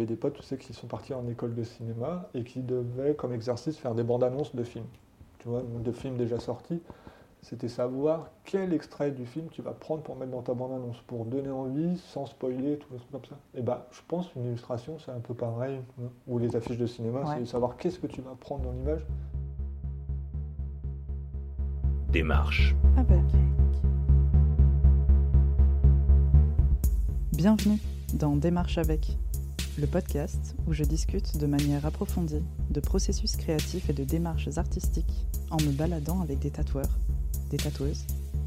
j'avais des potes, tu sais, qui sont partis en école de cinéma et qui devaient, comme exercice, faire des bandes annonces de films. Tu vois, de films déjà sortis. C'était savoir quel extrait du film tu vas prendre pour mettre dans ta bande annonce, pour donner envie, sans spoiler, tout les trucs comme ça. Et bah, je pense une illustration, c'est un peu pareil, ou les affiches de cinéma, Ouais. c'est savoir qu'est-ce que tu vas prendre dans l'image. Démarche. Ah bah. Bienvenue dans Démarche avec, le podcast où je discute de manière approfondie de processus créatifs et de démarches artistiques en me baladant avec des tatoueurs, des tatoueuses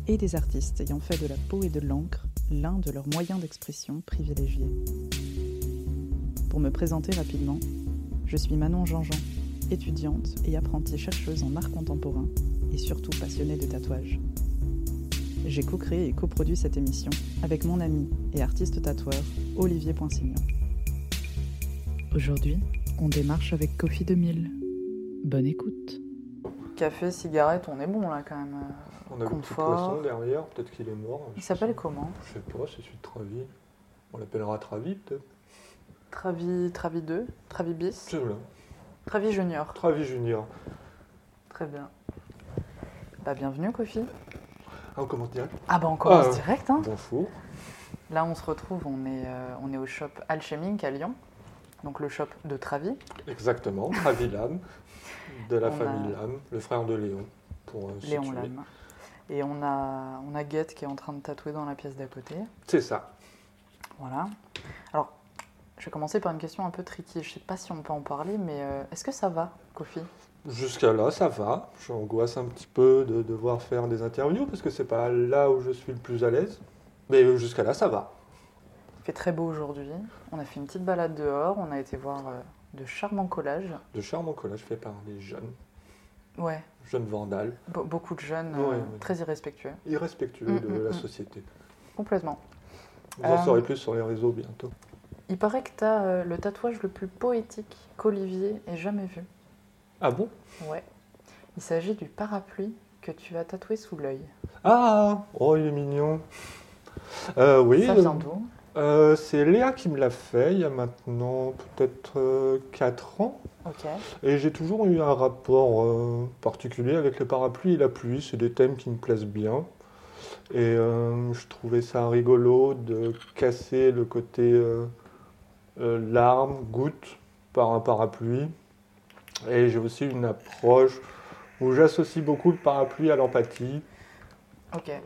et des artistes ayant fait de la peau et de l'encre l'un de leurs moyens d'expression privilégiés. Pour me présenter rapidement, je suis Manon Jean-Jean, étudiante et apprentie chercheuse en art contemporain et surtout passionnée de tatouage. J'ai co-créé et coproduit cette émission avec mon ami et artiste tatoueur Olivier Poinsignon. Aujourd'hui, on démarche avec Kofi 2000. Bonne écoute. Café, cigarette, on est bon là quand même. On a le petit Confort. poisson derrière, peut-être qu'il est mort. Il s'appelle comment Je sais pas, c'est celui de Travi. On l'appellera Travi, peut-être. Travi, Travi 2, Travi bis, C'est là. Travi junior. Travi Junior. Très bien. Bah bienvenue Kofi. Ah, on commence direct Ah bah on commence Ah, direct hein. Bon fou. Là on se retrouve, on est, euh, on est au shop Alchemique à Lyon. Donc le shop de Travi. Exactement, Travi Lame, de la On famille a- Lame, le frère de Léon. Pour euh, Léon situer. Lame. Et on a, on a Guette qui est en train de tatouer dans la pièce d'à côté. C'est ça. Voilà. Alors, je vais commencer par une question un peu tricky. Je sais pas si on peut en parler, mais euh, est-ce que ça va, Kofi? Jusqu'à là, ça va. J'angoisse un petit peu de devoir faire des interviews parce que c'est pas là où je suis le plus à l'aise. Mais euh, jusqu'à là, ça va. Il fait très beau aujourd'hui. On a fait une petite balade dehors. On a été voir euh, de charmants collages. De charmants collages faits par les jeunes, Ouais, jeunes vandales, be- beaucoup de jeunes, Ouais, euh, ouais. très irrespectueux. irrespectueux Mm, de mm, la mm. société. Complètement. Vous en Euh, saurez plus sur les réseaux bientôt. Il paraît que tu as le tatouage le plus poétique qu'Olivier ait jamais vu. Ah bon? Ouais. Il s'agit du parapluie que tu as tatoué sous l'œil. Ah Oh, il est mignon. Euh, oui, Ça vient d'où? Euh, c'est Léa qui me l'a fait il y a maintenant peut-être 4 ans. Et j'ai toujours eu un rapport euh, particulier avec le parapluie et la pluie. C'est des thèmes qui me plaisent bien. Et euh, je trouvais ça rigolo de casser le côté euh, euh, larmes, gouttes par un parapluie. Et j'ai aussi une approche où j'associe beaucoup le parapluie à l'empathie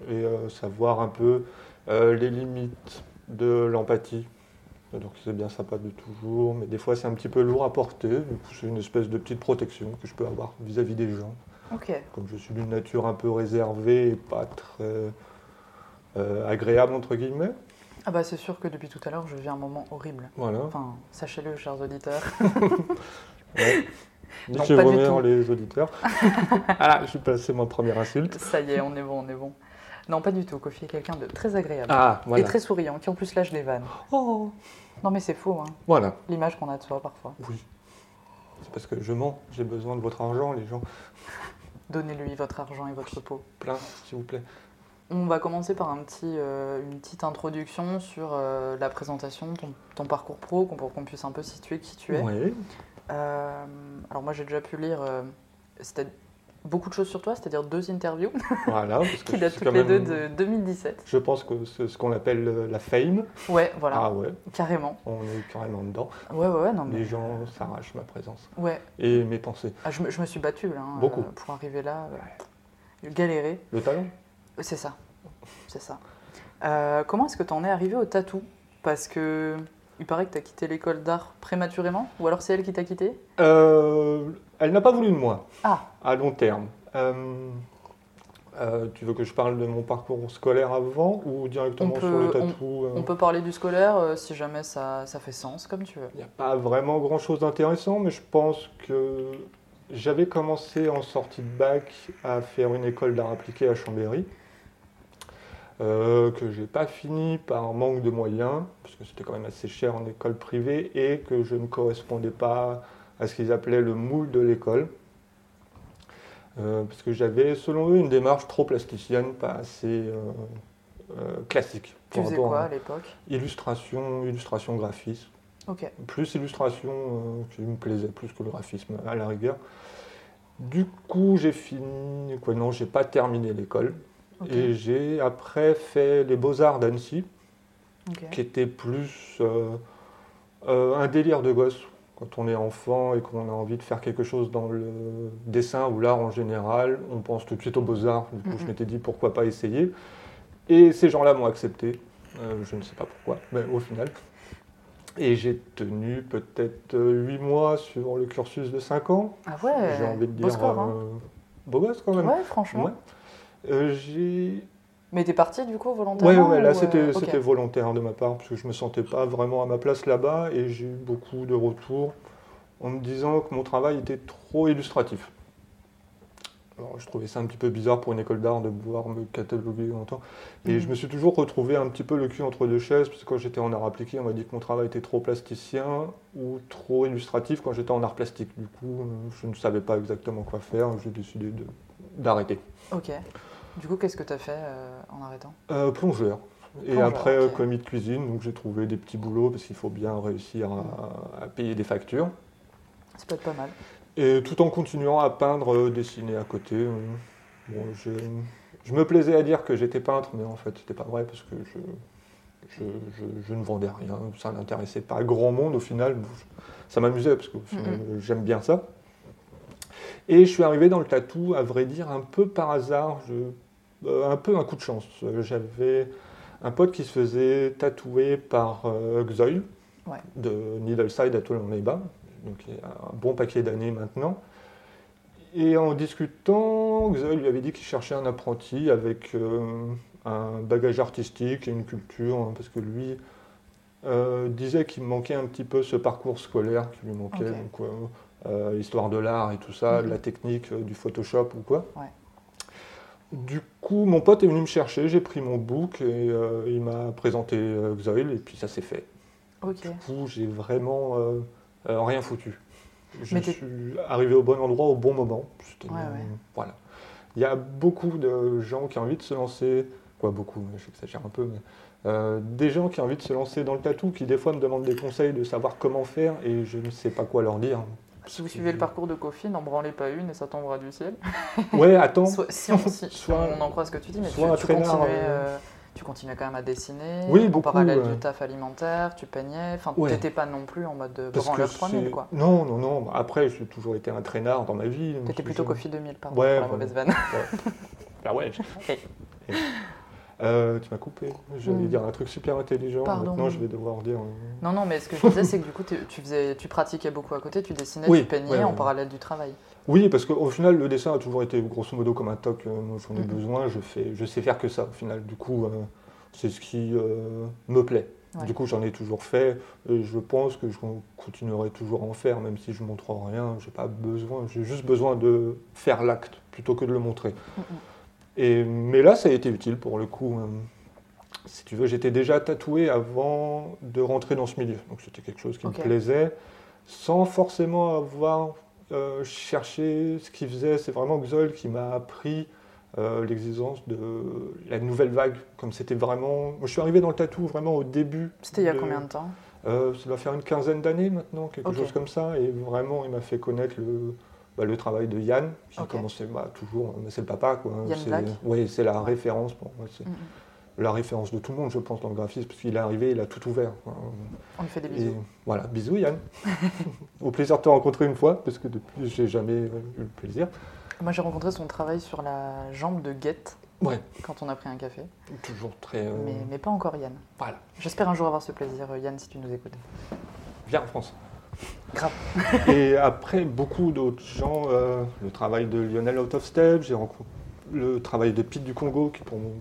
et euh, savoir un peu euh, les limites de l'empathie. Donc c'est bien sympa de toujours, mais des fois c'est un petit peu lourd à porter. Du coup, c'est une espèce de petite protection que je peux avoir vis-à-vis des gens. Comme je suis d'une nature un peu réservée et pas très euh, agréable entre guillemets. Ah bah c'est sûr que depuis tout à l'heure, je vis un moment horrible. Voilà. Enfin, sachez-le, chers auditeurs. Ouais. Niquez les auditeurs. ah, je suis passé ma première insulte. Ça y est, on est bon, on est bon. Non, pas du tout. Kofi est quelqu'un de très agréable. Ah, Et très souriant, qui en plus lâche des vannes. Oh, Non mais c'est faux, hein. voilà. l'image qu'on a de soi parfois. Oui. C'est parce que je mens. J'ai besoin de votre argent, les gens. Donnez-lui votre argent et votre peau. Plein, s'il vous plaît. On va commencer par un petit, euh, une petite introduction sur euh, la présentation, ton, ton parcours pro, pour qu'on puisse un peu situer qui tu es. Oui. Euh, alors moi j'ai déjà pu lire beaucoup de choses sur toi, c'est-à-dire deux interviews Voilà. parce que qui datent toutes les deux de 2017. Je pense que c'est ce qu'on appelle euh, la fame. Ouais, voilà, Ah ouais, carrément. on est carrément dedans. Ouais, ouais, ouais, non mais... Les gens s'arrachent ma présence Ouais, et mes pensées. Ah, je, me, je me suis battue là, hein, Beaucoup. euh, pour arriver là. euh, galérer, Le talent c'est ça, c'est ça. Euh, comment est-ce que tu en es arrivé au tatou? Parce que il paraît que tu as quitté l'école d'art prématurément, ou alors c'est elle qui t'a quitté? Euh, Elle n'a pas voulu de moi, Ah, à long terme. Euh, euh, tu veux que je parle de mon parcours scolaire avant ou directement sur le tatou euh on peut parler du scolaire euh, si jamais ça, ça fait sens, comme tu veux. Il n'y a pas vraiment grand chose d'intéressant, mais je pense que j'avais commencé en sortie de bac à faire une école d'art appliqué à Chambéry, que j'ai pas fini par manque de moyens, parce que c'était quand même assez cher en école privée, et que je ne correspondais pas à ce qu'ils appelaient le moule de l'école. Euh, parce que j'avais, selon eux, une démarche trop plasticienne, pas assez euh, euh, classique. Tu faisais quoi à- à l'époque? Illustration, illustration graphisme. Plus illustration qui me plaisait plus que le graphisme à la rigueur. Du coup, j'ai fini. Quoi, non, j'ai pas terminé l'école. Et j'ai après fait les Beaux-Arts d'Annecy, qui était plus un délire de gosse. Quand on est enfant et qu'on a envie de faire quelque chose dans le dessin ou l'art en général, on pense tout de suite aux beaux-arts. Du coup, je Mhm. m'étais dit pourquoi pas essayer. Et ces gens-là m'ont accepté. Euh, je ne sais pas pourquoi, mais au final. Et j'ai tenu peut-être 8 mois sur le cursus de 5 ans. Ah ouais. J'ai envie de beau dire. score, hein. euh, beau gosse quand même. Ouais, franchement. Ouais. Euh, j'ai Mais t'es parti du coup volontairement ouais, là ou, euh, c'était volontaire de ma part parce que je me sentais pas vraiment à ma place là-bas et j'ai eu beaucoup de retours en me disant que mon travail était trop illustratif. Alors je trouvais ça un petit peu bizarre pour une école d'art de pouvoir me cataloguer en temps. Et Mhm. je me suis toujours retrouvé un petit peu le cul entre deux chaises parce que quand j'étais en art appliqué, on m'a dit que mon travail était trop plasticien ou trop illustratif quand j'étais en art plastique. Du coup, je ne savais pas exactement quoi faire. J'ai décidé d'arrêter. Ok. Du coup, qu'est-ce que t'as fait euh, en arrêtant? Euh, plongeur. Et Plongeur, après, ok. euh, commis de cuisine, donc j'ai trouvé des petits boulots parce qu'il faut bien réussir à, à payer des factures. Ça peut être pas mal. Et tout en continuant à peindre, dessiner à côté. bon, je, je me plaisais à dire que j'étais peintre, mais en fait, c'était pas vrai parce que je, je, je- je ne vendais rien. Ça n'intéressait pas grand monde au final. Ça m'amusait parce que j'aime bien ça. Et je suis arrivé dans le tatou, à vrai dire, un peu par hasard, je- un peu un coup de chance. Euh, J'avais un pote qui se faisait tatouer par euh, Ouais. de Needleside à Toulon-les-Bains, donc il y a un bon paquet d'années maintenant. Et en discutant, Xoil lui avait dit qu'il cherchait un apprenti avec euh, un bagage artistique et une culture, hein, parce que lui euh, disait qu'il manquait un petit peu ce parcours scolaire qui lui manquait, Ok. donc euh, euh, histoire de l'art et tout ça, de Mhm. la technique, euh, du Photoshop ou quoi. Ouais. Du coup, mon pote est venu me chercher, j'ai pris mon book et euh, il m'a présenté euh, Xoil et puis ça s'est fait. Du coup, j'ai vraiment euh, rien foutu. Je Mais suis arrivé au bon endroit au bon moment. C'était, Ouais, ouais. Voilà. Il y a beaucoup de gens qui ont envie de se lancer, quoi beaucoup, j'exagère un peu, mais euh, des gens qui ont envie de se lancer dans le tatou, qui des fois me demandent des conseils de savoir comment faire et je ne sais pas quoi leur dire. Si vous suivez le parcours de Kofi, n'en branlez pas une et ça tombera du ciel. Ouais, attends. Soit, si on, si- Soit- on en croit ce que tu dis, mais tu, soit tu continuais, euh, euh, tu continuais quand même à dessiner. Oui, en beaucoup, parallèle ouais. du taf alimentaire, tu peignais. Enfin, Ouais. t'étais pas non plus en mode que branleur 3000, c'est- quoi. Non, non, non. Après, j'ai toujours été un traînard dans ma vie. T'étais plutôt Kofi 2000, pardon, Ouais, pour la mauvaise vanne. Ah ouais. Et- Euh, tu m'as coupé. J'allais Hmm. dire un truc super intelligent. Pardon. Maintenant, je vais devoir dire. euh, Non, non, mais ce que je disais, c'est que du coup, tu, faisais, tu pratiquais beaucoup à côté, tu dessinais, Oui, tu peignais ouais, en ouais. parallèle du travail. Oui, parce qu'au final, le dessin a toujours été grosso modo comme un toc. euh, Moi, j'en ai Mhm. besoin, je, fais, je sais faire que ça. Au final, du coup, euh, c'est ce qui euh, me plaît. Ouais. Du coup, j'en ai toujours fait. Et je pense que je continuerai toujours à en faire, même si je ne montre rien. J'ai pas besoin. J'ai juste besoin de faire l'acte plutôt que de le montrer. Mhm. Et, mais là, ça a été utile pour le coup. euh, si tu veux, j'étais déjà tatoué avant de rentrer dans ce milieu. Donc c'était quelque chose qui me plaisait, sans forcément avoir euh, cherché ce qu'il faisait. C'est vraiment Xol qui m'a appris euh, l'existence de la nouvelle vague. Comme c'était vraiment. Moi, je suis arrivé dans le tatou vraiment au début. C'était il y a de- combien de temps? Euh, Ça doit faire une quinzaine d'années maintenant, quelque chose comme ça. Et vraiment, il m'a fait connaître le, bah, le travail de Yann, qui Ok. commençait bah, toujours. C'est le papa, quoi. hein. Yann C'est-. Oui, c'est la référence. C'est Mhm. la référence de tout le monde, je pense, dans le graphisme, parce qu'il est arrivé, il a tout ouvert. quoi. On lui fait des Et bisous. voilà, bisous Yann. Au plaisir de te rencontrer une fois, parce que depuis, j'ai jamais eu le plaisir. Moi, j'ai rencontré son travail sur la jambe de Guette Ouais, quand on a pris un café, toujours très. euh, mais, mais pas encore Yann. Voilà, J'espère un jour avoir ce plaisir, euh, Yann, si tu nous écoutes. viens en France. Et après, beaucoup d'autres gens, euh, le travail de Lionel Out of Step, j'ai rencontré le travail de Pete du Congo, qui est pour moi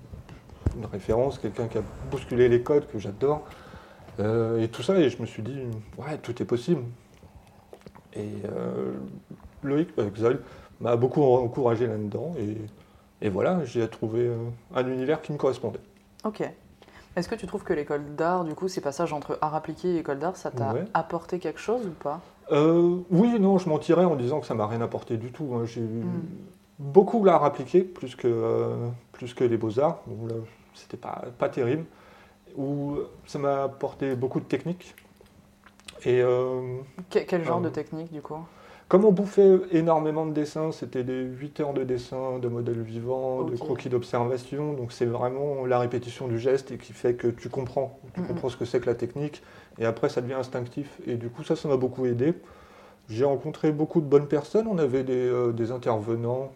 une référence, quelqu'un qui a bousculé les codes, que j'adore. Euh, et tout ça, et je me suis dit, ouais, tout est possible. Et euh, Loïc euh, Xol m'a beaucoup encouragé là-dedans, et, et voilà, j'ai trouvé euh, un univers qui me correspondait. Ok. Est-ce que tu trouves que l'école d'art, du coup, ces passages entre art appliqué et école d'art, ça t'a Ouais. apporté quelque chose ou pas? Euh, oui non, je mentirais en disant que ça m'a rien apporté du tout. hein. J'ai eu Mm. beaucoup l'art appliqué, plus que, euh, plus que les beaux-arts. C'était pas, pas terrible. Où ça m'a apporté beaucoup de techniques. Et euh, Que- quel genre de technique du coup? Comme on bouffait énormément de dessins, c'était des 8 heures de dessin, de modèles vivants, de croquis d'observation. Donc c'est vraiment la répétition du geste et qui fait que tu comprends. Tu comprends ce que c'est que la technique. Et après, ça devient instinctif. Et du coup, ça, ça m'a beaucoup aidé. J'ai rencontré beaucoup de bonnes personnes. On avait des, euh, des intervenants.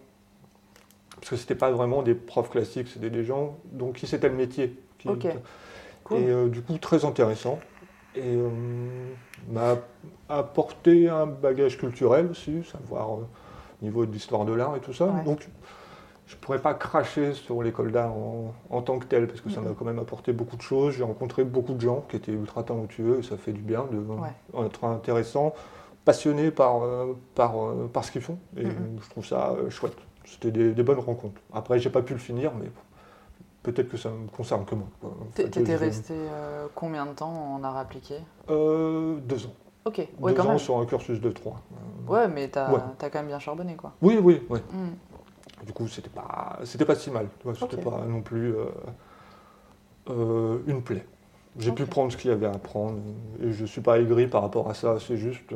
Parce que c'était pas vraiment des profs classiques, c'était des gens donc qui c'était le métier. qui-. Cool. et euh, du coup, très intéressant. Et euh, m'a apporté un bagage culturel aussi, savoir euh, au niveau de l'histoire de l'art et tout ça. Ouais. Donc, je pourrais pas cracher sur l'école d'art en, en tant que telle, parce que ça m'a quand même apporté beaucoup de choses. J'ai rencontré beaucoup de gens qui étaient ultra talentueux, et ça fait du bien de être intéressant, passionné par, euh, par, euh, par ce qu'ils font. Et je trouve ça chouette. C'était des, des bonnes rencontres. Après, j'ai pas pu le finir, mais peut-être que ça me concerne que moi. T'étais resté euh, combien de temps en art appliqué euh, deux ans. Ok, ouais, deux quand ans même. sur un cursus de trois. Euh, Ouais, mais t'as Ouais. quand même bien charbonné quoi. Oui, oui, oui. Hmm. Du coup, c'était pas, c'était pas si mal. C'était Ok. pas non plus euh, une plaie. J'ai pu prendre ce qu'il y avait à prendre et je suis pas aigri par rapport à ça. C'est juste.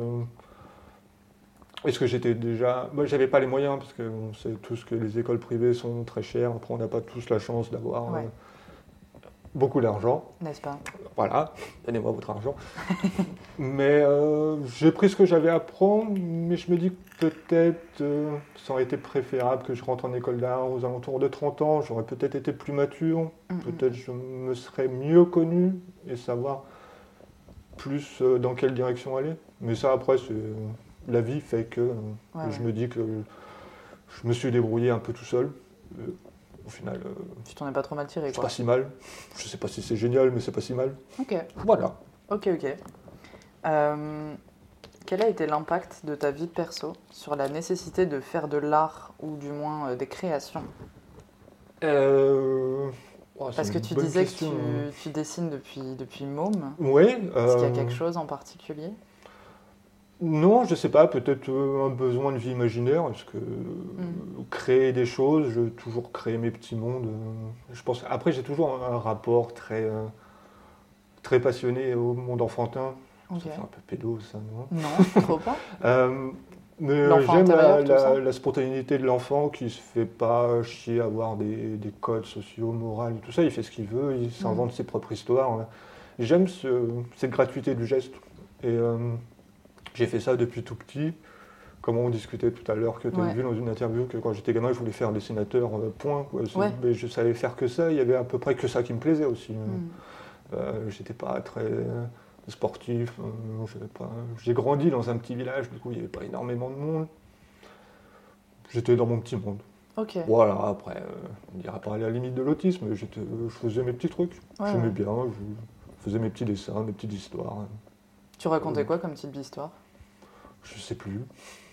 Est-ce que j'étais déjà. Moi, j'avais pas les moyens parce qu'on sait tous que les écoles privées sont très chères. Après, on n'a pas tous la chance d'avoir Ouais. euh, beaucoup d'argent. N'est-ce pas? Voilà, donnez-moi votre argent. mais euh, j'ai pris ce que j'avais à prendre, mais je me dis que peut-être euh, ça aurait été préférable que je rentre en école d'art aux alentours de 30 ans. J'aurais peut-être été plus mature, peut-être je me serais mieux connu et savoir plus dans quelle direction aller. Mais ça, après, c'est la vie fait que euh, Ouais, je ouais. me dis que je me suis débrouillé un peu tout seul. Euh, au final, euh, Tu t'en es pas trop mal tiré c'est quoi. pas si mal. Je sais pas si c'est génial, mais c'est pas si mal. Ok, Voilà. ok, ok. Euh, quel a été l'impact de ta vie perso sur la nécessité de faire de l'art ou du moins euh, des créations? Euh, oh, Parce que tu disais question. que tu, tu dessines depuis, depuis môme. Oui. Est-ce qu'il y a quelque chose en particulier? Non, je sais pas. Peut-être euh, un besoin de vie imaginaire. Parce que Mm. euh, créer des choses, je toujours créer mes petits mondes. euh, je pense. Après, j'ai toujours un, rapport très très passionné au monde enfantin. Ok. Ça fait un peu pédo, ça, non? Non, trop pas. Euh, mais j'aime la, spontanéité de l'enfant qui se fait pas chier à avoir des, des codes sociaux, moraux, tout ça. Il fait ce qu'il veut, il s'invente ses propres histoires. J'aime ce- cette gratuité du geste. Et euh, j'ai fait ça depuis tout petit. Comme on discutait tout à l'heure, que tu as Ouais. vu dans une interview, que quand j'étais gamin, je voulais faire dessinateur, euh, point. quoi. C'est- Ouais. Mais je savais faire que ça. Il y avait à peu près que ça qui me plaisait aussi. Hmm. Euh, J'étais pas très euh, sportif. euh, pas- J'ai grandi dans un petit village, du coup il n'y avait pas énormément de monde. J'étais dans mon petit monde. Voilà, après, euh, on dira pas à la limite de l'autisme, mais j'étais- je faisais mes petits trucs. Ouais, J'aimais ouais. bien, je faisais mes petits dessins, mes petites histoires. Tu racontais quoi comme type d'histoire? Je sais plus.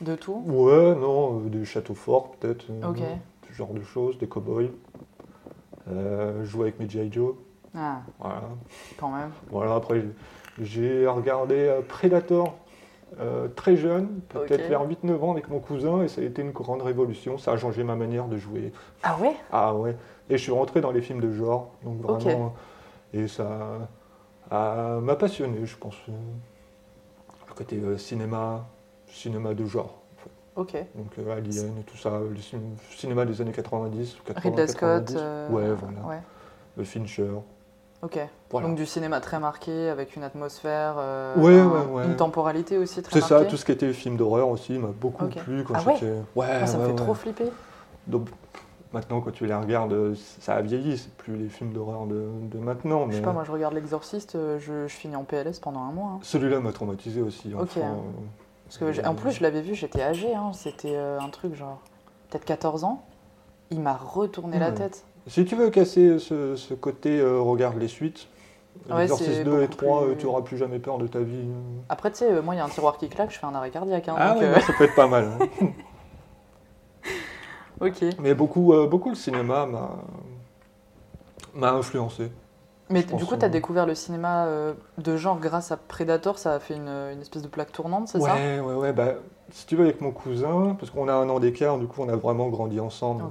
De tout Ouais, non, euh, des châteaux forts peut-être. euh, Ok. Ce genre de choses, des cow-boys. Euh, jouer avec mes G.I. Joe. Ah, Voilà. quand même. Voilà, après, j'ai regardé Predator euh, très jeune, peut-être vers 8-9 ans avec mon cousin, et ça a été une grande révolution. Ça a changé ma manière de jouer. Ah ouais? Ah ouais. Et je suis rentré dans les films de genre, donc vraiment. Et ça m'a passionné, je pense. Le côté euh, cinéma, cinéma de genre. en fait. Ok. Donc euh, Alien et tout ça, le cin- cinéma des années 90 ou 80, Ridley Scott. 90. euh, Ouais, voilà. Ouais. Le Fincher. Ok. Voilà. Donc du cinéma très marqué, avec une atmosphère, euh, Ouais, un- ouais, ouais. une temporalité aussi très C'est marquée. ça, tout ce qui était film d'horreur aussi m'a beaucoup plu quand Ah j'étais. Ouais, Moi, ça me fait trop flipper. Donc, maintenant, quand tu les regardes, ça a vieilli, c'est plus les films d'horreur de, de maintenant. Je Mais sais pas, moi je regarde L'Exorciste, je, je finis en PLS pendant un mois. hein. celui-là m'a traumatisé aussi. Euh, Parce que j'ai- en plus, je l'avais vu, j'étais âgée, hein, c'était euh, un truc genre peut-être 14 ans. Il m'a retourné la Ouais. tête. Si tu veux casser ce, ce côté euh, regarde les suites, Ouais, Exorcist c'est 2 et beaucoup 3, plus- euh, tu auras plus jamais peur de ta vie. Après, tu sais, euh, moi il y a un tiroir qui claque, je fais un arrêt cardiaque. hein, ah donc, ouais, euh, bah, ça peut être pas mal. hein. ok. Mais beaucoup, euh, beaucoup le cinéma m'a m'a influencé. Mais du coup, tu as découvert le cinéma euh, de genre grâce à Predator, ça a fait une, une espèce de plaque tournante, c'est ça? Ouais, ouais, ouais. Bah, si tu veux, avec mon cousin, parce qu'on a un an d'écart, du coup, on a vraiment grandi ensemble.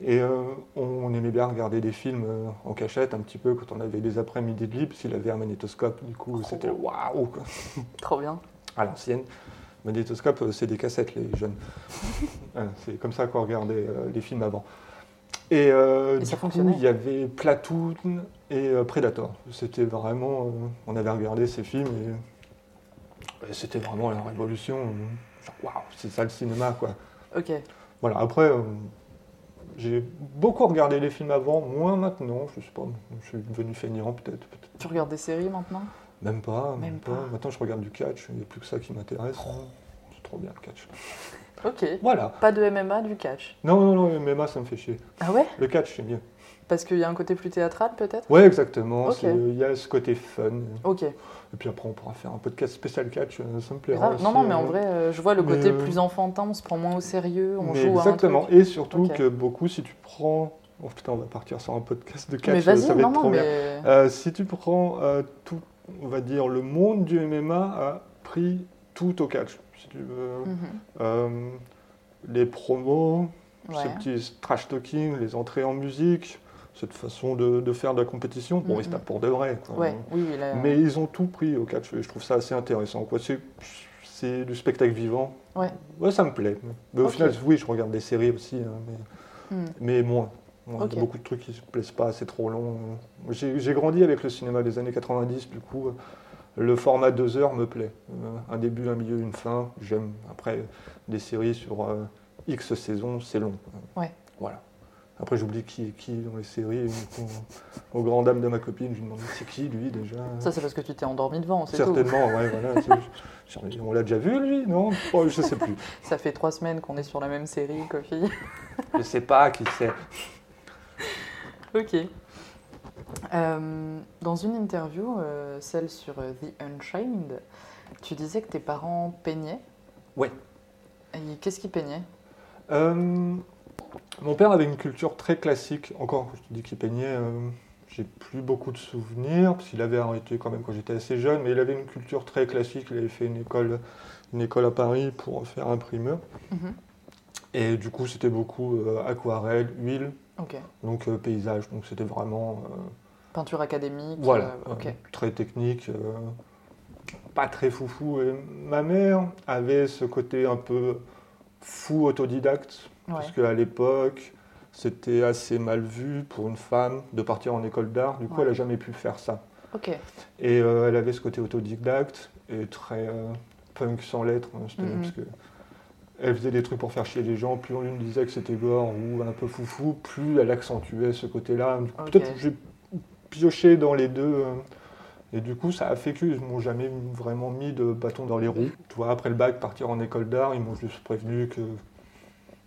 Et euh, on aimait bien regarder des films euh, en cachette un petit peu quand on avait des après-midi de libre, s'il avait un magnétoscope, du coup c'était waouh. Trop bien. À l'ancienne. Magnétoscope, c'est des cassettes les jeunes. Voilà, c'est comme ça qu'on regardait les films avant. Et, euh, Et du ça coup, il y avait Platoon et euh, Predator. C'était vraiment, euh, on avait regardé ces films et, et c'était vraiment la révolution. Waouh, c'est ça le cinéma quoi. Ok. Voilà, après, euh, j'ai beaucoup regardé les films avant, moins maintenant, je sais pas, je suis devenu feignant peut-être. Tu regardes des séries maintenant? Même pas, même, Même pas. pas. Oh. Maintenant je regarde du catch, il n'y a plus que ça qui m'intéresse. hein. C'est trop bien le catch. Ok. Voilà. Pas de MMA, du catch? Non, non, non, MMA ça me fait chier. Ah ouais? Le catch c'est mieux. Parce qu'il y a un côté plus théâtral peut-être? Ouais, exactement, il y a ce côté fun. Ok. Et puis après on pourra faire un podcast spécial catch, euh, ça me plaira. Grave. Non, aussi, non, mais en euh. vrai, euh, je vois le côté euh, plus enfantin, on se prend moins au sérieux, on Mais joue exactement, à un truc. et surtout que beaucoup, si tu prends... Oh putain, on va partir sur un podcast de catch, Mais ça va non, être non, trop bien. mais... Euh, si tu prends euh, tout, on va dire, le monde du MMA a pris tout au catch. Si tu veux. Mhm. Euh, les promos, Ouais. ces petits trash talking, les entrées en musique, cette façon de, de faire de la compétition. Bon, ils se tapent pour de vrai. quoi. Ouais, oui, oui, là... Mais ils ont tout pris au catch et je trouve ça assez intéressant. C'est, du spectacle vivant. Ouais. Ouais, ça me plaît. Mais au final, oui, je regarde des séries aussi, hein, mais, Hmm. mais moins. Il y a beaucoup de trucs qui ne me plaisent pas, c'est trop long. J'ai grandi avec le cinéma des années 90, du coup, le format deux heures me plaît. Euh, un début, un milieu, une fin, j'aime. Après, des séries sur euh, X saisons, c'est long. Ouais. Voilà. Après, j'oublie qui est qui dans les séries. aux grandes dames de ma copine, je lui demande c'est qui lui déjà Ça, c'est parce que tu t'es endormi devant, c'est tout. Certainement, ouais, voilà. On l'a déjà vu lui, non? Oh, Je sais plus. Ça fait trois semaines qu'on est sur la même série, Kofi. Je sais pas qui c'est. ok. Euh, dans une interview, euh, celle sur euh, The Unchained, tu disais que tes parents peignaient? Ouais. Et qu'est-ce qu'ils peignaient? Euh, mon père avait une culture très classique. Encore, je te dis qu'il peignait. euh, j'ai plus beaucoup de souvenirs parce qu'il avait arrêté quand même quand j'étais assez jeune, mais il avait une culture très classique. Il avait fait une école, une école à Paris pour faire imprimeur. Mhm. Et du coup, c'était beaucoup euh, aquarelle, huile, donc euh, paysage. Donc c'était vraiment Peinture académique. Voilà, très technique, pas très foufou. Et ma mère avait ce côté un peu fou autodidacte, Ouais. parce qu'à l'époque, c'était assez mal vu pour une femme de partir en école d'art. Du coup, Ouais. elle n'a jamais pu faire ça. Et euh, elle avait ce côté autodidacte et très euh, punk sans lettres. hein, Mhm. parce que elle faisait des trucs pour faire chier les gens. Plus on lui disait que c'était gore ou un peu foufou, plus elle accentuait ce côté-là. Peut-être que j'ai pioché dans les deux. euh, et du coup, ça a fait qu'ils m'ont jamais vraiment mis de bâton dans les roues. Tu vois, après le bac, partir en école d'art, ils m'ont juste prévenu que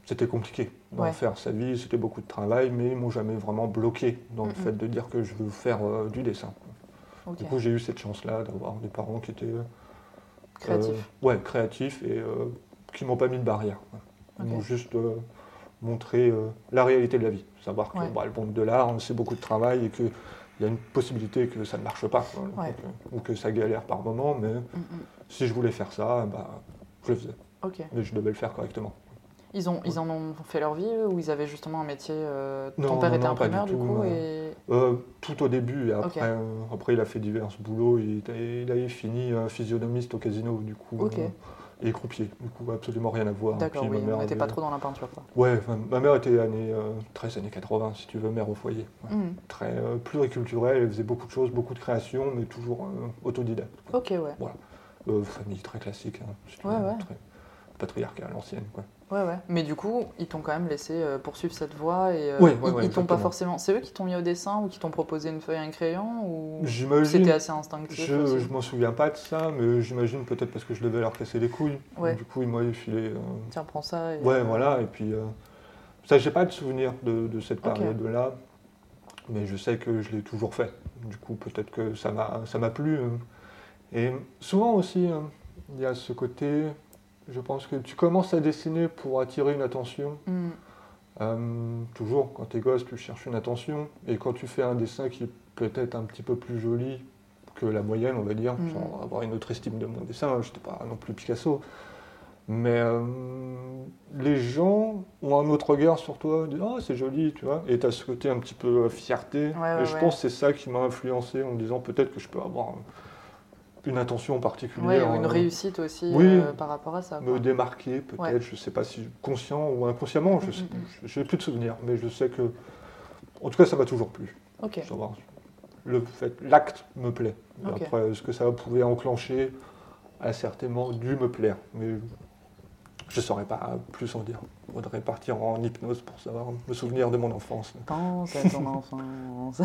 c'était compliqué d'en Ouais. faire sa vie, c'était beaucoup de travail, mais ils m'ont jamais vraiment bloqué dans le fait de dire que je veux faire euh, du dessin. Du coup, j'ai eu cette chance-là d'avoir des parents qui étaient euh, Créatif. euh, ouais, créatifs et euh, qui m'ont pas mis de barrière. Ils m'ont juste euh, montré la réalité de la vie. Savoir que Ouais. bah, le monde de l'art, c'est beaucoup de travail et qu'il y a une possibilité que ça ne marche pas. quoi. Ouais. Donc, ou que ça galère par moment, mais si je voulais faire ça, bah, je le faisais. Mais je devais le faire correctement. Ils, ont, ils en ont fait leur vie eux, ou ils avaient justement un métier euh, Ton père non, était non, imprimeur du tout, coup et... Euh, tout au début, et après, euh, après il a fait divers boulots. Il, il avait fini euh, physionomiste au casino, du coup, euh, et croupier. Du coup, absolument rien à voir. D'accord, oui, mère on n'était pas trop dans la peinture. Quoi. Ouais, ma mère était années euh, 13 années 80, si tu veux, mère au foyer. Ouais. Mhm. Très euh, pluriculturelle, elle faisait beaucoup de choses, beaucoup de créations, mais toujours euh, autodidacte. Ok, ouais. Euh, famille très classique, hein, si tu Ouais, veux, ouais. très patriarcale, ancienne. Quoi. Ouais, ouais. Mais du coup, ils t'ont quand même laissé euh, poursuivre cette voie et euh, Ouais, ils, t'ont pas forcément. C'est eux qui t'ont mis au dessin ou qui t'ont proposé une feuille et un crayon ou c'était assez instinctif je, je m'en souviens pas de ça, mais j'imagine peut-être parce que je devais leur casser les couilles. Du coup, ils m'avaient filé. euh, Tiens, prends ça. Et, Ouais, euh, voilà, et puis euh, ça, j'ai pas de souvenir de, de cette période-là, mais je sais que je l'ai toujours fait. Du coup, peut-être que ça m'a, ça m'a plu. euh. Et souvent aussi, euh, il y a ce côté, je pense que tu commences à dessiner pour attirer une attention. mhm. Euh, toujours, quand t'es gosse, tu cherches une attention, et quand tu fais un dessin qui est peut-être un petit peu plus joli que la moyenne, on va dire, Mhm. sans avoir une autre estime de mon dessin, je n'étais pas non plus Picasso, Mais euh, les gens ont un autre regard sur toi, ils disent Ah, c'est joli, tu vois. Et tu as ce côté un petit peu fierté. Ouais, ouais, et je ouais. pense que c'est ça qui m'a influencé en me disant peut-être que je peux avoir une attention particulière. ou une euh, réussite aussi oui. euh, par rapport à ça. me démarquer, peut-être, Ouais. je sais pas si conscient ou inconsciemment, je Mm, sais, mm, mm. j'ai plus de souvenirs, mais je sais que, en tout cas, ça m'a toujours plu. Le fait, l'acte me plaît. Après, ce que ça pouvait enclencher a certainement dû me plaire, mais je saurais pas plus en dire. Il faudrait partir en hypnose pour savoir me souvenir de mon enfance. Pense à ton enfance.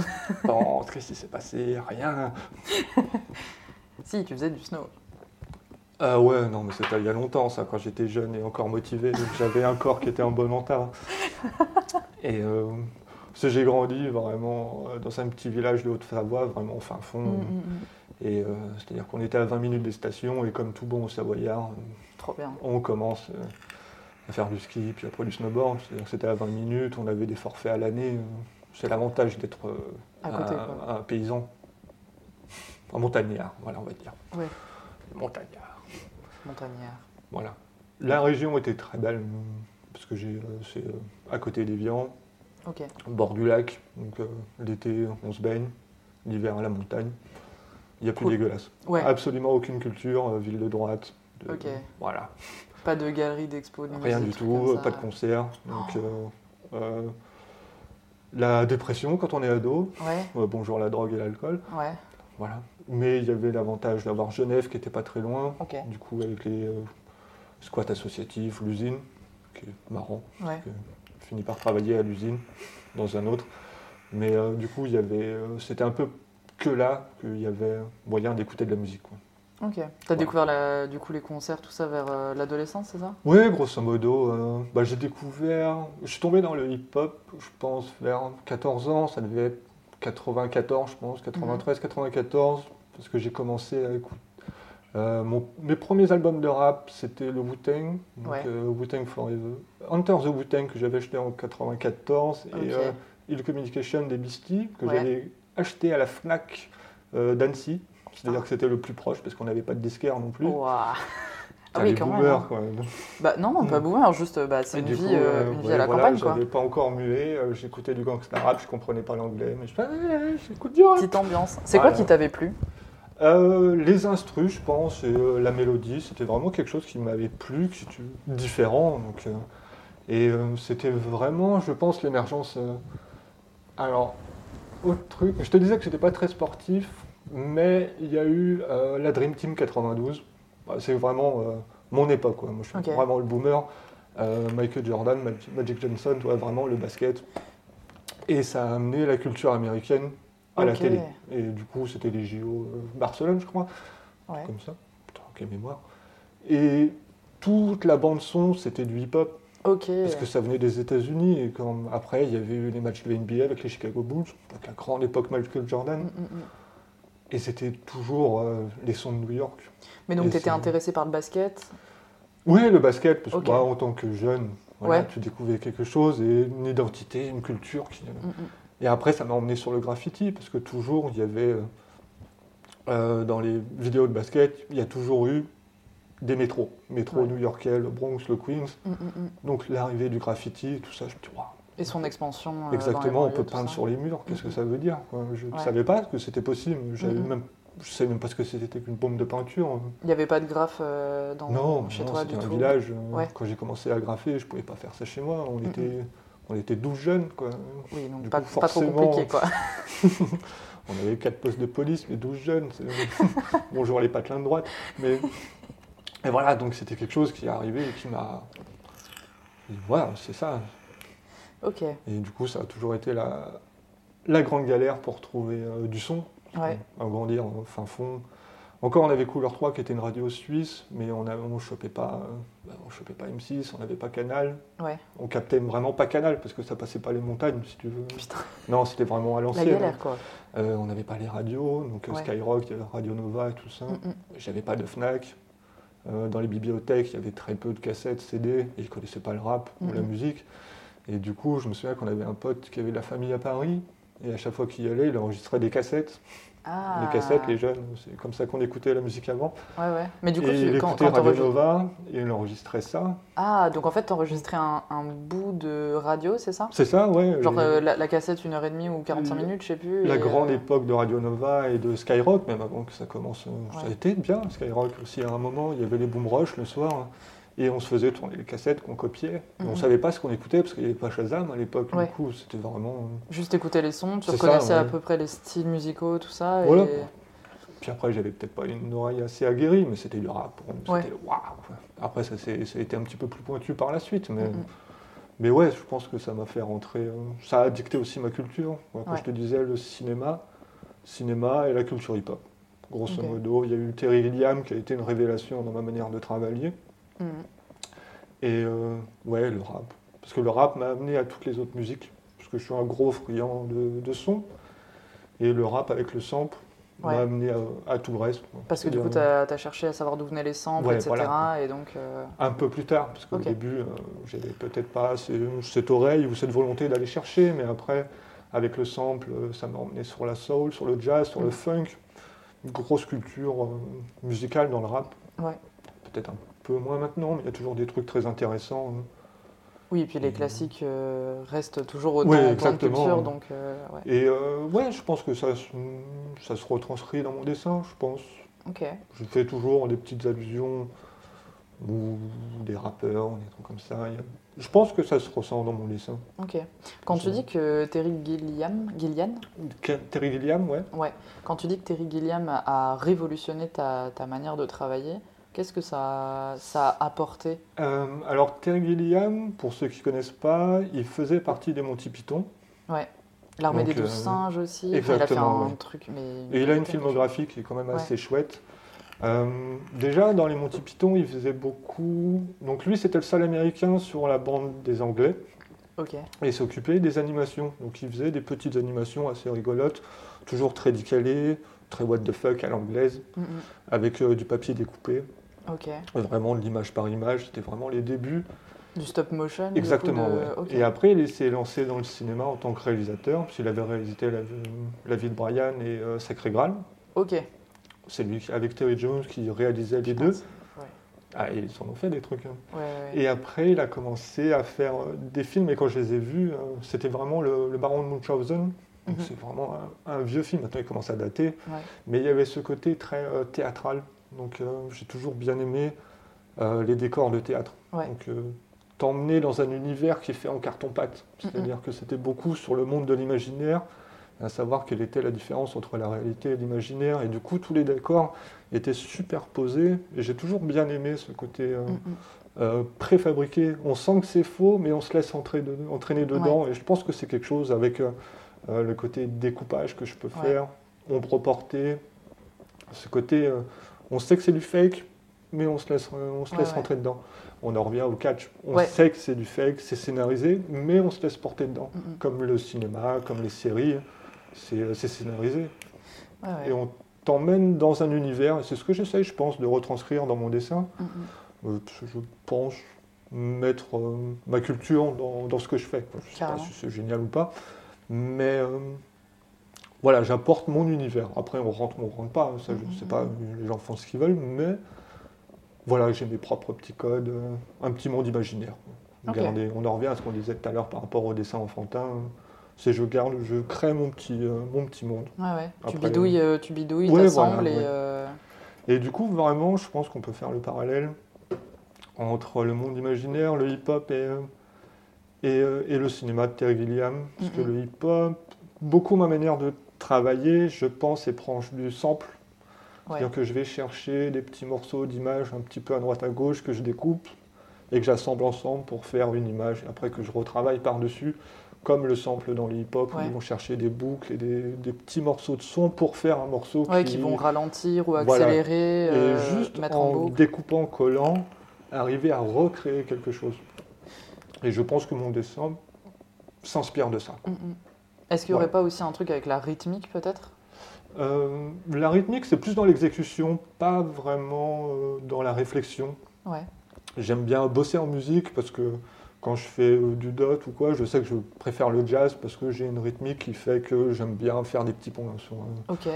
Qu'est-ce qui s'est passé? Rien. si, tu faisais du snow. Ah ouais, non, mais c'était il y a longtemps, ça, quand j'étais jeune et encore motivé. donc J'avais un corps qui était en bon état. Et euh, parce que j'ai grandi vraiment euh, dans un petit village de Haute-Savoie, vraiment au fin fond. Mm, mm, mm. Et euh, c'est-à-dire qu'on était à 20 minutes des stations, et comme tout bon Savoyard, Trop bien. on commence à faire du ski, puis après du snowboard. C'est-à-dire que c'était à 20 minutes, on avait des forfaits à l'année. C'est l'avantage d'être un paysan, un montagnard, voilà, on va dire. Montagnard. Montagnard. Voilà. La région était très belle, parce que j'ai, euh, c'est euh, à côté d'Évian, Ok. au bord du lac. Donc euh, l'été, on se baigne, l'hiver à la montagne. Il n'y a plus Cool. dégueulasse. Ouais. Absolument aucune culture, euh, ville de droite. de- Ok. Voilà. Pas de galerie d'expo, ni Rien des du tout, pas de concert. Donc, euh, la dépression quand on est ado, Ouais, bonjour la drogue et l'alcool, ouais. voilà. Mais il y avait l'avantage d'avoir Genève qui n'était pas très loin, du coup avec les euh, squats associatifs, l'usine, qui est marrant. Ouais. Je finis par travailler à l'usine, dans un autre. Mais euh, du coup, il y avait, euh, c'était un peu que là qu'il y avait moyen d'écouter de la musique. Quoi. Ok. T'as découvert la, du coup les concerts, tout ça vers euh, l'adolescence, c'est ça? Oui, grosso modo, euh, bah, j'ai découvert, je suis tombé dans le hip-hop, je pense, vers 14 ans, ça devait être 94, je pense, 93, 94, parce que j'ai commencé à écouter. Euh, mon- mes premiers albums de rap, c'était le Wu-Tang, donc Ouais. euh, Wu-Tang Forever. Enter the Wu-Tang que j'avais acheté en 94, Ok. et euh, Ill Communication des Beastie, que Ouais. j'avais acheté à la FNAC euh, d'Annecy, c'est-à-dire Ah. que c'était le plus proche, parce qu'on n'avait pas de disquaire non plus. Ah oui, les quand même. hein. quoi. Bah non, pas boomer, juste bah, c'est une vie, coup, euh, euh, une vie ouais, à la voilà, campagne quoi. J'avais pas encore mué, euh, j'écoutais du gangsta rap, je comprenais pas l'anglais, mais je fais, ah, j'écoute du rap. Petite ambiance. C'est quoi qui t'avait plu? Euh, les instrus, je pense, et euh, la mélodie, c'était vraiment quelque chose qui m'avait plu, qui était différent. Donc, euh, et euh, c'était vraiment, je pense, l'émergence. euh, alors, autre truc, je te disais que c'était pas très sportif, mais il y a eu euh, la Dream Team 92. Bah, C'est vraiment euh, mon époque, quoi. Moi, je suis vraiment le boomer. Euh, Michael Jordan, Mag- Magic Johnson, ouais, vraiment le basket. Et ça a amené la culture américaine à la télé. Et du coup, c'était les JO euh, Barcelone, je crois, Ouais. comme ça. Putain, quelle mémoire. Et toute la bande son, c'était du hip-hop, parce que ça venait des États-Unis. Et après, il y avait eu les matchs de NBA avec les Chicago Bulls, donc la grande époque Michael Jordan. Mm, mm, mm. Et c'était toujours euh, les sons de New York. Mais donc Et t'étais c'est- intéressé par le basket? Oui, le basket, parce que bah, en tant que jeune, voilà, Ouais. tu découvrais quelque chose et une identité, une culture. Qui... Mm, mm. Et après, ça m'a emmené sur le graffiti, parce que toujours, il y avait, euh, euh, dans les vidéos de basket, il y a toujours eu des métros. Métro Ouais. new-yorkais, le Bronx, le Queens. Mm, mm, mm. Donc l'arrivée du graffiti, tout ça, je me dis, waouh, Et son expansion. euh, exactement, on peut peindre sur les murs, qu'est-ce que Mhm. ça veut dire quoi. Je ne Ouais. savais pas que c'était possible, Mhm. même, je ne savais même pas ce que c'était qu'une bombe de peinture. Il n'y avait pas de graphe euh, dans, non, chez non, toi du un tout village. euh, Ouais. Quand j'ai commencé à graffer, je ne pouvais pas faire ça chez moi. On, Mhm. était, on était 12 jeunes, quoi. Oui, donc Du pas, coup, pas trop compliqué quoi. On avait quatre postes de police, mais 12 jeunes. Bonjour les patelins de droite. Mais... Et voilà, donc c'était quelque chose qui est arrivé et qui m'a. Voilà, c'est ça. Ok, Et du coup, ça a toujours été la, la grande galère pour trouver euh, du son. ouais. À grandir en fin fond. Encore, on avait Couleur 3 qui était une radio suisse, mais on ne chopait, pas, euh, bah, on chopait pas M6, on n'avait pas Canal. Ouais. On captait vraiment pas Canal parce que ça passait pas les montagnes, si tu veux. Putain, Non, c'était vraiment à la l'ancienne. galère quoi. Euh, on n'avait pas les radios, donc euh, Ouais. Skyrock, il y avait Radio Nova et tout ça. Mm, mm. J'avais pas de Fnac. Euh, dans les bibliothèques, il y avait très peu de cassettes, CD, et ils connaissaient pas le rap ou la Mhm. musique. Et du coup, je me souviens qu'on avait un pote qui avait de la famille à Paris, et à chaque fois qu'il y allait, il enregistrait des cassettes. Ah. Les cassettes, les jeunes, c'est comme ça qu'on écoutait la musique avant. Ouais, ouais. Mais du coup, et il tu, quand, écoutait quand Radio Nova et il enregistrait ça. Ah, donc en fait, t'enregistrais un, un bout de radio, c'est ça? C'est ça, ouais. Genre les- euh, la, la cassette, une heure et demie ou 45 La- minutes, je sais plus. La et, grande euh, époque de Radio Nova et de Skyrock, même avant que ça commence. euh, Ça a été bien, Skyrock aussi. À un moment, il y avait les Boom Rush le soir. Et on se faisait tourner les cassettes qu'on copiait. On Mhm. savait pas ce qu'on écoutait parce qu'il n'y avait pas Shazam à l'époque. Ouais. Du coup, c'était vraiment. Juste écouter les sons, tu ça, reconnaissais à peu près les styles musicaux, tout ça. Voilà. Et... Puis après, j'avais peut-être pas une oreille assez aguerrie, mais c'était du rap. Ouais. C'était waouh. Après, ça, ça a été un petit peu plus pointu par la suite. Mais, Mhm. mais ouais, je pense que ça m'a fait rentrer. euh, ça a dicté aussi ma culture. Quand je te disais le cinéma, cinéma et la culture hip-hop. Grosso modo, il y a eu Terry Gilliam qui a été une révélation dans ma manière de travailler. Et euh, ouais, le rap. Parce que le rap m'a amené à toutes les autres musiques. Parce que je suis un gros friand de, de son. Et le rap avec le sample Ouais. m'a amené à, à tout le reste. Parce que du coup, tu C'est-à-dire, as, cherché à savoir d'où venaient les samples, Ouais, etc. voilà. Et donc, euh, Un peu plus tard, parce qu'au début, euh, j'avais peut-être pas cette oreille ou cette volonté d'aller chercher, mais après, avec le sample, euh, ça m'a emmené sur la soul, sur le jazz, sur le Mm. funk. Une grosse culture euh, musicale dans le rap. Ouais. Peut-être un peu moins maintenant, mais il y a toujours des trucs très intéressants. hein. oui, et puis les Mhm. classiques euh, restent toujours autant en plein de exactement. culture. Donc, euh, ouais. Et euh, ouais, je pense que ça, se- ça se retranscrit dans mon dessin, je pense. Ok. Je fais toujours des petites allusions ou des rappeurs, des trucs comme ça. Je pense que ça se ressent dans mon dessin. Ok. Quand tu dis que Terry Gilliam, Gillian, Terry Gilliam, ouais. ouais. Quand tu dis que Terry Gilliam a révolutionné ta, ta manière de travailler, qu'est-ce que ça, ça a apporté Euh, alors Terry Gilliam, pour ceux qui ne connaissent pas, il faisait partie des Monty Python. Ouais. L'armée des douze euh, singes aussi. Enfin, il a fait exactement, un truc, mais Et il a une filmographie qui est quand même Ouais. assez chouette. Euh, déjà, dans les Monty Python, il faisait beaucoup... Donc lui, c'était le seul américain sur la bande des Anglais. Ok. Et il s'occupait des animations. Donc il faisait des petites animations assez rigolotes, toujours très décalées, très what the fuck à l'anglaise, Mhm. avec euh, du papier découpé. Vraiment de l'image par image, c'était vraiment les débuts. Du stop motion. Exactement, de- ouais. ok. Et après, il s'est lancé dans le cinéma en tant que réalisateur, puisqu'il avait réalisé La, La vie de Brian et euh, Sacré Graal. Ok. C'est lui, avec Terry Jones, qui réalisait les deux. Ouais. Ah, et ils en ont fait des trucs. hein. Ouais. Et après, il a commencé à faire euh, des films, et quand je les ai vus, euh, c'était vraiment le, le Baron de Munchausen. Donc Mhm. c'est vraiment un, un vieux film, maintenant il commence à dater. Mais il y avait ce côté très euh, théâtral. Donc euh, j'ai toujours bien aimé euh, les décors de théâtre. Ouais. Donc euh, t'emmener dans un univers qui est fait en carton-pâte. C'est-à-dire que c'était beaucoup sur le monde de l'imaginaire, à savoir quelle était la différence entre la réalité et l'imaginaire. Et du coup, tous les décors étaient superposés. Et j'ai toujours bien aimé ce côté préfabriqué. On sent que c'est faux, mais on se laisse de- entraîner dedans. Et je pense que c'est quelque chose avec le côté découpage que je peux faire, ombre portée, ce côté, on sait que c'est du fake, mais on se laisse, euh, on se Ouais, laisse ouais. rentrer dedans. On en revient au catch. On Ouais. sait que c'est du fake, c'est scénarisé, mais on se laisse porter dedans. Mhm. Comme le cinéma, comme les séries, c'est euh, scénarisé. Et on t'emmène dans un univers, et c'est ce que j'essaye, je pense, de retranscrire dans mon dessin. Mhm. Euh, je pense mettre euh, ma culture dans, dans ce que je fais. Je ne sais pas si c'est génial ou pas, mais euh, voilà, j'apporte mon univers. Après, on rentre ou on rentre pas, ça je ne sais pas, les gens font ce qu'ils veulent, mais voilà, j'ai mes propres petits codes, euh, un petit monde imaginaire. On en revient à ce qu'on disait tout à l'heure par rapport au dessin enfantin. C'est je garde, je crée mon petit, euh, mon petit monde. Ouais, ouais. Tu bidouilles, euh, tu bidouilles, Ouais, t'assembles voilà, et. euh, du coup, vraiment, je pense qu'on peut faire le parallèle entre le monde imaginaire, le hip-hop et, euh, et, euh, et le cinéma de Terry Gilliam. Parce que Mhm. le hip-hop, beaucoup ma manière de travailler, je pense, est proche du sample. Ouais. C'est-à-dire que je vais chercher des petits morceaux d'images un petit peu à droite à gauche que je découpe et que j'assemble ensemble pour faire une image. Et après que je retravaille par-dessus, comme le sample dans le hip-hop, où ils vont chercher des boucles et des, des petits morceaux de son pour faire un morceau Ouais, qui, qui vont ralentir ou Voilà. accélérer, euh, et juste mettre en, en boucle. découpant, collant, arriver à recréer quelque chose. Et je pense que mon dessin s'inspire de ça. Mm, mm. Est-ce qu'il n'y aurait Ouais. pas aussi un truc avec la rythmique peut-être? Euh, la rythmique, c'est plus dans l'exécution, pas vraiment euh, dans la réflexion. Ouais. J'aime bien bosser en musique parce que quand je fais euh, du dot ou quoi, je sais que je préfère le jazz parce que j'ai une rythmique qui fait que j'aime bien faire des petits ponts sur,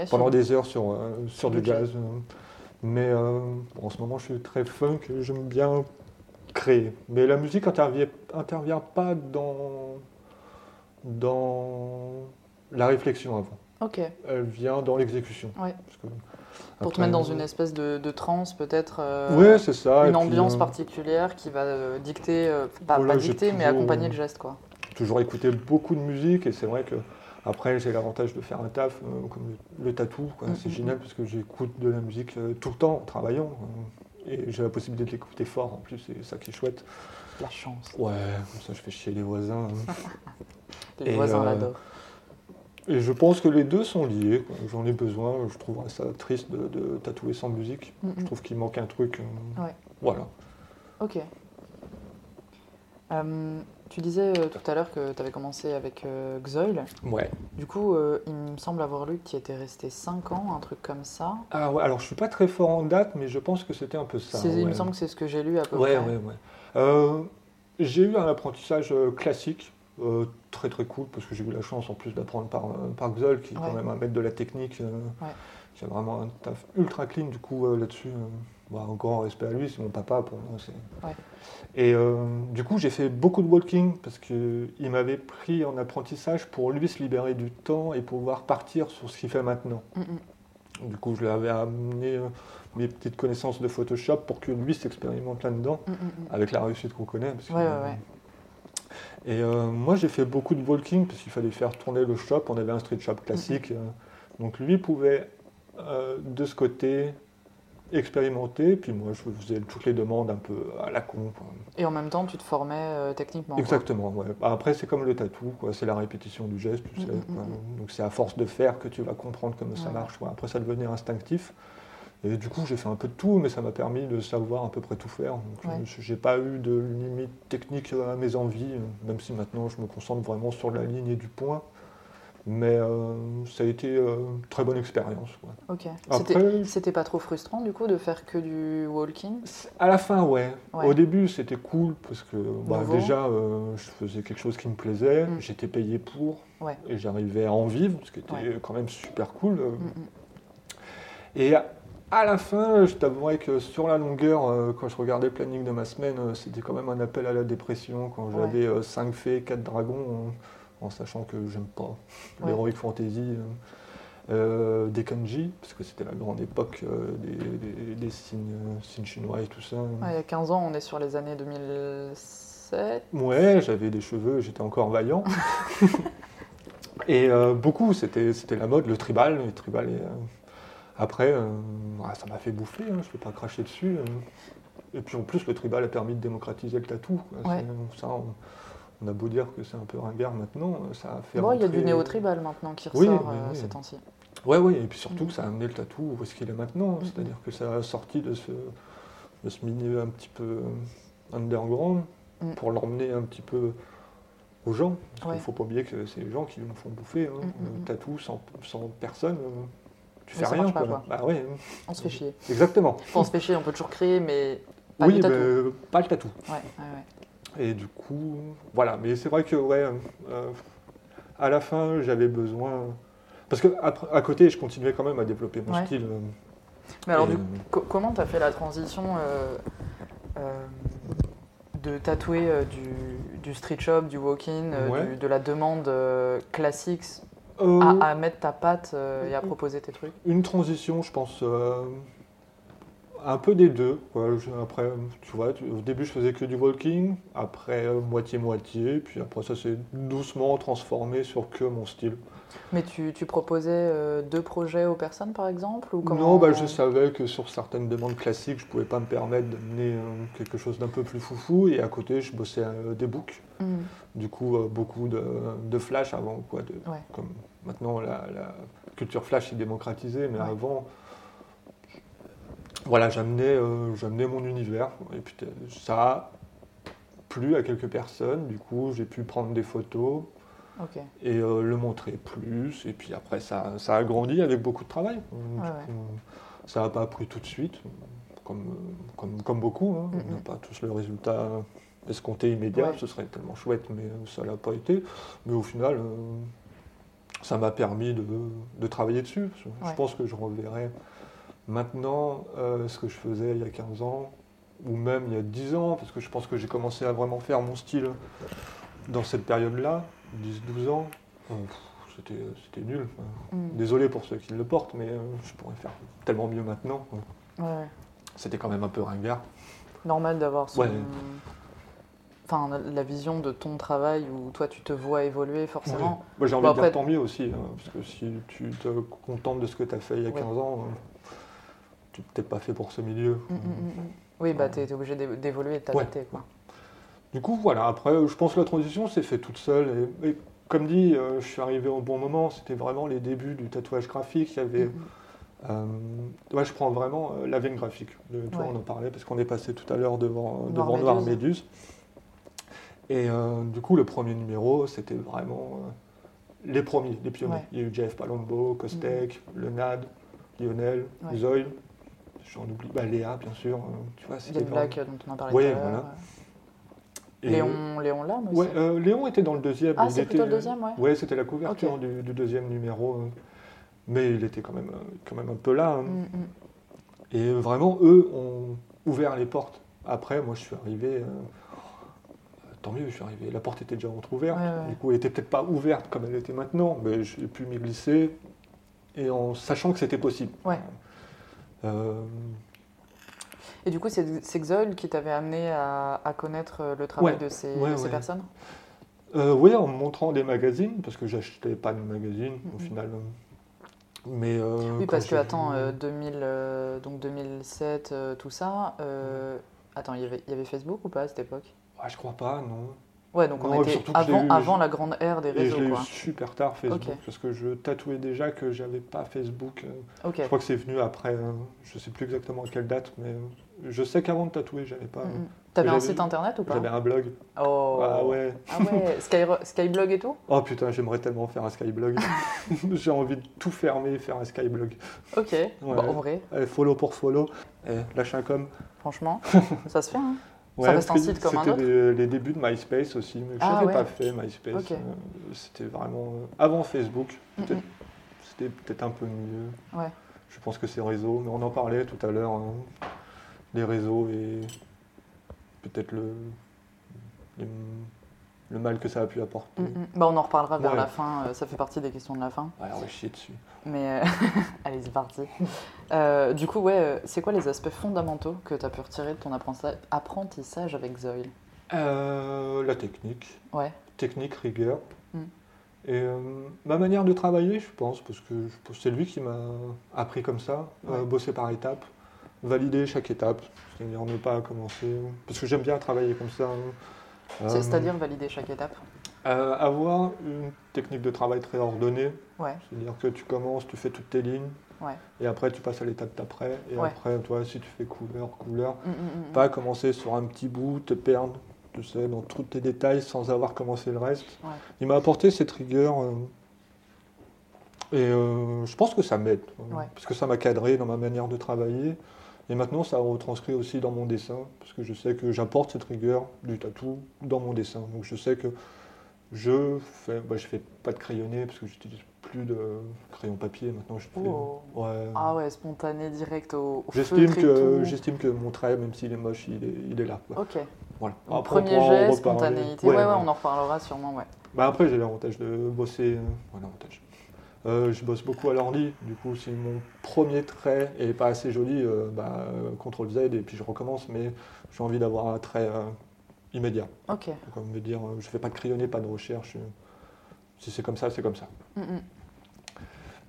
pendant sur- des heures sur, sur du jazz. Mais euh, en ce moment, je suis très funk et j'aime bien créer. Mais la musique intervient, intervient pas dans, dans la réflexion avant. Ok. Elle vient dans l'exécution. Ouais. Pour te mettre dans euh, une espèce de, de transe, peut-être. euh, Ouais, c'est ça. Une puis, ambiance euh, particulière qui va euh, dicter, euh, pas, Voilà, pas j'ai dicter, mais toujours- accompagner le geste, quoi. toujours écouté beaucoup de musique et c'est vrai que après j'ai l'avantage de faire un taf euh, comme le, le tatou quoi. Mm, c'est mm, génial parce que j'écoute de la musique euh, tout le temps en travaillant euh, et j'ai la possibilité de l'écouter fort en plus c'est ça qui est chouette La chance. ouais comme ça je fais chier les voisins hein. Les Et, voisins euh, l'adorent. et je pense que les deux sont liés j'en ai besoin je trouverais ça triste de, de tatouer sans musique Mm, je trouve qu'il manque un truc euh, Ouais. voilà Ok. Euh, tu disais tout à l'heure que tu avais commencé avec euh, Xoil. ouais Du coup, euh, il me semble avoir lu que tu étais resté 5 ans, un truc comme ça. ah ouais alors je suis pas très fort en date mais je pense que c'était un peu ça C'est- Il me ouais. semble que c'est ce que j'ai lu à peu Ouais, près. ouais, ouais. Euh, j'ai eu un apprentissage classique, euh, très très cool, parce que j'ai eu la chance en plus d'apprendre par, euh, par Xol, qui est Ouais. quand même un maître de la technique, euh, Ouais. qui a vraiment un taf ultra clean, du coup euh, là-dessus, bah, un grand respect à lui, c'est mon papa pour moi. Ouais. Et du coup, j'ai fait beaucoup de walking, parce qu'il m'avait pris en apprentissage pour lui se libérer du temps et pouvoir partir sur ce qu'il fait maintenant. Mm, mm, Du coup, je lui avais amené mes petites connaissances de Photoshop pour que lui s'expérimente là-dedans mm, avec la réussite qu'on connaît. parce que-. Et euh, moi, j'ai fait beaucoup de walking parce qu'il fallait faire tourner le shop. On avait un street shop classique. euh, donc lui pouvait, euh, de ce côté, expérimenter. Puis moi, je faisais toutes les demandes un peu à la con. quoi. Et en même temps, tu te formais euh, techniquement. quoi. Exactement. ouais. Bah, Après, c'est comme le tatou. C'est la répétition du geste. tu sais, Donc c'est à force de faire que tu vas comprendre comment ça marche. quoi. Après, ça devenait instinctif. Et du coup, j'ai fait un peu de tout, mais ça m'a permis de savoir à peu près tout faire. Donc, Ouais. j'ai pas eu de limite technique à mes envies, même si maintenant je me concentre vraiment sur la ligne et du point. Mais euh, ça a été euh, une très bonne expérience. Ok. Après, C'était- pas trop frustrant du coup de faire que du walking? À la fin, ouais. Ouais. Au début, c'était cool parce que bah, déjà, euh, je faisais quelque chose qui me plaisait, Mm. j'étais payé pour, et j'arrivais à en vivre, ce qui était quand même super cool. Mm, mm. Et à, la fin, je t'avouerais que sur la longueur, euh, quand je regardais le planning de ma semaine, euh, c'était quand même un appel à la dépression quand Ouais. j'avais 5 fées, 4 dragons, euh, en sachant que j'aime pas Ouais. l'heroic fantasy. euh, euh, des kanji, parce que c'était la grande époque euh, des, des- des signes, euh, signes chinois et tout ça. Ouais, il y a 15 ans, on est sur les années 2007. Ouais, j'avais des cheveux, j'étais encore vaillant. et euh, beaucoup, c'était la mode, le tribal. Le tribal euh, après, euh, ah, ça m'a fait bouffer, hein, je peux pas cracher dessus. euh. Et puis en plus, le tribal a permis de démocratiser le tatou. Ouais. C'est- Ça, on, on a beau dire que c'est un peu ringard maintenant, euh, ça a fait. Bon, il y a du néo-tribal maintenant qui ressort Oui, oui, euh, oui. ces temps-ci. Ouais, oui, et puis surtout Mhm. que ça a amené le tatou où est-ce qu'il est maintenant. Mhm. C'est-à-dire que ça a sorti de ce, de ce milieu un petit peu euh, underground Mhm. pour l'emmener un petit peu aux gens. Parce Ouais. qu'il ne faut pas oublier que c'est les gens qui nous font bouffer. Hein. Le tatou sans, sans personne, euh, tu fais ça rien. pas, quoi. Bah ouais. On se fait chier. exactement. Enfin, on se fait chier, on peut toujours créer, mais pas oui, du tatou. mais pas le tatou. Ouais. Et du coup, voilà. Mais c'est vrai que, ouais, euh, euh, à la fin, j'avais besoin. Parce que à côté, je continuais quand même à développer mon style. euh, Mais alors, et, du coup, co- comment tu as fait la transition euh, euh, de tatouer euh, du, du street shop, du walk-in, euh, de la demande euh, classique euh, à, à mettre ta patte euh, et à proposer tes trucs Une transition, je pense, euh, un peu des deux. quoi. Je- Après, tu vois, tu- au début, je faisais que du walking, après moitié-moitié, puis après, ça s'est doucement transformé sur que mon style. Mais tu, tu proposais euh, deux projets aux personnes, par exemple ou comment... Non, bah, je savais que sur certaines demandes classiques, je pouvais pas me permettre d'amener euh, quelque chose d'un peu plus foufou, et à côté, je bossais euh, des books. Mhm. Du coup, euh, beaucoup de, de flash avant, quoi. De, Ouais. Comme maintenant, la, la culture flash est démocratisée, mais Ouais. avant, voilà, j'amenais, euh, mon univers. Et puis, euh, ça a plu à quelques personnes. Du coup, j'ai pu prendre des photos Et euh, le montrer plus. Et puis après, ça, ça a grandi avec beaucoup de travail. Ouais, coup, ça n'a pas pris tout de suite, comme, comme, comme beaucoup. hein. On Mhm. n'a pas tous le résultat escompté immédiat, Ouais. ce serait tellement chouette, mais ça l'a pas été. Mais au final, euh, ça m'a permis de, de travailler dessus. Je Ouais. pense que je reverrai maintenant euh, ce que je faisais il y a 15 ans, ou même il y a 10 ans, parce que je pense que j'ai commencé à vraiment faire mon style dans cette période-là, 10-12 ans. C'était nul. Mm. Désolé pour ceux qui le portent, mais euh, je pourrais faire tellement mieux maintenant. Ouais. C'était quand même un peu ringard. Normal d'avoir son. Ouais. Enfin, la vision de ton travail où toi tu te vois évoluer forcément. Moi j'ai envie Bon, de dire après- tant mieux aussi, hein, parce que si tu te contentes de ce que tu as fait il y a Ouais. 15 ans, euh, tu n'es peut-être pas fait pour ce milieu. Mm, mm. Oui, bah t'es t'es obligé d'é- d'évoluer et de t'adapter. quoi. Du coup, voilà, après, je pense que la transition s'est faite toute seule. Et, et comme dit, euh, je suis arrivé au bon moment, c'était vraiment les débuts du tatouage graphique. Il y avait. Mm, euh, ouais, je prends vraiment euh, la veine graphique. De, toi, Ouais. on en parlait parce qu'on est passé tout à l'heure devant, Noir devant Noir Méduse. Et du coup, le premier numéro, c'était vraiment les premiers, les pionniers. Ouais. Il y a eu Jeff Palombo, Kostek, Le Nad, Lionel. Zoï. J'en oublie. Bah, Léa, bien sûr. tu vois, vraiment- Black dont on a parlé Ouais, tout à l'heure. Et- Léon, Léon Lame aussi. Ouais, euh, Léon était dans le deuxième. Ah, c'est plutôt le deuxième, ouais. Ouais, c'était la couverture du, du deuxième numéro. euh, Mais il était quand même, euh, quand même un peu là. hein. Mm, mm. Et vraiment, eux ont ouvert les portes. Après, moi, je suis arrivé. euh, tant mieux, je suis arrivé. La porte était déjà entrouverte. Ouais, ouais. Du coup, elle était peut-être pas ouverte comme elle était maintenant, mais j'ai pu m'y glisser. Et en sachant que c'était possible. Ouais. Euh, Et du coup, c'est Xoil qui t'avait amené à, à connaître euh, le travail Ouais. de ces, Ouais, de ces ouais. personnes? Euh, oui, en montrant des magazines, parce que j'achetais pas de magazines au Mhm. final. euh. Mais euh, Oui, parce que, attends, euh, 2000, donc 2007, euh, tout ça. Attends, il y avait- il y avait Facebook ou pas à cette époque? Ah, je crois pas, non. Ouais, donc on Non, était avant, eu- avant la grande ère des Et je réseaux, l'ai eu super tard Facebook, Ok. parce que je tatouais déjà que j'avais pas Facebook. euh. Je crois que c'est venu après, euh, je sais plus exactement à quelle date, mais euh, je sais qu'avant de tatouer, j'avais pas. Mm, mm. T'avais un site internet ou pas J'avais un blog. Oh. Ah ouais. Ah ouais, Sky- Skyblog et tout Oh putain, j'aimerais tellement faire un Skyblog. J'ai envie de tout fermer et faire un Skyblog. Ok. Bah, en vrai, Allez, follow pour follow. Eh, lâche un com. franchement, ça se fait. Hein. Ouais, reste un site comme un C'était autre les, les débuts de MySpace aussi, mais je Ah n'avais ouais. pas fait MySpace. Euh, C'était vraiment euh, avant Facebook. Mm, mm. C'était peut-être un peu mieux. Ouais. Je pense que c'est réseau, mais on en parlait tout à l'heure. hein. Les réseaux et peut-être le, les- le mal que ça a pu apporter. Mm, mm. Bah, on en reparlera vers Ouais. la fin, euh, ça fait partie des questions de la fin. Ouais, on va chier dessus. Mais euh, allez, c'est parti. Euh, du coup, ouais, c'est quoi les aspects fondamentaux que tu as pu retirer de ton apprentissage, avec Zoil? La technique. Ouais. Technique, rigueur. Mm. Et ma manière de travailler, je pense, parce que c'est lui qui m'a appris comme ça, Ouais. bosser par étapes, valider chaque étape, c'est-à-dire ne pas commencer. Parce que j'aime bien travailler comme ça. hein. Euh, C'est-à-dire valider chaque étape euh, avoir une technique de travail très ordonnée, Ouais. c'est-à-dire que tu commences, tu fais toutes tes lignes, Ouais. et après tu passes à l'étape d'après, et Ouais. après, toi, si tu fais couleur, couleur, Mm, mm, mm, pas commencer sur un petit bout, te perdre, tu sais, dans tous tes détails sans avoir commencé le reste. Il m'a apporté cette rigueur, euh, et euh, je pense que ça m'aide, parce que ça m'a cadré dans ma manière de travailler, et maintenant ça retranscrit aussi dans mon dessin, parce que je sais que j'apporte cette rigueur du tatou dans mon dessin, donc je sais que je fais, bah, je fais pas de crayonné, parce que j'utilise plus de crayon papier, maintenant je fais... Oh. Ouais. Ah ouais, spontané, direct au, au J'estime que, j'estime que mon trait, même s'il est moche, il est, il est là. quoi. Ok. Voilà. Après, premier jet, spontanéité. Ouais, ouais, on en reparlera sûrement, ouais. Bah après, j'ai l'avantage de bosser. euh, l'avantage. Euh, je bosse beaucoup à l'ordi. Du coup, si mon premier trait est pas assez joli, euh, bah, euh, CTRL Z et puis je recommence. Mais j'ai envie d'avoir un trait euh, immédiat. Ok. Comme me dire, je fais pas de crayonné, pas de recherche. Si c'est comme ça, c'est comme ça. Mm, mm.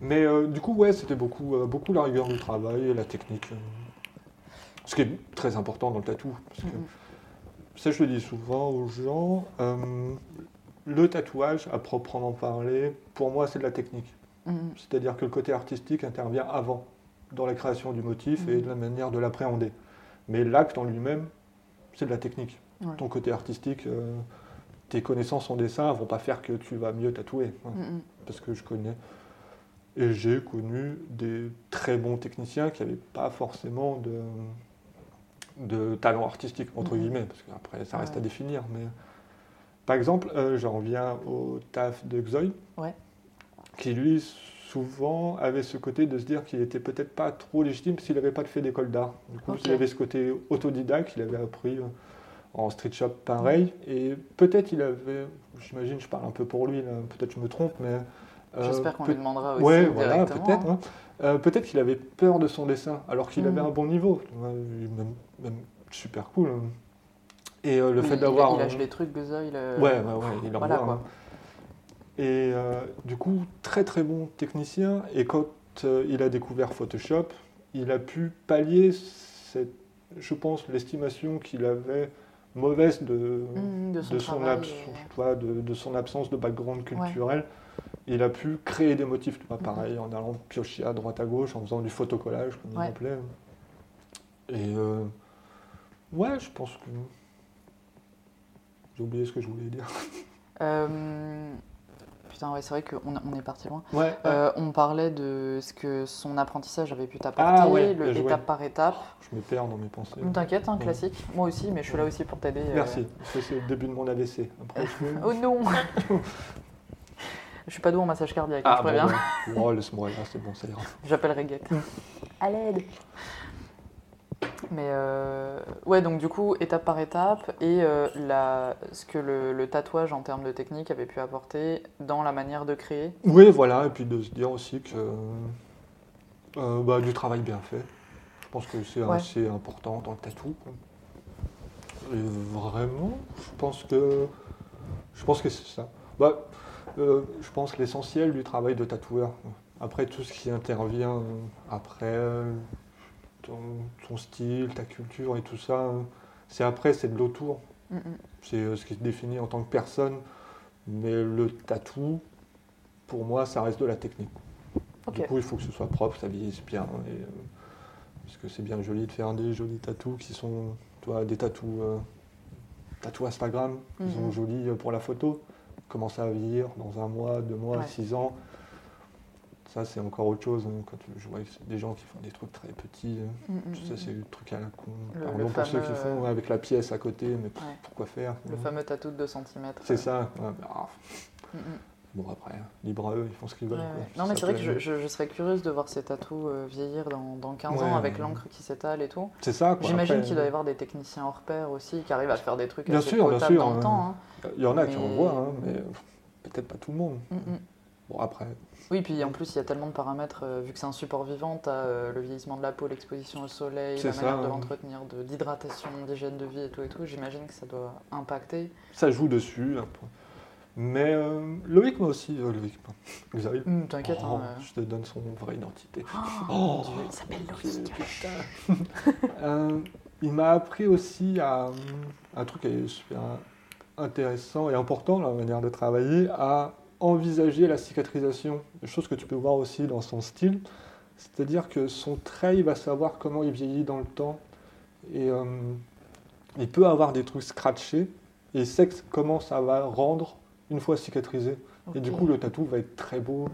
Mais du coup, ouais, c'était beaucoup, beaucoup la rigueur du travail et la technique. Ce qui est très important dans le tatou. Parce que, Mm, ça, je le dis souvent aux gens. le tatouage, à proprement parler, pour moi, c'est de la technique. Mm, mm. C'est-à-dire que le côté artistique intervient avant, dans la création du motif et Mhm. de la manière de l'appréhender. Mais l'acte en lui-même, c'est de la technique. Ouais. Ton côté artistique, euh, tes connaissances en dessin vont pas faire que tu vas mieux tatouer. hein, Mm, mm. Parce que je connais. Et j'ai connu des très bons techniciens qui n'avaient pas forcément de, de talent artistique, entre guillemets, parce qu'après, ça reste Ouais. à définir. Mais... Par exemple, euh, j'en reviens au taf de Xoy, Ouais. Qui lui, souvent, avait ce côté de se dire qu'il était peut-être pas trop légitime s'il n'avait pas fait d'école d'art. Du coup, il avait ce côté autodidacte, il avait appris euh, en street shop pareil, et peut-être il avait, j'imagine, je parle un peu pour lui, peut-être je me trompe, mais... euh, J'espère qu'on lui demandera aussi Ouais, voilà, peut-être. hein. Euh, peut-être qu'il avait peur de son dessin, alors qu'il Mhm. avait un bon niveau. Même, même super cool. hein. Et euh, le Oui, fait d'avoir. Il lâche les trucs, Goza, il. Ouais, ouais, ouais, il Voilà, envoie. quoi. hein. Et euh, du coup, très très bon technicien. Et quand euh, il a découvert Photoshop, il a pu pallier, cette, je pense, l'estimation qu'il avait mauvaise de, de son de, son travail, abs- tu vois, de, de son absence de background culturel. Il a pu créer des motifs, vois, Mhm. pareil, en allant piocher à droite à gauche, en faisant du photocollage, comme Ouais. il appelait. Et euh, ouais, je pense que. J'ai oublié ce que je voulais dire. Euh, Putain, ouais, c'est vrai qu'on on est parti loin. Ouais, Euh, on parlait de ce que son apprentissage avait pu t'apporter, Ah ouais, le étape par étape. je me perds dans mes pensées. T'inquiète, Ouais. classique. Moi aussi, mais je suis là aussi pour t'aider. euh. Merci, c'est le début de mon AVC. Après, je fais- Oh non Je suis pas doué en massage cardiaque, hein, Ah, je bon, préviens. ouais. Oh, laisse-moi là, c'est bon, ça ira. J'appellerai Guette. À l'aide Mais euh, ouais, donc du coup, étape par étape, et euh, la, ce que le, le tatouage en termes de technique avait pu apporter dans la manière de créer. Oui, voilà, et puis de se dire aussi que euh, bah, du travail bien fait. Je pense que c'est Ouais. assez important dans le tatou. quoi. Et vraiment, je pense que je pense que c'est ça. Bah, euh, je pense que l'essentiel du travail de tatoueur. Après tout ce qui intervient euh, après euh, ton, ton style, ta culture et tout ça, euh, c'est après, c'est de l'autour. Mm, mm. C'est euh, ce qui te définit en tant que personne. Mais le tatou, pour moi, ça reste de la technique. Du coup, il faut que ce soit propre, ça vieillisse bien. Et, euh, parce que c'est bien joli de faire des jolis tatous qui sont, tu vois, des tatous, euh, tatous Instagram, qui Mhm. sont jolis euh, pour la photo. Commencer à vieillir dans un mois, deux mois, Ouais. six ans. Ça, c'est encore autre chose. hein, Quand je vois des gens qui font des trucs très petits. hein. Mm, mm, Ça, mm. c'est le truc à la con. Le- Pardon le pour ceux qui fameux, font avec la pièce à côté, mais pff, Ouais. pourquoi faire Le hein. fameux tatou de 2 cm. C'est ça. ouais, bah, ah, Mm, mm. bon, après, libre à eux, ils font ce qu'ils veulent. Non, mais ça c'est vrai que je, je- je serais curieuse de voir ces tatous euh, vieillir dans, dans 15 Ouais, ans avec l'encre qui s'étale et tout. C'est ça. J'imagine qu'il doit y avoir des techniciens hors pair aussi qui arrivent à faire des trucs Bien assez sûr, bien sûr, dans le ouais. temps. hein. Il y en a qui en voient, hein, mais peut-être pas tout le monde. Mm, mm. Bon, après, Oui, puis en plus, il y a tellement de paramètres, euh, vu que c'est un support vivant, tu le vieillissement de la peau, l'exposition au soleil, la ça, manière de l'entretenir, de- d'hydratation, d'hygiène de vie et tout et tout. J'imagine que ça doit impacter. ça joue dessus. Mais euh, Loïc, moi aussi, euh, Loïc, Xavier. Hum, T'inquiète, Oh, hein, euh. Je te donne son vraie identité. Oh, Oh, il s'appelle Loïc. Euh, il m'a appris aussi à un truc qui est super intéressant et important, la manière de travailler, à envisager la cicatrisation. Des choses que tu peux voir aussi dans son style. C'est-à-dire que son trait, il va savoir comment il vieillit dans le temps. Et euh, il peut avoir des trucs scratchés. Et il sait comment ça va rendre une fois cicatrisé. Et du coup, le tatou va être très beau.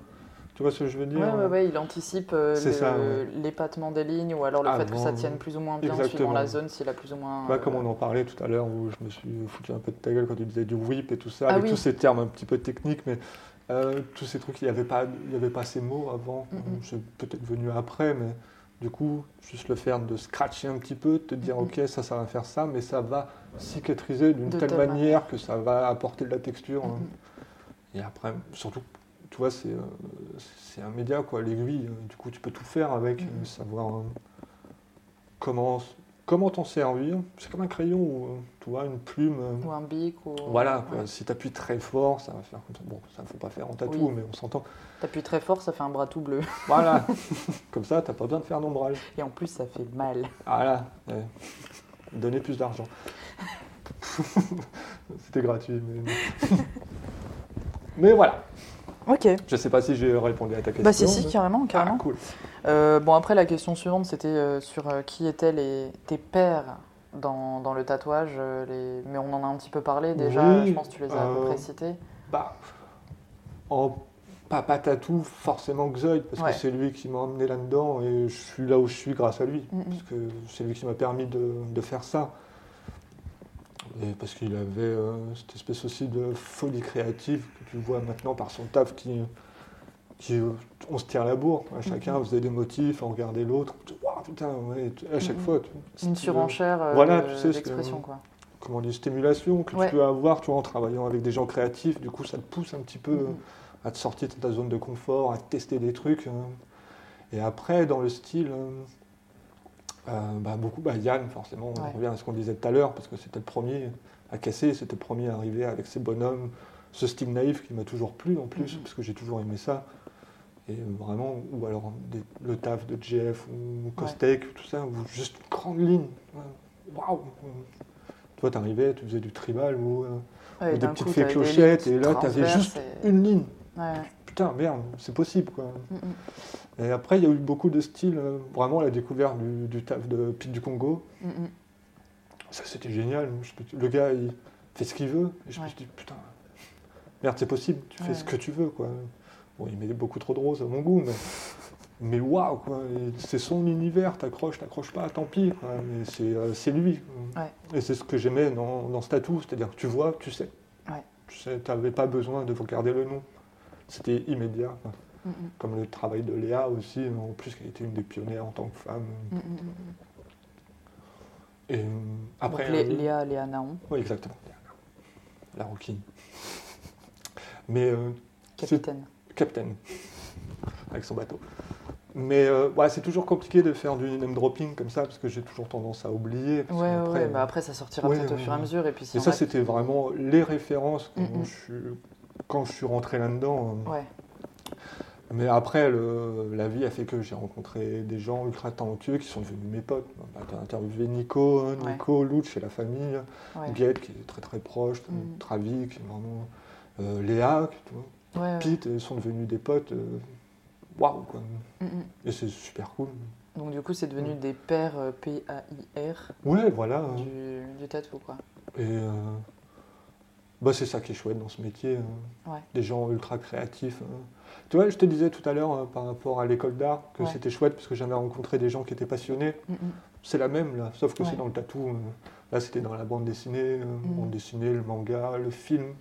Tu vois ce que je veux dire ouais, ouais, il anticipe euh, ouais. l'épatement des lignes ou alors le fait que ça tienne plus ou moins bien exactement. suivant la zone, s'il a plus ou moins. Vois, euh, comme on en parlait tout à l'heure, où je me suis foutu un peu de ta gueule quand tu disais du whip et tout ça, Ah avec oui. tous ces termes un petit peu techniques, mais euh, tous ces trucs, il n'y avait, pas- il y avait pas ces mots avant. Mhm. C'est peut-être venu après, mais du coup, juste le faire de scratcher un petit peu, de te dire, ok, ça, ça va faire ça, mais ça va cicatriser d'une telle, telle manière, manière. que ça va apporter de la texture. Hein. Et après, surtout, tu vois, c'est euh, c'est un média, quoi, l'aiguille. euh, Du coup, tu peux tout faire avec, euh, savoir euh, comment comment t'en servir. C'est comme un crayon ou, tu vois, une plume. Ou un bic ou. voilà, quoi. ouais. si tu appuies très fort, ça va faire comme ça. Bon, ça ne faut pas faire en tatou, Oui. mais on s'entend. T'appuies très fort, ça fait un bras tout bleu. Voilà, comme ça, t'as pas besoin de faire d'ombrage. Et en plus, ça fait mal. Voilà, ouais. donner plus d'argent. C'était gratuit, mais. mais voilà, Ok. je sais pas si j'ai répondu à ta question. Bah si, si, carrément, carrément. Ah, cool. Euh, bon, après, la question suivante, c'était euh, sur euh, qui étaient les, tes pères dans, dans le tatouage. euh, les... Mais on en a un petit peu parlé déjà, Oui, je pense que tu les as à peu près cités. Bah, en pas tatou forcément Xoid, parce Ouais. que c'est lui qui m'a emmené là-dedans et je suis là où je suis grâce à lui. Parce que c'est lui qui m'a permis de, de faire ça. Et parce qu'il avait euh, cette espèce aussi de folie créative que tu vois maintenant par son taf qui. qui on se tire la bourre. quoi. Chacun Mhm. faisait des motifs, on regardait l'autre. Putain, ouais, à chaque Mhm. fois. tu- Une surenchère euh, Voilà, de- tu sais, d'expression, quoi. comment dire, stimulation que Ouais. tu peux avoir tu vois, en travaillant avec des gens créatifs. Du coup, ça te pousse un petit peu Mhm. à te sortir de ta zone de confort, à tester des trucs. hein. Et après, dans le style, euh, euh, bah, beaucoup, bah, Yann, forcément, Ouais. on revient à ce qu'on disait tout à l'heure, parce que c'était le premier à casser, c'était le premier à arriver avec ses bonhommes, ce style naïf qui m'a toujours plu en plus, Mhm. parce que j'ai toujours aimé ça. Et vraiment, ou alors des- le taf de Jeff ou Kostek, tout ça, ou juste une grande ligne. Waouh! Toi, t'arrivais, tu faisais du tribal ou, euh, Ouais, ou des petites fées clochettes, et là, t'avais juste et- une ligne. Ouais, Putain, merde, c'est possible, quoi. Et après, il y a eu beaucoup de styles, euh, vraiment la découverte du, du taf de Pete du Congo. Ça, c'était génial. Le gars, il fait ce qu'il veut. Et je me suis dit, putain, merde, c'est possible, tu fais Ouais. ce que tu veux, quoi. Bon, il met beaucoup trop de roses à mon goût, mais, mais waouh, quoi. C'est son univers, t'accroches, t'accroches pas, tant pis, quoi. Mais c'est euh, lui. Ouais. Et c'est ce que j'aimais dans, dans ce tatou, c'est-à-dire que tu vois, tu sais. Ouais. Tu sais, t'avais pas besoin de regarder le nom. C'était immédiat. quoi. Comme le travail de Léa aussi, en plus, qui a été une des pionnières en tant que femme. Et euh, après. Donc, Léa, Léa Naon, Oui, exactement. La Rookie. Mais euh, capitaine. Captain, avec son bateau. Mais euh, ouais, c'est toujours compliqué de faire du name dropping comme ça, parce que j'ai toujours tendance à oublier. parce Ouais, ouais, ouais, bah après ça sortira ouais, peut-être au ouais, fur et à ouais. mesure. Et puis si Et on ça, a- c'était vraiment les références quand, je, suis, quand je suis rentré là-dedans. euh. Ouais, Mais après, le- la vie a fait que j'ai rencontré des gens ultra talentueux qui sont devenus mes potes. Bah, T'as interviewé Nico, hein, Ouais. Nico, Lutz et la famille. ouais. Guette qui est très très proche, Mhm. Travi qui est vraiment. Euh, Léa, tu vois. Ouais. Pete, ils sont devenus des potes. euh, Waouh, quoi. Mhm. Et c'est super cool. Donc du coup, c'est devenu des pairs euh, P-A-I-R Ouais, voilà. hein. du, du tatou, quoi. Et euh, bah, c'est ça qui est chouette dans ce métier. hein. Ouais. Des gens ultra créatifs. hein. Tu vois, je te disais tout à l'heure euh, par rapport à l'école d'art que Ouais. c'était chouette parce que j'avais rencontré des gens qui étaient passionnés. Mhm. C'est la même là, sauf que c'est dans le tatou. euh. Là, c'était dans la bande dessinée, euh, Mhm. bande dessinée, le manga, le film.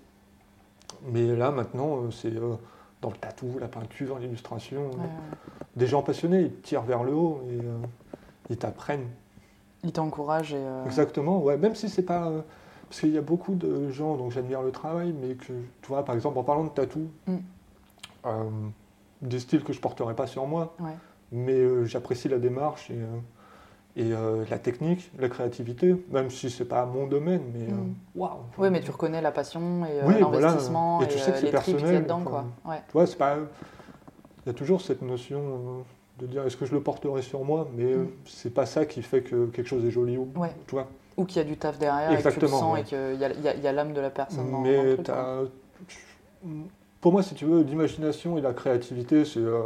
Mais là, maintenant, euh, c'est euh, dans le tatou, la peinture, l'illustration. Ouais. Des gens passionnés, ils tirent vers le haut et euh, ils t'apprennent. Il t'encourage et. Exactement, ouais. Même si c'est pas. parce qu'il y a beaucoup de gens dont j'admire le travail, mais que, tu vois, par exemple, en parlant de tatou, Mm. euh, des styles que je porterai pas sur moi, Ouais. mais euh, j'apprécie la démarche et, euh, et euh, la technique, la créativité, même si c'est pas mon domaine, mais euh, Mm. waouh! Oui, mais tu reconnais la passion et euh, Oui, voilà. l'investissement Et et, tu sais que les tripes qu'il y a personnel, dedans, enfin. quoi. Ouais. Tu vois, c'est pas. Il y a toujours cette notion de dire est-ce que je le porterai sur moi, mais Mm. c'est pas ça qui fait que quelque chose est joli ou. Ouais. Tu vois? Ou qu'il y a du taf derrière et que tu le Exactement, sens ouais. et qu'il y a, y l'âme de la personne dans Mais pour moi, si tu veux, l'imagination et la créativité, c'est euh,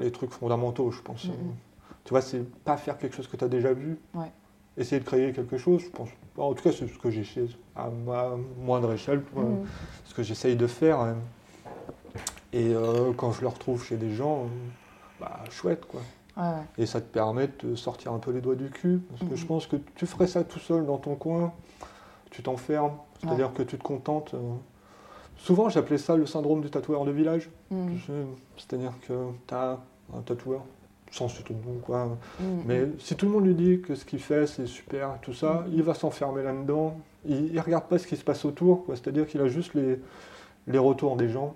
les trucs fondamentaux, je pense. Mhm. Tu vois, c'est pas faire quelque chose que tu as déjà vu. Ouais. Essayer de créer quelque chose, je pense. En tout cas, c'est ce que j'ai chez à ma moindre échelle, Mhm. ce que j'essaye de faire. hein. Et euh, quand je le retrouve chez des gens, euh, bah chouette, quoi. Ouais, ouais. Et ça te permet de sortir un peu les doigts du cul. Parce que Mhm. je pense que tu ferais ça tout seul dans ton coin, tu t'enfermes, c'est-à-dire que tu te contentes. euh, Souvent, j'appelais ça le syndrome du tatoueur de village. Mhm. C'est-à-dire que tu as un tatoueur, sans c'est tout le monde, quoi. Mhm. Mais si tout le monde lui dit que ce qu'il fait, c'est super, et tout ça, Mhm. il va s'enfermer là-dedans. Il ne regarde pas ce qui se passe autour, quoi. c'est-à-dire qu'il a juste les, les retours des gens.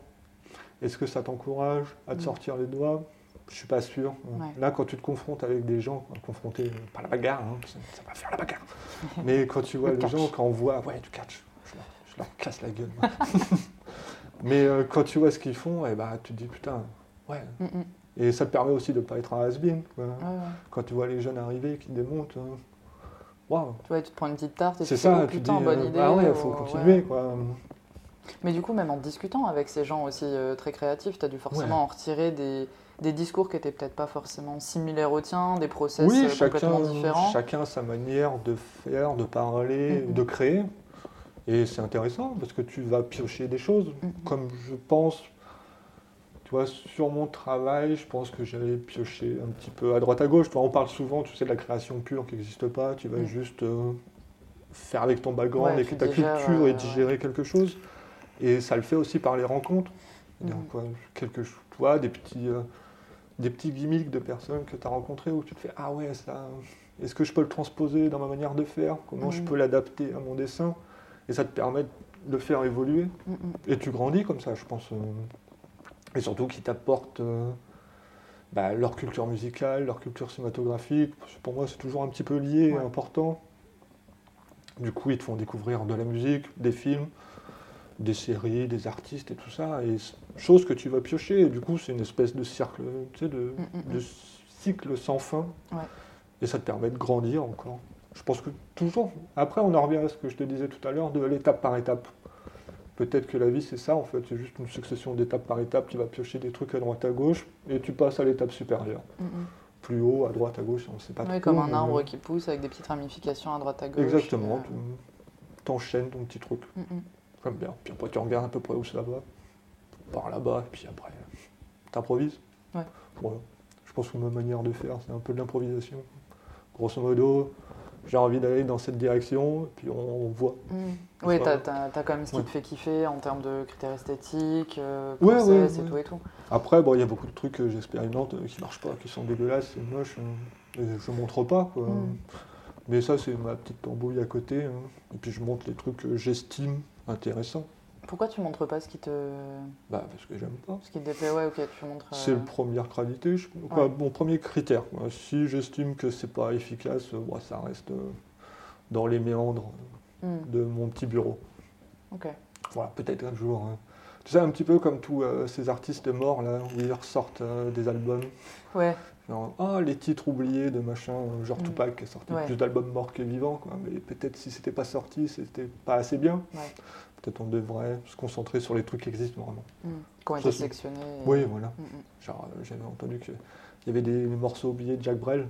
Est-ce que ça t'encourage à te sortir les doigts? Je suis pas sûr. Ouais. Là, quand tu te confrontes avec des gens, confrontés, euh, pas la bagarre, hein, ça, ça va faire la bagarre. Mais quand tu vois Le les catch. gens, quand on voit, ouais, du catch, je leur, je leur casse la gueule. Mais euh, quand tu vois ce qu'ils font, eh ben, tu te dis putain, ouais. Et ça te permet aussi de ne pas être un has-been. Ouais, ouais. Quand tu vois les jeunes arriver qui démontent, euh, waouh. Tu vois, tu te prends une petite tarte et C'est tu ça, oh, te putain, dis, bonne euh, idée. ah ouais, il faut ou- continuer. ouais. Quoi. Mais du coup, même en discutant avec ces gens aussi euh, très créatifs, tu as dû forcément Ouais. en retirer des, des discours qui étaient peut-être pas forcément similaires aux tiens, des process Oui, euh, chacun, complètement différents. chacun sa manière de faire, de parler, de créer. Et c'est intéressant parce que tu vas piocher des choses. Comme je pense, tu Tu vois, sur mon travail, je pense que j'allais piocher un petit peu à droite à gauche. Tu vois, on parle souvent, tu sais, de la création pure qui n'existe pas. Tu vas Mm. juste euh, faire avec ton background Ouais, et ta digères, culture euh, et digérer quelque chose. Et ça le fait aussi par les rencontres. C'est-à-dire quoi, quelque chose, tu vois, des petits, euh, des petits gimmicks de personnes que tu as rencontrées où tu te fais Ah ouais, ça, est-ce que je peux le transposer dans ma manière de faire? Comment je Mhm. peux l'adapter à mon dessin? Et ça te permet de le faire évoluer. Mm, mm. Et tu grandis comme ça, je pense. euh, Et surtout qui t'apportent euh, bah, leur culture musicale, leur culture cinématographique. Pour moi, c'est toujours un petit peu lié et important. Du coup, ils te font découvrir de la musique, des films, des séries, des artistes et tout ça. Et c- choses que tu vas piocher. Et du coup, c'est une espèce de cercle, tu sais, de, Mm, mm, de mm. cycle sans fin. Ouais. Et ça te permet de grandir encore. Je pense que toujours. Après, on en revient à ce que je te disais tout à l'heure, de l'étape par étape. Peut-être que la vie, c'est ça, en fait. C'est juste une succession d'étapes par étape. Tu vas piocher des trucs à droite, à gauche, et tu passes à l'étape supérieure. Mm, mm. Plus haut, à droite, à gauche, on ne sait pas Oui, trop. comme un mais- arbre qui pousse avec des petites ramifications à droite à gauche. Exactement. Tu t'enchaînes ton petit truc. mm. J'aime bien. Puis après, tu regardes à peu près où ça va. Par là-bas, et puis après, t'improvises. Ouais. Voilà. Je pense que ma manière de faire, c'est un peu de l'improvisation. Grosso modo, j'ai envie d'aller dans cette direction, et puis on, on voit. Mm. Oui, t'as as, quand même ce qui Ouais. te fait kiffer en termes de critères esthétiques, euh, Ouais, process ouais, et tout et tout. Après, bon, il y a beaucoup de trucs que j'expérimente euh, qui marchent pas, qui sont dégueulasses, c'est moche. hein. Et je montre pas. quoi. Mm. Mais ça, c'est ma petite tambouille à côté. hein. Et puis je montre les trucs que j'estime intéressants. Pourquoi tu montres pas ce qui te, Bah, parce que j'aime pas. ce qui te déplaît Ouais, ok, tu montres. euh, C'est le première qualité, je- quoi, Ouais. mon premier critère. quoi. Si j'estime que c'est pas efficace, euh, bon, ça reste euh, dans les méandres mm, de mon petit bureau. Ok. Voilà, peut-être un jour. hein. Tu sais, un petit peu comme tous euh, ces artistes morts là, où ils ressortent euh, des albums. Ouais. Genre, ah, les titres oubliés de machin, euh, genre Mm. Tupac qui a sorti Ouais. plus d'albums morts que vivants, quoi. Mais peut-être si c'était pas sorti, c'était pas assez bien. Ouais. Peut-être on devrait se concentrer sur les trucs qui existent vraiment. mm. Qui ont été sélectionnés. Oui, voilà. Mm. Genre, euh, j'avais entendu qu'il y avait des morceaux oubliés de Jack Brel.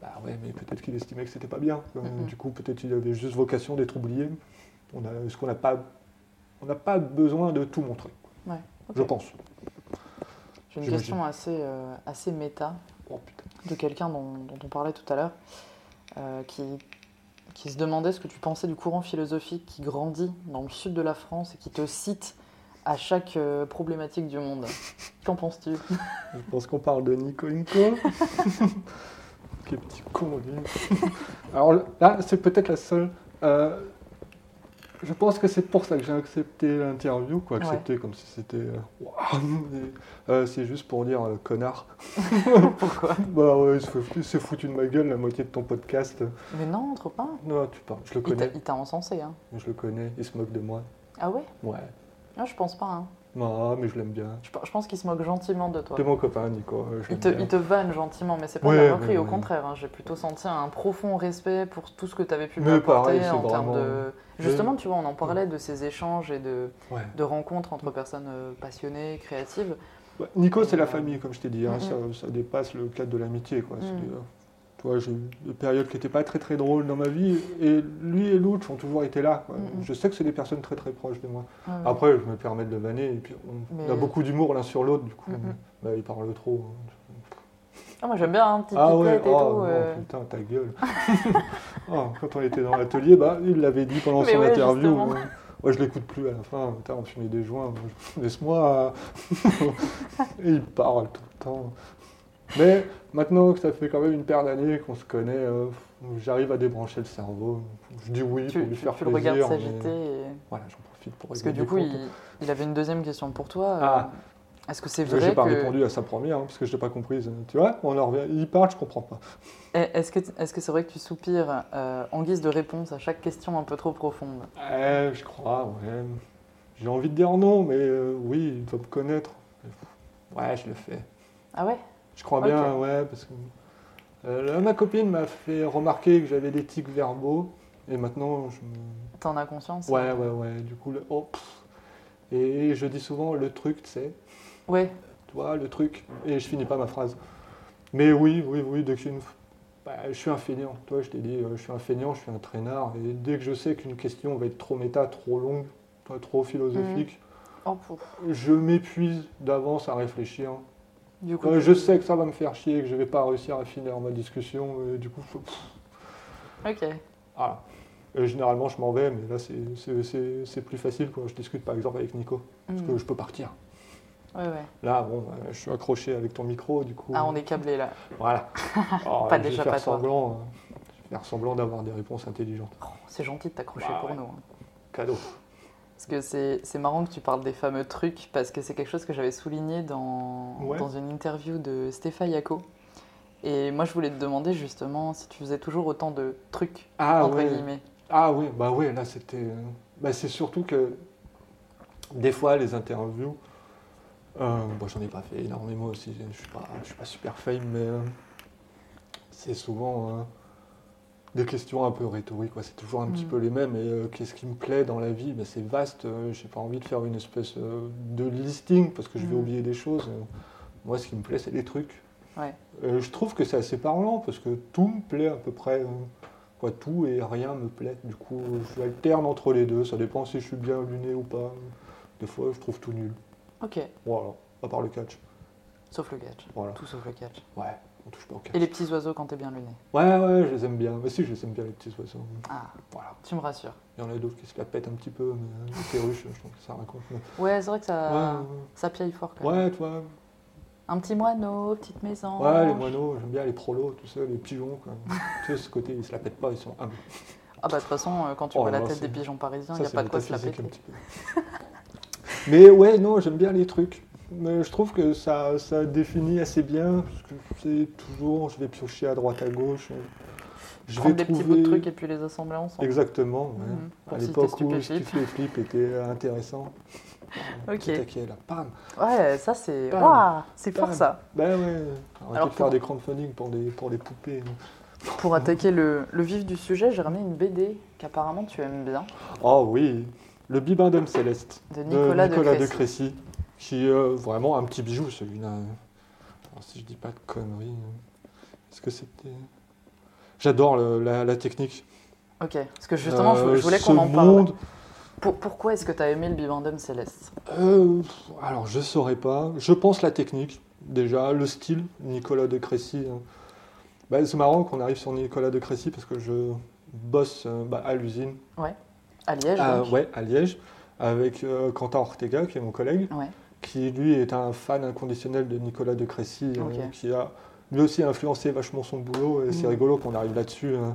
Bah ouais, mais peut-être qu'il estimait que c'était pas bien. Du coup, peut-être qu'il avait juste vocation d'être oublié. On a, est-ce qu'on n'a pas, on n'a pas besoin de tout montrer, Ouais. je pense. J'ai une question assez, euh, assez méta Oh de quelqu'un dont, dont on parlait tout à l'heure, euh, qui, qui se demandait ce que tu pensais du courant philosophique qui grandit dans le sud de la France et qui te cite à chaque euh, problématique du monde. Qu'en penses-tu? Je pense qu'on parle de Nico Inco. Quel petit con, lui. Alors là, c'est peut-être la seule. euh, je pense que c'est pour ça que j'ai accepté l'interview, quoi. Accepté comme si c'était. euh, euh, c'est juste pour dire connard. Pourquoi? Bah ouais, il s'est foutu de ma gueule la moitié de ton podcast. Mais non, trop pas. Non, tu parles. Je le Il t'a- connais. il t'a encensé, hein. Je le connais. Il se moque de moi. Ah ouais? Ouais. Non, je pense pas, hein. Non, mais je l'aime bien. Je, pe- je pense qu'il se moque gentiment de toi. T'es mon copain, Nico. euh, je Il te, bien. il te vanne gentiment, mais c'est pas Ouais, de la moquerie, ouais, au ouais. contraire. hein. J'ai plutôt senti un profond respect pour tout ce que tu avais pu Mais apporter pareil, en termes de. Justement, tu vois, on en parlait de ces échanges et de, de rencontres entre personnes euh, passionnées, créatives. Nico, c'est la Euh, famille, comme je t'ai dit. hein, mhm. ça, ça dépasse le cadre de l'amitié. quoi. C'est, Mhm. Vois, j'ai eu des périodes qui n'étaient pas très très drôles dans ma vie. Et lui et l'autre ont toujours été là. quoi. Je sais que c'est des personnes très très proches de moi. Ouais, ouais. Après, je me permets de le vanner. Et puis, on, Mais- on a beaucoup d'humour l'un sur l'autre. Du coup, bah, il parle trop. hein. Ah, moi j'aime bien, un petit Ah ouais, et tout. oh, non, euh. putain, ta gueule. Oh, quand on était dans l'atelier, bah, il l'avait dit pendant Mais son ouais, interview. euh, Moi, je l'écoute plus à la fin. Putain, on fumait des joints. Laisse-moi. Et il parle tout le temps. Mais maintenant que ça fait quand même une paire d'années qu'on se connaît, euh, j'arrive à débrancher le cerveau. Je dis oui Tu, pour lui tu- faire tu le plaisir. regardes s'agiter. et- Voilà, j'en profite pour Parce que du coup, il, il avait une deuxième question pour toi. euh, Ah. Est-ce que c'est Parce que vrai j'ai pas que. répondu à sa première, hein, parce que je l'ai pas comprise. Tu vois, on en revient. Il parle, je comprends pas. Est-ce que est-ce que c'est vrai que tu soupires euh, en guise de réponse à chaque question un peu trop profonde? Je crois, ouais. J'ai envie de dire non, mais euh, oui, il doit me connaître. Ouais, je le fais. Ah ouais? Je crois bien, ouais, parce que euh, ma copine m'a fait remarquer que j'avais des tics verbaux, et maintenant, je me... T'en as conscience Ouais, ouais, ouais, du coup, le... oh. Et je dis souvent le truc, tu sais, Ouais, tu vois, le truc, et je finis pas ma phrase. Mais oui, oui, oui, dès que j'ai une... Bah, je suis un feignant, toi, je t'ai dit, euh, je suis un feignant, je suis un traînard, et dès que je sais qu'une question va être trop méta, trop longue, trop philosophique, Oh, pouf. je m'épuise d'avance à réfléchir. Du coup, je sais que ça va me faire chier, que je vais pas réussir à finir ma discussion, et du coup, Ok. voilà. Et généralement, je m'en vais, mais là, c'est- plus facile quand je discute par exemple avec Nico, parce que Hmm. je peux partir. Ouais, ouais. Là, bon, euh, je suis accroché avec ton micro, du coup. Ah, on est câblé là. Voilà. Oh, Pas je vais déjà, faire pas semblant, euh, je vais faire semblant d'avoir des réponses intelligentes. Oh, c'est gentil de t'accrocher Bah pour ouais. nous. hein. Cadeau. Parce que c'est marrant que tu parles des fameux trucs, parce que c'est quelque chose que j'avais souligné dans, Ouais. dans une interview de Stéphane Yako. Et moi, je voulais te demander justement si tu faisais toujours autant de trucs, Ah entre ouais. guillemets. Ah oui, bah ouais, là c'était. euh, Bah c'est surtout que des fois les interviews, euh, bon j'en ai pas fait énormément aussi, je suis pas, je suis pas super fame, mais euh, c'est souvent euh, des questions un peu rhétoriques, c'est toujours un petit Mm. peu les mêmes. Et euh, qu'est-ce qui me plaît dans la vie? Ben, C'est vaste, euh, j'ai pas envie de faire une espèce euh, de listing parce que je vais Mm. oublier des choses. Euh, Moi ce qui me plaît c'est les trucs. Ouais. Je trouve que c'est assez parlant parce que tout me plaît à peu près. quoi, tout et rien me plaît. Du coup, je alterne entre les deux. Ça dépend si je suis bien luné ou pas. Des fois, je trouve tout nul. Ok, Voilà, à part le catch. sauf le catch. Voilà. Tout sauf le catch. Ouais, on touche pas au catch. Et les petits oiseaux quand t'es bien luné. Ouais, ouais, je les aime bien. Mais si, je les aime bien, les petits oiseaux. Ah, Voilà. tu me rassures. Il y en a d'autres qui se la pètent un petit peu, mais euh, les perruches, je trouve que ça raconte. mais- Ouais, c'est vrai que ça, Ouais, ça piaille fort quand ouais. même. ouais, tu vois. Un petit moineau, petite maison. Ouais, les moineaux, j'aime bien les prolos, tout ça, les pigeons. Quoi. tu sais, ce côté, ils se la pètent pas, ils sont humbles. Ah bah de toute façon, euh, quand tu Oh vois la tête des pigeons parisiens, il n'y a pas de quoi se la péter. Mais ouais, non, j'aime bien les trucs. Mais je trouve que ça, ça définit assez bien, parce que c'est toujours, je vais piocher à droite à gauche. Je Prendre vais des petits bouts de trucs et puis les assembler ensemble. Exactement, ouais. Mhm. Pour À l'époque où Stupéflip. Était intéressant. Ok. Taquet, là, pam. Ouais, ça c'est. Bam. Waouh, c'est fort Bam. ça. Ben ouais, arrêtez Alors de faire pour- des crowdfunding pour des, pour des poupées. Pour attaquer le, le vif du sujet, j'ai ramené une BD qu'apparemment tu aimes bien, Oh oui, le Bibendum Céleste. de Nicolas, de, Crécy. Crécy, qui est euh, vraiment un petit bijou celui-là. Alors, si je dis pas de conneries, euh, est-ce que c'était. J'adore la, la technique. Ok, parce que justement, je- Euh, voulais qu'on en parle. monde, Pour- pourquoi est-ce que tu as aimé le Bibendum Céleste? Euh, alors je saurais pas. Je pense la technique, déjà, le style, Nicolas de Crécy. hein. Bah, c'est marrant qu'on arrive sur Nicolas de Crécy parce que je bosse bah, à l'usine, À Liège à, ouais, à Liège, avec euh, Quentin Ortega, qui est mon collègue. Ouais. Qui lui est un fan inconditionnel de Nicolas de Crécy, euh, qui a lui aussi influencé vachement son boulot, et c'est Mhm. rigolo qu'on arrive là-dessus. hein.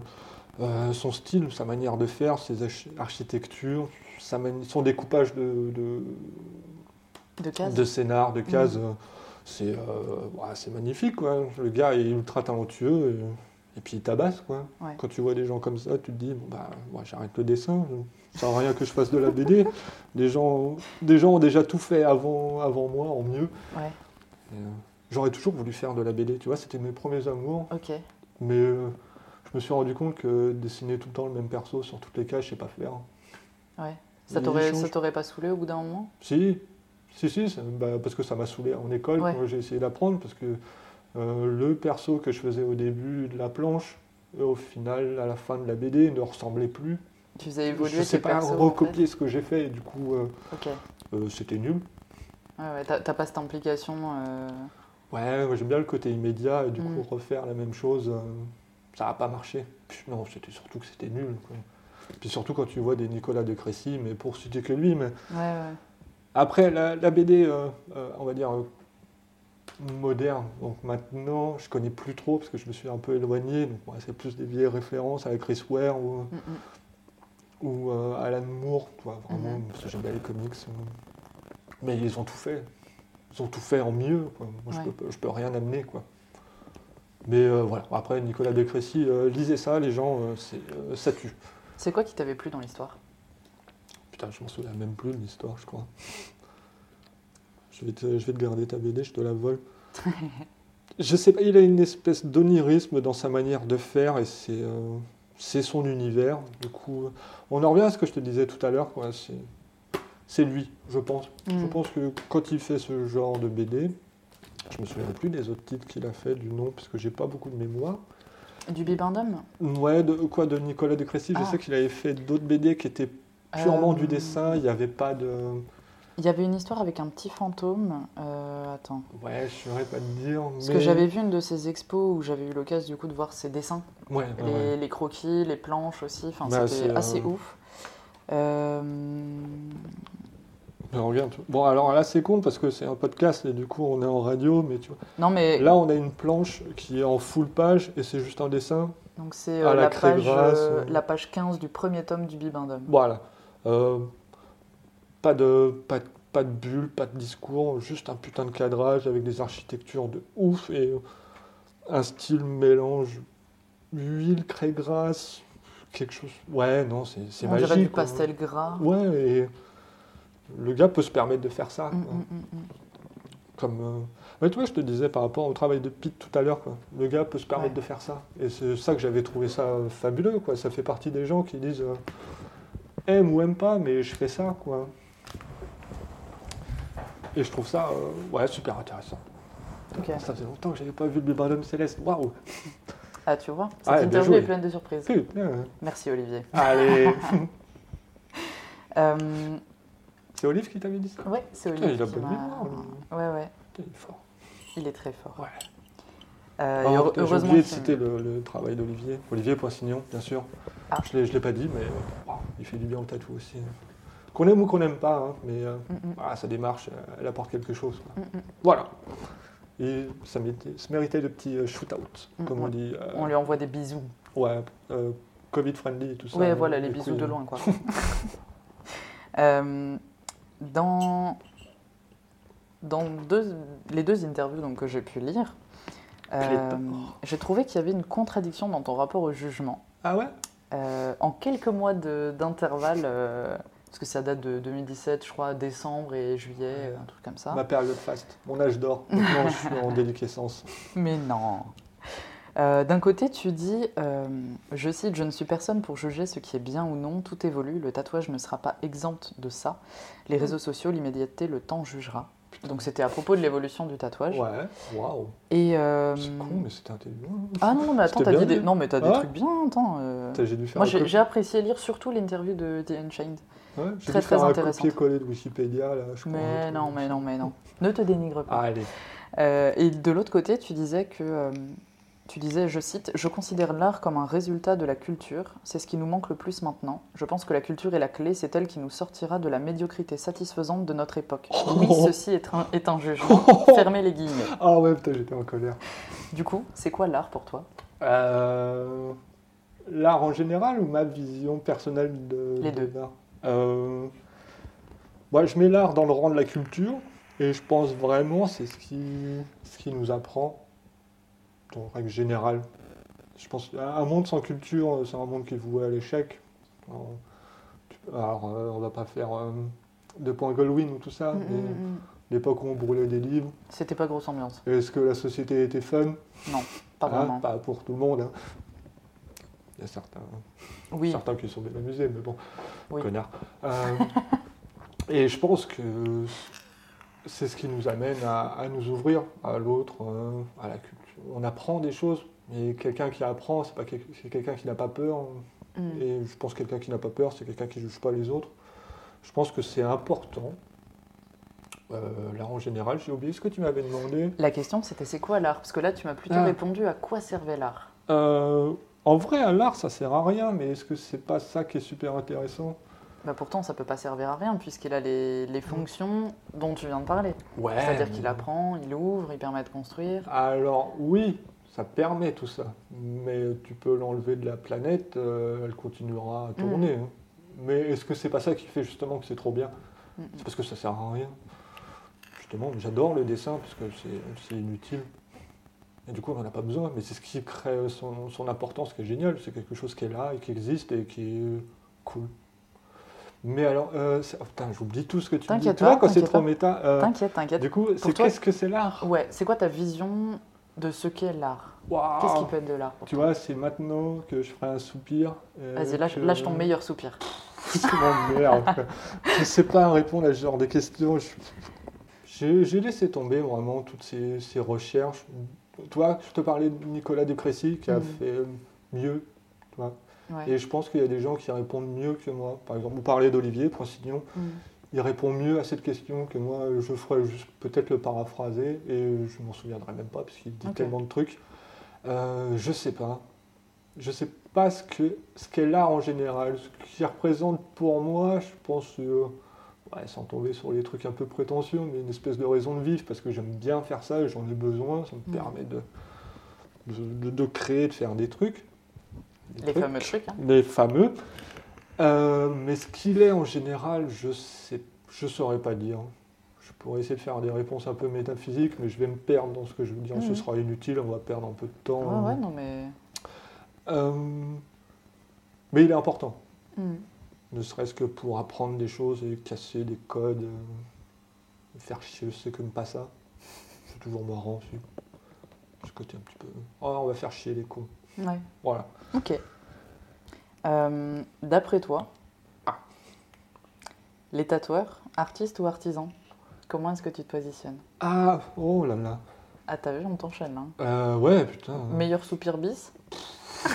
Euh, son style, sa manière de faire, ses arch- architectures, sa son découpage de, de, De cases de scénar, de cases, c'est euh, ouais, c'est magnifique. Quoi. Le gars est ultra talentueux, et, et puis il tabasse. Quoi. Ouais. Quand tu vois des gens comme ça, tu te dis, bon, bah, moi, j'arrête le dessin, ça sert à rien que je fasse de la BD. des, gens, des gens ont déjà tout fait avant, avant moi, en mieux. Ouais, euh, J'aurais toujours voulu faire de la BD, tu vois, c'était mes premiers amours, ok. mais euh, je me suis rendu compte que dessiner tout le temps le même perso sur toutes les cases, je sais pas faire. Ouais. Ça t'aurait, pas saoulé au bout d'un moment? Si, si, si, bah, parce que ça m'a saoulé en école Ouais. quand j'ai essayé d'apprendre, parce que euh, le perso que je faisais au début de la planche, au final, à la fin de la BD, ne ressemblait plus. Tu faisais évoluer je sais tes pas persos, en fait recopier ce que j'ai fait, et du coup, euh, euh, c'était nul. Ouais, ouais, t'as, pas cette implication. euh, Ouais, moi, j'aime bien le côté immédiat, et du Mm. coup, refaire la même chose, ça n'a pas marché. Puis, non, c'était surtout que c'était nul. quoi. Puis surtout quand tu vois des Nicolas de Crécy, mais pour citer que lui, mais Ouais, ouais. Après, la, la BD, euh, euh, on va dire, euh, moderne, donc maintenant, je connais plus trop parce que je me suis un peu éloigné. Donc, ouais, c'est plus des vieilles références avec Chris Ware ou, Mm, mm. Ou euh, Alan Moore, tu vois, vraiment, Mhm. parce que j'aime bien les comics. euh. Mais ils ont tout fait. Ils ont tout fait en mieux. quoi. Moi, Ouais. je, peux, je peux rien amener. Quoi. Mais euh, voilà, après, Nicolas de Crécy, euh, lisez ça, les gens, c'est, ça tue. C'est quoi qui t'avait plu dans l'histoire? Putain, je m'en souviens même plus de l'histoire, je crois. Je vais, te, je vais te garder ta BD, je te la vole. je sais pas, il a une espèce d'onirisme dans sa manière de faire et c'est c'est son univers. Du coup, euh, on en revient à ce que je te disais tout à l'heure. quoi, C'est c'est lui, je pense. Je Mm. pense que quand il fait ce genre de BD, je me souviens plus des autres titres qu'il a fait, du nom, parce que j'ai pas beaucoup de mémoire. Du Bibendum? Ouais, de quoi de Nicolas de Crécy, je Ah. sais qu'il avait fait d'autres BD qui étaient purement Euh, du dessin, il n'y avait pas de. Il y avait une histoire avec un petit fantôme. euh, attends. Ouais, je saurais pas te dire. Parce mais- que j'avais vu une de ces expos où j'avais eu l'occasion du coup de voir ses dessins, Ouais, ouais, les, ouais. les croquis, les planches aussi. Enfin, Bah, c'était assez euh, ouf. Euh, regarde, Bon, alors là, c'est con parce que c'est un podcast et du coup, on est en radio, mais tu vois. Non mais Là, on a une planche qui est en full page et c'est juste un dessin. donc c'est la la, page, euh. la page 15 du premier tome du Bibendum. Voilà. Euh, pas, de, pas, de- pas de bulle, pas de discours, juste un putain de cadrage avec des architectures de ouf et un style mélange huile, craie grasse, quelque chose. Ouais, non, c'est c'est On magique. dirait du quoi. pastel gras. Ouais, et le gars peut se permettre de faire ça. Mm, mm, mm, mm. Comme, euh, ouais, tu vois, je te disais par rapport au travail de Pete tout à l'heure, quoi. Le gars peut se permettre Ouais. de faire ça. Et c'est ça que j'avais trouvé ça fabuleux, quoi. Ça fait partie des gens qui disent euh, aime ou aime pas, mais je fais ça, quoi. Et je trouve ça, euh, ouais, super intéressant. Ça faisait longtemps que j'avais pas vu le Bibendum Céleste. Waouh Ah tu vois, cette Ah, bien interview joué. est pleine de surprises. Merci Olivier. Allez Euh, C'est Olive qui t'avait dit ça ouais, c'est Olivier. il a qui bonne. Ouais ouais, il est fort. il est très fort. Ouais. Euh, Ah, heure- J'ai oublié de citer le, le travail d'Olivier. Olivier Poissignon, bien sûr. Ah. Je ne l'ai pas dit, mais il fait du bien au tatou aussi. Qu'on aime ou qu'on n'aime pas, hein, mais euh, Mm, mm, ah, sa démarche, euh, elle apporte quelque chose. quoi. mm, mm. Voilà. Et ça méritait, de petits euh, shoot-out, Mm, comme mm. on dit. euh, On lui envoie des bisous. Ouais, euh, Covid-friendly et tout ça. Ouais, hein, voilà, les bisous de loin, quoi. Dans dans deux, les deux interviews donc, que j'ai pu lire, j'ai trouvé qu'il y avait une contradiction dans ton rapport au jugement. Ah ouais? En quelques mois d'intervalle, parce que ça date de 2017, je crois, décembre et juillet, un truc comme ça. Ma période faste, mon âge d'or. Maintenant, je suis en déliquescence. Mais non. Euh, D'un côté, tu dis, euh, je cite, je ne suis personne pour juger ce qui est bien ou non, tout évolue, le tatouage ne sera pas exempt de ça. Les réseaux sociaux, l'immédiateté, le temps jugera. Donc c'était à propos de l'évolution du tatouage. Ouais, waouh. Et euh, C'est con, mais c'était intelligent. ah non mais attends t'as dit des... non mais t'as des trucs bien attends. euh. J'ai dû faire Moi j'ai apprécié lire surtout l'interview de The Unchained. Ouais, très, dû faire très un intéressante. copier-coller de Wikipédia, là, je Mais non mais non mais non. Ne te dénigre pas. Ah, allez. Euh, et de l'autre côté, tu disais que, euh, tu disais, je cite, je considère l'art comme un résultat de la culture. C'est ce qui nous manque le plus maintenant. Je pense que la culture est la clé. C'est elle qui nous sortira de la médiocrité satisfaisante de notre époque. Oui, ceci est un, est un jugement. Fermez les guillemets. Ah ouais, putain, j'étais en colère. Du coup, c'est quoi l'art pour toi? Euh, l'art en général ou ma vision personnelle de, Les de deux. l'art? Euh, Je mets l'art dans le rang de la culture et je pense vraiment c'est ce qui, ce qui nous apprend, en règle générale. Je pense qu'un monde sans culture, c'est un monde qui est voué à l'échec. Alors, euh, on va pas faire euh, de point Goldwyn ou tout Mm, ça, mais l'époque où on brûlait des livres, C'était pas grosse ambiance. est-ce que la société était fun? Pas Hein, vraiment. Pas pour tout le monde. hein. Il y a certains, Oui, certains qui sont bien amusés, mais bon, oui. connard. Euh, et je pense que c'est ce qui nous amène à, à nous ouvrir à l'autre, euh, à la culture. On apprend des choses, mais quelqu'un qui apprend, c'est pas quel- c'est quelqu'un qui n'a pas peur. Mm. Et je pense que quelqu'un qui n'a pas peur, c'est quelqu'un qui ne juge pas les autres. Je pense que c'est important. Euh, là, en général, j'ai oublié ce que tu m'avais demandé. La question c'était c'est quoi l'art? Parce que là tu m'as plutôt Ah. répondu à quoi servait l'art? Euh, en vrai, à l'art, ça sert à rien, mais est-ce que c'est pas ça qui est super intéressant? Bah pourtant ça peut pas servir à rien puisqu'il a les, les fonctions dont tu viens de parler. Ouais. C'est-à-dire qu'il apprend, il ouvre, il permet de construire. Alors oui, ça permet tout ça, mais tu peux l'enlever de la planète, euh, elle continuera à tourner. hein. Mais est-ce que c'est pas ça qui fait justement que c'est trop bien? Mm, mm. C'est parce que ça sert à rien. Justement, j'adore le dessin parce que c'est inutile. Et du coup, on n'en a pas besoin, mais c'est ce qui crée son, son importance, qui est génial. C'est quelque chose qui est là et qui existe et qui est cool. Mais alors, euh, oh, putain, j'oublie tout ce que tu me dis. Vois, pas, quand c'est trop méta. euh, T'inquiète, t'inquiète. du coup, c'est toi- qu'est-ce que c'est l'art? Ouais, c'est quoi ta vision de ce qu'est l'art? Qu'est-ce qui peut être de l'art Tu toi? vois, c'est maintenant que je ferai un soupir. Vas-y, lâche, que- lâche ton meilleur soupir. C'est mon quoi. je sais pas répondre à ce genre de questions. J'ai j'ai laissé tomber vraiment toutes ces, ces recherches. Toi, je te parlais de Nicolas Duprécy qui a Mhm. fait euh, mieux. Ouais. Et je pense qu'il y a des gens qui répondent mieux que moi. Par exemple, vous parlez d'Olivier Poissignon. Mm. il répond mieux à cette question que moi, je ferais juste peut-être le paraphraser et je m'en souviendrai même pas parce qu'il dit tellement de trucs. Euh, je sais pas. Je sais pas ce que ce qu'est l'art en général, ce qui représente pour moi, je pense, euh, ouais, sans tomber sur les trucs un peu prétentieux, mais une espèce de raison de vivre parce que j'aime bien faire ça et j'en ai besoin, ça me Mm. permet de, de, créer, de faire des trucs. Des Les trucs. fameux trucs. hein. Les fameux. Euh, mais ce qu'il est en général, je sais, je saurais pas dire. Je pourrais essayer de faire des réponses un peu métaphysiques, mais je vais me perdre dans ce que je veux dire. Ce Mhm. sera inutile, on va perdre un peu de temps. Ouais, ouais, non, mais. Euh, mais il est important, Hmm. Ne serait-ce que pour apprendre des choses et casser des codes, euh, faire chier ceux qui n'aiment pas ça. C'est toujours marrant aussi. Ce côté un petit peu. Oh, on va faire chier les cons. Ouais. Voilà. Ok. Euh, D'après toi, Ah. les tatoueurs, artistes ou artisans, comment est-ce que tu te positionnes? Ah, oh là là. Ah, t'as vu, on t'enchaîne. Hein. Euh, ouais, putain. Meilleur soupir bis?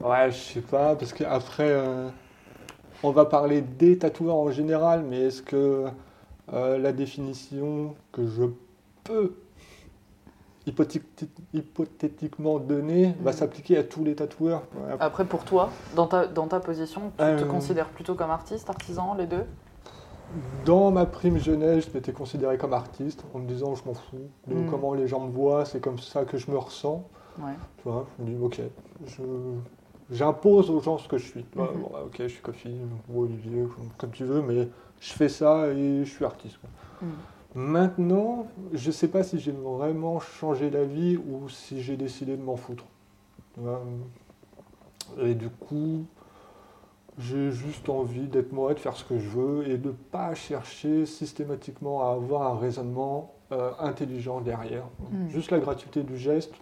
Ouais, je sais pas, parce qu'après, euh, on va parler des tatoueurs en général, mais est-ce que euh, la définition que je peux hypothéti- hypothétiquement donner va Mhm. s'appliquer à tous les tatoueurs? Ouais, Après, pour toi, dans ta, dans ta position, tu te Euh. considères plutôt comme artiste, artisan, les deux? Dans ma prime jeunesse, je m'étais considéré comme artiste, en me disant je m'en fous de Mhm. comment les gens me voient, c'est comme ça que je me ressens. Ouais. Tu vois, je me dis, ok, je- j'impose aux gens ce que je suis. Mhm. bon, ouais, ok, je suis Kofi ou Olivier, comme tu veux, mais je fais ça et je suis artiste. quoi. Mhm. Maintenant, je sais pas si j'ai vraiment changé d'avis ou si j'ai décidé de m'en foutre. Vois, Et du coup, j'ai juste envie d'être moi, de faire ce que je veux et de pas chercher systématiquement à avoir un raisonnement euh, intelligent derrière. Mhm. Juste la gratuité du geste.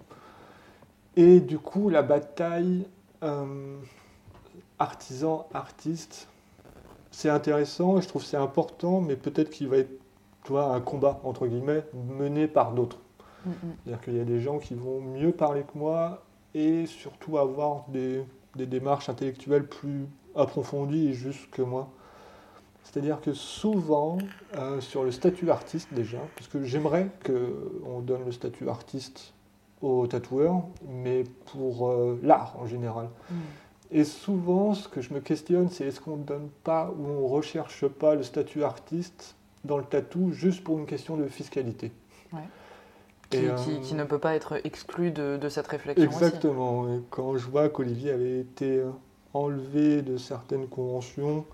Et du coup, la bataille euh, artisan-artiste, c'est intéressant je trouve c'est important, mais peut-être qu'il va être tu vois, un combat, entre guillemets, mené par d'autres. Mm. C'est-à-dire qu'il y a des gens qui vont mieux parler que moi et surtout avoir des, des démarches intellectuelles plus approfondies et justes que moi. C'est-à-dire que souvent, euh, sur le statut artiste déjà, parce que j'aimerais qu'on donne le statut artiste aux tatoueurs, mais pour euh, l'art en général. Mm. Et souvent, ce que je me questionne, c'est est-ce qu'on ne donne pas ou on ne recherche pas le statut artiste dans le tatou juste pour une question de fiscalité? Ouais. Et, Qui, euh, qui- qui ne peut pas être exclu de, de cette réflexion aussi. Exactement. Et quand je vois qu'Olivier avait été enlevé de certaines conventions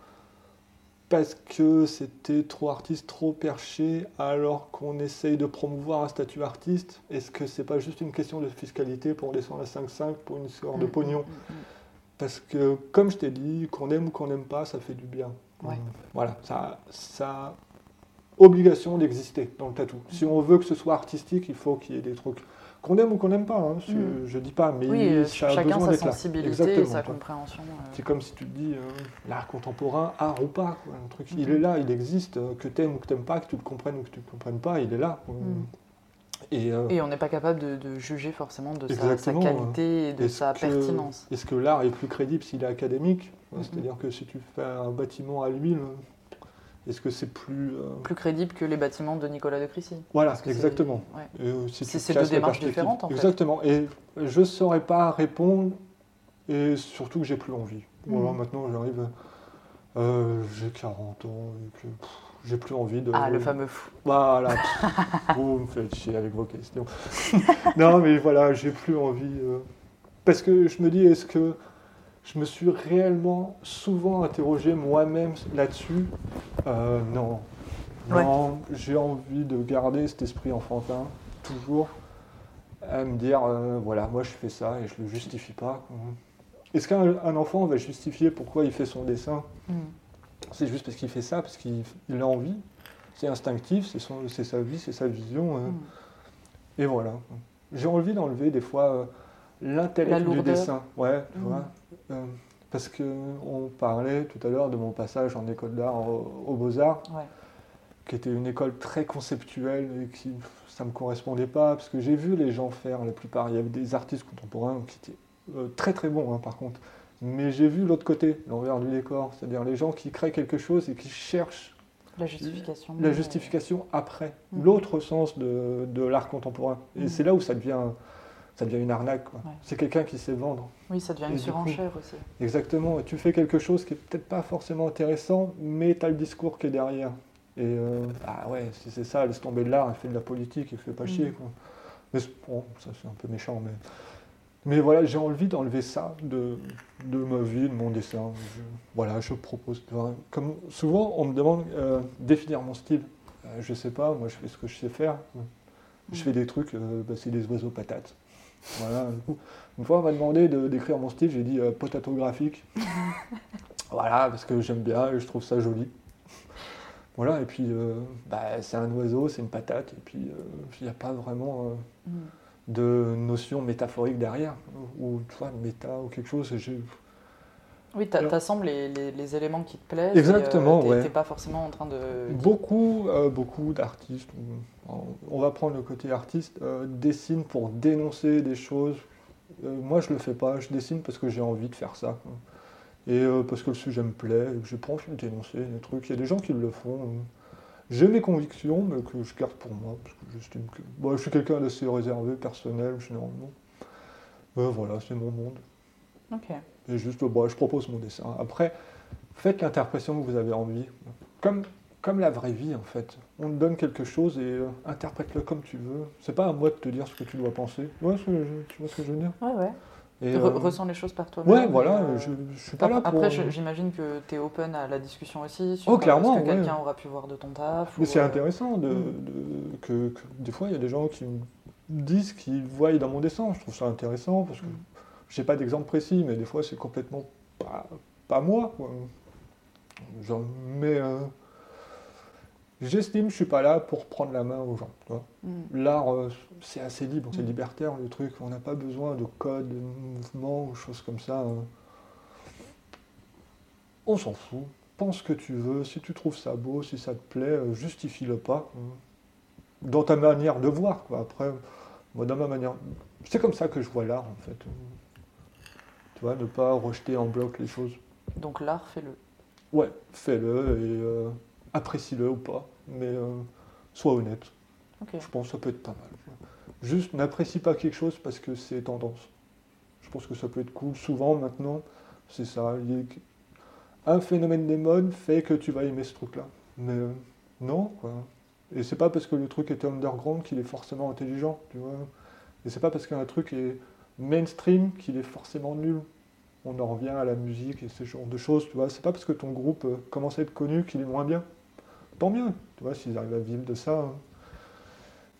parce que c'était trop artiste, trop perché, alors qu'on essaye de promouvoir un statut artiste, est-ce que c'est pas juste une question de fiscalité pour descendre à 5,5 pour une sorte de Mm, pognon mm, mm, Parce que, comme je t'ai dit, qu'on aime ou qu'on n'aime pas, ça fait du bien. Ouais. Voilà, ça, ça a obligation d'exister dans le tatou. Si on veut que ce soit artistique, il faut qu'il y ait des trucs. Qu'on aime ou qu'on n'aime pas, hein, je, Mm. je dis pas, mais Oui, euh, ça a chacun besoin sa sensibilité et sa quoi. compréhension. euh. C'est comme si tu te dis, euh, l'art contemporain, art ou pas. quoi, un truc, Il Mhm. est là, il existe, que t'aimes ou que t'aimes pas, que tu le comprennes ou que tu le comprennes pas, il est là. Mhm. Et, euh, Et on n'est pas capable de, de juger forcément de sa, sa Exactement, qualité et de sa que- pertinence. Est-ce que l'art est plus crédible s'il est académique? C'est-à-dire que si tu fais un bâtiment à l'huile, est-ce que c'est plus... euh, Plus crédible que les bâtiments de Nicolas de Crécy. Voilà, c'est- exactement. ouais. Et, si C'est- deux démarches différentes, en fait. Exactement. Et je ne saurais pas répondre, et surtout que j'ai plus envie. Voilà, Mhm. maintenant j'arrive... euh, j'ai 40 ans, et que j'ai plus envie de... Ah, le fameux fou. Voilà. Vous me faites chier avec vos questions. non, mais voilà, j'ai plus envie. euh, Parce que je me dis, est-ce que je me suis réellement souvent interrogé moi-même là-dessus Euh, Non. Ouais. Non, j'ai envie de garder cet esprit enfantin, toujours, à me dire, euh, voilà, moi je fais ça et je le justifie pas. Est-ce qu'un un enfant va justifier pourquoi il fait son dessin? Mm. c'est juste parce qu'il fait ça, parce qu'il il a envie. C'est instinctif, c'est sa vie, c'est sa vision. euh, Mm. Et voilà. J'ai envie d'enlever des fois euh, l'intellect du dessin. Ouais, tu Mm. vois. Euh, parce qu'on parlait tout à l'heure de mon passage en école d'art au- aux Beaux-Arts, Ouais. qui était une école très conceptuelle et qui ça me correspondait pas. Parce que j'ai vu les gens faire, la plupart. Il y avait des artistes contemporains qui étaient euh, très très bons, hein, par contre. Mais j'ai vu l'autre côté, l'envers du décor, c'est-à-dire les gens qui créent quelque chose et qui cherchent La justification. la justification après, Mhm. l'autre sens de, de l'art contemporain. Et Mhm. c'est là où ça devient, ça devient une arnaque. quoi. Ouais. C'est quelqu'un qui sait vendre. Oui, ça devient Et une coup- surenchère aussi. Exactement. Et tu fais quelque chose qui est peut-être pas forcément intéressant, mais tu as le discours qui est derrière. Et euh, ah ouais, si c'est ça, laisse tomber de l'art, elle fait de la politique, elle fait pas Mhm. chier. Quoi. Mais bon, ça c'est un peu méchant, mais. Mais voilà, j'ai envie d'enlever ça de, de ma vie, de mon dessin. Je- voilà, je propose. Comme souvent, on me demande euh, définir mon style. Euh, je sais pas, moi je fais ce que je sais faire. Je Mhm. fais des trucs, euh, bah, c'est des oiseaux patates. Voilà. Une fois, on m'a demandé de décrire mon style, j'ai dit euh, potatographique. voilà, parce que j'aime bien et je trouve ça joli. Voilà, et puis euh, bah, c'est un oiseau, c'est une patate, et puis euh, il n'y a pas vraiment euh, Mm. de notion métaphorique derrière, ou tu vois, méta ou quelque chose. j'ai- Oui, Alors- t'assembles les, les- les éléments qui te plaisent. Exactement, et, euh, ouais. T'es pas forcément en train de. Beaucoup, euh, beaucoup d'artistes, on- va prendre le côté artiste, euh, dessinent pour dénoncer des choses. Euh, moi, je le fais pas, je dessine parce que j'ai envie de faire ça. quoi. Et euh, parce que le sujet me plaît, et que j'ai pas envie de dénoncer des trucs. Il y a des gens qui le font. J'ai mes convictions, mais que je garde pour moi, parce que j'estime que. Bon, je suis quelqu'un d'assez réservé, personnel, généralement. Euh, voilà, c'est mon monde. Ok. Et juste, je propose mon dessin. Après, faites l'interprétation que vous avez envie. Comme, comme la vraie vie, en fait. On te donne quelque chose et euh, interprète-le comme tu veux. C'est pas à moi de te dire ce que tu dois penser. Ouais, ce que je- tu vois ce que je veux dire? Ouais, ouais. et, euh, ressens les choses par toi-même. Ouais, voilà, euh, je, je suis pas là Après, pour... après, j'imagine que tu es open à la discussion aussi sur Oh, clairement, ce que ouais. quelqu'un aura pu voir de ton taf. Mais c'est euh, intéressant de, Mm. de- que, que des fois, il y a des gens qui me disent qu'ils voient dans mon dessin. Je trouve ça intéressant parce que Mm. J'ai pas d'exemple précis, mais des fois, c'est complètement pas, pas moi. quoi. Genre, mais euh, j'estime que je suis pas là pour prendre la main aux gens. mm. L'art, euh, c'est assez libre, c'est Mm. libertaire le truc. On n'a pas besoin de code, de mouvement ou choses comme ça. hein. On s'en fout. Pense ce que tu veux. Si tu trouves ça beau, si ça te plaît, euh, justifie-le pas. hein. Dans ta manière de voir. Quoi. Après, moi, dans ma manière. C'est comme ça que je vois l'art, en fait. Tu vois, ne pas rejeter en bloc les choses. Donc l'art, fais-le. Ouais, fais-le et euh, apprécie-le ou pas. Mais euh, sois honnête. Je pense que ça peut être pas mal. Juste n'apprécie pas quelque chose parce que c'est tendance. Je pense que ça peut être cool. Souvent maintenant, c'est ça. Un phénomène des modes fait que tu vas aimer ce truc-là. Mais euh, non, quoi. Et c'est pas parce que le truc est underground qu'il est forcément intelligent, tu vois. Et c'est pas parce qu'un truc est mainstream qu'il est forcément nul. On en revient à la musique et ce genre de choses, tu vois. C'est pas parce que ton groupe euh, commence à être connu qu'il est moins bien. Tant mieux, tu vois, s'ils arrivent à vivre de ça. hein.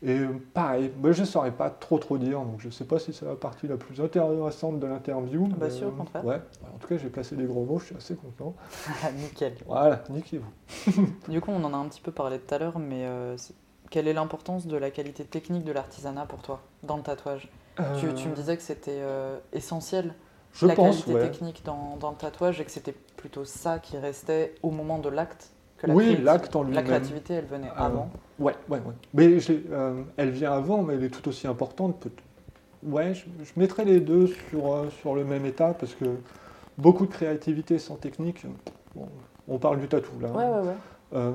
Et euh, pareil, moi je ne saurais pas trop trop dire, donc je ne sais pas si c'est la partie la plus intéressante de l'interview. Bah mais, si, au euh, contraire. Ouais, en tout cas j'ai placé des gros mots, je suis assez content. Ah, Nickel. Voilà, niquez-vous. Du coup, on en a un petit peu parlé tout à l'heure, mais euh, quelle est l'importance de la qualité technique de l'artisanat pour toi dans le tatouage? Tu, tu me Euh, disais que c'était euh, essentiel, je la pense, qualité ouais. technique dans, dans le tatouage, et que c'était plutôt ça qui restait au moment de l'acte. Que la Oui, l'acte en La lui-même. créativité, elle venait Euh, avant. Ouais, ouais, ouais. Mais euh, elle vient avant, mais elle est tout aussi importante. Ouais, je, je mettrais les deux sur, euh, sur le même état parce que beaucoup de créativité sans technique. bon, on parle du tatou là. hein. Ouais, ouais, ouais. Euh,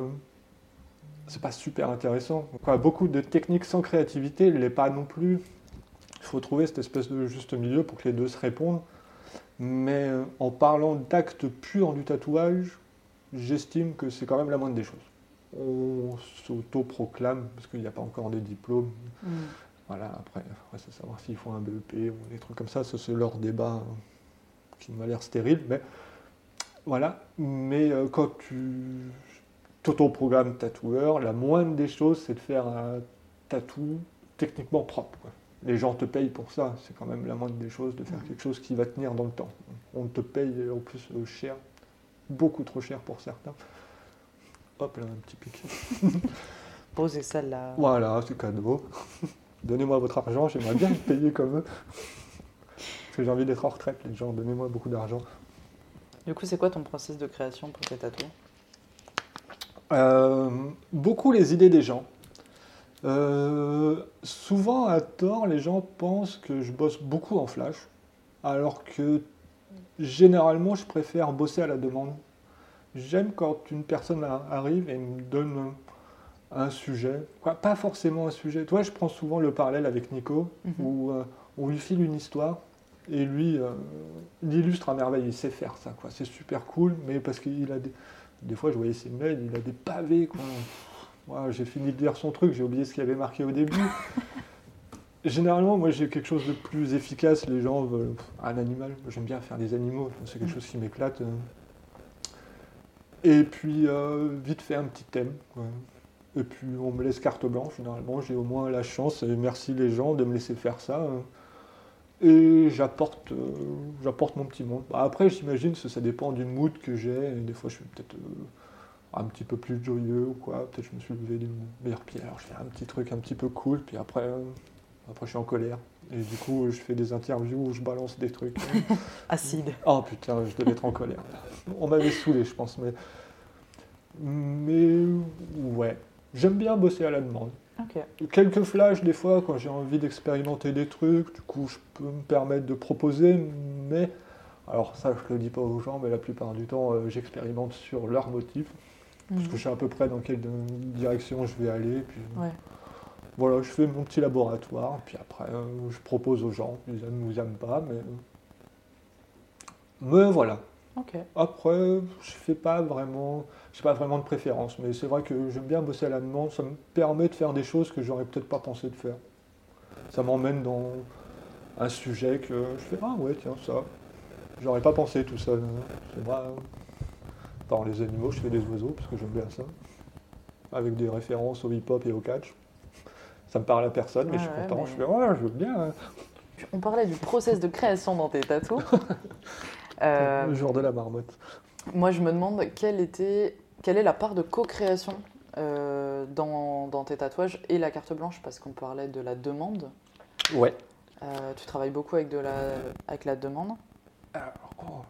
c'est pas super intéressant. Quoi, beaucoup de techniques sans créativité, il l'est pas non plus. Il faut trouver cette espèce de juste milieu pour que les deux se répondent. Mais euh, en parlant d'actes purs du tatouage, j'estime que c'est quand même la moindre des choses. On s'auto-proclame, parce qu'il n'y a pas encore des diplômes. Mm. Voilà, après, après c'est savoir s'ils font un BEP ou des trucs comme ça, ça c'est leur débat euh, qui m'a l'air stérile, mais voilà. Mais euh, quand tu t'auto-programmes tatoueur, la moindre des choses, c'est de faire un tatou techniquement propre. quoi. Les gens te payent pour ça, c'est quand même la moindre des choses de faire quelque chose qui va tenir dans le temps. On te paye en plus euh, cher, beaucoup trop cher pour certains. Hop là, un petit pic. Poser celle-là. Voilà, c'est cadeau. Donnez-moi votre argent, j'aimerais bien être payé comme eux. Parce que j'ai envie d'être en retraite, les gens, donnez-moi beaucoup d'argent. Du coup, c'est quoi ton process de création pour tes tatous Euh, beaucoup les idées des gens. Euh, souvent, à tort, les gens pensent que je bosse beaucoup en flash, alors que généralement, je préfère bosser à la demande. j'aime quand une personne arrive et me donne un, sujet. Quoi, pas forcément un sujet. Toi, je prends souvent le parallèle avec Nico, Mhm. où euh, on lui file une histoire et lui, euh, il illustre à merveille. Il sait faire ça. quoi. C'est super cool, mais parce qu'il a des. Des fois, je voyais ses mails, il a des pavés. Quoi. J'ai fini de lire son truc, j'ai oublié ce qu'il avait marqué au début. Généralement, moi j'ai quelque chose de plus efficace. Les gens veulent un animal. J'aime bien faire des animaux. C'est quelque chose qui m'éclate. euh. Et puis, euh, vite fait, un petit thème. Et puis, on me laisse carte blanche. Généralement, j'ai au moins la chance, et merci les gens, de me laisser faire ça. euh. Et j'apporte euh, j'apporte mon petit monde. Bah, après, j'imagine que ça dépend du mood que j'ai. Des fois, je suis peut-être euh, un petit peu plus joyeux ou quoi. Peut-être je me suis levé d'une meilleure. Alors, je fais un petit truc un petit peu cool. Puis après, euh, après, je suis en colère. Et du coup, je fais des interviews où je balance des trucs. Acide. Oh putain, je devais être en colère. On m'avait saoulé, je pense. Mais, mais ouais, j'aime bien bosser à la demande. Quelques flashs des fois quand j'ai envie d'expérimenter des trucs, du coup je peux me permettre de proposer, mais alors ça je le dis pas aux gens, mais la plupart du temps euh, j'expérimente sur leur motif, parce que je sais à peu près dans quelle euh, direction je vais aller, puis Mhm. Ouais. voilà, je fais mon petit laboratoire, puis après euh, je propose aux gens, ils aiment ou ils aiment pas, mais mais voilà. Après, je fais pas vraiment, j'ai pas vraiment de préférence, mais c'est vrai que j'aime bien bosser à la demande. Ça me permet de faire des choses que j'aurais peut-être pas pensé de faire. Ça m'emmène dans un sujet que je fais ah ouais tiens ça, j'aurais pas pensé tout ça. C'est vrai. Dans les animaux, je fais des oiseaux parce que j'aime bien ça, avec des références au hip-hop et au catch. Ça me parle à personne, mais je suis ouais, content. mais- Je fais ouais, je veux bien. hein. On parlait du process de création dans tes tatous. Euh, Le jour de la marmotte. moi, je me demande quelle, était, quelle est la part de co-création euh, dans, dans tes tatouages et la carte blanche, parce qu'on parlait de la demande. Ouais. Euh, tu travailles beaucoup avec, de la, avec la demande. Alors.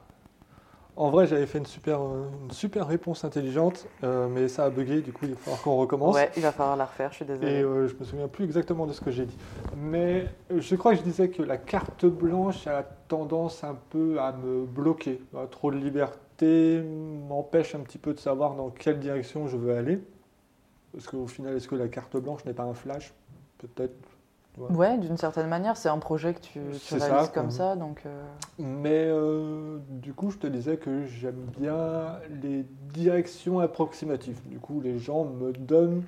En vrai, j'avais fait une super, euh, une super réponse intelligente, euh, mais ça a bugué, du coup, il va falloir qu'on recommence. Ouais, il va falloir la refaire, je suis désolée. Et euh, je me souviens plus exactement de ce que j'ai dit. Mais euh, je crois que je disais que la carte blanche a tendance un peu à me bloquer. Euh, Trop de liberté m'empêche un petit peu de savoir dans quelle direction je veux aller. Parce qu'au final, est-ce que la carte blanche n'est pas un flash? Peut-être. Ouais, d'une certaine manière, c'est un projet que tu, tu C'est ça, réalises comme ça, donc... euh, Mais euh, du coup, je te disais que j'aime bien les directions approximatives. Du coup, les gens me donnent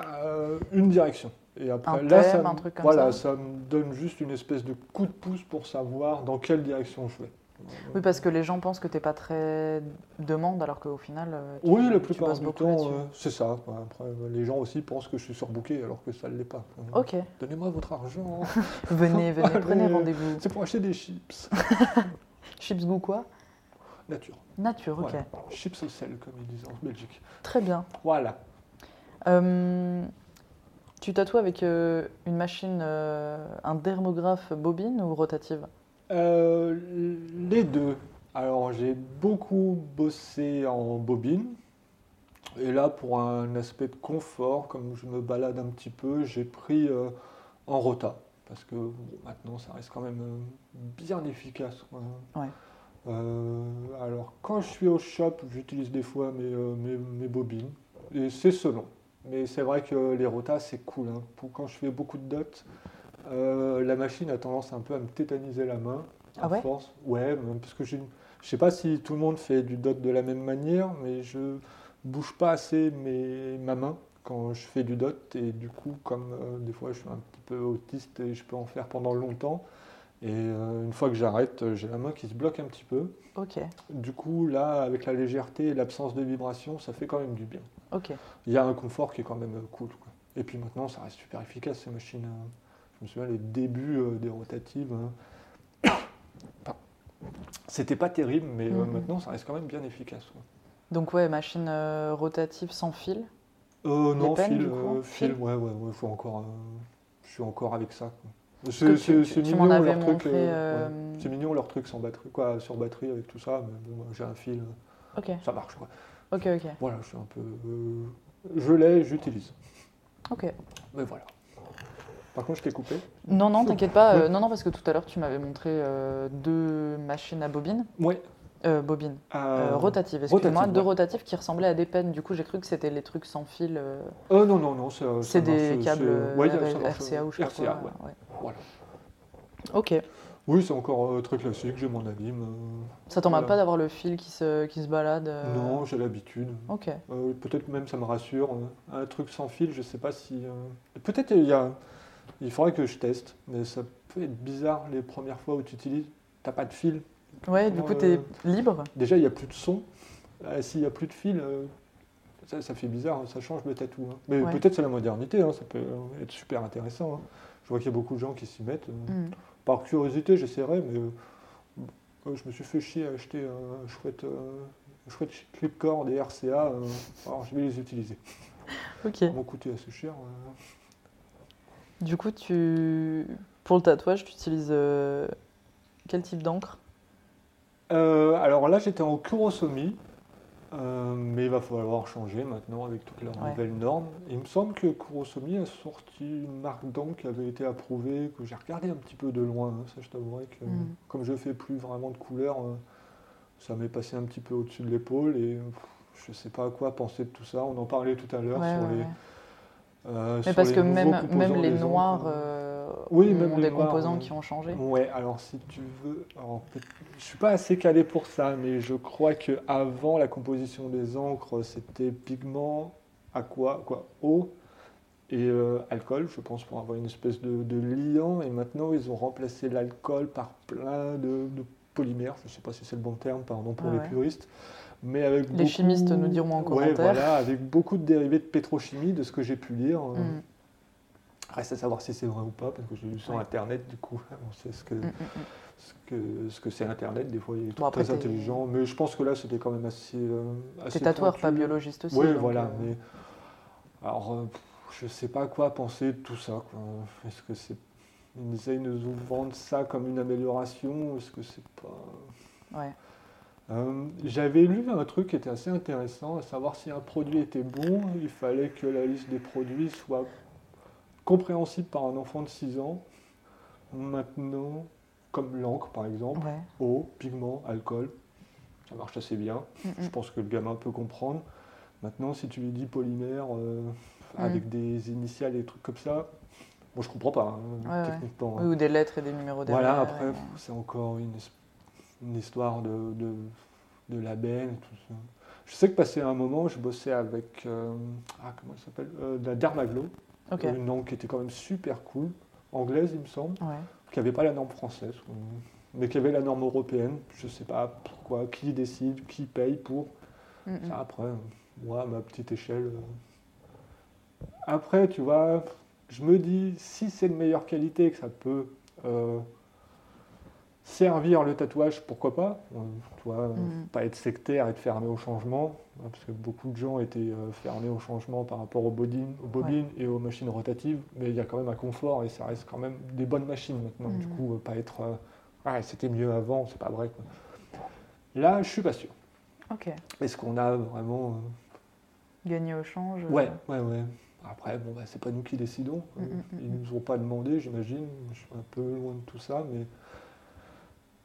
euh, une direction. Et après, Un là, thème, ça, me- un truc comme voilà, ça. ça me donne juste une espèce de coup de pouce pour savoir dans quelle direction je vais. Oui, parce que les gens pensent que t'es pas très demande, alors qu'au final, euh, tu, Oui, la tu plupart du temps, euh, c'est ça. Après, euh, les gens aussi pensent que je suis surbooké alors que ça ne l'est pas. Ok, Donnez-moi votre argent. venez, venez, Allez. prenez rendez-vous. c'est pour acheter des chips. Chips goût quoi? Nature. Nature, ok. Voilà. Chips au sel, comme ils disent en Belgique. Très bien. Voilà. Euh, tu tatoues avec euh, une machine, euh, un dermographe bobine ou rotative? Euh, les deux. Alors, j'ai beaucoup bossé en bobine. Et là, pour un aspect de confort, comme je me balade un petit peu, j'ai pris euh, en rota. Parce que bon, maintenant, ça reste quand même euh, bien efficace. Ouais. Euh, alors, quand je suis au shop, j'utilise des fois mes, mes, mes bobines. Et c'est selon. Mais c'est vrai que les rotas, c'est cool. hein. Pour quand je fais beaucoup de dots, euh, la machine a tendance un peu à me tétaniser la main. Ah à ouais force. Ouais, parce que je sais pas si tout le monde fait du dot de la même manière, mais je bouge pas assez mes, ma main quand je fais du dot. Et du coup, comme euh, des fois je suis un petit peu autiste et je peux en faire pendant longtemps, et euh, une fois que j'arrête, j'ai la main qui se bloque un petit peu. Ok, Du coup, là, avec la légèreté et l'absence de vibration, ça fait quand même du bien. ok. Il y a un confort qui est quand même cool. quoi. Et puis maintenant, ça reste super efficace ces machines. Je me souviens les débuts euh, des rotatives. hein. C'était pas terrible, mais euh, Mhm. maintenant, ça reste quand même bien efficace. Donc ouais, machine euh, rotative sans fil. Non, peines, fil, fil, Fil ouais, ouais, ouais, faut encore, je suis encore avec ça. quoi. C'est mignon leur truc. euh, euh, ouais. Mignon leur truc sans batterie, quoi, sur batterie avec tout ça. Mais bon, j'ai un fil, ça marche. Quoi. ok, ok. Voilà, je suis un peu, euh, je l'ai, j'utilise. Ok. Mais voilà. Par contre, je t'ai coupé. Non, non, t'inquiète pas. euh, non, non, parce que tout à l'heure, tu m'avais montré euh, deux machines à bobine. Ouais. Euh, bobine. Euh, Euh, rotative, excuse-moi. Deux ouais. rotatives qui ressemblaient à des pennes. Du coup, j'ai cru que c'était les trucs sans fil. non, non, non, c'est des câbles ouais, RCA ou je sais pas RCA, quoi. ouais. Voilà. Ok. Oui, c'est encore très classique, j'ai mon abîme. euh, Ça t'embête Voilà. pas d'avoir le fil qui se, qui se balade Non, j'ai l'habitude. Ok. Peut-être même ça me rassure. Un truc sans fil, je sais pas si. Peut-être il y a. Il faudrait que je teste, mais ça peut être bizarre les premières fois où tu utilises. T'as pas de fil. Ouais, du coup, t'es euh, libre. Déjà, il n'y a plus de son. Euh, S'il n'y a plus de fil, euh, ça, ça fait bizarre, ça change le tatou. hein. Mais Ouais. peut-être c'est la modernité, hein, ça peut être super intéressant. hein. Je vois qu'il y a beaucoup de gens qui s'y mettent. Mm. Par curiosité, j'essaierai, mais euh, je me suis fait chier à acheter un chouette, euh, un chouette clipcord et RCA. euh, alors je vais les utiliser. Ok. Ils m'ont coûté assez cher. Du coup, tu... pour le tatouage, tu utilises euh, quel type d'encre? Euh, alors là, j'étais en Kurosomi, euh, mais il va falloir changer maintenant avec toutes leurs Ouais. nouvelles normes. Il me semble que Kurosomi a sorti une marque d'encre qui avait été approuvée, que j'ai regardé un petit peu de loin. hein. Ça, je t'avouerai que Mm. comme je fais plus vraiment de couleurs, euh, ça m'est passé un petit peu au-dessus de l'épaule et pff, je sais pas à quoi penser de tout ça. On en parlait tout à l'heure Ouais, sur ouais, les. Euh, Mais parce que même, même les noirs euh, Oui, ont même les des noirs, composants euh, qui ont changé. Ouais, alors si tu veux, alors, je suis pas assez calé pour ça, mais je crois que avant la composition des encres, c'était pigment, aqua, quoi, eau et euh, alcool, je pense, pour avoir une espèce de, de liant. Et maintenant, ils ont remplacé l'alcool par plein de, de polymères. Je sais pas si c'est le bon terme, pardon pour Ouais, les ouais. puristes. Mais avec Les beaucoup- chimistes nous diront en Ouais, commentaire. voilà, avec beaucoup de dérivés de pétrochimie, de ce que j'ai pu lire. Euh, Mm, Reste à savoir si c'est vrai ou pas, parce que j'ai lu sur Ouais. Internet, du coup, on sait ce que mm, mm, ce que ce que c'est Internet. Des fois, il est Bon, très intelligent, mais je pense que là, c'était quand même assez. Euh, assez T'es tatoueur, pas biologiste aussi. Oui, voilà. euh, Mais alors, euh, je sais pas quoi penser de tout ça. Est-ce que c'est ils essayent de nous vendre ça comme une amélioration Est-ce que c'est pas ouais. Euh, J'avais lu un truc qui était assez intéressant, à savoir si un produit était bon, il fallait que la liste des produits soit compréhensible par un enfant de 6 ans. Maintenant, comme l'encre par exemple, Ouais. eau, pigment, alcool, ça marche assez bien. Mm, mm. Je pense que le gamin peut comprendre. Maintenant, si tu lui dis polymère euh, Mm. avec des initiales et des trucs comme ça, bon, je comprends pas hein, Ouais, ouais. techniquement. Oui, ou des lettres et des numéros derrière. Voilà, après, c'est encore une, es- une histoire de, de, de label, tout ça. Je sais que passé un moment, je bossais avec, euh, ah, comment elle s'appelle Euh, la Dermaglo, Ok. une langue qui était quand même super cool, anglaise, il me semble, Ouais. qui n'avait pas la norme française, mais qui avait la norme européenne. Je sais pas pourquoi, qui décide, qui paye pour. Mm. Ça, après, euh, moi, à ma petite échelle. euh. Après, tu vois, je me dis, si c'est de meilleure qualité, que ça peut euh, servir le tatouage, pourquoi pas Euh, Tu vois, euh, Mhm. pas être sectaire, être fermé au changement, hein, parce que beaucoup de gens étaient euh, fermés au changement par rapport aux bobines, aux bobines et aux machines rotatives, mais il y a quand même un confort et ça reste quand même des bonnes machines maintenant. Du Mhm. coup, pas être. ah, c'était mieux avant, c'est pas vrai. Quoi. Là, je suis pas sûr. Ok. Est-ce qu'on a vraiment. Gagner au change. Ouais, ouais, ouais. Après, bon, bah, c'est pas nous qui décidons. Mm, mm, mm, Ils mm. nous ont pas demandé, j'imagine. Je suis un peu loin de tout ça, mais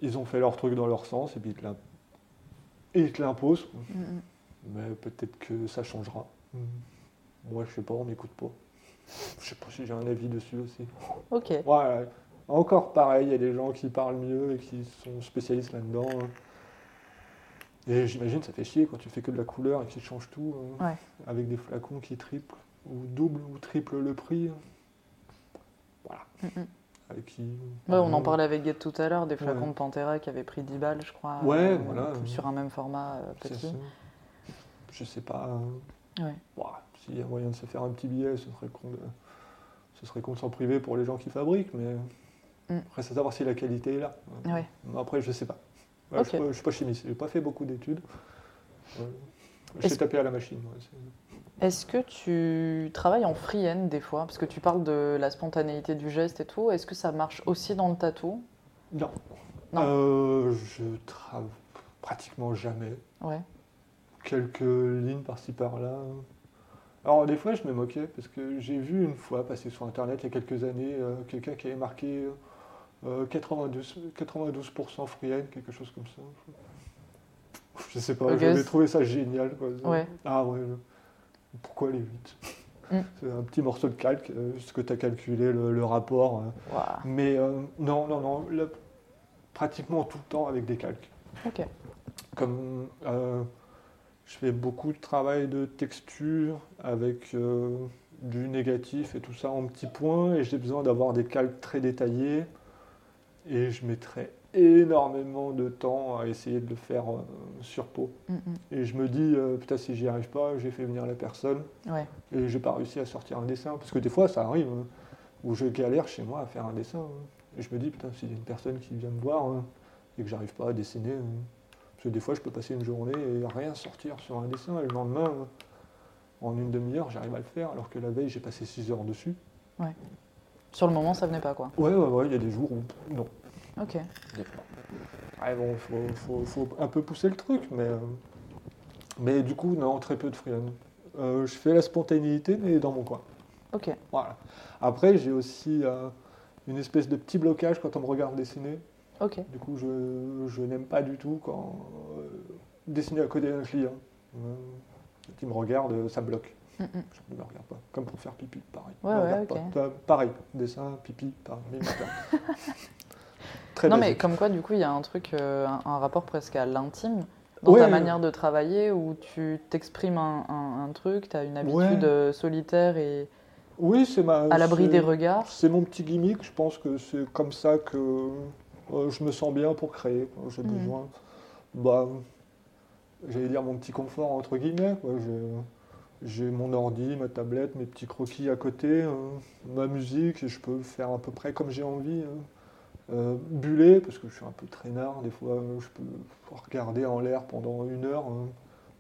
ils ont fait leur truc dans leur sens et puis ils te l'imposent. Mm, mm. Mais peut-être que ça changera. Mm. Moi, je sais pas, on m'écoute pas. Je sais pas si j'ai un avis dessus aussi. Ok. Ouais, encore pareil, il y a des gens qui parlent mieux et qui sont spécialistes là-dedans. hein. Et j'imagine, ça fait chier quand tu fais que de la couleur et qu'ils changent tout. hein. Avec des flacons qui triplent, ou double ou triple le prix. Voilà. Mm, mm. Avec qui, Ouais, on en euh, parlait avec Guette tout à l'heure, des flacons Ouais. de Pantera qui avaient pris 10 balles, je crois. Ouais, euh, voilà. Sur un même format euh, petit. Je sais pas. hein. Ouais. S'il y a moyen de se faire un petit billet, ce serait con de, ce serait con de s'en priver pour les gens qui fabriquent, mais Mm. reste à savoir si la qualité est là. Ouais. Après, je sais pas. Ouais. Je ne suis pas chimiste, j'ai pas fait beaucoup d'études. Ouais. J'ai Est-ce- tapé à la machine. Est-ce que tu travailles en free end des fois? Parce que tu parles de la spontanéité du geste et tout. Est-ce que ça marche aussi dans le tatou? Non. Non? Euh, je travaille pratiquement jamais. Ouais. Quelques lignes par-ci par-là. Alors des fois je me moquais parce que j'ai vu une fois passer sur internet il y a quelques années euh, quelqu'un qui avait marqué euh, 92, 92% free end, quelque chose comme ça. Je sais pas, j'avais trouvé ça génial. quoi. Ouais. Ah ouais, pourquoi les 8 Mm. C'est un petit morceau de calque, euh, ce que tu as calculé, le, le rapport. euh. Mais euh, non, non, non, là, pratiquement tout le temps avec des calques. Ok. Comme euh, je fais beaucoup de travail de texture avec euh, du négatif et tout ça en petits points, et j'ai besoin d'avoir des calques très détaillés, et je mettrai énormément de temps à essayer de le faire euh, sur peau. Mm, mm. Et je me dis, euh, putain, si j'y arrive pas, j'ai fait venir la personne, Ouais. et j'ai pas réussi à sortir un dessin. Parce que des fois, ça arrive, hein, où je galère chez moi à faire un dessin. hein. Et je me dis, putain, s'il y a une personne qui vient me voir hein, et que j'arrive pas à dessiner. hein. parce que des fois, je peux passer une journée et rien sortir sur un dessin. Et le lendemain, en une demi-heure, j'arrive à le faire, alors que la veille, j'ai passé 6 heures dessus. Sur le moment, ça venait pas, quoi. Ouais, ouais, ouais, il y a des jours où non. Ok. Ouais, bon, faut, faut, faut un peu pousser le truc, mais, euh, mais du coup, non, très peu de freelance. Euh, je fais la spontanéité, mais dans mon coin. Ok. Voilà. Après, j'ai aussi euh, une espèce de petit blocage quand on me regarde dessiner. Ok. Du coup, je, je n'aime pas du tout quand euh, dessiner à côté d'un client. Qui me regarde, ça bloque. Mm, mm. Je ne me regarde pas. Comme pour faire pipi, pareil. Ouais, ouais, regarde ok. pas. Toi, Pareil, dessin, pipi, pareil. Très Non, mais comme quoi, du coup, il y a un truc, euh, un, un rapport presque à l'intime dans Ouais. ta manière de travailler où tu t'exprimes un, un- un truc, tu as une habitude Ouais. euh, solitaire et Oui, c'est ma. à l'abri des regards. C'est mon petit gimmick. Je pense que c'est comme ça que euh, je me sens bien pour créer. J'ai Mhm. besoin. Bah, j'allais dire mon petit confort entre guillemets. J'ai- mon ordi, ma tablette, mes petits croquis à côté, euh, ma musique, et je peux faire à peu près comme j'ai envie. Euh, buller, parce que je suis un peu traînard, des fois euh, je peux regarder en l'air pendant une heure, hein.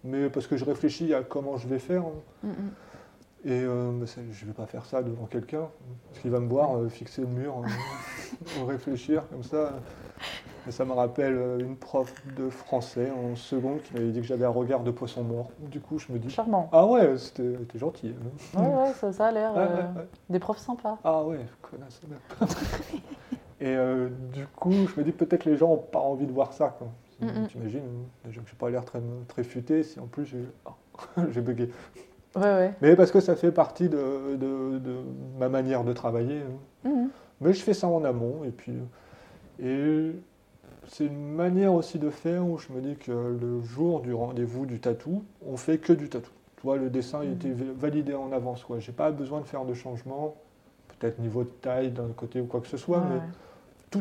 mais parce que je réfléchis à comment je vais faire. hein. Mm, mm. Et euh, je ne vais pas faire ça devant quelqu'un, parce qu'il va me voir euh, fixer le mur, euh, réfléchir comme ça. Et ça me rappelle une prof de français en seconde qui m'avait dit que j'avais un regard de poisson mort. Du coup, je me dis, Charmant. ah ouais, c'était gentil. hein. Ouais, ouais, ça, ça a l'air Ouais, ouais, ouais. des profs sympas. Ah ouais, connasse. Et euh, du coup, je me dis peut-être les gens n'ont pas envie de voir ça. Mm, mm. T'imagines, déjà que j'ai pas l'air très, très futé, si en plus j'ai j'ai bugué. Ouais, ouais. Mais parce que ça fait partie de, de- de ma manière de travailler. hein. Mhm. Mais je fais ça en amont et puis et c'est une manière aussi de faire où je me dis que le jour du rendez-vous du tatou, on fait que du tatou. Tu vois, le dessin il Mhm. était validé en avance. quoi. J'ai pas besoin de faire de changement, peut-être niveau de taille d'un côté ou quoi que ce soit, Ouais, mais ouais.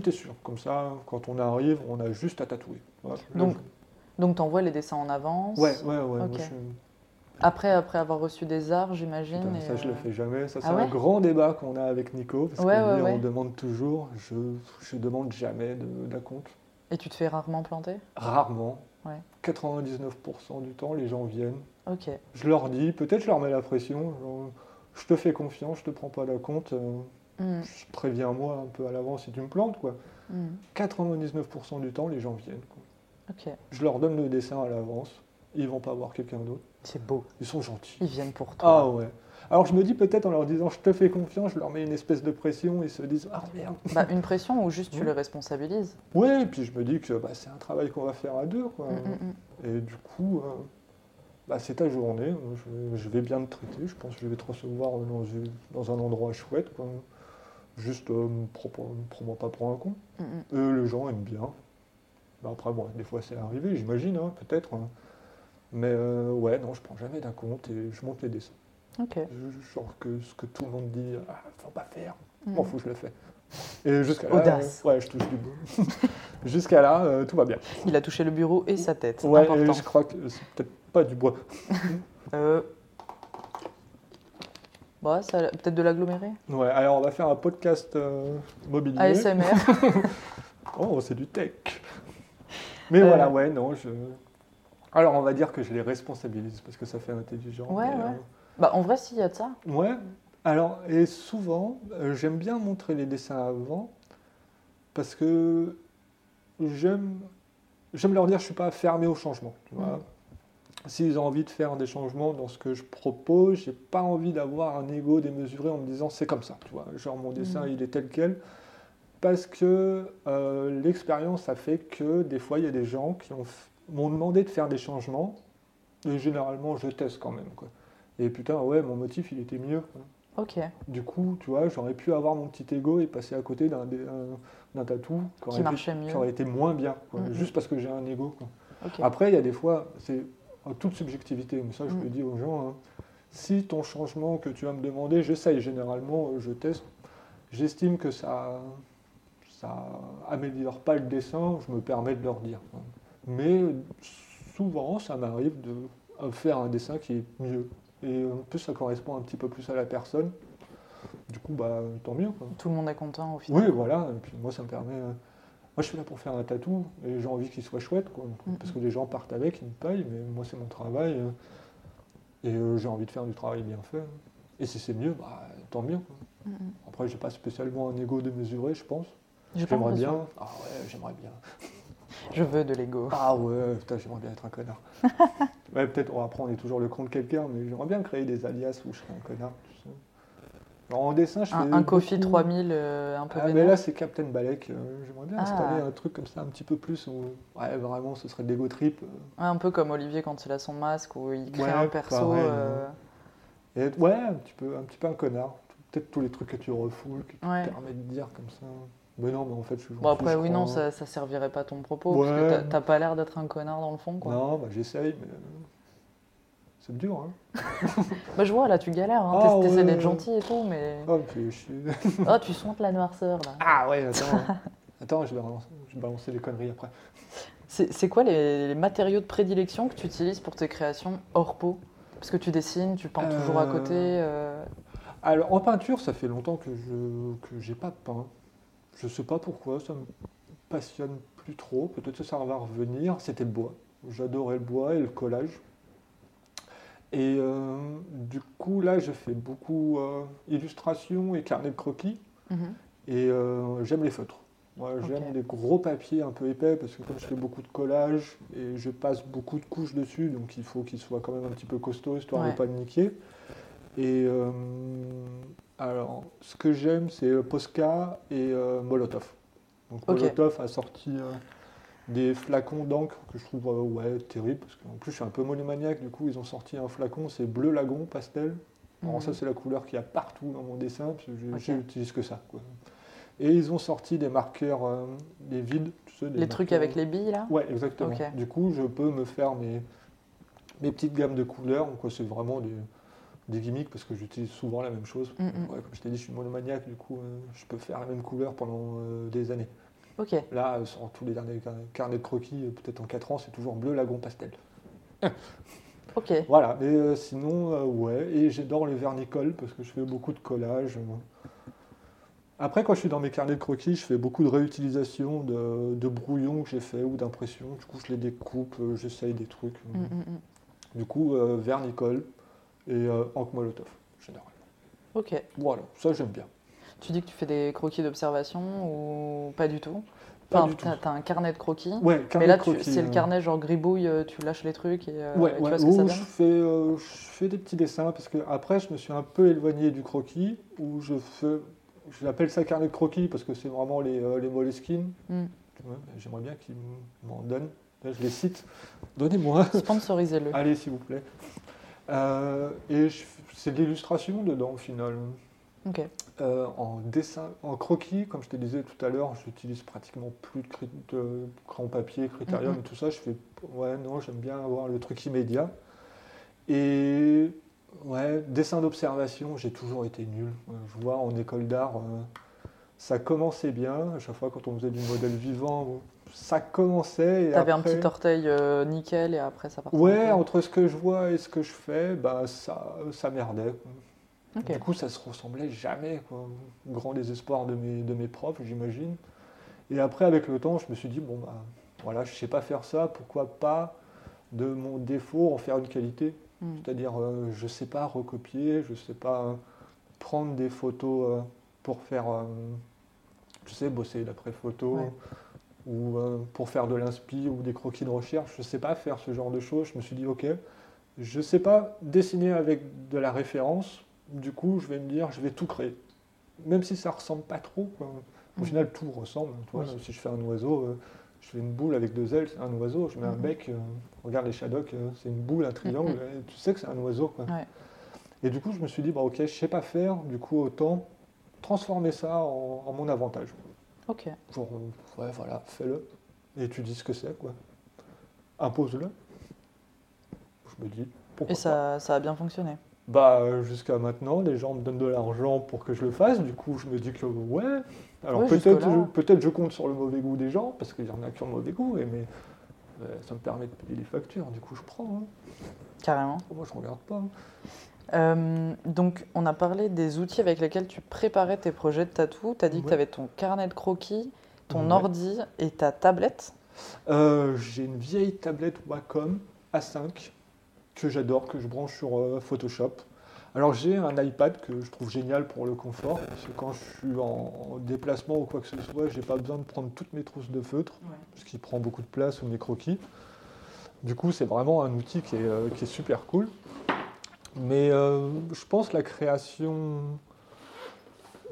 Tout est sûr. Comme ça, quand on arrive, on a juste à tatouer. Voilà. Donc, Donc, tu envoies les dessins en avance. ouais, ouais, ouais. moi, Ok. je- Après, après avoir reçu des arts, j'imagine. Ça, je le euh, fais jamais. Ça, c'est Ah ouais un grand débat qu'on a avec Nico. Parce Ouais, que ouais, lui, ouais. on demande toujours. Je je demande jamais de, de la compte. Et tu te fais rarement planter? Rarement. Ouais. 99% du temps, les gens viennent. Ok. Je leur dis, peut-être je leur mets la pression. genre, je te fais confiance, je te prends pas la compte. euh, Mhm. je préviens moi un peu à l'avance si tu me plantes. quoi. Mhm. 99% du temps, les gens viennent. quoi. Je leur donne le dessin à l'avance. Ils vont pas voir quelqu'un d'autre. C'est beau. Ils sont gentils. Ils viennent pour Ah toi. ouais. Alors je me dis peut-être en leur disant je te fais confiance, je leur mets une espèce de pression, ils se disent ah merde. Bah, une pression ou juste tu Mhm. les responsabilises. Ouais, et puis je me dis que bah, c'est un travail qu'on va faire à deux. Quoi. Mhm, mhm. Et du coup, euh, bah, c'est ta journée, je, je vais bien te traiter, je pense que je vais te recevoir dans, un endroit chouette. Quoi. Juste, euh, prends-moi pas pour un con. Eux, les gens aiment bien. Bah, après, bon, des fois c'est arrivé, j'imagine, hein, peut-être. hein. Mais euh, ouais, non, je prends jamais d'un compte et je monte les dessins. Ok. Je- Genre que ce que tout le monde dit, ah, faut pas faire, m'en fous, je le fais. Et jusqu'à là, Audace. euh, ouais, je touche du bout. jusqu'à là, euh, tout va bien. Il a touché le bureau et sa tête. Ouais, et je crois que c'est peut-être pas du bois. Euh... A peut-être de l'aggloméré. Ouais, alors on va faire un podcast euh, mobilier. ASMR. Oh, c'est du tech. Mais Euh. voilà, ouais, non, je. Alors on va dire que je les responsabilise parce que ça fait intelligent. Ouais, ouais. bah, en vrai, s'il y a de ça. euh, ouais. Alors, et souvent, euh, j'aime bien montrer les dessins avant parce que j'aime, j'aime leur dire que je suis pas fermé au changement. tu vois. Mhm. S'ils ont envie de faire des changements dans ce que je propose, j'ai pas envie d'avoir un ego démesuré en me disant c'est comme ça. Tu vois. Genre mon dessin Mhm. il est tel quel. Parce que euh, l'expérience a fait que des fois il y a des gens qui m'ont demandé de faire des changements, et généralement je teste quand même. Quoi. Et putain, ouais, mon motif il était mieux. quoi. Ok. Du coup, tu vois, j'aurais pu avoir mon petit ego et passer à côté d'un tatou qui aurait, été, mieux. qui aurait été moins bien, quoi, Mhm. juste parce que j'ai un ego. quoi. Après, il y a des fois, c'est en toute subjectivité, mais ça je Mm. le dis aux gens. hein. Si ton changement que tu vas me demander, j'essaye généralement, euh, je teste, j'estime que ça ça améliore pas le dessin, je me permets de leur dire. quoi. Mais euh, souvent, ça m'arrive de euh, faire un dessin qui est mieux. Et euh, en plus, ça correspond un petit peu plus à la personne. Du coup, bah, tant mieux. quoi. Tout le monde est content au final. Oui, voilà. Et puis moi, ça me permet. Moi, je suis là pour faire un tatou et j'ai envie qu'il soit chouette, quoi. Parce que les gens partent avec, ils me payent, mais moi, c'est mon travail. euh, et euh, j'ai envie de faire du travail bien fait. Et si c'est mieux, bah, tant mieux. quoi. Mm, mm. Après, j'ai pas spécialement un ego démesuré, je pense. J'aimerais bien. Ah ouais, j'aimerais bien. Je veux de l'ego. Ah ouais, putain, j'aimerais bien être un connard. ouais, peut-être, après, on est toujours le con de quelqu'un, mais j'aimerais bien créer des alias où je serais un connard. Tu. Alors, en dessin, je fais. Un, un Kofi beaucoup- 3000 euh, un peu Ah, mais là, c'est Captain Balek. euh, J'aimerais bien Ah. installer un truc comme ça, un petit peu plus. Où... Ouais, vraiment, ce serait de l'ego trip. euh. Un peu comme Olivier quand il a son masque où il crée Ouais, un perso. pareil, Et être- ouais, un petit, peu, un petit peu un connard. Peut-être tous les trucs que tu refoules, qui te Ouais. permettent de dire comme ça. Mais non, mais en fait, je suis Bon après oui non ça, ça servirait pas ton propos Ouais. parce que t'as- t'as pas l'air d'être un connard dans le fond quoi. Non, bah, j'essaye, mais. Euh, C'est dur, hein. Bah je vois là tu galères, hein. Ah, T'ess- t'essaies ouais. d'être gentil et tout mais Oh, puis je suis. oh tu sens la noirceur là. Ah ouais, attends. attends, je vais, balancer, je vais balancer les conneries après. C'est quoi les, les matériaux de prédilection que tu utilises pour tes créations hors peau? Parce que tu dessines, tu peins toujours à Euh, côté. euh, Alors, en peinture, ça fait longtemps que je que j'ai pas peint. Je sais pas pourquoi, ça me passionne plus trop. Peut-être que ça va revenir. C'était le bois. J'adorais le bois et le collage. Et euh, du coup, là, je fais beaucoup euh, illustration et carnet de croquis. mhm. Et euh, j'aime les feutres. Moi, j'aime des gros papiers un peu épais parce que comme je fais beaucoup de collage et je passe beaucoup de couches dessus, donc il faut qu'il soit quand même un petit peu costaud histoire de ne pas le niquer. Et euh, alors, ce que j'aime, c'est Posca et euh, Molotov. Donc. Molotov a sorti euh, des flacons d'encre que je trouve euh, ouais, terrible parce qu'en plus je suis un peu monomaniaque. Du coup, ils ont sorti un flacon, c'est bleu lagon pastel. Alors Mhm. ça, c'est la couleur qu'il y a partout dans mon dessin, parce que j'utilise que ça. quoi. Et ils ont sorti des marqueurs, euh, des vides, tu sais, des Les trucs avec les billes là? Ouais, exactement. Du coup, je peux me faire mes, mes petites gammes de couleurs. Donc, c'est vraiment des, des gimmicks parce que j'utilise souvent la même chose. Mhm. Ouais, comme je t'ai dit, je suis monomaniaque, du coup, euh, je peux faire la même couleur pendant des années. Là, euh, sur tous les derniers car- carnets de croquis, euh, peut-être en 4 ans, c'est toujours bleu lagon pastel. Ok. Voilà, mais euh, sinon, euh, ouais, et j'adore les vernicoles parce que je fais beaucoup de collage. euh. Après, quand je suis dans mes carnets de croquis, je fais beaucoup de réutilisation de, de brouillons que j'ai fait ou d'impressions. Du coup, je les découpe, euh, j'essaye des trucs. euh. Mm, mm, mm. Du coup, euh, vernicole et euh, encre molotov, généralement. Ok. Voilà, ça j'aime bien. Tu dis que tu fais des croquis d'observation ou pas du tout Enfin, t'as un carnet de croquis. Ouais, Mais là, c'est le euh. carnet genre gribouille, euh, tu lâches les trucs et, euh, Ouais, et tu ouais, vois ce que ça donne je fais, euh, je fais des petits dessins parce que après je me suis un peu éloigné du croquis où je fais, j'appelle ça carnet de croquis parce que c'est vraiment les, euh, les Moleskine. Mm. Tu vois, J'aimerais bien qu'ils m'en donnent. Là, je les cite. Donnez-moi. Sponsorisez-le. Allez, s'il vous plaît. Euh, et je- c'est de l'illustration dedans au final. Euh, en dessin, en croquis, comme je te disais tout à l'heure, j'utilise pratiquement plus de, cri- de crayon papier, critérium et tout ça. Je fais, ouais, non, j'aime bien avoir le truc immédiat. Et ouais, dessin d'observation, j'ai toujours été nul. Euh, Je vois en école d'art, euh, ça commençait bien. À chaque fois, quand on faisait du modèle vivant, ça commençait. et T'avais un petit orteil euh, nickel et après ça partait. Ouais, entre ce que je vois et ce que je fais, bah, ça, ça merdait. Du coup, ça se ressemblait jamais. Quoi. Grand désespoir de mes, de mes profs, j'imagine. Et après, avec le temps, je me suis dit, bon, bah, voilà, je sais pas faire ça, pourquoi pas de mon défaut en faire une qualité Mm. C'est-à-dire, euh, je sais pas recopier, je sais pas euh, prendre des photos euh, pour faire, euh, je sais, bosser d'après photo. Ouais. Ou pour faire de l'inspi ou des croquis de recherche, je sais pas faire ce genre de choses. Je me suis dit, ok, je sais pas dessiner avec de la référence, du coup, je vais me dire, je vais tout créer. Même si ça ressemble pas trop. quoi. Au Mm. final, tout ressemble. tu vois. Oui. Si je fais un oiseau, euh, je fais une boule avec deux ailes, c'est un oiseau. Je mets un Mhm. bec, euh, regarde les Shadocks, euh, c'est une boule, un triangle, Mhm. et tu sais que c'est un oiseau. Quoi. Ouais. Et du coup, je me suis dit, bah, ok, je sais pas faire, du coup, autant transformer ça en, en mon avantage. Ok. Genre, ouais, voilà, fais-le. Et tu dis ce que c'est, quoi. Impose-le. Je me dis, pourquoi Et pas. ça, ça a bien fonctionné. Bah, euh, jusqu'à maintenant, les gens me donnent de l'argent pour que je le fasse. Du coup, je me dis que ouais. Alors peut-être je, peut-être je compte sur le mauvais goût des gens, parce qu'il y en a qui ont le mauvais goût, et- mais euh, ça me permet de payer les factures. Du coup, je prends. hein. Carrément. Moi, je regarde pas. hein. Euh, donc, on a parlé des outils avec lesquels tu préparais tes projets de tatou. Tu as dit que tu avais ton carnet de croquis, ton Ouais. ordi et ta tablette. Euh, J'ai une vieille tablette Wacom A5 que j'adore, que je branche sur euh, Photoshop. Alors j'ai un iPad que je trouve génial pour le confort, parce que quand je suis en, en déplacement ou quoi que ce soit, j'ai pas besoin de prendre toutes mes trousses de feutre. ce qui prend beaucoup de place ou mes croquis. Du coup, c'est vraiment un outil qui est, euh, qui est super cool. Mais euh, je pense que la création,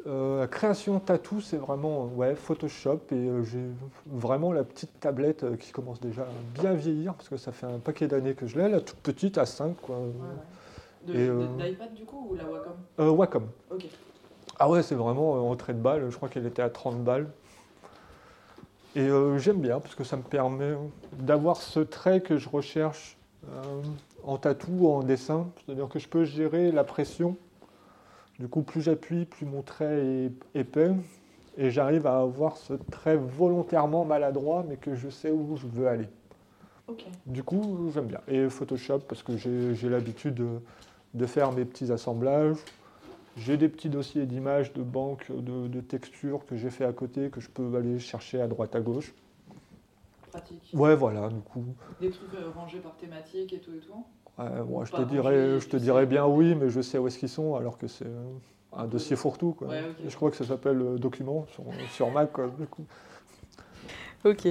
euh, la création tatou, c'est vraiment ouais, Photoshop. Et euh, j'ai vraiment la petite tablette euh, qui commence déjà à bien vieillir, parce que ça fait un paquet d'années que je l'ai, la toute petite à 5. Quoi. Euh, d'iPad du coup ou la Wacom? Wacom. Ah ouais, c'est vraiment euh, entrée de balle. Je crois qu'elle était à 30 balles. Et j'aime bien parce que ça me permet d'avoir ce trait que je recherche en tatou, en dessin. C'est-à-dire que je peux gérer la pression. Du coup, plus j'appuie, plus mon trait est épais. Et j'arrive à avoir ce trait volontairement maladroit, mais que je sais où je veux aller. Du coup, j'aime bien. Et Photoshop, parce que j'ai l'habitude de, de faire mes petits assemblages. J'ai des petits dossiers d'images, de banques, de, de textures que j'ai fait à côté, que je peux aller chercher à droite à gauche. Pratique. Ouais, voilà, du coup. Des trucs euh, rangés par thématique et tout et tout ouais, moi, je te dirais, je te dirais bien oui, mais je sais où est-ce qu'ils sont, alors que c'est euh, un dossier fourre-tout. quoi. Ouais, ok. Je crois que ça s'appelle euh, document sur, sur Mac. quoi, du coup. Ok.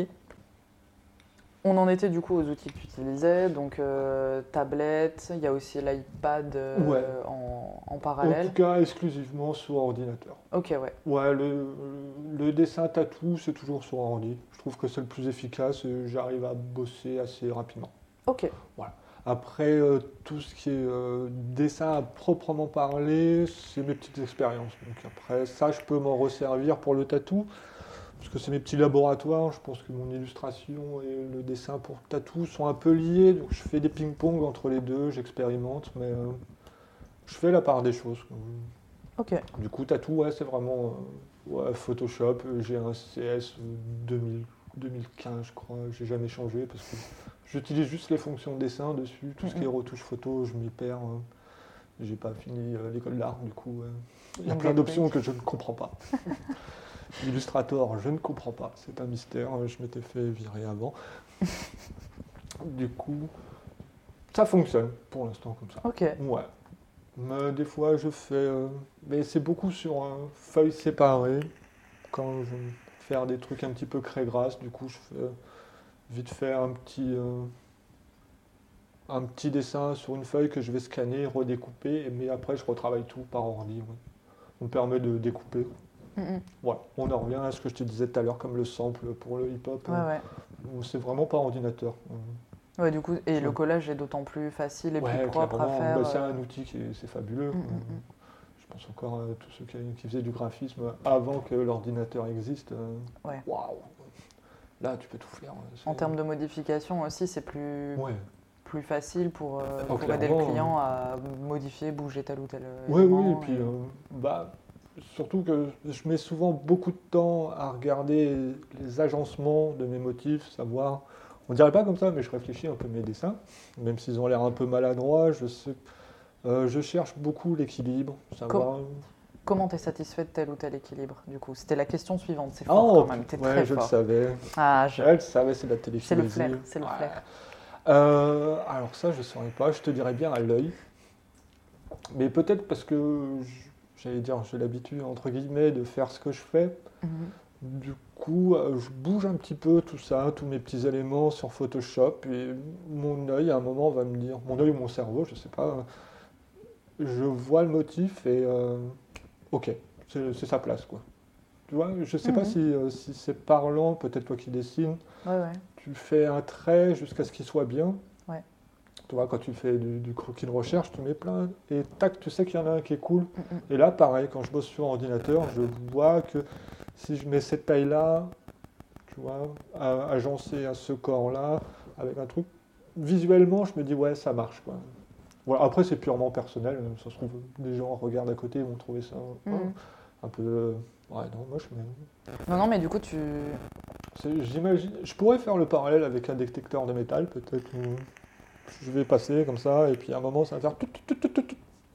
On en était du coup aux outils que tu utilisais, donc euh, tablette, il y a aussi l'iPad euh, Ouais. en, en En parallèle. tout cas, exclusivement sur ordinateur. Ok, ouais. Ouais, le, le dessin tatou, c'est toujours sur ordi. Je trouve que c'est le plus efficace et j'arrive à bosser assez rapidement. Ok. Après, euh, tout ce qui est euh, dessin à proprement parler, c'est mes petites expériences. Donc après, ça, je peux m'en resservir pour le tatou, parce que c'est mes petits laboratoires. Je pense que mon illustration et le dessin pour tatou sont un peu liés. Donc je fais des ping-pong entre les deux, j'expérimente, mais euh, je fais la part des choses. Ok. Du coup, tatou, ouais, c'est vraiment ouais, Photoshop. J'ai un CS 2000 2015, je crois. J'ai jamais changé parce que j'utilise juste les fonctions de dessin dessus. Tout ce qui est retouche photo, je m'y perds. hein. J'ai pas fini euh, l'école d'art, du coup. euh, Il y a plein d'options que je ne comprends pas. Illustrator, je ne comprends pas. C'est un mystère. Je m'étais fait virer avant. du coup, ça fonctionne pour l'instant comme ça. Ok. Ouais. Mais des fois, je fais. euh, mais c'est beaucoup sur euh, feuilles séparées. Quand je veux faire des trucs un petit peu craie grasse, du coup, je fais euh, vite fait un petit. euh, un petit dessin sur une feuille que je vais scanner, redécouper, mais après je retravaille tout par ordi. Ça me permet de découper. Mhm. Ouais. On en revient à ce que je te disais tout à l'heure comme le sample pour le hip-hop. Ouais, euh, ouais. où C'est vraiment par ordinateur. Ouais, du coup, et le collage est d'autant plus facile et plus propre à faire. Bah, c'est euh, un outil qui est, fabuleux. Mm, mm, mm. Je pense encore à tous ceux qui, qui faisaient du graphisme avant que l'ordinateur existe. euh, Ouais. Là, tu peux tout faire. c'est- En termes de modification aussi, c'est plus, Ouais, plus facile pour, euh, Oh, pour aider le client à modifier, bouger tel ou tel ouais, oui, et puis euh, bah, surtout que je mets souvent beaucoup de temps à regarder les agencements de mes motifs, savoir. On dirait pas comme ça, mais je réfléchis un peu mes dessins, même s'ils ont l'air un peu maladroits. Je sais, euh, je cherche beaucoup l'équilibre, savoir. Comment tu es satisfait de tel ou tel équilibre, du coup? C'était la question suivante, c'est fort Oh, quand même, t'es ouais, très je le savais. Ah, je- Elle savait, c'est la C'est téléphilie. le flair, c'est le flair. Euh, alors ça, je ne saurais pas. Je te dirais bien à l'œil. Mais peut-être parce que, j'allais dire, j'ai l'habitude, entre guillemets, de faire ce que je fais. Mhm. Du coup, euh, je bouge un petit peu tout ça, tous mes petits éléments sur Photoshop. Et mon œil, à un moment, va me dire, mon œil ou mon cerveau, je sais pas, je vois le motif et euh, ok, c'est sa place, quoi. Tu vois, je sais pas Mhm. si, euh, si c'est parlant, peut-être toi qui dessines, Ouais, ouais. tu fais un trait jusqu'à ce qu'il soit bien. Ouais. Tu vois, quand tu fais du, du croquis de recherche, tu mets plein, et tac, tu sais qu'il y en a un qui est cool. Mm, mm. Et là, pareil, quand je bosse sur ordinateur, je vois que si je mets cette taille-là, tu vois, à- agencé à ce corps-là, avec un truc, visuellement, je me dis, ouais, ça marche, quoi. Voilà, après, c'est purement personnel. Ça se trouve, des gens regardent à côté, ils vont trouver ça hein, Mhm. un peu. euh, Ouais, non, moche, mais. Non, non, mais du coup, tu. J'imagine. Je pourrais faire le parallèle avec un détecteur de métal, peut-être. Je vais passer comme ça, et puis à un moment, ça va faire.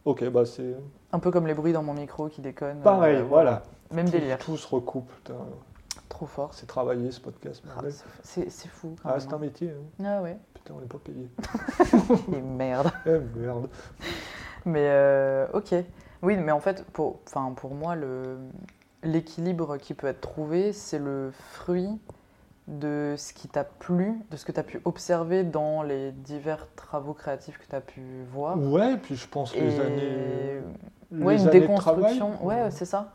Ok, bah c'est Un peu comme les bruits dans mon micro qui déconnent. pareil, euh, voilà. Même Tout- délire. Tout se recoupe. putain. Trop fort. C'est travaillé ce podcast. Ah, bordel. c'est- fou. quand Ah, c'est un hein. métier. hein. Ah ouais. Putain, on n'est pas payé. Et merde. Eh merde. Mais euh, ok. Oui, mais en fait, pour, pour moi, l'équilibre qui peut être trouvé, c'est le fruit de ce qui t'a plu, de ce que tu as pu observer dans les divers travaux créatifs que tu as pu voir. Ouais, puis je pense les Et années. ouais, les une années de travail, déconstruction. Ouais, c'est ça.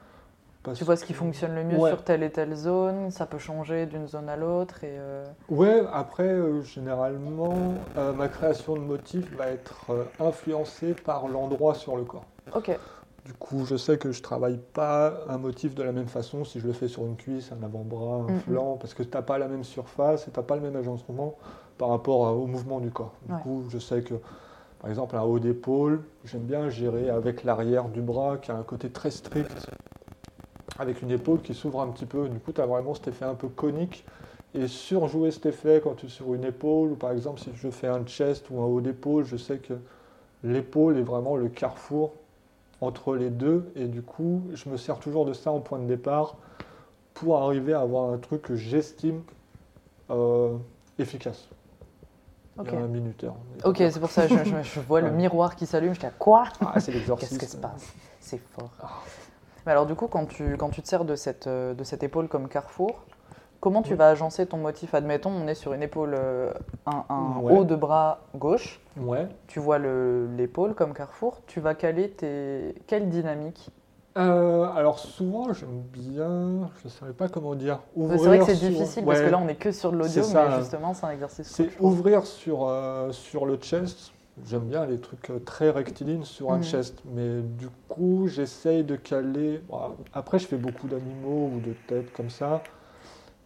Parce Tu vois ce qui fonctionne le mieux Ouais. sur telle et telle zone, ça peut changer d'une zone à l'autre. Et euh, Ouais, après, euh, généralement, euh, ma création de motifs va être influencée par l'endroit sur le corps. Ok, Du coup, je sais que je travaille pas un motif de la même façon si je le fais sur une cuisse, un avant-bras, un flanc, parce que tu n'as pas la même surface et tu n'as pas le même agencement par rapport au mouvement du corps. Du Ouais. coup, je sais que, par exemple, un haut d'épaule, j'aime bien gérer avec l'arrière du bras qui a un côté très strict, avec une épaule qui s'ouvre un petit peu. Du coup, tu as vraiment cet effet un peu conique. Et surjouer cet effet quand tu es sur une épaule, ou par exemple, si je fais un chest ou un haut d'épaule, je sais que l'épaule est vraiment le carrefour entre les deux et du coup je me sers toujours de ça en point de départ pour arriver à avoir un truc que j'estime euh, efficace. ok. Il y a un minuteur. Ok, c'est pour ça, je, je- je vois le miroir qui s'allume, je dis à quoi? Ah, c'est l'exorcisme. Qu'est-ce qui se passe? C'est fort. Ah. Mais alors du coup, quand tu, quand tu te sers de cette, euh, de cette épaule comme carrefour, comment tu vas agencer ton motif? Admettons, on est sur une épaule, euh, un, un Ouais. haut de bras gauche, Ouais. tu vois le- l'épaule comme carrefour, tu vas caler tes... Quelle dynamique? Euh, alors souvent j'aime bien, je ne savais pas comment dire. C'est vrai que c'est sur- difficile parce que là on est que sur de l'audio, mais justement c'est un exercice. C'est ouvrir sur, euh, sur le chest. J'aime bien les trucs euh, très rectilignes sur un chest. Mais du coup, j'essaye de caler. bon, après, je fais beaucoup d'animaux ou de têtes comme ça.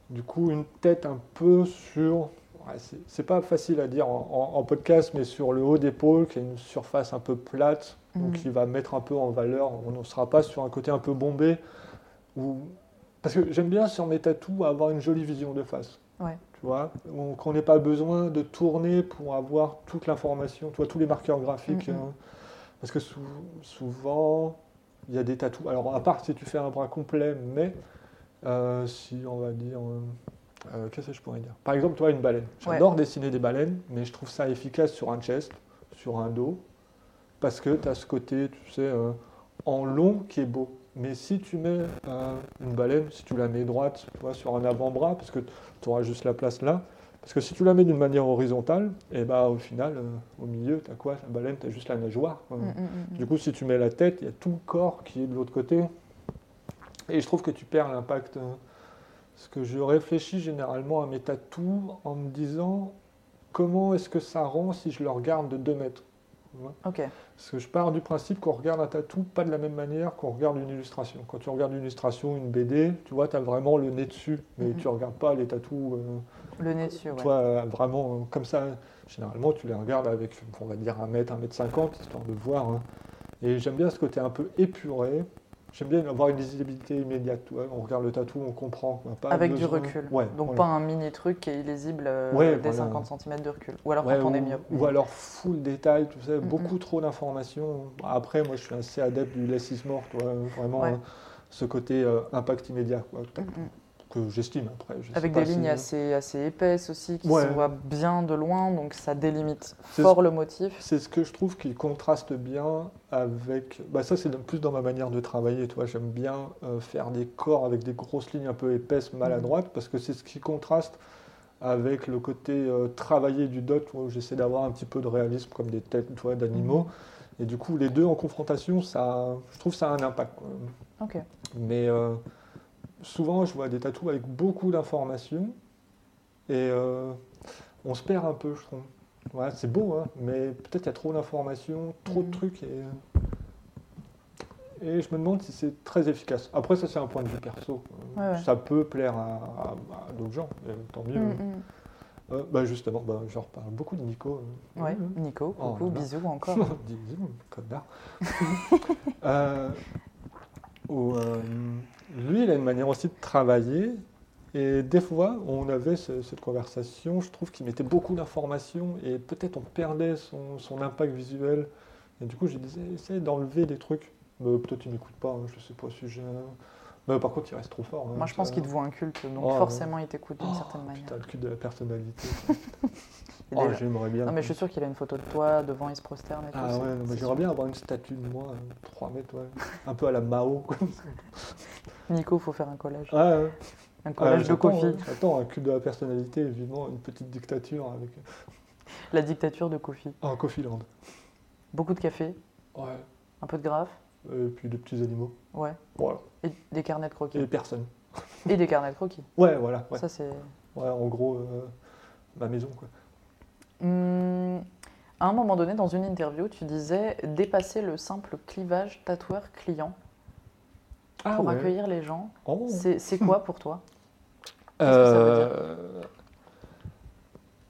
Du coup, une tête un peu sur. ouais, c'est- pas facile à dire en, en- en podcast, mais sur le haut d'épaule, qui a une surface un peu plate, donc Mhm. qui va mettre un peu en valeur. On ne sera pas sur un côté un peu bombé. Ou... Parce que j'aime bien sur mes tatous avoir une jolie vision de face. Ouais. Tu vois, on- qu'on n'ait pas besoin de tourner pour avoir toute l'information, tu vois, tous les marqueurs graphiques. Hein. parce que sou- souvent, il y a des tatous. Alors, à part si tu fais un bras complet, mais euh, si on va dire. euh, euh, Qu'est-ce que je pourrais dire? Par exemple, toi, une baleine. J'adore dessiner des baleines, mais je trouve ça efficace sur un chest, sur un dos, parce que tu as ce côté, tu sais, euh, en long qui est beau. Mais si tu mets euh, une baleine, si tu la mets droite, tu vois, sur un avant-bras, parce que tu auras juste la place là, parce que si tu la mets d'une manière horizontale, et bah au final, euh, au milieu, tu as quoi? La baleine, tu as juste la nageoire. Mm, mm, mm, Du coup, si tu mets la tête, il y a tout le corps qui est de l'autre côté. Et je trouve que tu perds l'impact. euh, Parce que je réfléchis généralement à mes tatous en me disant comment est-ce que ça rend si je le regarde de 2 mètres? Parce que je pars du principe qu'on regarde un tatou pas de la même manière qu'on regarde une illustration. Quand tu regardes une illustration, une BD, tu vois, tu as vraiment le nez dessus, mais Mhm. tu regardes pas les tatous. euh, Le nez dessus, ouais. toi, euh, vraiment euh, comme ça, généralement, tu les regardes avec, on va dire, un mètre, un mètre cinquante, histoire de voir. hein. Et j'aime bien ce côté un peu épuré. J'aime bien avoir une lisibilité immédiate. On regarde le tatou, on comprend. On n'a pas Avec du recul. Ouais, Donc voilà. pas un mini truc qui est illisible euh, Ouais, des voilà. 50 cm de recul. Ou alors quand on est mieux. ou alors full détail, tu sais, beaucoup trop d'informations. Après, moi, je suis assez adepte du less is more, vraiment euh, ce côté euh, impact immédiat, quoi, Mm, mm. Que j'estime après. je Avec des si- lignes assez, assez épaisses aussi, qui Ouais. se voient bien de loin, donc ça délimite fort le motif. C'est ce que je trouve qui contraste bien avec. Bah ça, c'est plus dans ma manière de travailler. Tu vois, j'aime bien euh, faire des corps avec des grosses lignes un peu épaisses, maladroites, parce que c'est ce qui contraste avec le côté euh, travaillé du dot, où j'essaie d'avoir un petit peu de réalisme, comme des têtes d'animaux. Et du coup, les deux en confrontation, ça, je trouve ça a un impact. quoi. Ok. Mais euh, souvent, je vois des tatous avec beaucoup d'informations et euh, on se perd un peu, je trouve. Ouais, c'est beau, hein, mais peut-être il y a trop d'informations, trop de Mhm. trucs et, et je me demande si c'est très efficace. Après, ça, c'est un point de vue perso. Ouais, ouais. Ça peut plaire à, à- à d'autres gens, et tant mieux. Mm, mm. Euh, bah, justement, bah, je reparle beaucoup de Nico. euh. Ouais, Mhm. Nico, Oh coucou, là. bisous encore. Disons, connard. Euh, euh, lui, il a une manière aussi de travailler. Et des fois, on avait ce- cette conversation, je trouve qu'il mettait beaucoup d'informations et peut-être on perdait son, impact visuel. Et du coup, je disais, essaye d'enlever des trucs. Peut-être il m'écoute pas, hein, je sais pas si j'ai... Mais par contre, il reste trop fort. hein, Moi, je pense qu'il te voit un culte, donc Oh, forcément, il t'écoute d'une Oh, certaine manière. Putain, le cul de la personnalité. Oh, déjà- j'aimerais bien. Non, mais je suis sûr qu'il a une photo de toi devant, il se prosterne et tout. Ah ouais, c'est j'aimerais bien avoir une statue de moi, 3 mètres, ouais. un peu à la Mao. quoi. Nico, faut faire un collage. Ah, ouais. Un Ah, collage de Kofi. ouais. Attends, un cul de la personnalité, vivement une petite dictature avec La dictature de Kofi. un Coffee Land. Beaucoup de café, Ouais. un peu de graphe, Et puis des petits animaux. ouais. Voilà. Et des carnets de croquis. Et personne. Et des carnets de croquis. Ouais, voilà. Ouais. Ça, c'est. Ouais, en gros, euh, ma maison, quoi. Hum, à un moment donné, dans une interview, tu disais dépasser le simple clivage tatoueur-client Ah pour ouais. accueillir les gens. Oh. C'est quoi pour toi? Qu'est-ce que ça veut dire? Euh,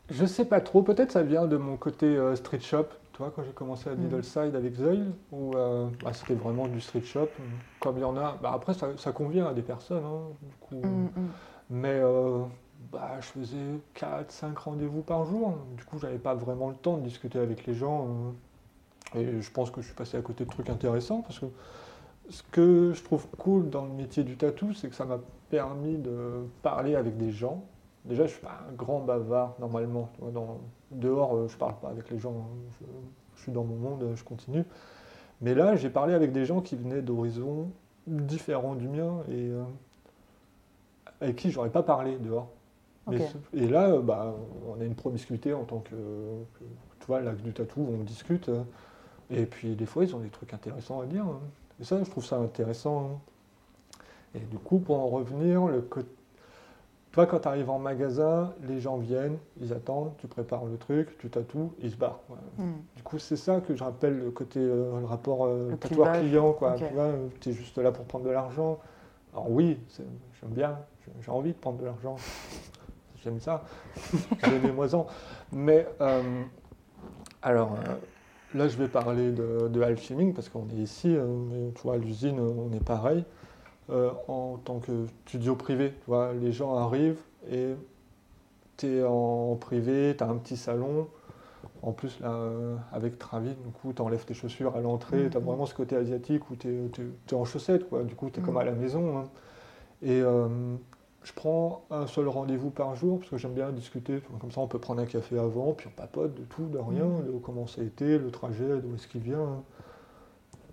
Je sais pas trop, peut-être ça vient de mon côté euh, street shop, tu vois, quand j'ai commencé à Mhm. Needleside avec Zoil, où euh, bah, c'était vraiment du street shop, comme il y en a. Bah, après, ça, ça convient à des personnes, hein, du coup. Hum. Mais euh, bah, je faisais 4-5 rendez-vous par jour, du coup, j'avais pas vraiment le temps de discuter avec les gens. euh, et je pense que je suis passé à côté de trucs intéressants, parce que ce que je trouve cool dans le métier du tatou, c'est que ça m'a permis de parler avec des gens. Déjà, je suis pas un grand bavard normalement. Dans- dehors, euh, je parle pas avec les gens. hein. Je, je suis dans mon monde, euh, je continue. Mais là, j'ai parlé avec des gens qui venaient d'horizons différents du mien et euh, avec qui j'aurais pas parlé dehors. Mais et là, bah, on a une promiscuité en tant que, tu vois, l'acte du tatou, on discute. et puis des fois, ils ont des trucs intéressants à dire. hein. Et ça, je trouve ça intéressant. hein. Et du coup, pour en revenir, le côté. Toi, quand tu arrives en magasin, les gens viennent, ils attendent, tu prépares le truc, tu tatoues, ils se barrent. Hum. Du coup, c'est ça que je rappelle le côté, euh, le rapport euh, Le tatoueur clivage. client, quoi. Tu vois, es juste là pour prendre de l'argent. Alors oui, j'aime bien, j'ai- envie de prendre de l'argent. J'aime ça. Donnez-moi-en. Mais euh, alors euh, là, je vais parler de, de Alcheming parce qu'on est ici, euh, mais tu vois, à l'usine, on est pareil. Euh, en tant que studio privé, tu vois, les gens arrivent et tu es en privé, tu as un petit salon. En plus, là, euh, avec Travis, du coup, tu enlèves tes chaussures à l'entrée, Mhm. tu as vraiment ce côté asiatique où tu es, en chaussettes, quoi. Du coup, tu es comme Mhm. à la maison. hein. Et euh, je prends un seul rendez-vous par jour parce que j'aime bien discuter. Comme ça, on peut prendre un café avant, puis on papote de tout, de rien, Mhm. de comment ça a été, le trajet, d'où est-ce qu'il vient. hein.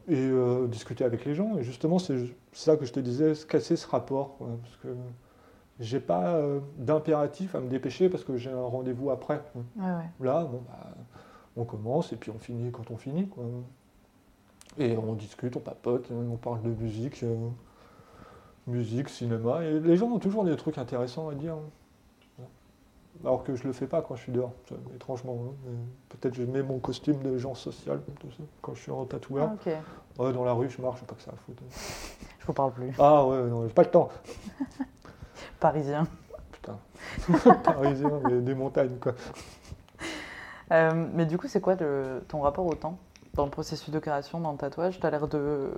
Et euh, discuter avec les gens. Et justement, c'est ça que je te disais, se casser ce rapport. quoi, parce que j'ai pas euh, d'impératif à me dépêcher parce que j'ai un rendez-vous après. quoi. Ouais, ouais. Là, bon, bah, on commence et puis on finit quand on finit. Quoi. Et on discute, on papote, on parle de musique, euh, musique, cinéma. Et les gens ont toujours des trucs intéressants à dire. Alors que je le fais pas quand je suis dehors, étrangement. hein. Peut-être je mets mon costume de gens social quand je suis en tatoueur. Ah. Ouais, dans la rue, je marche, pas que ça à foutre. Je vous parle plus. Ah ouais, non, j'ai pas le temps. Parisien. Putain. Parisien, mais des montagnes, quoi. Euh, mais du coup, c'est quoi le- ton rapport au temps Dans le processus de création, dans le tatouage, tu as l'air de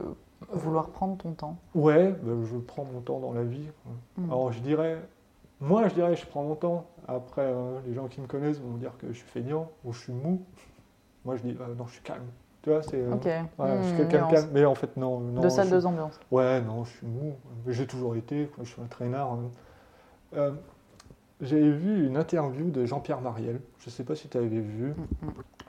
vouloir prendre ton temps. Ouais, ben, je prends mon temps dans la vie. quoi. Mm. Alors je dirais, moi je dirais je prends mon temps. Après, euh, les gens qui me connaissent vont me dire que je suis feignant ou je suis mou. Moi je dis, euh, non, je suis calme. Tu vois, c'est. euh, Ok. ouais, je suis Hmm, quelqu'un de calme. Mais en fait, non. non Deux salles, je- deux ambiances. Ouais, non, je suis mou. Mais J'ai toujours été, quoi, je suis un traînard. hein. J'avais vu une interview de Jean-Pierre Mariel, je ne sais pas si tu avais vu,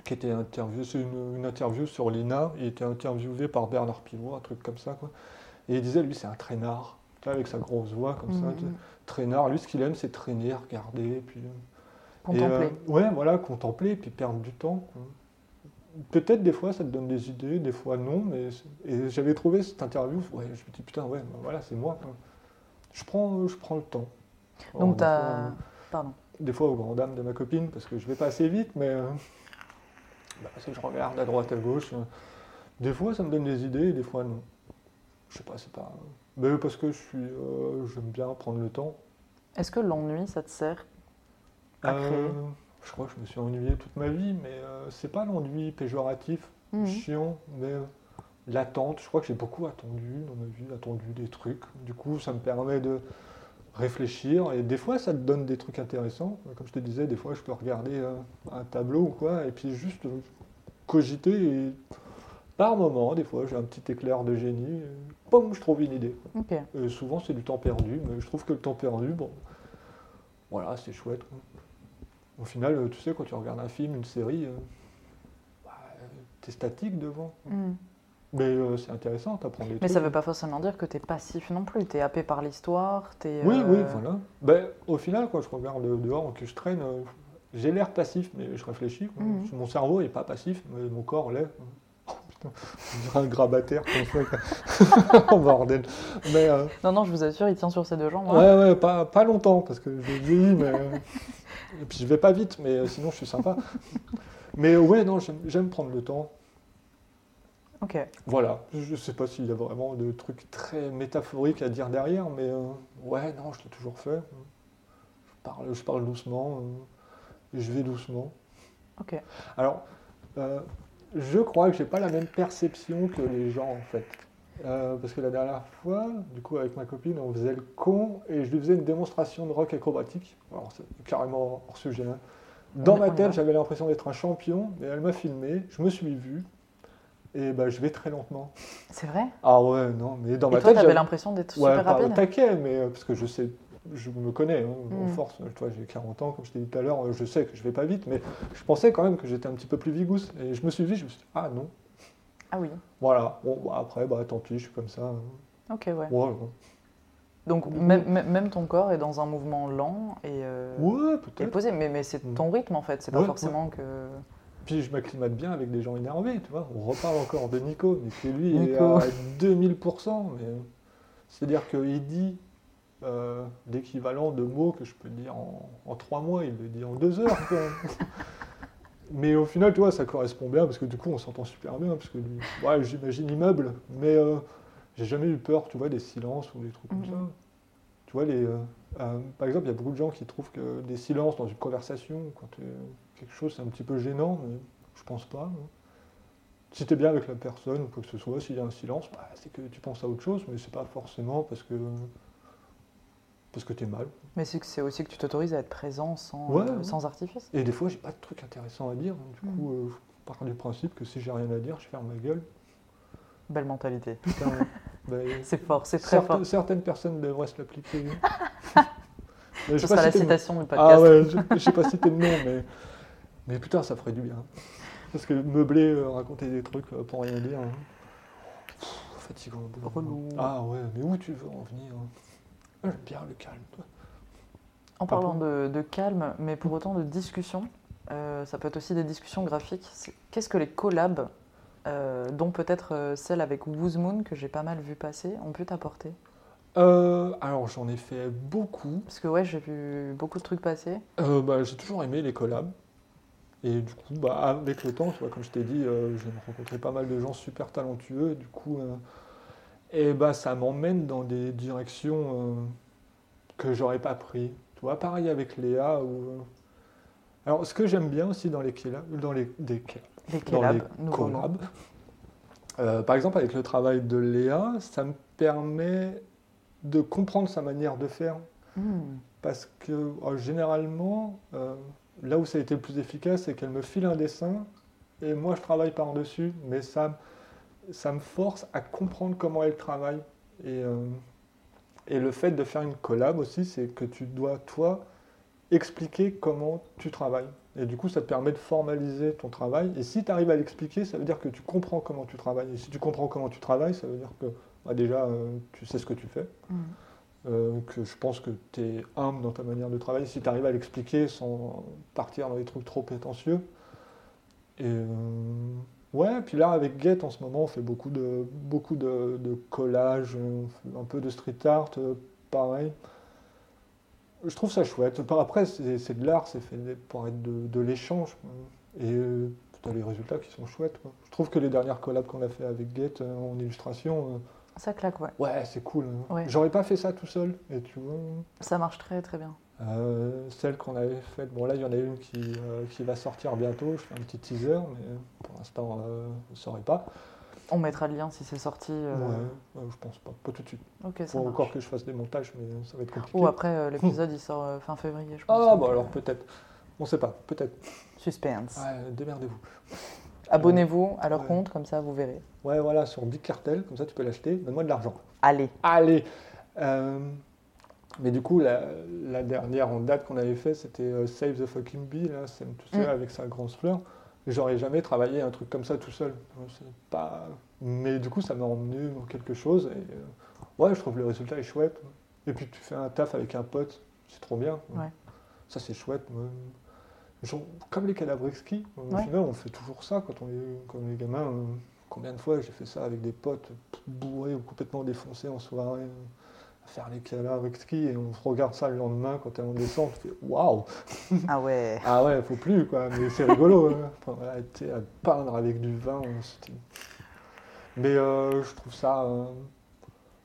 qui était interviewé, c'est une, une interview sur l'INA, il était interviewé par Bernard Pivot, un truc comme ça. Quoi. Et il disait, lui, c'est un traînard, tu vois, avec sa grosse voix comme ça. Traînard, lui, ce qu'il aime, c'est traîner, regarder. Puis, et, Contempler. euh, ouais, voilà, contempler, puis perdre du temps. quoi. Peut-être des fois ça te donne des idées, des fois non, mais et j'avais trouvé cette interview, ouais, je me dis putain, ouais, bah voilà, c'est moi. quoi. je prends, je prends le temps. Donc, Alors, tu des as. fois, Pardon. des fois aux grandes dames de ma copine, parce que je vais pas assez vite, mais euh, bah, parce que je regarde à droite, à gauche. euh, des fois, ça me donne des idées, et des fois, non. Je sais pas, c'est pas. Mais parce que je suis, euh, j'aime bien prendre le temps. Est-ce que l'ennui, ça te sert à créer? Euh, je crois que je me suis ennuyé toute ma vie, mais euh, c'est pas l'ennui péjoratif, Mhm. chiant, mais l'attente. Je crois que j'ai beaucoup attendu dans ma vie, attendu des trucs. Du coup, ça me permet de réfléchir et des fois, ça te donne des trucs intéressants. Comme je te disais, des fois, je peux regarder un tableau ou quoi et puis juste cogiter et par moment, des fois, j'ai un petit éclair de génie, et, poum, je trouve une idée. Et souvent, c'est du temps perdu, mais je trouve que le temps perdu, bon, voilà, c'est chouette. quoi. Au final, euh, tu sais, quand tu regardes un film, une série, euh, bah, euh, t'es statique devant. Mhm. Mais euh, c'est intéressant, t'apprends des Mais trucs. ça veut pas forcément dire que tu es passif non plus. Tu es happé par l'histoire. t'es, Oui, oui, euh, voilà. Ben, au final, quand je regarde dehors, que je traîne, euh, j'ai l'air passif, mais je réfléchis. Mhm. Mon cerveau n'est pas passif, mais mon corps l'est. Putain, on dirait un grabataire comme ça. oh bordel. Mais euh, Non, non, je vous assure, il tient sur ses deux jambes. hein. ouais, ouais, pas, pas longtemps, parce que je vieillis, mais. euh, Et puis je vais pas vite, mais euh, sinon je suis sympa. mais ouais, non, j'aime- prendre le temps. Ok. Voilà, je ne sais pas s'il y a vraiment de trucs très métaphoriques à dire derrière, mais euh, ouais, non, je l'ai toujours fait. Je parle, je parle doucement, euh, je vais doucement. Ok. Alors, euh, je crois que j'ai pas la même perception que les gens en fait. Euh, parce que la dernière fois, du coup, avec ma copine, on faisait le con et je lui faisais une démonstration de rock acrobatique. Alors, c'est carrément hors sujet. hein. Dans ma tête, j'avais l'impression d'être un champion, mais elle m'a filmé, je me suis vu, et bah, je vais très lentement. C'est vrai? Ah ouais, non, mais dans Et ma toi, tête, j'avais- l'impression d'être ouais, super rapide? taquet, mais euh, parce que je sais, je me connais, hein, en Mm. force. Tu vois, j'ai 40 ans, comme je t'ai dit tout à l'heure, euh, je sais que je vais pas vite, mais je pensais quand même que j'étais un petit peu plus vigousse. Et je me suis vu, je me suis dit, ah non, Ah oui. voilà. Bon, bah, après, bah tant pis, je suis comme ça. hein. Ok, ouais. Ouais, ouais. Donc, même, même- ton corps est dans un mouvement lent et, euh, Ouais, et peut-être. posé. Mais, mais c'est Mm. ton rythme, en fait. C'est pas forcément que... Puis je m'acclimate bien avec des gens énervés, tu vois. On reparle encore de Nico, mais lui est Nico. à 2000%. Mais... C'est-à-dire qu'il dit euh, l'équivalent de mots que je peux dire en, en trois mois, il le dit en deux heures. quoi. mais au final, tu vois, ça correspond bien, parce que du coup, on s'entend super bien, parce que ouais, j'imagine immeuble, mais euh, j'ai jamais eu peur, tu vois, des silences ou des trucs comme Mhm. ça. Tu vois, les, euh, euh, par exemple, il y a beaucoup de gens qui trouvent que des silences dans une conversation, quand quelque chose c'est un petit peu gênant, mais je pense pas. hein. Si tu es bien avec la personne ou quoi que ce soit, s'il y a un silence, bah, c'est que tu penses à autre chose, mais c'est pas forcément parce que parce que tu es mal. Mais c'est que c'est aussi que tu t'autorises à être présent sans, Ouais, euh, sans artifice. Et des fois, j'ai pas de trucs intéressants à dire. Du Mm. coup, euh, je pars du principe que si j'ai rien à dire, je ferme ma gueule. Belle mentalité. Putain, bah, C'est fort, c'est très fort. certaines personnes devraient se l'appliquer. Ce sera pas la si t'es- citation du podcast. Ah ouais, je je sais pas citer le nom, mais, mais putain, ça ferait du bien. Parce que meubler, euh, raconter des trucs euh, pour rien dire, hein. Pff, fatigant. Relou. Ah ouais, mais où tu veux en venir hein Ah, J'aime bien le calme. En parlant de, de calme, mais pour autant de discussion, euh, ça peut être aussi des discussions graphiques. Qu'est-ce que les collabs, euh, dont peut-être euh, celle avec Woozmoon, que j'ai pas mal vu passer, ont pu t'apporter? Euh, alors, j'en ai fait beaucoup. Parce que ouais, j'ai vu beaucoup de trucs passer. Bah, j'ai toujours aimé les collabs. Et du coup, bah, avec le temps, tu vois, comme je t'ai dit, j'ai rencontré pas mal de gens super talentueux. Et du coup, et bah, ça m'emmène dans des directions euh, que j'aurais pas pris. Tu vois, pareil avec Léa. Ou, euh, Alors, ce que j'aime bien aussi dans les collabs, dans les, des, Les dans les collabs, euh, par exemple, avec le travail de Léa, ça me permet de comprendre sa manière de faire. Hmm. Parce que euh, généralement, euh, là où ça a été le plus efficace, c'est qu'elle me file un dessin et moi je travaille par-dessus, mais ça, ça me force à comprendre comment elle travaille. Et, euh, et le fait de faire une collab aussi, c'est que tu dois, toi, expliquer comment tu travailles. Et du coup, ça te permet de formaliser ton travail. Et si tu arrives à l'expliquer, ça veut dire que tu comprends comment tu travailles. Et si tu comprends comment tu travailles, ça veut dire que bah, déjà, euh, tu sais ce que tu fais. Hmm. Euh, que je pense que tu es humble dans ta manière de travailler, si tu arrives à l'expliquer sans partir dans des trucs trop prétentieux. Et euh, ouais, puis là avec Get en ce moment, on fait beaucoup de, beaucoup de, de collages, fait un peu de street art, euh, pareil. Je trouve ça chouette. Par- Après, c'est de l'art, c'est fait pour être de, de l'échange. Et euh, t'as les résultats qui sont chouettes. quoi. Je trouve que les dernières collabs qu'on a fait avec Get euh, en illustration, Ça claque, ouais. euh, ouais, c'est cool. hein. Ouais. J'aurais pas fait ça tout seul. Et tu vois, Ça marche très très bien. Euh, celle qu'on avait faite, bon là, il y en a une qui, euh, qui va sortir bientôt. Je fais un petit teaser, mais pour l'instant, euh, je ne saurais pas. On mettra le lien si c'est sorti. euh, Ouais, je pense pas. Pas tout de suite. Ok, Il ça faut marche. encore que je fasse des montages, mais ça va être compliqué. Ou après, l'épisode il sort fin février, je pense. Ah, bah alors peut-être. On sait pas, peut-être. Suspense. Ouais, démerdez-vous. Abonnez-vous à leur Ouais. compte, comme ça vous verrez. Ouais, voilà, sur Big Cartel, comme ça tu peux l'acheter. Donne-moi de l'argent. Allez. Allez Mais du coup, la, la dernière en date qu'on avait fait, c'était euh, Save the Fucking Bee, là, Sam tout seul Mm. avec sa grosse fleur. J'aurais jamais travaillé un truc comme ça tout seul. Pas... Mais du coup, ça m'a emmené dans quelque chose. Et, euh, ouais, je trouve le résultat est chouette. Et puis tu fais un taf avec un pote, c'est trop bien. Ouais. Ça, c'est chouette. Genre, comme les cadavres exquis, au Ouais. final, on fait toujours ça quand on est, quand on est gamin. euh, Combien de fois j'ai fait ça avec des potes bourrés ou complètement défoncés en soirée, euh, faire les cadavres exquis et on regarde ça le lendemain quand t'es en descente, tu fais waouh Ah ouais. Ah ouais, faut plus quoi, mais c'est rigolo. hein. Enfin, voilà, tu sais, à peindre avec du vin. on se dit- Mais euh, je trouve ça, euh,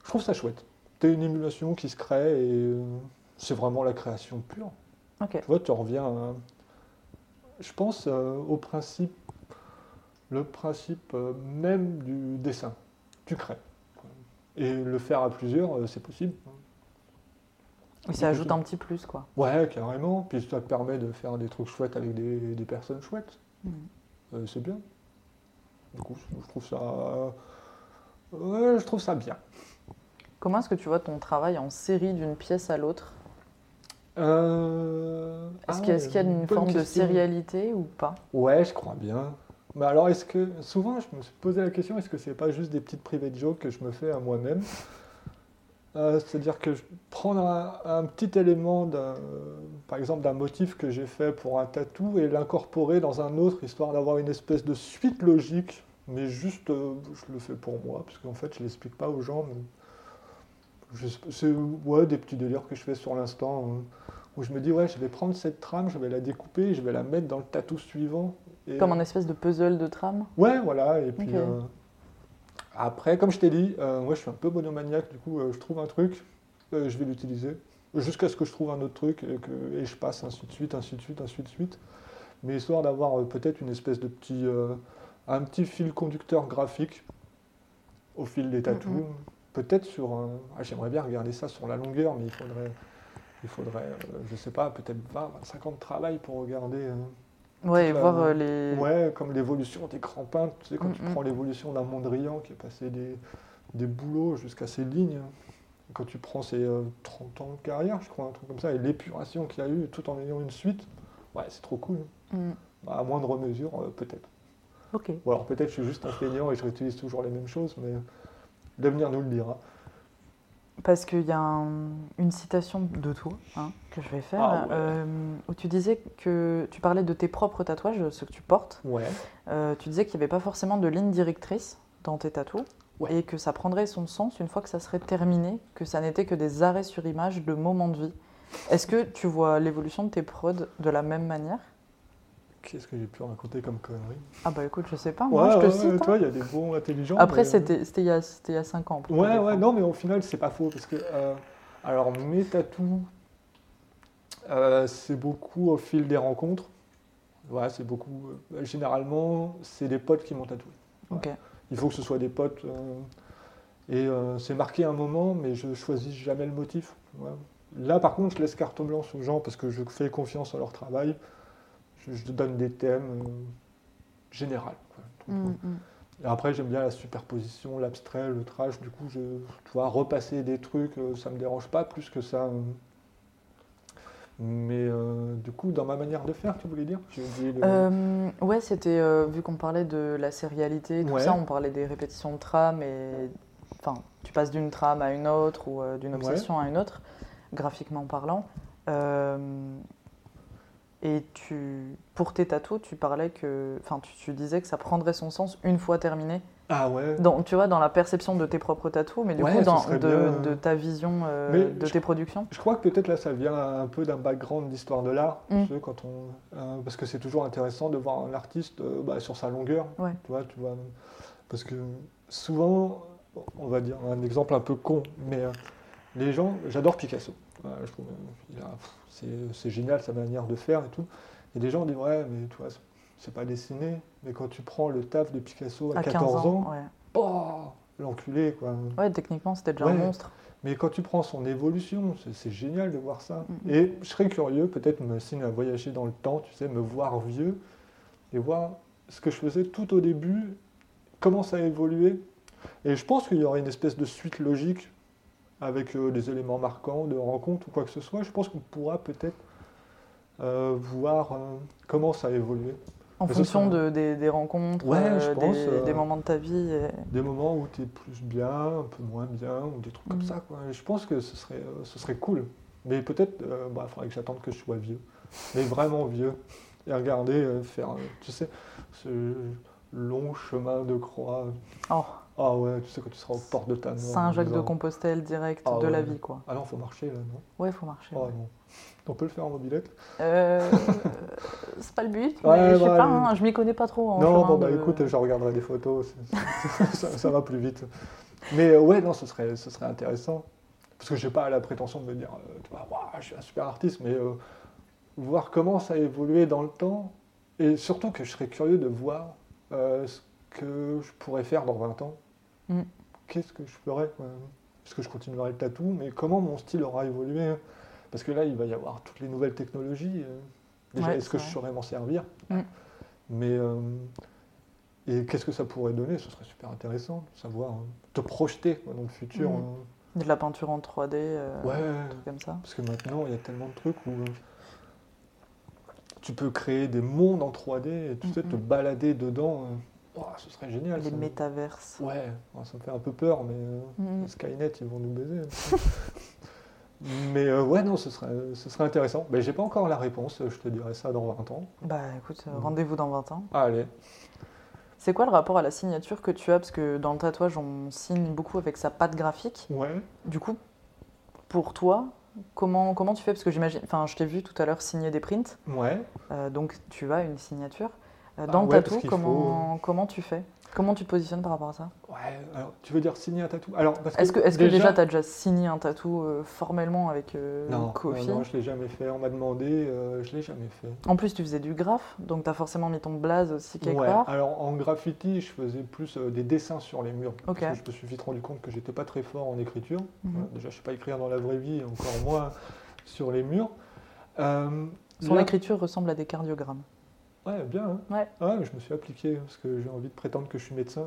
je trouve ça chouette. T'as une émulation qui se crée et euh, c'est vraiment la création pure. Ok. Tu vois, tu reviens, à- je pense, euh, au principe, le principe euh, même du dessin. Tu crées. Et le faire à plusieurs, euh, c'est possible. Et ça ajoute un petit plus, quoi. Ouais, carrément. Puis ça te permet de faire des trucs chouettes avec des, des personnes chouettes. Mhm. Euh, c'est bien. Du coup, je trouve ça. Ouais, je trouve ça bien. Comment est-ce que tu vois ton travail en série d'une pièce à l'autre? Euh... Est-ce ah qu'il y a, y une forme de sérialité ou pas? Ouais, je crois bien. Mais alors, est-ce que. Souvent, je me suis posé la question est-ce que c'est pas juste des petites private jokes que je me fais à moi-même? Euh, C'est-à-dire que je prendre un, petit élément, d'un- par exemple, d'un motif que j'ai fait pour un tatou et l'incorporer dans un autre, histoire d'avoir une espèce de suite logique, mais juste, euh, je le fais pour moi, parce qu'en fait, je l'explique pas aux gens. C'est ouais, des petits délires que je fais sur l'instant. euh, où je me dis, ouais, je vais prendre cette trame, je vais la découper, je vais la mettre dans le tatou suivant. Et, Comme un espèce de puzzle de trame Ouais, voilà. Et puis euh, après, comme je t'ai dit, euh, moi je suis un peu monomaniaque, du coup euh, je trouve un truc, je vais l'utiliser, jusqu'à ce que je trouve un autre truc et, que, et je passe ainsi de suite, ainsi de suite, ainsi de suite. Mais histoire d'avoir peut-être une espèce de petit, un petit fil conducteur graphique au fil des tatous. Peut-être sur un. ah, J'aimerais bien regarder ça sur la longueur, mais il faudrait, il faudrait, je sais pas, peut-être 20, 25 ans de travail pour regarder. Euh, Ouais, et Toute la- voir les. Ouais, comme l'évolution des grands peintres. Tu sais, quand tu Mm, mm. prends l'évolution d'un Mondrian qui est passé des, des boulots jusqu'à ses lignes, quand tu prends ses euh, 30 ans de carrière, je crois, un truc comme ça, et l'épuration qu'il y a eu tout en ayant une suite, ouais, c'est trop cool. Mm. Bah, à moindre mesure, euh, peut-être. Ok. Ou alors peut-être je suis juste un feignant et je réutilise toujours les mêmes choses, mais l'avenir nous le dira. Parce qu'il y a un- une citation de toi hein, que je vais faire, Ah ouais. euh, où tu disais que tu parlais de tes propres tatouages, ceux que tu portes. Ouais. Euh, tu disais qu'il n'y avait pas forcément de ligne directrice dans tes tatous Ouais. et que ça prendrait son sens une fois que ça serait terminé, que ça n'était que des arrêts sur image de moments de vie. Est-ce que tu vois l'évolution de tes prods de la même manière? Qu'est-ce que j'ai pu raconter comme conneries? Ah bah écoute, je sais pas, moi je te ouais, cite. hein. Toi, il y a des bons intelligents. Après, mais- c'était il y a c'était il y a 5 ans. Ouais, ouais, non, mais au final, c'est pas faux parce que. euh, alors, mes tatous, euh, c'est beaucoup au fil des rencontres. Ouais, c'est beaucoup. euh, généralement, c'est des potes qui m'ont tatoué. Ok. Il faut que ce soit des potes. euh, et euh, c'est marqué un moment, mais je choisis jamais le motif. Là, par contre, je laisse carte blanche aux gens parce que je fais confiance en leur travail. Je, je donne des thèmes euh, généraux. Mm, mm. Après, j'aime bien la superposition, l'abstrait, le trash. Du coup, je, tu vois, repasser des trucs, euh, ça me dérange pas plus que ça. euh. Mais euh, du coup, dans ma manière de faire, tu voulais dire? Oublié le- Euh, ouais, c'était euh, vu qu'on parlait de la sérialité, tout Ouais. ça, on parlait des répétitions de trame et enfin, tu passes d'une trame à une autre ou d'une Ouais. obsession à une autre, graphiquement parlant. Et tu, pour tes tatous, tu parlais que, enfin, tu, tu disais que ça prendrait son sens une fois terminé Ah ouais. Dans, tu vois, dans la perception de tes propres tatous, mais du Ouais, coup, dans, de, bien. de ta vision euh, de je- tes productions. Je crois que peut-être là, ça vient un peu d'un background d'histoire de l'art, tu Mm. sais, quand on, euh, parce que c'est toujours intéressant de voir un artiste euh, bah, sur sa longueur. Ouais. Tu vois, tu vois, parce que souvent, on va dire un exemple un peu con, mais euh, les gens, j'adore Picasso. Ouais, je trouve, il a- pff, c'est génial sa manière de faire et tout. Et des gens disent ouais, mais tu vois, c'est pas dessiné. Mais quand tu prends le taf de Picasso à, À 14 15 ans, ans, ouais. oh, l'enculé quoi. Ouais, techniquement, c'était déjà Ouais. un monstre. Mais quand tu prends son évolution, c'est- génial de voir ça. Mhm. Et je serais curieux, peut-être me signe à voyager dans le temps, tu sais, me voir vieux et voir ce que je faisais tout au début, comment ça a évolué. Et je pense qu'il y aurait une espèce de suite logique avec euh, des éléments marquants de rencontres ou quoi que ce soit. Je pense qu'on pourra peut-être euh, voir euh, comment ça a évolué. En fonction de, des, des rencontres, Ouais, euh, je pense, des, euh, des moments de ta vie. et- Des moments où tu es plus bien, un peu moins bien, ou des trucs comme Mhm. ça. Quoi. Je pense que ce serait, euh, ce serait cool. Mais peut-être, bah, il faudrait que j'attende que je sois vieux. Mais vraiment vieux. Et regarder, faire, tu sais, ce long chemin de croix. Oh, Ah ouais, tu sais, quand tu seras aux portes de ta mort. en Saint-Jacques de disant, Compostelle direct Ah de la vie, quoi. Ah non, faut marcher là, non Ouais, faut marcher. Ouais. non. On peut le faire en mobilette Euh, c'est pas le but, Ouais, mais je sais ouais, pas, hein, je m'y connais pas trop en Non, bon, bah de- écoute, je regarderai des photos, ça, ça va plus vite. Mais euh, ouais, non, ce serait, ce serait intéressant. Parce que je n'ai pas la prétention de me dire, euh, tu vois, je suis un super artiste, mais euh, voir comment ça a évolué dans le temps, et surtout que je serais curieux de voir euh, ce que je pourrais faire dans 20 ans. Mm. Qu'est-ce que je ferais Est-ce que je continuerai le tatou Mais comment mon style aura évolué hein? Parce que là, il va y avoir toutes les nouvelles technologies. euh. Déjà, Ouais, est-ce que je saurais m'en servir? Mm. Mais euh, et qu'est-ce que ça pourrait donner? Ce serait super intéressant de savoir, hein, te projeter quoi, dans le futur. Mm. hein. de la peinture en 3D, euh, Ouais, un truc comme ça. parce que maintenant, il y a tellement de trucs où euh, tu peux créer des mondes en 3D et tu sais, te balader dedans. Ouah, ce serait génial. Les métaverses. Ouais, bon, ça me fait un peu peur, mais euh, Mhm. Skynet, ils vont nous baiser. mais euh, ouais, non, ce serait, ce serait intéressant. Mais j'ai pas encore la réponse, je te dirai ça dans 20 ans. Bah écoute, euh, Mm. rendez-vous dans 20 ans. Allez. C'est quoi le rapport à la signature que tu as? Parce que dans le tatouage, on signe beaucoup avec sa patte graphique. Ouais. Du coup, pour toi, comment, comment tu fais? Parce que j'imagine, enfin, je t'ai vu tout à l'heure signer des prints, Ouais. euh, donc tu as une signature. Euh, Ah Dans le ouais, tatou, qu'il comment, comment tu fais? Comment tu te positionnes par rapport à ça? Ouais, alors tu veux dire signer un tatou Alors, Est-ce que, est-ce que déjà tu as déjà signé un tatou euh, formellement avec euh, Non, Kofi? non, je l'ai jamais fait. On m'a demandé, euh, je l'ai jamais fait. En plus, tu faisais du graphe, donc tu as forcément mis ton blaze aussi quelque Ouais, part. alors en graffiti, je faisais plus euh, des dessins sur les murs. Ok. Parce que je me suis vite rendu compte que j'étais pas très fort en écriture. Mhm. Déjà, je sais pas écrire dans la vraie vie, encore moins sur les murs. Son là- écriture ressemble à des cardiogrammes. Ouais, bien. hein. Ouais. Ouais, je me suis appliqué parce que j'ai envie de prétendre que je suis médecin.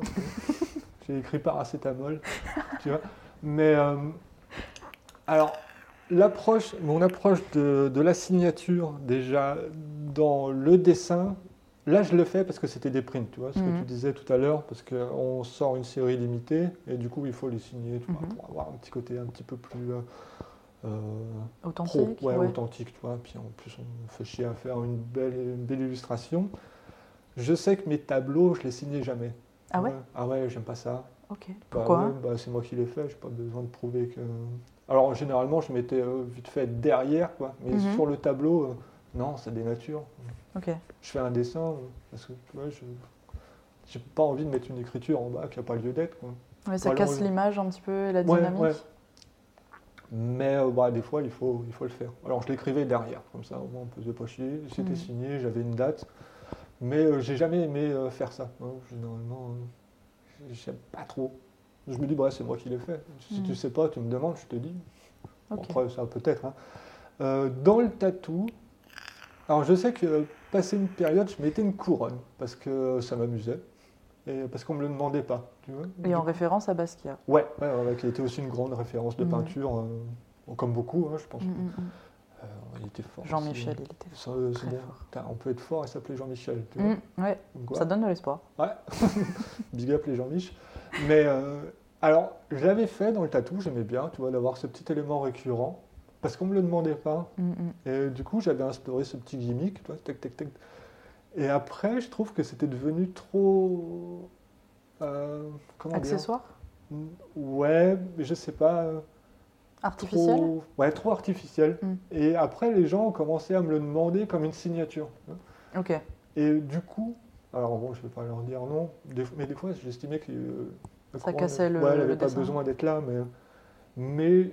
j'ai écrit paracétamol, tu vois. Mais euh, alors, l'approche, mon approche de, de la signature, déjà dans le dessin, là je le fais parce que c'était des prints, tu vois, ce Mhm. que tu disais tout à l'heure, parce qu'on sort une série limitée et du coup il faut les signer, tu vois, Mhm. pour avoir un petit côté un petit peu plus. euh, Authentique pro, ouais, ouais. authentique, tu vois. Puis en plus, on fait chier à faire une belle, une belle illustration. Je sais que mes tableaux, je les signais jamais. Ah ouais? Ah ouais, j'aime pas ça. Ok. Bah Pourquoi? ouais, bah, C'est moi qui l'ai fait, j'ai pas besoin de prouver que. Alors généralement, je mettais euh, vite fait derrière, quoi. Mais Mhm. sur le tableau, euh, non, c'est des natures. Ok. Je fais un dessin, euh, parce que tu vois, je. J'ai pas envie de mettre une écriture en bas qui n'a pas lieu d'être. Ouais, ça casse l'image un petit peu et la dynamique. ouais. Mais euh, bah, des fois, il faut, il faut le faire. Alors, je l'écrivais derrière, comme ça, au moins, on faisait pas chier. C'était Mhm. signé, j'avais une date. Mais euh, j'ai jamais aimé euh, faire ça. hein. Généralement, euh, j'aime pas trop. Je me dis, bah, c'est moi qui l'ai fait. Si Mhm. tu sais pas, tu me demandes, je te dis. Bon, Ok. Après, ça peut-être. hein. Dans le tatou, alors je sais que passé une période, je mettais une couronne parce que ça m'amusait et parce qu'on me le demandait pas. Et en référence à Basquiat. Ouais, ouais, ouais, qui était aussi une grande référence de Mhm. peinture, euh, comme beaucoup, hein, je pense. Mm, mm, mm. Euh, il était fort. Jean-Michel, il était euh, très fort. Putain, On peut être fort et s'appeler Jean-Michel. Mm, ouais, ça donne de l'espoir. Ouais, big up les Jean-Mich. Mais euh, alors, j'avais fait dans le tatou, j'aimais bien, tu vois, d'avoir ce petit élément récurrent, parce qu'on me le demandait pas. Mm, mm. Et du coup, j'avais instauré ce petit gimmick, tu vois, tac, tac, tac. Et après, je trouve que c'était devenu trop. Euh, Accessoire Ouais, mais je sais pas. euh, Artificiel Trop, ouais, trop artificiel. Mm. Et après, les gens ont commencé à me le demander comme une signature. Ok. Et du coup, alors bon, je vais pas leur dire non, mais des fois, j'estimais que euh, Ça cassait le- ouais, elle le avait pas dessin. besoin d'être là, mais, mais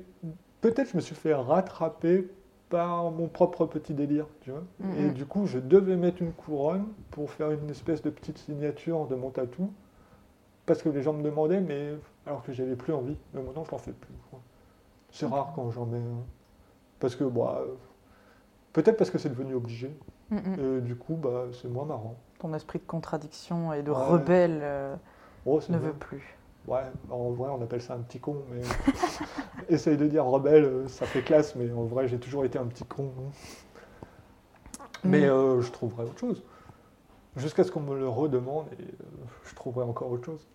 peut-être je me suis fait rattraper par mon propre petit délire, tu vois. Mhm. Et du coup, je devais mettre une couronne pour faire une espèce de petite signature de mon tatou, parce que les gens me demandaient, mais alors que j'avais plus envie. Mais maintenant, je n'en fais plus. C'est rare quand j'en mets. un. Parce que, bah, peut-être parce que c'est devenu obligé. Mm, mm. Et du coup, bah, c'est moins marrant. Ton esprit de contradiction et de Ouais. rebelle euh, Oh, ne bien. veut plus. Ouais, en vrai, on appelle ça un petit con, mais essaye de dire rebelle, euh, ça fait classe, mais en vrai, j'ai toujours été un petit con. hein. Mais Mm. euh, je trouverai autre chose. Jusqu'à ce qu'on me le redemande, et euh, je trouverai encore autre chose.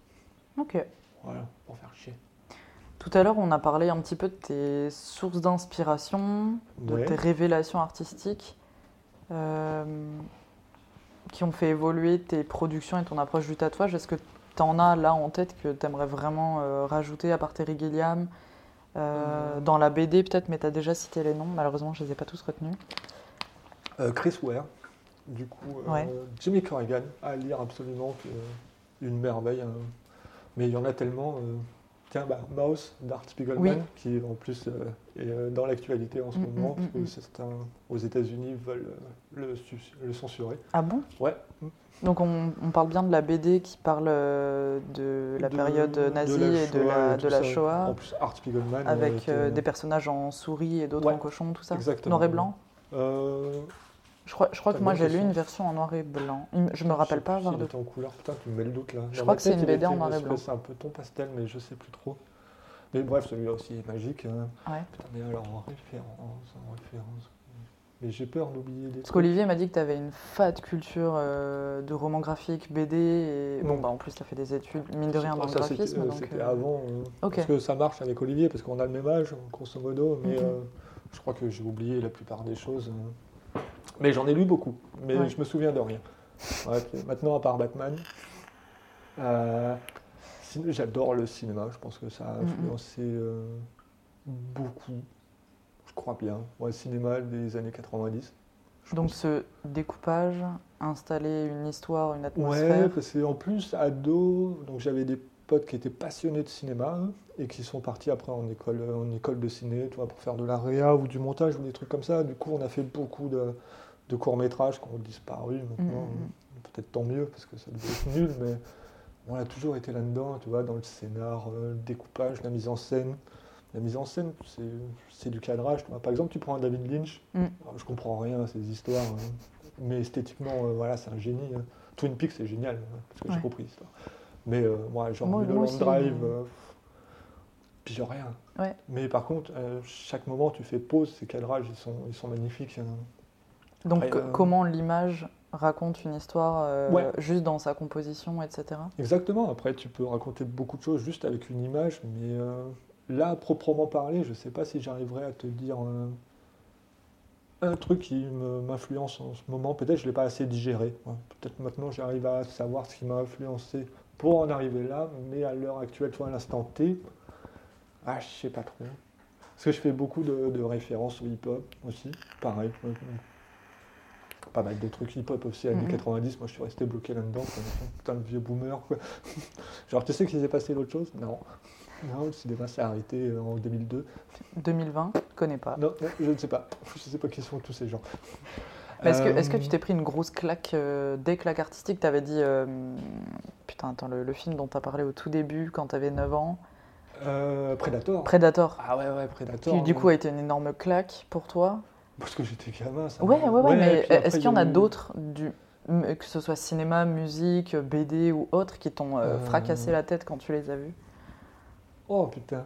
Ok. Voilà, pour faire chier. Tout à l'heure, on a parlé un petit peu de tes sources d'inspiration, de Ouais. tes révélations artistiques euh, qui ont fait évoluer tes productions et ton approche du tatouage. Est-ce que tu en as là en tête que tu aimerais vraiment euh, rajouter à part Terry Gilliam euh. Dans la BD peut-être, mais tu as déjà cité les noms. Malheureusement, je ne les ai pas tous retenus. Chris Ware, du coup, euh, Ouais. Jimmy Corrigan, à lire absolument, est une merveille. hein. Mais il y en a tellement. euh, Tiens, bah, Mouse d'Art Spiegelman, Oui. qui en plus euh, est euh, dans l'actualité en ce Mm, moment, mm, parce que mm, mm. certains aux États-Unis veulent euh, le, su- le censurer. Ah bon? Ouais. Donc on, on parle bien de la BD qui parle euh, de la De- période de nazie la et de la, de. Shoah. En plus, Art Spiegelman. euh, Avec euh, des personnages en souris et d'autres Ouais. en cochon, tout ça Exactement. Noir et blanc? Euh, Je crois, je crois que moi j'ai lu une version en noir et blanc. Je me rappelle pas avoir de. en couleur. Putain, tu me mets le doute là. Je Dans crois que c'est une BD en noir et blanc. C'est un peu ton pastel, mais je sais plus trop. Mais bref, celui-là aussi est magique. hein. Ouais. Putain, mais alors en référence, en référence. Mais j'ai peur d'oublier des Parce qu'Olivier m'a dit que tu avais une fat culture euh, de roman graphique, BD, et bon, bah en plus tu as fait des études, mine de rien, dans le c'était- graphisme. euh, C'était euh, avant. euh, ok. Parce que ça marche avec Olivier, parce qu'on a le même âge, grosso modo. Mais Mhm. je crois que j'ai oublié la plupart des choses. euh. Mais j'en ai lu beaucoup. Mais Ouais. je me souviens de rien. Ouais, maintenant, à part Batman, euh, j'adore le cinéma. Je pense que ça a influencé euh, beaucoup. Je crois bien. Ouais, cinéma des années 90. Je Donc pense. ce découpage, installer une histoire, une Ouais, atmosphère. parce qu'en plus, ado, donc j'avais des potes qui étaient passionnés de cinéma hein, et qui sont partis après en école, en école de ciné, tu vois, pour faire de la réa ou du montage ou des trucs comme ça. Du coup, on a fait beaucoup de, de courts-métrages qui ont disparu maintenant. Mhm. Peut-être tant mieux parce que ça devait être nul, mais on a toujours été là-dedans, tu vois, dans le scénar, euh, le découpage, la mise en scène. La mise en scène, c'est- du cadrage. tu vois. Par exemple, tu prends un David Lynch, Mm. alors, je comprends rien à ces histoires, hein, mais esthétiquement, euh, voilà, c'est un génie. hein. Twin Peaks, c'est génial, hein, parce que Ouais. j'ai compris l'histoire. Mais euh, moi, genre Moi- Mulholland aussi, Drive, euh, puis j'ai rien. Ouais. Mais par contre, euh, chaque moment, tu fais pause, ces cadrages, ils sont, ils sont magnifiques. hein. Donc Après, euh, comment l'image raconte une histoire euh, Ouais. juste dans sa composition, etc. Exactement. Après, tu peux raconter beaucoup de choses juste avec une image, mais euh, là, à proprement parler, je ne sais pas si j'arriverai à te dire euh, un truc qui m'influence en ce moment. Peut-être que je ne l'ai pas assez digéré. ouais. Peut-être maintenant, j'arrive à savoir ce qui m'a influencé pour en arriver là, mais à l'heure actuelle, toi, à l'instant T, ah, je sais pas trop. Parce que je fais beaucoup de, de références au hip-hop aussi, pareil. Pas mal de trucs hip-hop aussi, années Mhm. 90, moi je suis resté bloqué là-dedans, putain le vieux boomer. Quoi. Genre, tu sais qu'il s'est passé l'autre chose? Non. Non, le cinéma s'est arrêté euh, en 2002. 2020, je connais pas. Non, non, je ne sais pas. Je ne sais pas qui sont tous ces gens. Est-ce que, est-ce que Euh, tu t'es pris une grosse claque, euh, des claques artistiques? Tu avais dit, euh, putain, attends, le, le film dont tu as parlé au tout début, quand tu avais 9 ans, euh, Predator. Predator, ah ouais, ouais, Predator. qui du coup a été une énorme claque pour toi? Parce que j'étais gamin, ça. Ouais, ouais, ouais, mais est-ce qu'il y en a eu- d'autres, du, que ce soit cinéma, musique, BD ou autres, qui t'ont euh, Euh. fracassé la tête quand tu les as vus? Oh putain.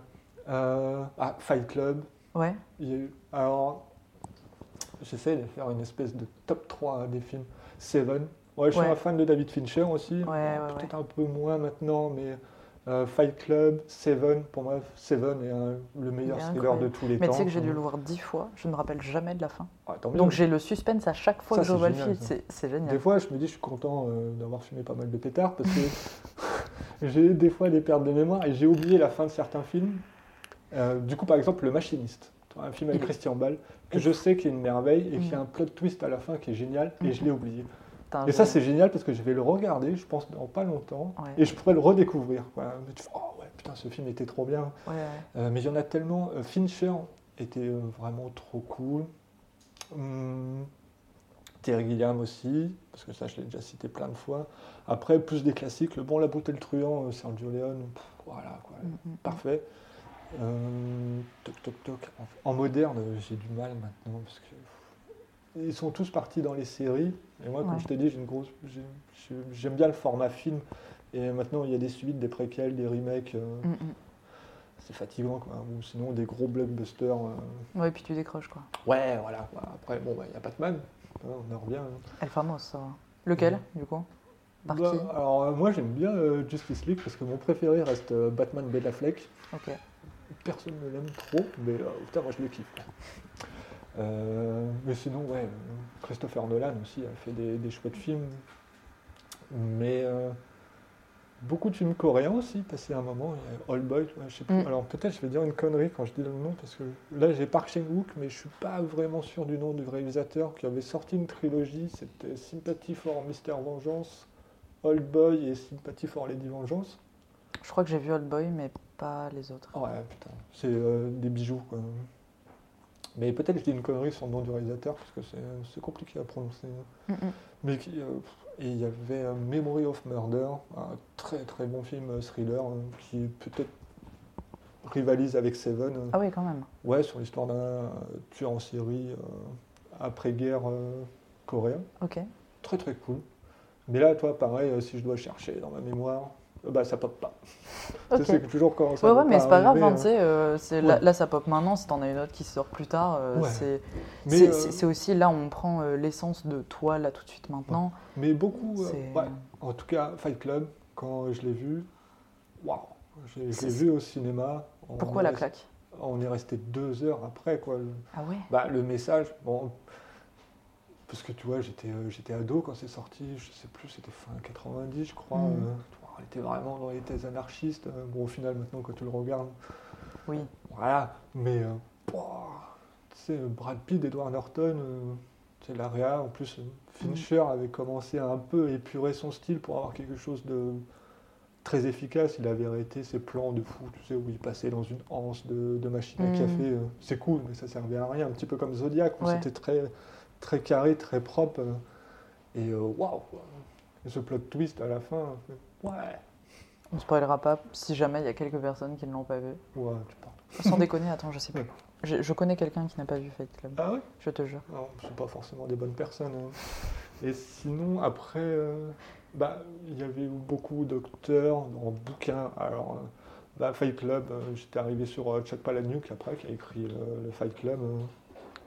Euh, Ah, Fight Club. Ouais, Il y a eu... Alors, j'essaie de faire une espèce de top 3 des films. Seven. Ouais, je suis un fan de David Fincher aussi. Ouais, Peut-être un peu moins maintenant, mais euh, Fight Club, Seven, pour moi, Seven est un- le meilleur thriller de tous les mais temps. tu sais que j'ai dû le voir dix fois, je ne me rappelle jamais de la fin. Ah. Donc j'ai le suspense à chaque fois Ça, que je c'est revois le génial, film, c'est c'est Des génial. fois, je me dis, je suis content euh, d'avoir fumé pas mal de pétards parce que j'ai des fois des pertes de mémoire et j'ai oublié la fin de certains films. Euh, du coup, par exemple, Le Machiniste, un film avec Christian Bale, que je sais qu'il est une merveille et Mm. qu'il y a un plot twist à la fin qui est génial et je l'ai oublié. Et ça, c'est génial parce que je vais le regarder, je pense, dans pas longtemps Ouais. et je pourrais le redécouvrir. quoi. Mais tu fais, oh ouais, putain, ce film était trop bien. Ouais, ouais. Euh, mais il y en a tellement. Euh, Fincher était euh, vraiment trop cool. Hum, Terry Gilliam aussi, parce que ça, je l'ai déjà cité plein de fois. Après, plus des classiques. Le Bon, la beauté, le truand, euh, Sergio Leone, pff, voilà, quoi, Mm, mm. parfait. Euh, toc, toc, toc. En, en moderne, j'ai du mal maintenant, parce que pff, ils sont tous partis dans les séries. Et moi, comme Ouais. je t'ai dit, j'ai une grosse, j'ai- j'ai- j'aime bien le format film. Et maintenant, il y a des suites, des préquels, des remakes. euh, Mm, mm. c'est fatigant quoi. Ou sinon des gros blockbusters. euh, Ouais, puis tu décroches quoi. Ouais, voilà. quoi. Après, bon, bah, il y a Batman. Hein, on en revient. hein. El Famos, ça va. Lequel, du coup? Bah, alors, euh, moi, j'aime bien euh, Justice League parce que mon préféré reste euh, Batman Affleck. Ok. Personne ne l'aime trop, mais euh, putain, moi, je le kiffe. Euh, mais sinon, ouais, Christopher Nolan aussi a fait des, des chouettes films. Mais euh, beaucoup de films coréens aussi, passé un moment. Il y a All Boy, je sais plus. Mm. Alors peut-être je vais dire une connerie quand je dis le nom, parce que là j'ai Park Chan-wook, mais je suis pas vraiment sûr du nom du réalisateur qui avait sorti une trilogie. C'était Sympathy for Mr. Vengeance, Old Boy et Sympathy for Lady Vengeance. Je crois que j'ai vu Old Boy, mais pas les autres. Ouais, putain, c'est euh, des bijoux quoi. Mais peut-être je dis une connerie sur le nom du réalisateur, parce que c'est c'est compliqué à prononcer. Mm, mm. Mais qui, euh, et il y avait euh, Memory of Murder, un très très bon film euh, thriller euh, qui peut-être rivalise avec Seven. euh, Ah oui, quand même. Ouais, sur l'histoire d'un euh, tueur en série euh, après-guerre euh, coréen. Ok. Très très cool. Mais là, toi, pareil, euh, si je dois chercher dans ma mémoire, euh, bah ça pop pas. C'est toujours quand ça Ouais, ouais, mais c'est pas grave, hein, hein. tu sais, euh, là, ça pop maintenant, si t'en as une autre qui sort plus tard, euh, Ouais. c'est euh, aussi là où on prend euh, l'essence de toi, là, tout de suite maintenant. mais beaucoup, euh. En tout cas, Fight Club, quand je l'ai vu, waouh, je l'ai vu au cinéma. Pourquoi la claque? On est resté deux heures après, quoi. Le- Ah ouais? Bah, le message, bon, parce que tu vois, j'étais euh, j'étais ado quand c'est sorti, je sais plus, c'était fin 90, je crois. Mhm. Euh, on était vraiment dans les thèses anarchistes. euh, bon, au final, maintenant, quand tu le regardes, Oui. voilà. Mais, euh, pouah, tu sais, Brad Pitt, Edward Norton, euh, c'est l'AREA. En plus, euh, Fincher avait commencé à un peu épurer son style pour avoir quelque chose de très efficace. Il avait arrêté ses plans de fou, tu sais, où il passait dans une anse de, de machine à Mhm. café. euh, C'est cool, mais ça servait à rien. Un petit peu comme Zodiac, où Ouais. c'était très, très carré, très propre. euh, et euh, waouh! quoi. Et ce plot twist à la fin, euh, ouais, On spoilera pas si jamais il y a quelques personnes qui ne l'ont pas vu. ouais, tu parles. Sans déconner, attends, je sais plus. Je, je connais quelqu'un qui n'a pas vu Fight Club, Ah ouais? je te jure. Non, ce sont pas forcément des bonnes personnes. hein. Et sinon, après, euh, bah, il y avait eu beaucoup d'auteurs en bouquins. Alors, euh, bah, Fight Club, euh, j'étais arrivé sur euh, Chuck Palahniuk après, qui a écrit euh, le Fight Club. euh.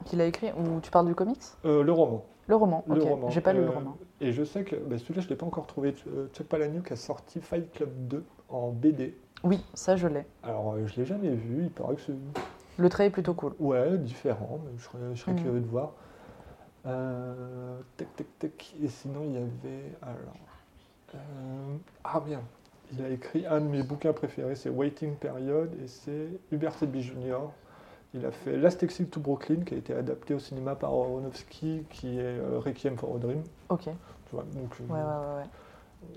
Qui l'a écrit? Ou tu parles du comics? Euh, le roman. Le roman, Le ok. roman. J'ai pas lu le roman. Et je sais que bah, celui-là, je ne l'ai pas encore trouvé. Euh, Chuck Palahniuk a sorti Fight Club 2 en BD. Oui, ça je l'ai. Alors, euh, je ne l'ai jamais vu. Il paraît que c'est Le trait est plutôt cool. Ouais, différent, mais je serais, je serais Mhm. curieux de voir. Euh, tac, tac, tac. Et sinon, il y avait. Alors. euh, ah, bien. Il a écrit un de mes bouquins préférés, c'est Waiting Period, et c'est Hubert Selby Jr. Il a fait Last Exit to Brooklyn, qui a été adapté au cinéma par Aronofsky, qui est euh, Requiem for a Dream. Ok. Tu vois, donc, euh, Ouais, ouais,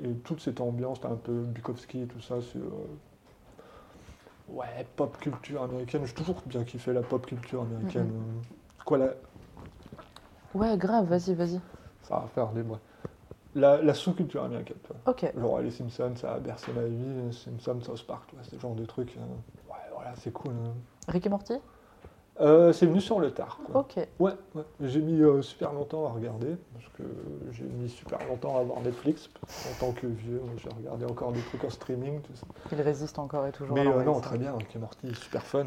ouais. Et toute cette ambiance, t'as un peu Bukowski et tout ça, c'est. euh, ouais, pop culture américaine. J'ai toujours bien kiffé la pop culture américaine. Euh, Quoi, la, Ouais, grave, vas-y, vas-y. ça va faire des. La, la sous-culture américaine, tu vois. Ok. Genre les Simpsons, ça a bercé ma vie, Simpsons, South Park, tu vois, ce genre de trucs. euh, ouais, voilà, c'est cool. hein. Rick et Morty? Euh, c'est venu sur le tard. Quoi. Ok. Ouais, ouais. j'ai mis euh, super longtemps à regarder, parce que j'ai mis super longtemps à voir Netflix. En tant que vieux, j'ai regardé encore des trucs en streaming, tout ça. Il résiste encore et toujours. Mais euh, non, très bien, Rick Morty, super fun.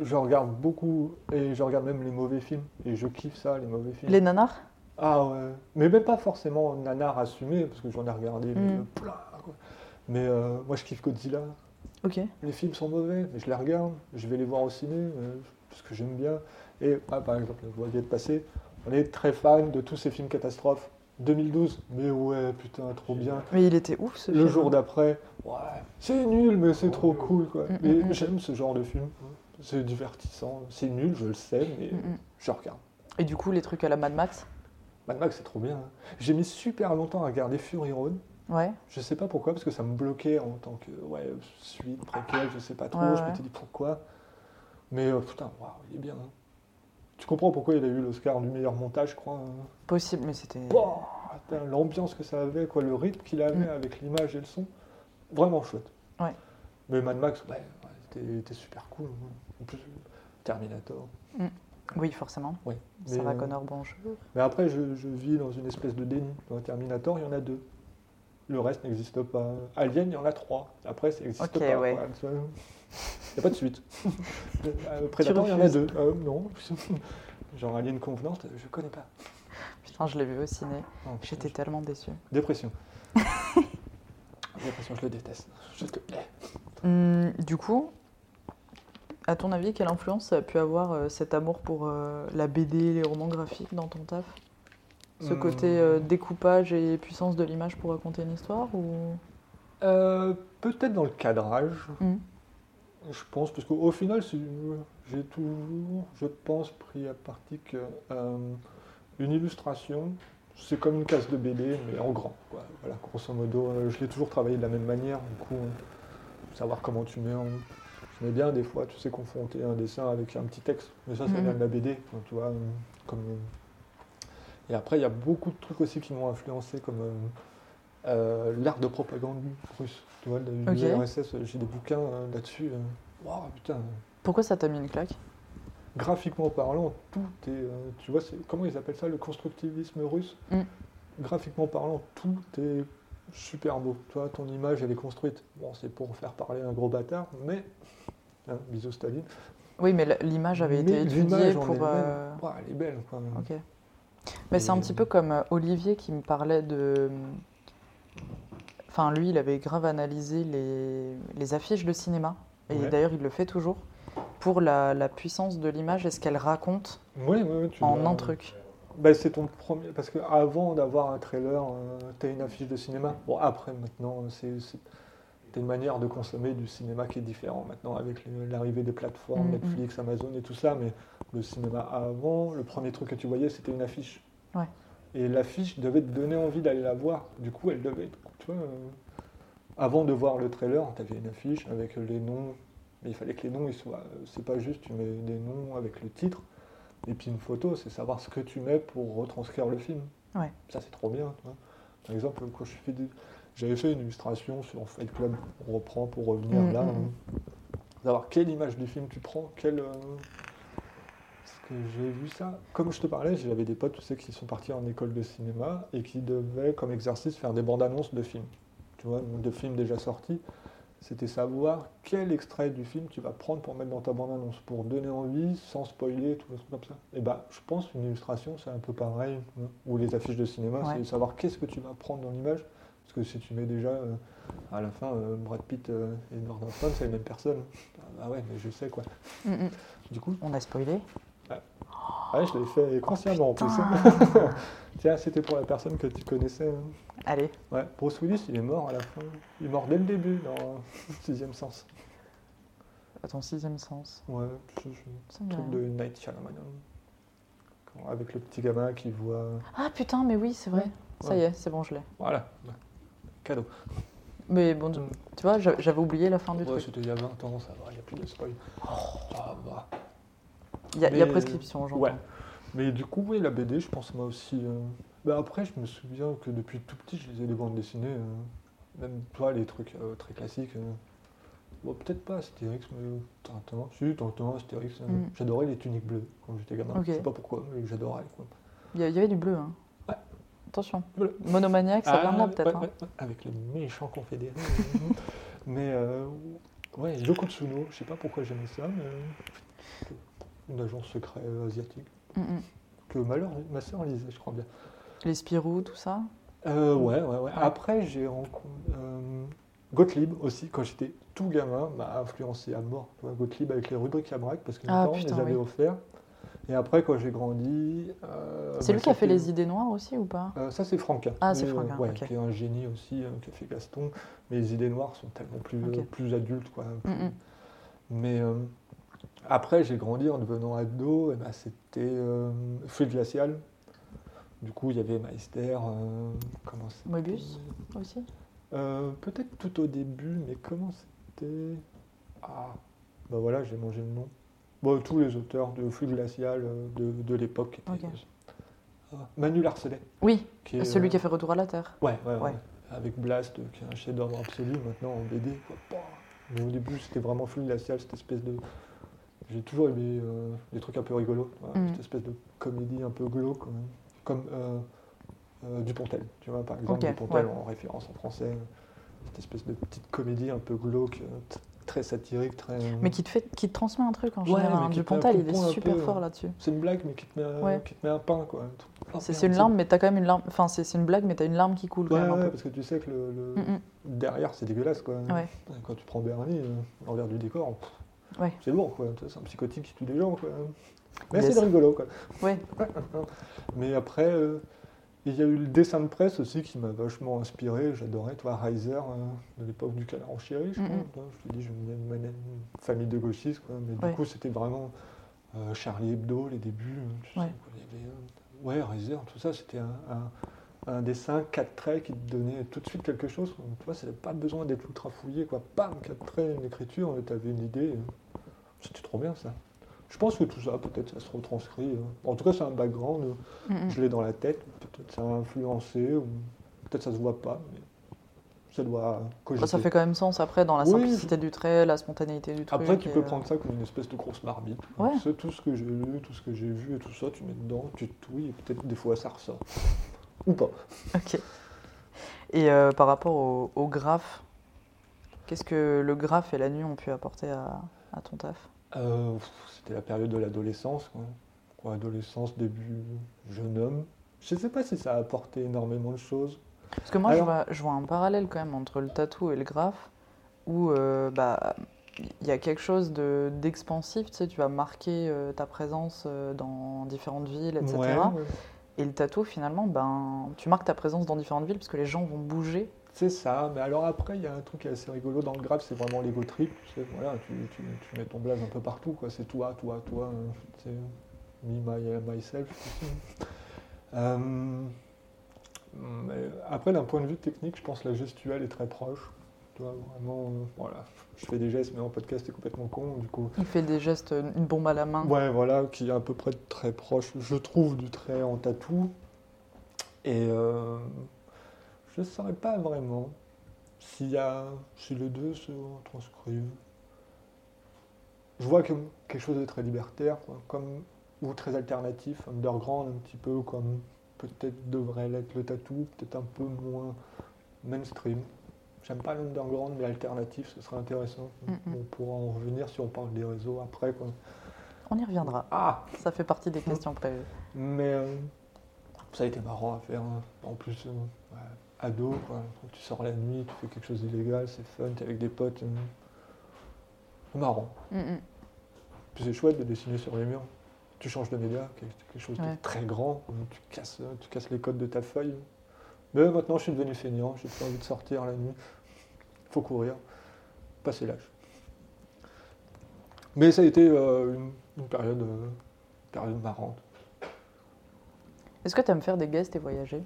Je regarde beaucoup, et je regarde même les mauvais films, et je kiffe ça, les mauvais films. Les nanars? Ah ouais, mais même pas forcément nanar assumé, parce que j'en ai regardé Mm. euh, plein. quoi. Mais euh, moi je kiffe Godzilla. Ok. Les films sont mauvais, mais je les regarde, je vais les voir au ciné, euh, parce que j'aime bien. Et ah, par exemple, vous voyez de passer, on est très fan de tous ces films catastrophes. 2012, mais ouais, putain, trop bien. Mais il était ouf ce Le film. jour d'après, ouais, c'est nul, mais c'est trop cool, quoi. Mm, Mais mm, mm. j'aime ce genre de film. C'est divertissant. C'est nul, je le sais, mais Mm, mm. je regarde. Et du coup, les trucs à la Mad Max? Mad Max, c'est trop bien. hein. J'ai mis super longtemps à regarder Fury Road. Ouais. Je sais pas pourquoi, parce que ça me bloquait en tant que ouais, suite, préquel, je sais pas trop. Ouais, je m'étais dit pourquoi. Mais euh, putain, waouh, il est bien. hein. Tu comprends pourquoi il a eu l'Oscar du meilleur montage, je crois. hein. Possible, mais c'était. L'ambiance que ça avait, quoi, le rythme qu'il avait Mm. avec l'image et le son, vraiment chouette. Ouais. Mais Mad Max, ouais, c'était super cool. hein. En plus, Terminator. Oui, forcément. Ouais. Sarah Mais, euh, Connor, bonjour. Mais après, je, je vis dans une espèce de déni. Dans Terminator, il y en a deux. Le reste n'existe pas. Alien, il y en a trois. Après, ça n'existe Ok, pas. ouais. Il n'y a pas de suite. Euh, Predator, il y en a deux. Euh, non. Genre Alien Convenant, je connais pas. Putain, je l'ai vu au ciné. Non, J'étais tellement déçue. Dépression. Dépression, je le déteste. Je te hais. Hum, du coup, à ton avis, quelle influence ça a pu avoir euh, cet amour pour euh, la BD, les romans graphiques dans ton taf? Ce Hum. côté euh, découpage et puissance de l'image pour raconter une histoire ou... Euh, Peut-être dans le cadrage, Hum. je pense, parce qu'au final, j'ai toujours, je pense, pris à partie que euh, une illustration, c'est comme une case de BD, mais en grand. quoi. Voilà, grosso modo, euh, je l'ai toujours travaillé de la même manière. Du coup, euh, savoir comment tu mets en. Je mets bien des fois, tu sais, confronter un dessin avec un petit texte. Mais ça, ça Mhm. vient de la BD, tu vois. euh, Comme, euh. Et après, il y a beaucoup de trucs aussi qui m'ont influencé, comme euh, euh, l'art de propagande russe. Tu vois, l'URSS, j'ai des bouquins euh, là-dessus. Waouh, putain. Pourquoi ça t'a mis une claque? Graphiquement parlant, tout est. tu vois, c'est, comment ils appellent ça, le constructivisme russe? Mm. Graphiquement parlant, tout est super beau. Tu vois, ton image, elle est construite. Bon, c'est pour faire parler un gros bâtard, mais. Hein, bisous Staline. Oui, mais l'image avait été étudiée pour... euh, ouah, elle est belle. Quoi. Ok. Mais c'est un Et- petit peu comme euh, Olivier qui me parlait de. Enfin, lui, il avait grave analysé les, les affiches de cinéma. Et Ouais. d'ailleurs, il le fait toujours. Pour la, la puissance de l'image et ce qu'elle raconte oui, oui, tu en dois- un truc. Bah, c'est ton premier. Parce qu'avant d'avoir un trailer, tu as une affiche de cinéma. Bon, après, maintenant, c'est. une manière de consommer du cinéma qui est différent maintenant avec l'arrivée des plateformes, Mhm. Netflix, Amazon et tout ça. Mais le cinéma avant, le premier truc que tu voyais, c'était une affiche. Ouais. Et l'affiche devait te donner envie d'aller la voir. Du coup, elle devait être. Tu vois, euh, avant de voir le trailer, tu avais une affiche avec les noms. Mais il fallait que les noms, ils soient. C'est pas juste, tu mets des noms avec le titre. Et puis une photo, c'est savoir ce que tu mets pour retranscrire le film. Ouais. Ça, c'est trop bien. tu vois. Par exemple, quand je fais des... j'avais fait une illustration sur Fight Club, on reprend pour revenir Mm, là. mm, hein. Savoir quelle image du film tu prends, quelle. euh, que j'ai vu ça. Comme je te parlais, j'avais des potes, tu sais, qui sont partis en école de cinéma et qui devaient, comme exercice, faire des bandes annonces de films. Tu vois, de films déjà sortis. C'était savoir quel extrait du film tu vas prendre pour mettre dans ta bande-annonce, pour donner envie, sans spoiler, tout les trucs comme ça. Et bah, je pense qu'une illustration, c'est un peu pareil, hein. ou les affiches de cinéma, Ouais. c'est savoir qu'est-ce que tu vas prendre dans l'image. Parce que si tu mets déjà, euh, à la fin, euh, Brad Pitt euh, et Edward Norton, c'est les mêmes personnes. Ah ouais, mais je sais quoi. Mm, mm. Du coup, On a spoilé. Ah ouais, je l'ai fait consciemment en plus. Putain. Tiens, c'était pour la personne que tu connaissais. hein. Allez. Ouais, Bruce Willis, il est mort à la fin. Il est mort dès le début, dans Sixième Sens. À ton sixième sens. Ouais, je- je- truc de Night Shyamalan. Avec le petit gamin qui voit. Ah putain, mais oui, c'est vrai. Ça Ouais. y est, c'est bon, je l'ai. Voilà, cadeau. Mais bon, Mm. tu vois, j'a- j'avais oublié la fin du Ouais, truc. c'était il y a 20 ans, ça va, il n'y a plus de spoil. Ah, bah. Il y, a- y prescription, j'entends. Ouais. Mais du coup, oui, la BD, je pense moi aussi. euh, bah, après, je me souviens que depuis tout petit, je lisais des bandes dessinées. euh, Même toi, les trucs euh, très classiques. Bon, peut-être pas Astérix, mais Tintin. Si, Tintin, Astérix. Mm. J'adorais les tuniques bleues quand j'étais gamin. Ok. Je sais pas pourquoi, mais j'adorais. Il y, avait du bleu, hein. Ouais. Attention. Bleu. Monomaniaque, ça Ah, ouais, peut-être. ouais, hein. ouais, avec les méchants confédérés. mais ouais, Yoko Tsuno, je sais pas pourquoi j'aimais ça, mais une agence secrète asiatique Mm, mm. que ma, leur- ma soeur lisait, je crois bien. Les Spirou, tout ça? Euh, ouais, ouais, ouais. Après, j'ai rencontré euh, Gottlieb aussi, quand j'étais tout gamin, m'a influencé à mort. Gottlieb avec les rubriques à braque, parce que mes Ah, parents les avaient oui. offerts. Et après, quand j'ai grandi. euh, C'est bah, lui qui a fait les idées noires aussi ou pas? Euh, ça, c'est Franquin. Ah, c'est euh, Franquin, ouais, qui est un génie aussi, qui a fait Gaston. Mais les idées noires sont tellement plus, plus adultes. Quoi, plus- Mm. Mais après, j'ai grandi en devenant ado. Et ben, c'était euh, Fluide glacial. Du coup, il y avait Meister. euh, comment aussi Euh, Peut-être tout au début, mais comment c'était? Ah, bah voilà, j'ai mangé le nom. Bon, tous les auteurs de Flux glacial euh, de, de l'époque. étaient- Ok. Ah, Manu Larcelet. Oui, Qui est, celui euh, qui a fait Retour à la Terre. Ouais, ouais, ouais. Ouais. Avec Blast, qui est un chef-d'œuvre absolu maintenant en BD. quoi. Pouah. Mais au début, c'était vraiment Flux glacial, cette espèce de. J'ai toujours aimé euh, des trucs un peu rigolos. voilà, Mhm. Cette espèce de comédie un peu glauque, quand même. comme euh, euh, Dupontel. Tu vois, par exemple, Dupontel ouais. en référence en français. Cette espèce de petite comédie un peu glauque, euh, très satirique, très. Mais qui te, fait, qui te transmet un truc en Ouais, général. hein. Dupontel, il est super peu, fort euh, là-dessus. C'est une blague, mais qui te met, un- Ouais. qui te met un pain, quoi. C'est une larme, mais t'as quand même une larme. Enfin, c'est une blague, mais t'as une larme qui coule quand Ouais, même un ouais, peu. parce que tu sais que le, le- Mm, mm. derrière, c'est dégueulasse, quoi. Quand tu prends Bernie, euh, l'envers du décor, pff, Ouais. c'est lourd, quoi. Sais, C'est un psychotique qui tue des gens, quoi. Mais Yes. c'est rigolo, quoi. Ouais. Mais après, euh, il y a eu le dessin de presse aussi qui m'a vachement inspiré. J'adorais, toi, Reiser, euh, de l'époque du canard en chéri, je crois. Vois, Je te dis, je venais de une famille de gauchistes, quoi. Mais Ouais. du coup, c'était vraiment euh, Charlie Hebdo, les débuts. euh, tu sais, Ouais. quoi, euh, ouais, Reiser, tout ça, c'était un, un- un dessin, quatre traits qui te donnait tout de suite quelque chose. Tu vois, ça n'avait pas besoin d'être ultra fouillé, quoi. Bam, quatre traits, une écriture, tu avais une idée. C'était trop bien, ça. Je pense que tout ça, peut-être, ça se retranscrit. euh. En tout cas, c'est un background. Mm, mm. je l'ai dans la tête, peut-être ça a influencé, ou peut-être ça se voit pas, mais ça doit cogiter. Bah, ça fait quand même sens après dans la Oui, simplicité du trait, la spontanéité du truc. Après, tu peux euh, prendre ça comme une espèce de grosse marmite. Ouais. Tu sais, tout ce que j'ai lu, tout ce que j'ai vu et tout ça, tu mets dedans, tu touilles, et peut-être des fois ça ressort. Ou pas. Ok. Et euh, par rapport au, au graphe, qu'est-ce que le graphe et la nuit ont pu apporter à, à ton taf? Euh, C'était la période de l'adolescence, quoi. Quoi, Adolescence, début jeune homme. Je sais pas si ça a apporté énormément de choses. Parce que moi, je, vois, je vois un parallèle quand même entre le tatou et le graphe, où euh, bah, il y a quelque chose de- d'expansif, tu sais, tu vas marquer euh, ta présence euh, dans différentes villes, etc. Ouais, ouais. Et le tatou, finalement, ben, tu marques ta présence dans différentes villes parce que les gens vont bouger. C'est ça, mais alors après, il y a un truc qui est assez rigolo dans le graphe, c'est vraiment l'ego trip. Tu sais, voilà, tu, tu- tu mets ton blaze un peu partout, quoi. C'est toi, toi, toi. euh, tu sais, me, my, myself. tu sais. Euh, mais après, d'un point de vue technique, je pense que la gestuelle est très proche. Tu vois, vraiment, euh, voilà. Je fais des gestes, mais en podcast, c'est complètement con, du coup. Il fait des gestes, une bombe à la main. Ouais, voilà, qui est à peu près très proche, je trouve, du trait en tatou. Et euh, je ne saurais pas vraiment s'il y a, si les deux se transcrivent. Je vois comme quelque chose de très libertaire, quoi, comme, ou très alternatif, underground un petit peu, comme peut-être devrait l'être le tatou, peut-être un peu moins mainstream. J'aime pas l'underground, mais alternatif, ce serait intéressant. Mhm. On pourra en revenir si on parle des réseaux après. Quoi. On y reviendra. Ah Ça fait partie des questions prévues. Mais euh, ça a été marrant à faire. hein. En plus, euh, ouais, ado, quoi. Quand tu sors la nuit, tu fais quelque chose d'illégal, c'est fun, t'es avec des potes. euh, C'est marrant. Mm, mm. Puis c'est chouette de dessiner sur les murs. Tu changes de média, quelque chose Ouais. de très grand. Tu casses, euh, tu casses les codes de ta feuille. Mais maintenant, je suis devenu feignant. J'ai plus envie de sortir la nuit. faut courir. Passer l'âge. Mais ça a été euh, une, une période, euh, période marrante. Est-ce que tu aimes faire des guests et voyager?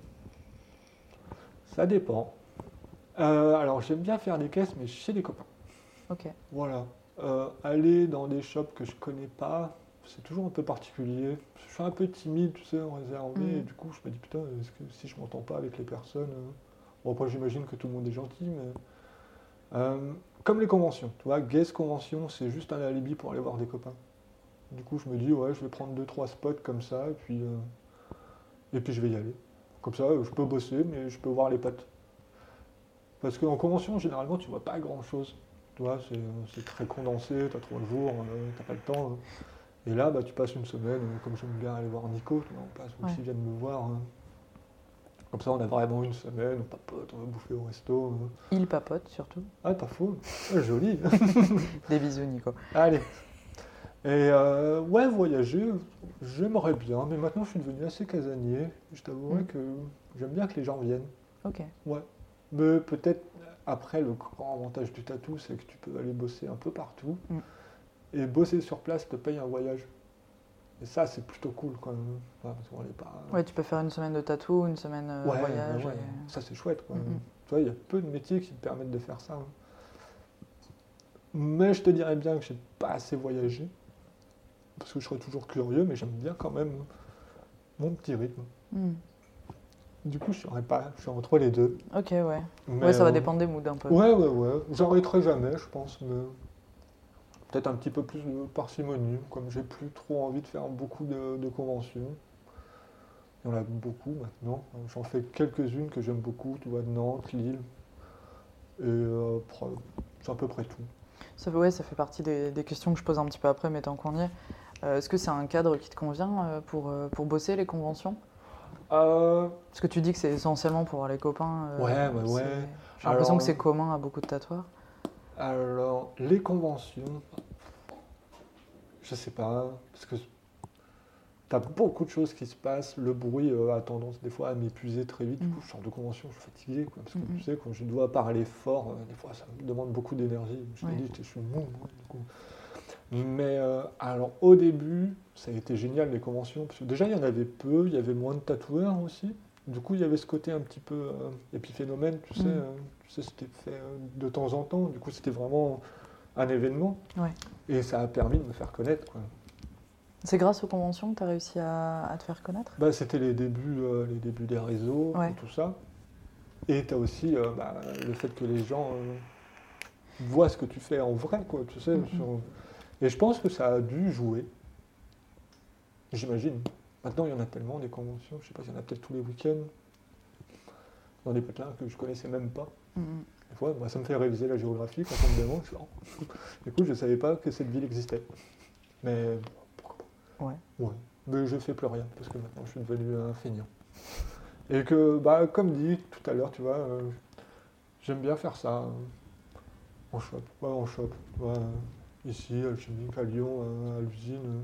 Ça dépend. Euh, alors, j'aime bien faire des caisses, mais chez des copains. Ok. Voilà. Euh, aller dans des shops que je connais pas, c'est toujours un peu particulier. Je suis un peu timide, tu sais, réservé. Mhm. Et du coup, je me dis, putain, est-ce que si je m'entends pas avec les personnes. euh, Bon, après, j'imagine que tout le monde est gentil, mais. Comme les conventions, tu vois, guest convention, c'est juste un alibi pour aller voir des copains. Du coup, je me dis, ouais, je vais prendre deux, trois spots comme ça, et puis, et puis je vais y aller. Comme ça, euh, je peux bosser, mais je peux voir les potes. Parce qu'en convention, généralement, tu vois pas grand-chose. Tu vois, c'est, très condensé, tu as trois jours, euh, t'as pas le temps. hein. Et là, bah, tu passes une semaine, euh, comme j'aime bien aller voir Nico, tu on passe aussi, Ouais. vient de me voir. hein. Comme ça, on a vraiment une semaine, on papote, on va bouffer au resto. hein. Il papote surtout. Ah, pas faux, Ah, joli. Des bisous, Nico. Allez. Et euh, ouais, voyager, j'aimerais bien, mais maintenant je suis devenu assez casanier. Je t'avouerai Mm. que j'aime bien que les gens viennent. Ok. Ouais. Mais peut-être après, le grand avantage du tatou, c'est que tu peux aller bosser un peu partout. Mm. Et bosser sur place te paye un voyage. Et ça, c'est plutôt cool quand même. Ouais, parce qu'on pas... Ouais, tu peux faire une semaine de tatou, une semaine euh, Ouais, voyage. ouais. et- Ça, c'est chouette. Quoi. Mm. Tu vois, il y a peu de métiers qui te permettent de faire ça. hein. Mais je te dirais bien que j'ai pas assez voyagé. Parce que je serais toujours curieux, mais j'aime bien quand même mon petit rythme. Hmm. Du coup, je serais pas, je suis entre les deux. Ok, ouais. Mais, ouais, ça va euh, dépendre des moods un peu. Ouais, ouais, ouais. J'arrêterai jamais, je pense, mais peut-être un petit peu plus de parcimonie, comme j'ai plus trop envie de faire beaucoup de, de conventions. Il y en a beaucoup maintenant. J'en fais quelques-unes que j'aime beaucoup, tu vois, Nantes, Lille. Et euh, c'est à peu près tout. Ça, fait- ouais, ça fait partie des, des questions que je pose un petit peu après, mais tant qu'on y est. Euh, Est-ce que c'est un cadre qui te convient euh, pour, euh, pour bosser les conventions? Parce que tu dis que c'est essentiellement pour voir les copains. Ouais, ouais, ouais. J'ai l'impression que c'est commun à beaucoup de tatoueurs. alors, les conventions, je sais pas, parce que t'as beaucoup de choses qui se passent. Le bruit euh, a tendance des fois à m'épuiser très vite. Du Mm. coup, je sors de convention, je suis fatigué. Quoi, parce que Mm, mm. tu sais, quand je dois parler fort, euh, des fois, ça me demande beaucoup d'énergie. Je Ouais. t'ai dit, je suis mou, moi, du coup. Mais euh, alors, au début, ça a été génial les conventions. Parce que déjà, il y en avait peu, il y avait moins de tatoueurs aussi. Du coup, il y avait ce côté un petit peu euh, épiphénomène, tu sais. Mm. euh, tu sais, c'était fait euh, de temps en temps. Du coup, c'était vraiment un événement. Ouais. Et ça a permis de me faire connaître. Quoi. C'est grâce aux conventions que tu as réussi à, à te faire connaître? Bah, c'était les débuts, euh, les débuts des réseaux, Ouais. et tout ça. Et tu as aussi euh, bah, le fait que les gens euh, voient ce que tu fais en vrai, quoi, tu sais. Mhm. sur- Et je pense que ça a dû jouer. J'imagine. Maintenant, il y en a tellement des conventions. Je sais pas, il y en a peut-être tous les week-ends. Dans des patelins que je connaissais même pas. Mm. Des fois, moi, ça me fait réviser la géographie quand on me demande. Je Oh. Écoute, je savais pas que cette ville existait. Mais pourquoi pas Ouais. Ouais. Mais je fais plus rien parce que maintenant je suis devenu un feignant. Et que, bah, comme dit tout à l'heure, tu vois, euh, j'aime bien faire ça en shop. Ouais, vois, euh, ici, à Alchimique, à Lyon, euh, à l'usine. euh,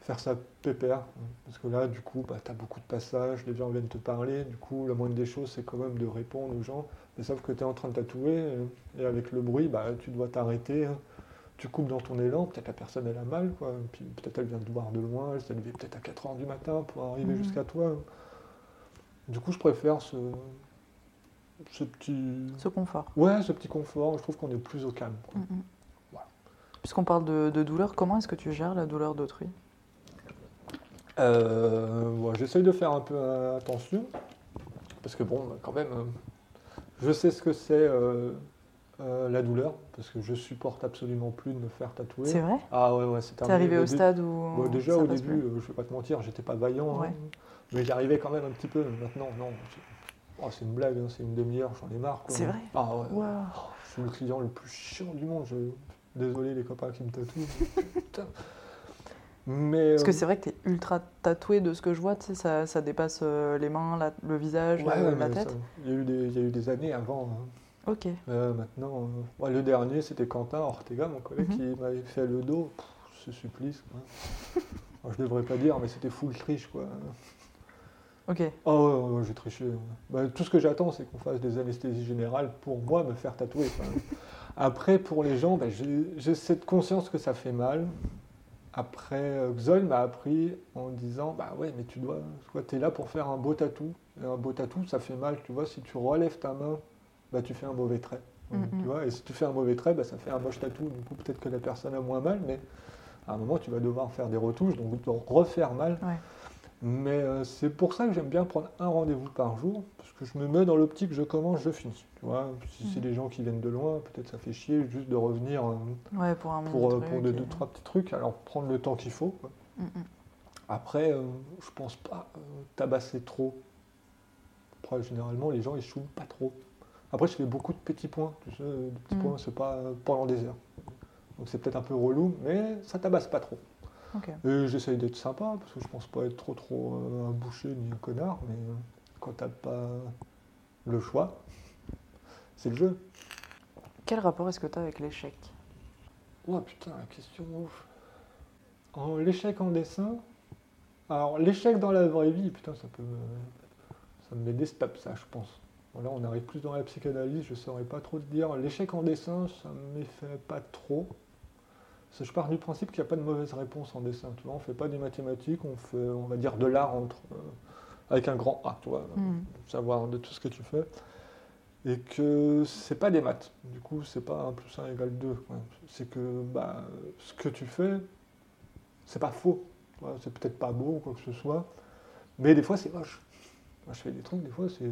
faire ça pépère. euh, Parce que là, du coup, bah, tu as beaucoup de passages, les gens viennent te parler. Du coup, la moindre des choses, c'est quand même de répondre aux gens. Mais sauf que tu es en train de tatouer euh, et avec le bruit, bah, tu dois t'arrêter. hein. Tu coupes dans ton élan, peut-être la personne elle a mal, quoi. Puis peut-être elle vient te voir de loin, elle s'est levée peut-être à 4h du matin pour arriver Mhm. jusqu'à toi. Du coup, je préfère ce, ce petit. Ce confort. Ouais, ce petit confort. Je trouve qu'on est plus au calme. quoi. Mm, mm. Voilà. Puisqu'on parle de, de douleur, comment est-ce que tu gères la douleur d'autrui? Euh, ouais, J'essaye de faire un peu euh, attention. Parce que bon, quand même, euh, je sais ce que c'est euh, euh, la douleur. Parce que je supporte absolument plus de me faire tatouer. C'est vrai? Ah ouais, ouais, c'est T'es arrivé au stade où. Déjà au début, plus? je vais pas te mentir, j'étais pas vaillant, Ouais. hein. mais j'arrivais quand même un petit peu. Maintenant, non, c'est oh, c'est une blague, hein, c'est une demi-heure, j'en ai marre. C'est vrai? Ah ouais. Oh, je suis le client le plus chiant du monde. Je... Désolé les copains qui me tatouent. Putain. Mais Parce que euh, c'est vrai que t'es ultra tatoué de ce que je vois, tu sais, ça, ça dépasse euh, les mains, la- le visage, ouais, la, ouais, la tête. il y, a eu des- il y a eu des années avant. hein. Ok. Euh, maintenant, euh, ouais, le dernier, c'était Quentin Ortega, mon collègue, Mhm. qui m'avait fait le dos. Pff, ce supplice. Quoi. Alors, je devrais pas dire, mais c'était full triche. Quoi. Ok. Ouais, j'ai triché. Bah, tout ce que j'attends, c'est qu'on fasse des anesthésies générales pour moi me faire tatouer. Après, pour les gens, bah, j'ai cette conscience que ça fait mal. Après, euh, Xol m'a appris en disant Bah ouais, mais tu dois. Tu es là pour faire un beau tatou. Et un beau tatou, ça fait mal. Tu vois, si tu relèves ta main, bah, tu fais un mauvais trait. Tu vois, et si tu fais un mauvais trait, bah, ça fait un moche tatou. Du coup, peut-être que la personne a moins mal, mais à un moment, tu vas devoir faire des retouches, donc refaire mal. Ouais. Mais euh, c'est pour ça que j'aime bien prendre un rendez-vous par jour, parce que je me mets dans l'optique, je commence, je finis. Tu vois, si c'est Mhm. des gens qui viennent de loin, peut-être ça fait chier juste de revenir euh, Ouais, pour un pour, euh, pour deux, et- deux, trois petits trucs. Alors prendre le temps qu'il faut. quoi. Mm, mm. Après, euh, je pense pas euh, tabasser trop. Après, généralement, les gens ils shootent pas trop. Après, je fais beaucoup de petits points. Tu sais, des petits points, c'est pas euh, pendant des heures. Donc c'est peut-être un peu relou, mais ça tabasse pas trop. Et j'essaye d'être sympa, parce que je pense pas être trop trop euh, un boucher ni un connard, mais euh, quand t'as pas le choix, c'est le jeu. Quel rapport est-ce que tu as avec l'échec? Oh putain, la question ouf. L'échec en dessin? Alors, l'échec dans la vraie vie, putain, ça peut me. Ça me met des steps, ça, je pense. Là, on arrive plus dans la psychanalyse, je saurais pas trop te dire. L'échec en dessin, ça m'effraie pas trop. Je pars du principe qu'il n'y a pas de mauvaise réponse en dessin. Tu vois, on fait pas des mathématiques, on fait, on va dire, de l'art entre, euh, avec un grand A, tu vois, Mhm. savoir de tout ce que tu fais. Et que c'est pas des maths. Du coup, c'est pas 1 plus 1 égale 2. quoi. C'est que bah, ce que tu fais, c'est pas faux. C'est peut-être pas beau ou quoi que ce soit. Mais des fois, c'est moche. Moi, je fais des trucs, des fois, c'est.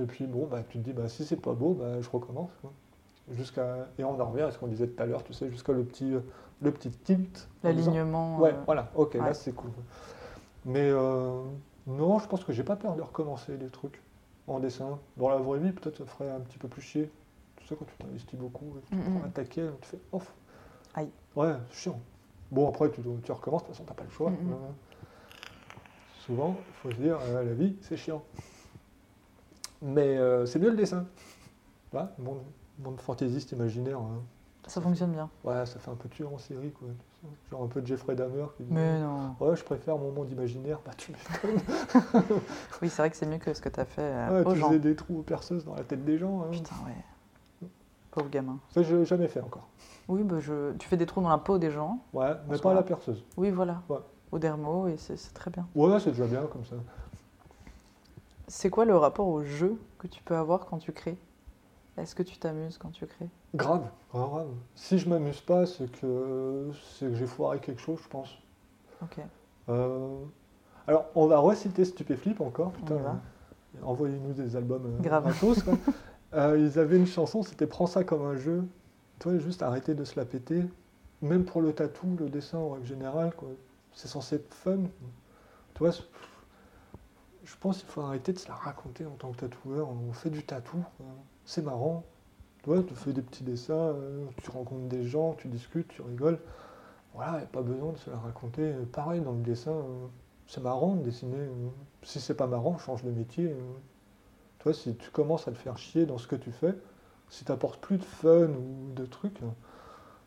Et puis, bon, bah, tu te dis, bah, si c'est pas beau, bah, je recommence. quoi. Jusqu'à... Et on en revient à ce qu'on disait tout à l'heure, tu sais, jusqu'à le petit, le petit tilt. L'alignement. Ouais, euh, voilà, ok, ouais. là c'est cool. Mais euh, non, je pense que j'ai pas peur de recommencer des trucs en dessin. Dans la vraie vie, peut-être ça ferait un petit peu plus chier. Tu sais, quand tu t'investis beaucoup, tu prends un taquet, tu fais off. Aïe. Ouais, c'est chiant. Bon, après, tu, tu recommences, de toute façon, t'as pas le choix. Euh, souvent, il faut se dire, la vie, c'est chiant. Mais c'est mieux le dessin. Voilà, monde, monde fantaisiste imaginaire. hein. Ça fonctionne bien. Ouais, ça fait un peu tueur en série, quoi. Genre un peu de Jeffrey Dahmer qui dit Mais non. Ouais, je préfère mon monde imaginaire. Bah, tu m'étonnes. Oui, c'est vrai que c'est mieux que ce que tu as fait euh, Ouais, aux tu gens. faisais des trous perceuses dans la tête des gens. hein. Putain, ouais. Pauvre gamin. Ça, je l'ai jamais fait encore. Oui, bah, je... tu fais des trous dans la peau des gens. Ouais, mais pas à la perceuse. Oui, voilà. Ouais. Au dermo, et c'est c'est très bien. Ouais, c'est déjà bien comme ça. C'est quoi le rapport au jeu que tu peux avoir quand tu crées? Est-ce que tu t'amuses quand tu crées? Grave, grave, grave. Si je m'amuse pas, c'est que, c'est que j'ai foiré quelque chose, je pense. Ok. Euh, Alors, on va reciter Stupéflip encore. Putain, euh, envoyez-nous des albums euh, Grave. quoi. Ils avaient une chanson, c'était Prends ça comme un jeu. Toi, juste arrêter de se la péter. Même pour le tatou, le dessin en règle générale, quoi. C'est censé être fun. Tu vois, c'est- je pense qu'il faut arrêter de se la raconter en tant que tatoueur. On fait du tatou, quoi. C'est marrant. Tu vois, tu fais des petits dessins, euh, tu rencontres des gens, tu discutes, tu rigoles. Voilà, il n'y a pas besoin de se la raconter. Euh, Pareil, dans le dessin, euh, c'est marrant de dessiner. Si c'est pas marrant, change de métier. vois, si tu commences à te faire chier dans ce que tu fais, si tu n'apportes plus de fun ou de trucs,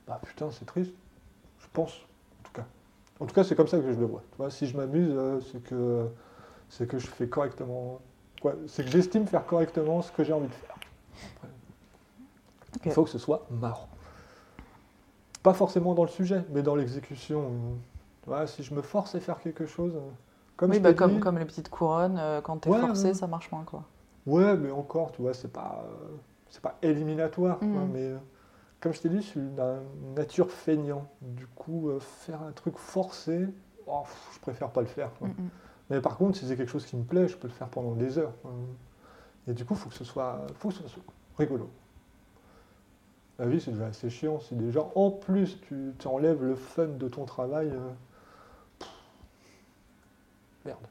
bah putain, c'est triste. Je pense, en tout cas. En tout cas, c'est comme ça que je le vois. Si je m'amuse, c'est que, je fais correctement. c'est que j'estime faire correctement ce que j'ai envie de faire. Après. Il faut que ce soit marrant. Pas forcément dans le sujet, mais dans l'exécution. euh. Si je me force à faire quelque chose, euh, comme oui, bah, comme, dit- comme les petites couronnes, euh, quand t'es Ouais, forcé, ouais. ça marche moins, quoi. Ouais, mais encore, tu vois, c'est pas, euh, c'est pas éliminatoire. quoi, Mhm. mais euh, comme je t'ai dit, je suis d'une nature feignant. Du coup, faire un truc forcé, oh, je préfère pas le faire. quoi. Mm, mm. Mais par contre, si c'est quelque chose qui me plaît, je peux le faire pendant des heures. quoi. Et du coup, il faut que ce soit, faut que ce soit rigolo. La vie, c'est déjà assez chiant. Si déjà, en plus, tu t'enlèves le fun de ton travail, euh, pff, merde.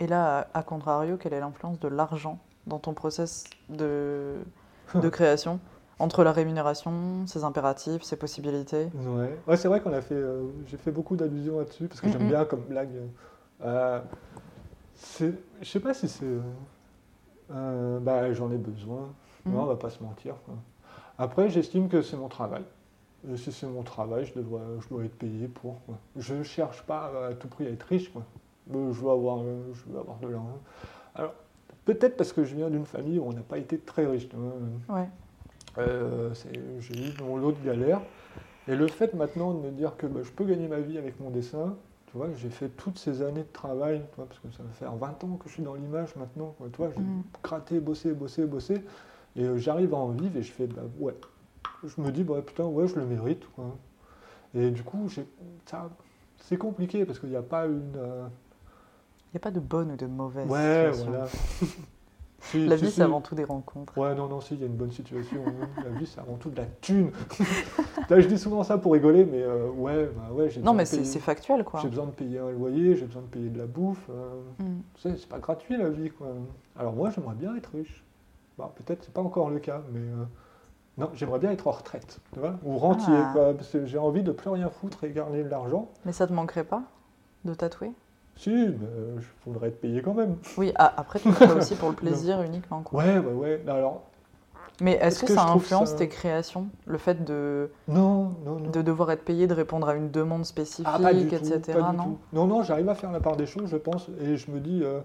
Et là, à, contrario, quelle est l'influence de l'argent dans ton process de, de création Entre la rémunération, ses impératifs, ses possibilités? Ouais, ouais c'est vrai qu'on a fait, euh, j'ai fait beaucoup d'allusions là-dessus parce que j'aime bien comme blague. Euh, je sais pas si c'est, euh, bah j'en ai besoin. Mhm. Non, on va pas se mentir. quoi. Après, j'estime que c'est mon travail. Et si c'est mon travail, je dois, je dois être payé pour. quoi. Je cherche pas à tout prix à être riche. Quoi. Euh, Je veux avoir, euh, je veux avoir de l'argent. Alors, peut-être parce que je viens d'une famille où on n'a pas été très riche. Ouais. Euh, c'est- j'ai eu mon lot de galères. Et le fait maintenant de me dire que bah, je peux gagner ma vie avec mon dessin, tu vois, j'ai fait toutes ces années de travail, tu vois, parce que ça va faire 20 ans que je suis dans l'image maintenant, quoi, tu vois, j'ai Mhm. gratté, bossé, bossé, bossé, et euh, j'arrive à en vivre et je fais, bah ouais, je me dis, bah putain, ouais, je le mérite, quoi. Et du coup, c'est compliqué parce qu'il n'y a pas une... euh, Il n'y a pas de bonne ou de mauvaise Ouais, situation. voilà. Si- La si, vie, si. c'est avant tout des rencontres. Ouais, non, non, si, il y a une bonne situation. La vie, c'est avant tout de la thune. Là, je dis souvent ça pour rigoler, mais euh, ouais, bah ouais, j'ai Non, besoin mais de c'est factuel, quoi. J'ai besoin de payer un loyer, j'ai besoin de payer de la bouffe. euh, Mm. tu sais, c'est pas gratuit la vie, quoi. Alors moi, j'aimerais bien être riche. Bah, peut-être c'est pas encore le cas, mais euh, non, j'aimerais bien être en retraite, tu vois, ou rentier, Ah. quoi, parce que j'ai envie de plus rien foutre et garder de l'argent. Mais ça te manquerait pas de tatouer? Si, mais euh, je voudrais être payé quand même. Oui, ah, après, tu fais aussi pour le plaisir uniquement, quoi. Ouais, ouais, ouais. Alors, Mais est-ce Est-ce que, que ça influence ça- tes créations Le fait de, Non, non, non. de devoir être payé, de répondre à une demande spécifique, Ah, pas du tout, etc. pas du non tout. Non, non, j'arrive à faire la part des choses, je pense, et je me dis, euh,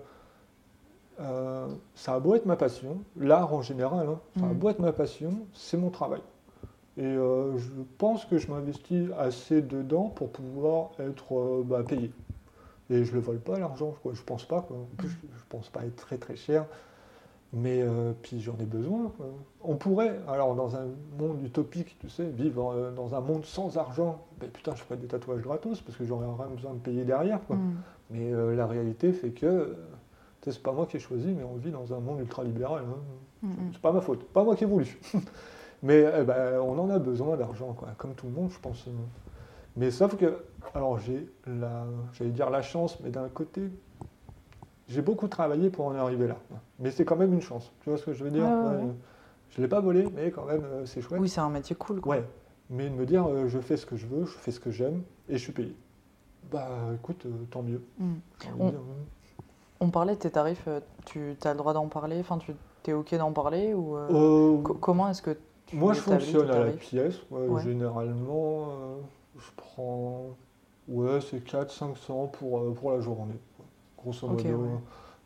euh, ça a beau être ma passion, l'art en général, hein, ça a Mm. beau être ma passion, c'est mon travail. Et euh, je pense que je m'investis assez dedans pour pouvoir être bah, payé. Et je le vole pas l'argent, quoi. je pense pas. Quoi. En plus, je, pense pas être très très cher. Mais euh, puis j'en ai besoin. quoi. On pourrait, alors dans un monde utopique, tu sais, vivre euh, dans un monde sans argent, ben, putain, je ferais des tatouages gratos parce que j'aurais rien besoin de payer derrière. Quoi. Mm. Mais euh, la réalité fait que, tu sais, c'est pas moi qui ai choisi, mais on vit dans un monde ultra-libéral. hein. Mm, mm. C'est pas ma faute, pas moi qui ai voulu. mais eh ben, on en a besoin d'argent, quoi, comme tout le monde, je pense. Mais sauf que, alors j'ai la, j'allais dire la chance, mais d'un côté, j'ai beaucoup travaillé pour en arriver là. Mais c'est quand même une chance. Tu vois ce que je veux dire? Ouais, ouais, ouais. euh, Je l'ai pas volé, mais quand même, euh, c'est chouette. Oui, c'est un métier cool. Quoi. Ouais, mais de me dire euh, je fais ce que je veux, je fais ce que j'aime et je suis payé. Bah écoute, euh, tant mieux. Mm. On- dire, euh, On parlait de tes tarifs, tu as le droit d'en parler? Enfin, tu es OK d'en parler ou, co- Comment est-ce que tu moi je fonctionne à la pièce. ouais. Généralement, je prends ouais, c'est 400-500 pour, euh, pour la journée. Grosso modo.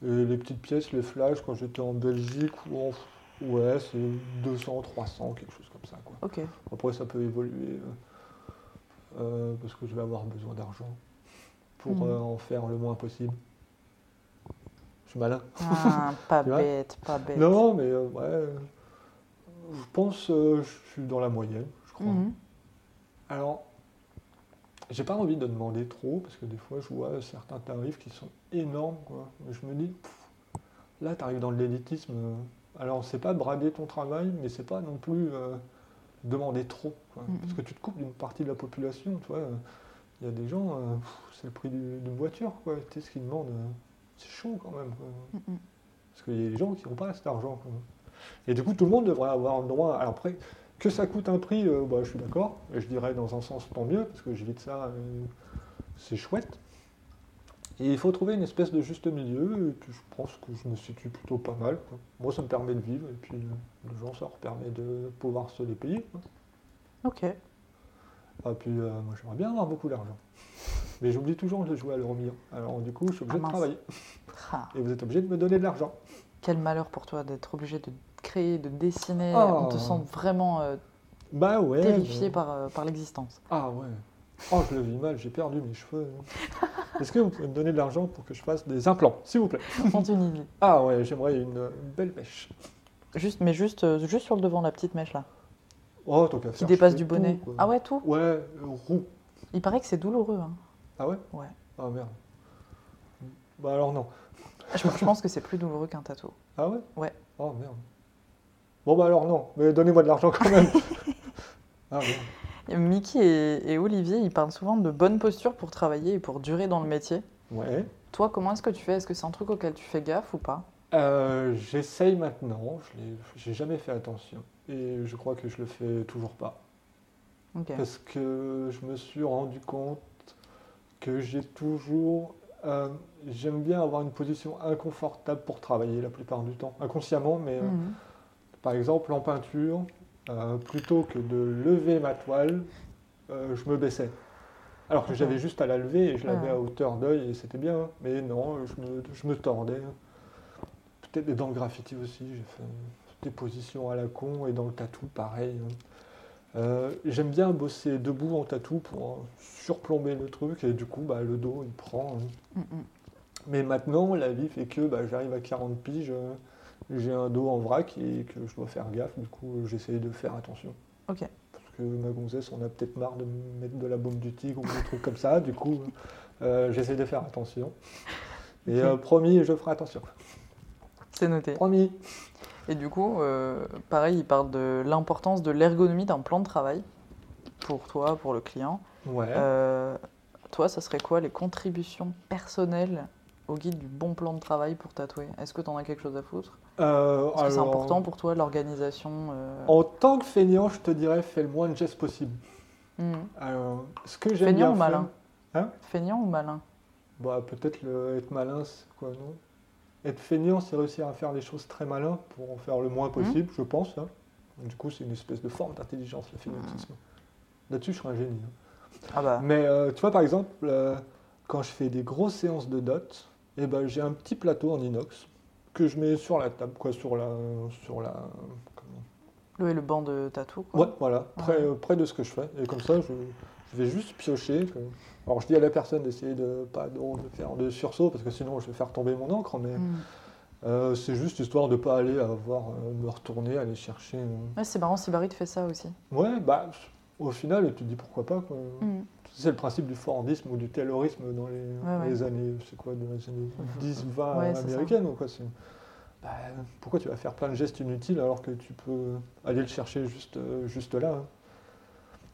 ouais. Et les petites pièces, les flashs, quand j'étais en Belgique, ou en- ouais, c'est 200, 300, quelque chose comme ça. Quoi. Après, ça peut évoluer euh, euh, parce que je vais avoir besoin d'argent pour euh, en faire le moins possible. Je suis malin. Ah, pas bête, pas bête. Non, mais ouais, je pense je suis dans la moyenne, je crois. Mhm. Alors, j'ai pas envie de demander trop parce que des fois, je vois certains tarifs qui sont énormes. Quoi. Je me dis, pff, là, tu arrives dans l'élitisme. euh, Alors, c'est pas brader ton travail, mais c'est pas non plus euh, demander trop. quoi. Parce que tu te coupes d'une partie de la population. Tu vois, il y a des gens, euh, c'est le prix du- d'une voiture. Quoi. Tu sais ce qu'ils demandent. euh, c'est chaud quand même. quoi. Parce qu'il y a des gens qui n'ont pas cet argent. quoi. Et du coup, tout le monde devrait avoir le droit. Alors après, que ça coûte un prix, euh, bah, je suis d'accord. Et je dirais dans un sens tant mieux, parce que j'évite ça, euh, c'est chouette. Et il faut trouver une espèce de juste milieu, et puis je pense que je me situe plutôt pas mal. quoi. Moi, ça me permet de vivre, et puis euh, les gens, ça leur permet de pouvoir se les payer. quoi. Ok. Et puis, euh, moi, j'aimerais bien avoir beaucoup d'argent. Mais j'oublie toujours de jouer à l'euro million. Alors, du coup, je suis obligé Ah, de mince. travailler. Ah, Et vous êtes obligé de me donner de l'argent. quel malheur pour toi d'être obligé de créer, de dessiner. Oh. On te sent vraiment euh, Bah ouais. terrifié par, euh, par l'existence. Ah ouais. Oh, je le vis mal, j'ai perdu mes cheveux. Est-ce que vous pouvez me donner de l'argent pour que je fasse des implants, s'il vous plaît? Ah ouais, j'aimerais une, une belle mèche. Juste, mais juste, euh, juste sur le devant, la petite mèche là, Oh, tant qu'à qui faire, dépasse du bonnet. tout, ah ouais, tout Ouais, roux. Il paraît que c'est douloureux. hein. Ah ouais? Ouais. Ah merde. Bah alors non. Je, je pense que c'est plus douloureux qu'un tatou. Ah ouais? Ouais. Oh merde. Bon bah alors non, mais donnez-moi de l'argent quand même. ah merde. Et Mickey et, et Olivier, ils parlent souvent de bonne posture pour travailler et pour durer dans le métier. Ouais. Toi, comment est-ce que tu fais? Est-ce que c'est un truc auquel tu fais gaffe ou pas? Euh, J'essaye maintenant, je j'ai jamais fait attention. Et je crois que je le fais toujours pas. Parce que je me suis rendu compte que j'ai toujours. euh, J'aime bien avoir une position inconfortable pour travailler la plupart du temps, inconsciemment, mais euh, Mhm. Par exemple en peinture, euh, plutôt que de lever ma toile, euh, je me baissais. Alors que j'avais juste à la lever et je l'avais Ah. à hauteur d'œil et c'était bien, mais non, je me, je me tordais. Peut-être dans le graffiti aussi, j'ai fait des positions à la con et dans le tatou pareil. hein. Euh, J'aime bien bosser debout en tatou pour euh, surplomber le truc et du coup bah, le dos il prend. hein. Mhm. Mais maintenant la vie fait que bah, j'arrive à 40 piges, j'ai un dos en vrac et que je dois faire gaffe, du coup j'essaye de faire attention. Ok. Parce que ma gonzesse on a peut-être marre de me mettre de la baume du tigre ou des trucs comme ça, du coup euh, j'essaie de faire attention. Et euh, promis, je ferai attention. C'est noté. Promis. Et du coup, euh, pareil, ils parlent de l'importance de l'ergonomie d'un plan de travail pour toi, pour le client. Ouais. Euh, toi, ça serait quoi les contributions personnelles au guide du bon plan de travail pour tatouer? Est-ce que tu en as quelque chose à foutre? Euh, Est-ce que c'est important pour toi l'organisation euh, En tant que feignant, je te dirais fais le moins de gestes possible. Alors, ce que j'aime Feignant ou faire- malin Hein Feignant ou malin Bah, peut-être le- être malin, c'est quoi, non Être feignant, c'est réussir à faire des choses très malins pour en faire le moins possible, je pense. hein. Du coup, c'est une espèce de forme d'intelligence, le fignotisme. Là-dessus, je suis un génie. hein. Ah bah. Mais euh, tu vois, par exemple, quand je fais des grosses séances de dot, eh ben, j'ai un petit plateau en inox que je mets sur la table, quoi, sur la, sur la, comment- Le, le banc de tatou, quoi. Ouais, voilà, près, Ouais. euh, près de ce que je fais. Et comme ça, je, je vais juste piocher. Alors, je dis à la personne d'essayer de pas de, de faire de sursaut parce que sinon, je vais faire tomber mon encre. Mais Mm. euh, c'est juste histoire de pas aller avoir euh, me retourner, aller chercher. euh. Ouais, c'est marrant, Sybaric fait ça aussi. Ouais, bah, au final, tu te dis pourquoi pas. Quoi. Mm. C'est le principe du fordisme ou du taylorisme dans les, Ouais, ouais. les années, c'est quoi, dans les années 10, 20 Ouais, c'est ça. américaines ou quoi. bah, pourquoi tu vas faire plein de gestes inutiles alors que tu peux aller le chercher juste, euh, juste là hein.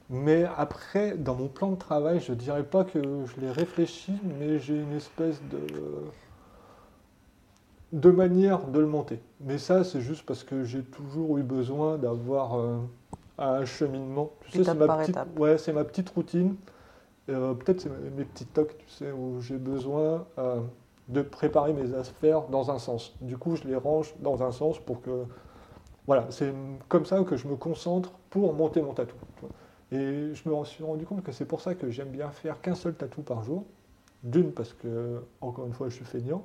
Mais après, dans mon plan de travail, je dirais pas que je l'ai réfléchi, mais j'ai une espèce de de manière de le monter. Mais ça, c'est juste parce que j'ai toujours eu besoin d'avoir euh, un cheminement. Tu sais, c'est ma petite, ouais, c'est ma petite routine. Euh, Peut-être c'est mes petits tocs, tu sais, où j'ai besoin euh, de préparer mes affaires dans un sens. Du coup, je les range dans un sens pour que, voilà, c'est comme ça que je me concentre pour monter mon tatou. Et je me suis rendu compte que c'est pour ça que j'aime bien faire qu'un seul tatou par jour. D'une, parce que, encore une fois, je suis feignant.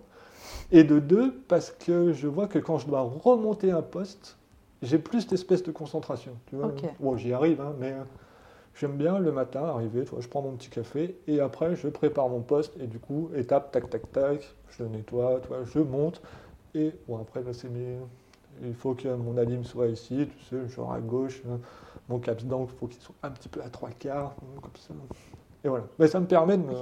Et de deux, parce que je vois que quand je dois remonter un poste, j'ai plus d'espèce de concentration. Tu vois. Bon, j'y arrive, hein, mais euh, j'aime bien le matin arriver, tu vois, je prends mon petit café et après je prépare mon poste et du coup, étape, tac, tac, tac, je le nettoie, tu vois, je monte. Et bon, après, là, c'est mes... il faut que mon alim soit ici, tu sais, genre à gauche. hein. Mon caps d'angle, il faut qu'il soit un petit peu à trois quarts, hein, comme ça. Et voilà. Mais ça me permet de me,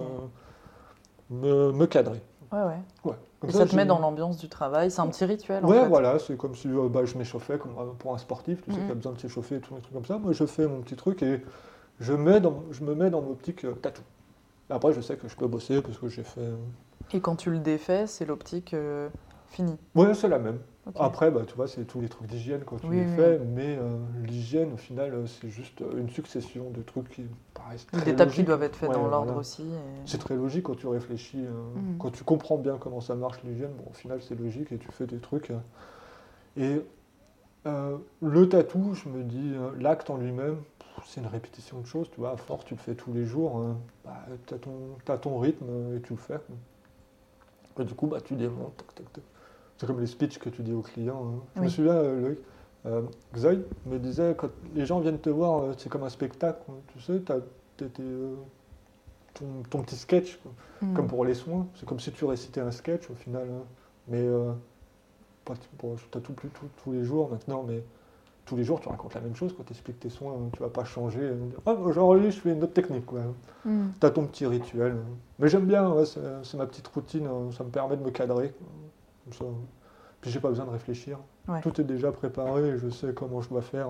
me, me cadrer. Ouais, ouais. Ouais. Et ça te met dans l'ambiance du travail. C'est un petit rituel, en Ouais, fait. voilà, c'est comme si euh, bah, je m'échauffais comme euh, pour un sportif, tu sais, Mhm. qui a besoin de s'échauffer, tout un truc comme ça. Moi, je fais mon petit truc et je, mets dans, je me mets dans l'optique euh, tatou. Après, je sais que je peux bosser parce que j'ai fait. euh, Et quand tu le défais, c'est l'optique euh, finie. Ouais, c'est la même. Ok. Après, bah, tu vois, c'est tous les trucs d'hygiène quand tu Oui, les oui, fais, mais euh, l'hygiène, au final, euh, c'est juste euh, une succession de trucs qui paraissent très D'étapes qui logiques. doivent être faites Ouais, dans l'ordre voilà. aussi. et- C'est très logique quand tu réfléchis, euh, Mhm. quand tu comprends bien comment ça marche l'hygiène. Bon, au final, c'est logique et tu fais des trucs. euh. et euh, le tatou, je me dis, euh, l'acte en lui-même, c'est une répétition de choses. Tu vois, à force, tu le fais tous les jours. hein. Bah, tu as, ton ton rythme euh, et tu le fais. Et du coup, bah, tu démontes. tac, tac, tac. C'est comme les speeches que tu dis aux clients. hein. Je me souviens, euh, Loïc, euh, Xoy me disait, quand les gens viennent te voir, euh, c'est comme un spectacle. Tu sais, tu as ton, ton petit sketch. quoi. Mm. Comme pour les soins, c'est comme si tu récitais un sketch au final. hein. Mais euh, pas t- bon, je tatoue plus tout- tous les jours maintenant, mais tous les jours tu racontes la même chose quand tu expliques tes soins. Tu vas pas changer. Ah, aujourd'hui je fais une autre technique. Quoi. Mm. Tu as ton petit rituel. Mais j'aime bien, ouais, c'est ma petite routine. hein. Ça me permet de me cadrer. Comme ça. Puis j'ai pas besoin de réfléchir. Ouais. Tout est déjà préparé, je sais comment je dois faire.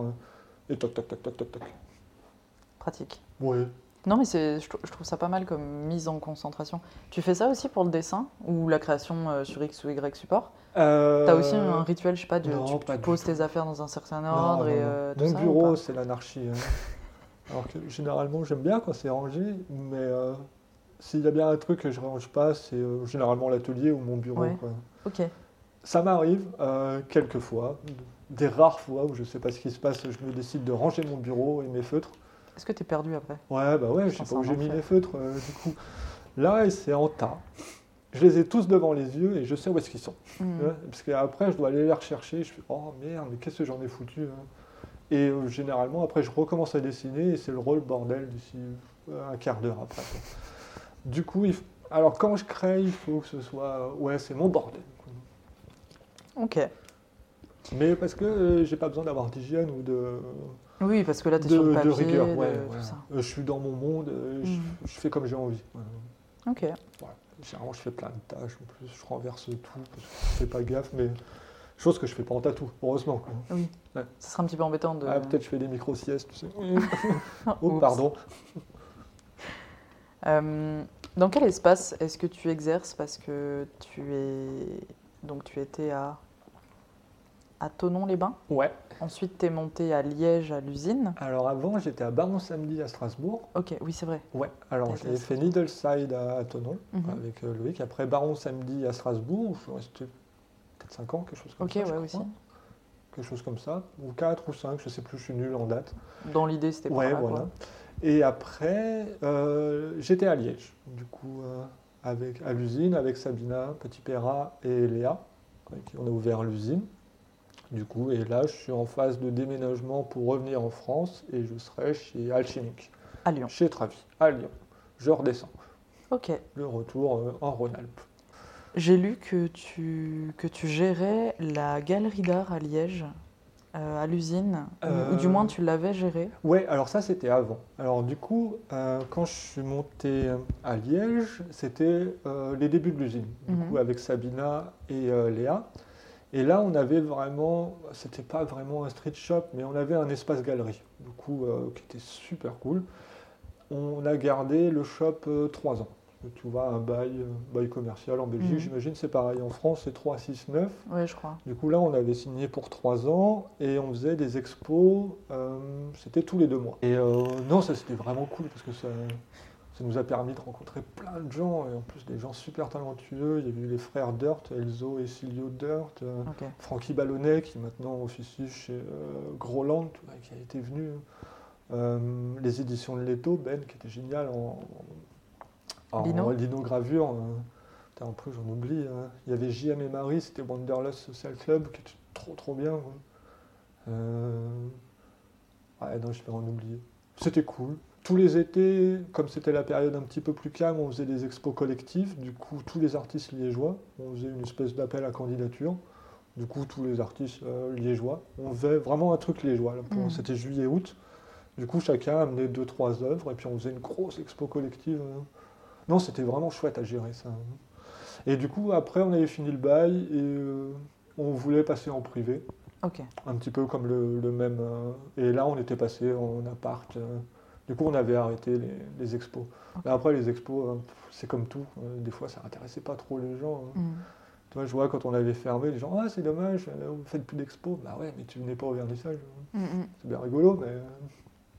Et toc, toc, toc, toc, toc, toc. Pratique. Oui. Non, mais je, trou- je trouve ça pas mal comme mise en concentration. Tu fais ça aussi pour le dessin ou la création euh, sur X ou Y support? T'as aussi un rituel, je sais pas, de, non, tu, pas tu du poses tes affaires dans un certain ordre non, et non. euh, tout Mon ça, bureau, c'est l'anarchie. hein. Alors que généralement, j'aime bien quand c'est rangé, mais euh, s'il y a bien un truc que je range pas, c'est euh, généralement l'atelier ou mon bureau. Ouais. quoi. Ok. Ça m'arrive euh, quelques fois, des rares fois où je sais pas ce qui se passe, je me décide de ranger mon bureau et mes feutres. Est-ce que t'es perdu après Ouais, bah ouais, je sais pas où j'ai mis mes feutres, euh, du coup. Là, c'est en tas. Je les ai tous devant les yeux et je sais où est-ce qu'ils sont. Mm. Ouais, parce qu'après, je dois aller les rechercher. Je fais Oh merde, mais qu'est-ce que j'en ai foutu hein? Et euh, généralement, après, je recommence à dessiner et c'est le rôle bordel d'ici euh, un quart d'heure après. quoi. Du coup, il f- alors quand je crée, il faut que ce soit. Ouais, c'est mon bordel. Ok. Mais parce que euh, j'ai pas besoin d'avoir d'hygiène ou de, Oui, parce que là, t'es de, sur le de papier, rigueur. de Ouais, tout ça. Euh, je suis dans mon monde, euh, je, Mhm. je fais comme j'ai envie. Ok. Généralement, je fais plein de tâches. En plus, je renverse tout parce que je fais pas gaffe. Mais chose que je fais pas en tatou, heureusement. quoi. Oui. Ouais. Ça serait un petit peu embêtant de. Ah, peut-être je fais des micro-siestes, tu sais. Oh, Oups. pardon. Euh, dans quel espace est-ce que tu exerces Parce que tu es. Donc, tu étais à. À Tonon-les-Bains. Ouais. Ensuite, tu es monté à Liège, à l'usine. Alors avant, j'étais à Baron Samedi à Strasbourg. Ok, oui, c'est vrai. Ouais. Alors j'ai fait Needleside à, à Tonon Mhm. avec euh, Loïc. Après Baron Samedi à Strasbourg, je suis resté peut-être 5 ans, quelque chose comme Ok, ça. je ouais, crois. aussi. quelque chose comme ça, ou 4 ou 5, je sais plus, je suis nul en date. Dans l'idée, c'était pas Ouais, là, voilà. quoi. Et après, euh, j'étais à Liège, du coup, euh, avec, à l'usine, avec Sabina, Petit Perra et Léa, avec qui on a ouvert l'usine. Du coup, et là, je suis en phase de déménagement pour revenir en France et je serai chez Alchimique, À Lyon. chez Travi, à Lyon. Je redescends. Ok. Le retour euh, en Rhône-Alpes. J'ai lu que tu, que tu gérais la galerie d'art à Liège, euh, à l'usine, ou- ou, du Euh, moins tu l'avais gérée. Ouais, alors ça c'était avant. Alors du coup, euh, quand je suis monté à Liège, c'était euh, les débuts de l'usine, du Mhm. coup avec Sabina et euh, Léa. Et là, on avait vraiment, c'était pas vraiment un street shop, mais on avait un espace galerie, du coup, euh, qui était super cool. On a gardé le shop euh, trois ans. Tu vois, un bail, euh, bail commercial en Belgique, Mhm. j'imagine c'est pareil en France, c'est 3, 6, 9. Oui, je crois. Du coup, là, on avait signé pour trois ans et on faisait des expos, euh, c'était tous les deux mois. Et non, ça c'était vraiment cool parce que ça, ça nous a permis de rencontrer plein de gens et en plus des gens super talentueux. Il y a eu les frères Dirt, Elzo et Silio Dirt, euh, Ok. Francky Ballonnet qui maintenant officie chez euh, Groland, qui a été venu. Euh, les éditions de Leto, Ben, qui était génial en, en Lino. linogravure. euh, putain, en plus, j'en oublie. hein. Il y avait JM et Marie, c'était Wanderlust Social Club, qui était trop trop bien. Euh, Ouais, non, je vais en oublier. C'était cool. Tous les étés, comme c'était la période un petit peu plus calme, on faisait des expos collectifs. Du coup, tous les artistes liégeois, on faisait une espèce d'appel à candidature. Du coup, tous les artistes euh, liégeois, on faisait vraiment un truc liégeois. Mhm. C'était juillet-août. Du coup, chacun amenait deux, trois œuvres et puis on faisait une grosse expo collective. euh. Non, c'était vraiment chouette à gérer ça. Et du coup, après, on avait fini le bail et euh, on voulait passer en privé un petit peu comme le, le même. euh, et là, on était passé en appart. euh, du coup, on avait arrêté les, les expos. Après, les expos, pff, c'est comme tout. euh, des fois, ça n'intéressait pas trop les gens. hein. Mm. Tu vois, je vois quand on avait fermé, les gens, ah, c'est dommage, euh, vous faites plus d'expos. Bah ouais, mais tu venais pas au vernissage. Mm, mm. C'est bien rigolo, mais. euh,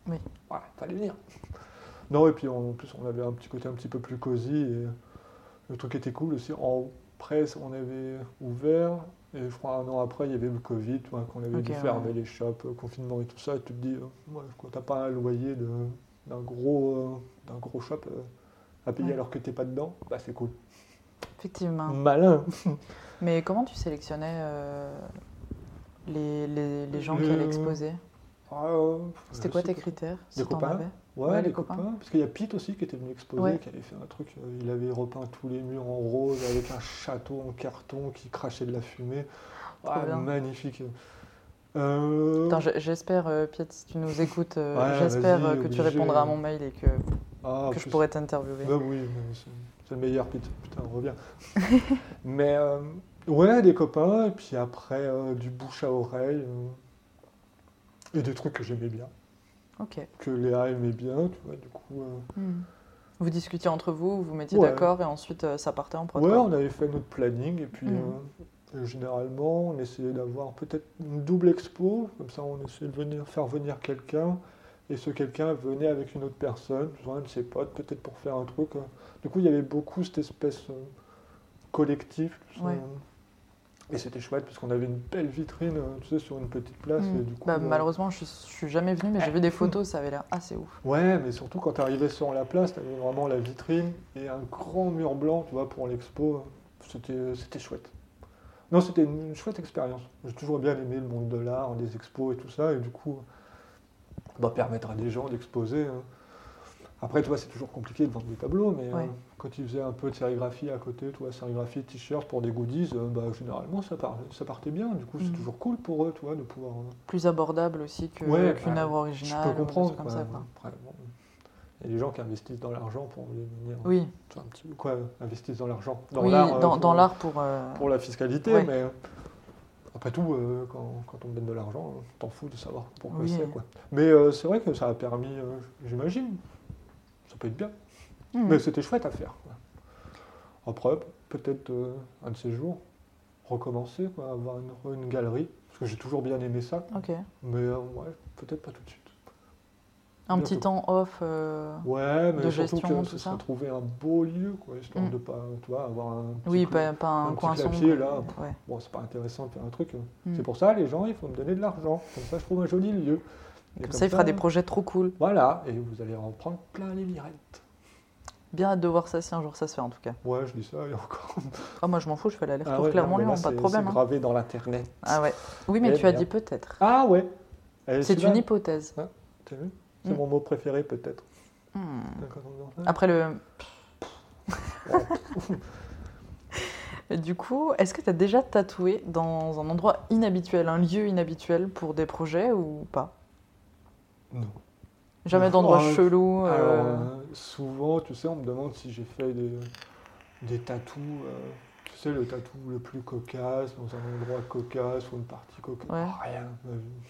Oui. Ouais, fallait venir. Non, et puis en plus, on avait un petit côté un petit peu plus cosy. Et le truc était cool aussi. En presse, on avait ouvert. Et je crois un an après, il y avait le Covid, qu'on avait dû ouais. fermer les shops, euh, confinement et tout ça. Et tu te dis, euh, ouais, quand t'as pas un loyer d'un gros, euh, d'un gros shop à payer alors que t'es pas dedans, bah c'est cool. Effectivement. Malin. Mais comment tu sélectionnais les, les, les gens qui allaient exposer? Ah, C'était quoi tes critères Des si t'en copains Ouais, Ouais, les les copains. copains. Parce qu'il y a Pete aussi qui était venu exposer, Ouais. qui avait fait un truc. euh, il avait repeint tous les murs en rose avec un château en carton qui crachait de la fumée. Ah, bien. magnifique. Euh, j'espère, euh, Piet, si tu nous écoutes, euh, Ouais, j'espère que tu répondras à mon mail et que, ah, que je pourrai t'interviewer. Bah oui, mais c'est le meilleur Pete. Putain, reviens. mais euh, ouais, des copains, et puis après du bouche à oreille. et des trucs que j'aimais bien, Que Léa aimait bien, tu vois, du coup. euh, Hmm. Vous discutiez entre vous, vous vous mettiez Ouais. d'accord et ensuite euh, ça partait en prod. Ouais, on avait fait notre planning et puis Mhm. euh, généralement on essayait d'avoir peut-être une double expo, comme ça on essayait de venir, faire venir quelqu'un et ce quelqu'un venait avec une autre personne, un de ses potes peut-être pour faire un truc. Du coup il y avait beaucoup cette espèce ça. Ouais. Et c'était chouette parce qu'on avait une belle vitrine, euh, tu sais, sur une petite place. Et du coup, Bah, malheureusement, je, suis- jamais venue, mais j'ai vu des photos, ça avait l'air assez ouf. Ouais, mais surtout quand tu arrivais sur la place, tu avais vraiment la vitrine et un grand mur blanc, tu vois, pour l'expo. C'était, c'était chouette. Non, c'était une chouette expérience. J'ai toujours bien aimé le monde de l'art, les expos et tout ça, et du coup, bah, permettre à des gens d'exposer. hein. Après, tu vois, c'est toujours compliqué de vendre des tableaux, mais Ouais. euh, quand ils faisaient un peu de sérigraphie à côté, tu vois, sérigraphie, t-shirt pour des goodies, euh, bah, généralement, ça, par- ça partait bien. Du coup, c'est Mhm. toujours cool pour eux, tu vois, de pouvoir... euh, Plus abordable aussi Ouais, qu'une œuvre Je originale. peux ou des comprendre. trucs comme quoi. ça, quoi. Après, bon, il y a des gens qui investissent dans l'argent pour venir. Oui, un petit quoi, investissent dans l'argent. Dans oui l'art. dans, pour- dans l'art pour. Pour la fiscalité, Ouais. mais après tout, euh, quand, quand on te donne de l'argent, t'en fous de savoir pourquoi Oui. c'est. Quoi. Mais euh, c'est vrai que ça a permis, euh, j'imagine, peut être bien. hmm. Mais c'était chouette à faire. quoi. Après, peut-être euh, un de ces jours, recommencer, quoi, avoir une, une galerie, parce que j'ai toujours bien aimé ça, mais euh, ouais, peut-être pas tout de suite. Un petit temps off. euh, de Ouais, mais surtout gestion, que tout ce serait ça. trouver un beau lieu, quoi, histoire Mm. de pas, tu vois, avoir un petit Oui, pas, pas un, un petit coin sombre. clapier, là. Ouais. Bon, c'est pas intéressant de faire un truc. hein. Mm. C'est pour ça, les gens, il faut me donner de l'argent. Comme ça, je trouve un joli lieu. Et Comme ça, il fera des projets trop cool. Voilà, et vous allez en prendre plein les mirettes. Bien hâte de voir ça si un jour ça se fait en tout cas. Ouais, je dis ça, et encore. Ah, moi je m'en fous, je fais l'aller-retour Ah ouais, pas de problème. C'est hein. gravé dans l'internet. Ah ouais. Oui, mais Eh tu as dit peut-être. Ah ouais Et C'est une hypothèse. t'as vu? C'est Mm. mon mot préféré, peut-être. Hmm. Après le. Du coup, est-ce que tu as déjà tatoué dans un endroit inhabituel, un lieu inhabituel pour des projets ou pas? Non. Jamais d'endroit Oh, chelou euh, Alors, euh, souvent, tu sais, on me demande si j'ai fait des, des tatous. euh, tu sais, le tatou le plus cocasse, dans un endroit cocasse ou une partie cocasse. Ouais. Rien. ma vie.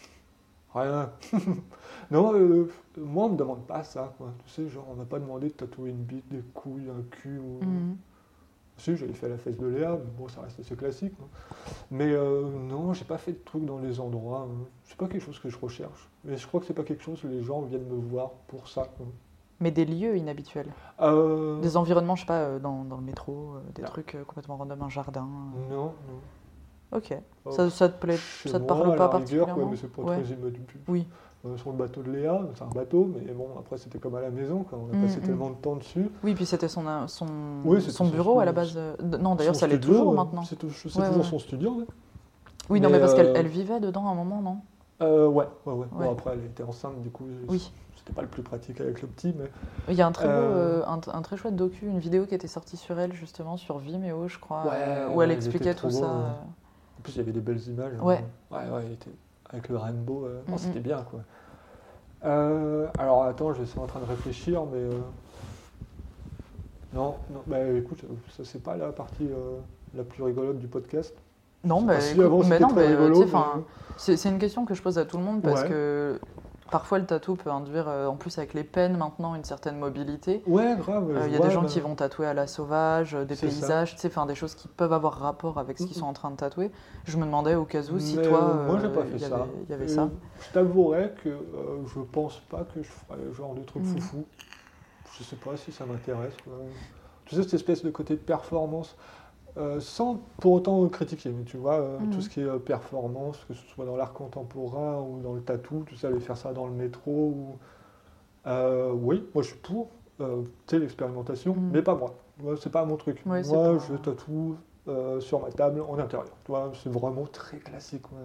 Rien. non, euh, moi, on me demande pas ça. Quoi. Tu sais, genre, on m'a pas demandé de tatouer une bite, des couilles, un cul. Ou... mhm. Si, j'avais fait la fesse de Léa, mais bon, ça reste assez classique. non. Mais euh, non, j'ai pas fait de trucs dans les endroits. hein. C'est pas quelque chose que je recherche. Mais je crois que c'est pas quelque chose que les gens viennent me voir pour ça. quoi. Mais des lieux inhabituels. Euh, Des environnements, je sais pas, euh, dans, dans le métro, euh, des trucs complètement random, un jardin. Non, non. Ok. Oh, Ça, ça te plaît chez Ça te moi, parle pas rigueur, particulièrement ouais, mais c'est pas Ouais. très. Oui. Euh, sur le bateau de Léa, c'est un bateau, mais bon, après c'était comme à la maison, quoi. on a Mm, passé mm. tellement de temps dessus. Oui, puis c'était son, euh, son, Oui, son son bureau à la base. euh, de- Non, d'ailleurs, ça l'est toujours maintenant. C'est Ouais, toujours ouais. son studio, ouais. Oui, non, mais, parce qu'elle euh, vivait dedans à un moment, non? Euh, ouais, ouais, ouais. Ouais. Bon, après, elle était enceinte, du coup, Oui. c'était pas le plus pratique avec le petit, mais Il y a un très beau, Euh, un, un très chouette docu, une vidéo qui était sortie sur elle justement sur Vimeo, je crois, Ouais, euh, où elle expliquait tout ça. beau, ouais. en plus, il y avait des belles images. hein. Ouais. Ouais, ouais, il était avec le rainbow, euh, c'était bien, quoi. Euh, alors, attends, je suis en train de réfléchir, mais. euh, Non, non, bah écoute, ça c'est pas la partie la plus rigolote du podcast. Non, Ah, mais, si, écoute, mais non, mais enfin, c'est c'est une question que je pose à tout le monde parce Ouais. que parfois le tatou peut induire, euh, en plus avec les peines maintenant, une certaine mobilité. Ouais, grave. Euh, Il y a vois, des gens bah, qui vont tatouer à la sauvage, euh, des paysages, tu sais, enfin, des choses qui peuvent avoir rapport avec ce qu'ils sont en train de tatouer. Je me demandais au cas où si toi, euh, moi, j'ai euh, pas fait y ça. avait, il y avait ça. Je t'avouerais que euh, je pense pas que je ferais le genre de truc Mhm. foufou. Je sais pas si ça m'intéresse. Tu sais, cette espèce de côté de performance, euh, sans pour autant critiquer, mais tu vois, euh, Mhm. tout ce qui est euh, performance, que ce soit dans l'art contemporain ou dans le tatou, tu sais, aller faire ça dans le métro. Ou... Oui, moi je suis pour, tu sais, l'expérimentation, Mhm. mais pas moi. C'est pas mon truc. Ouais, moi, pas- je tatoue sur ma table en intérieur. Tu vois, c'est vraiment très classique. ouais.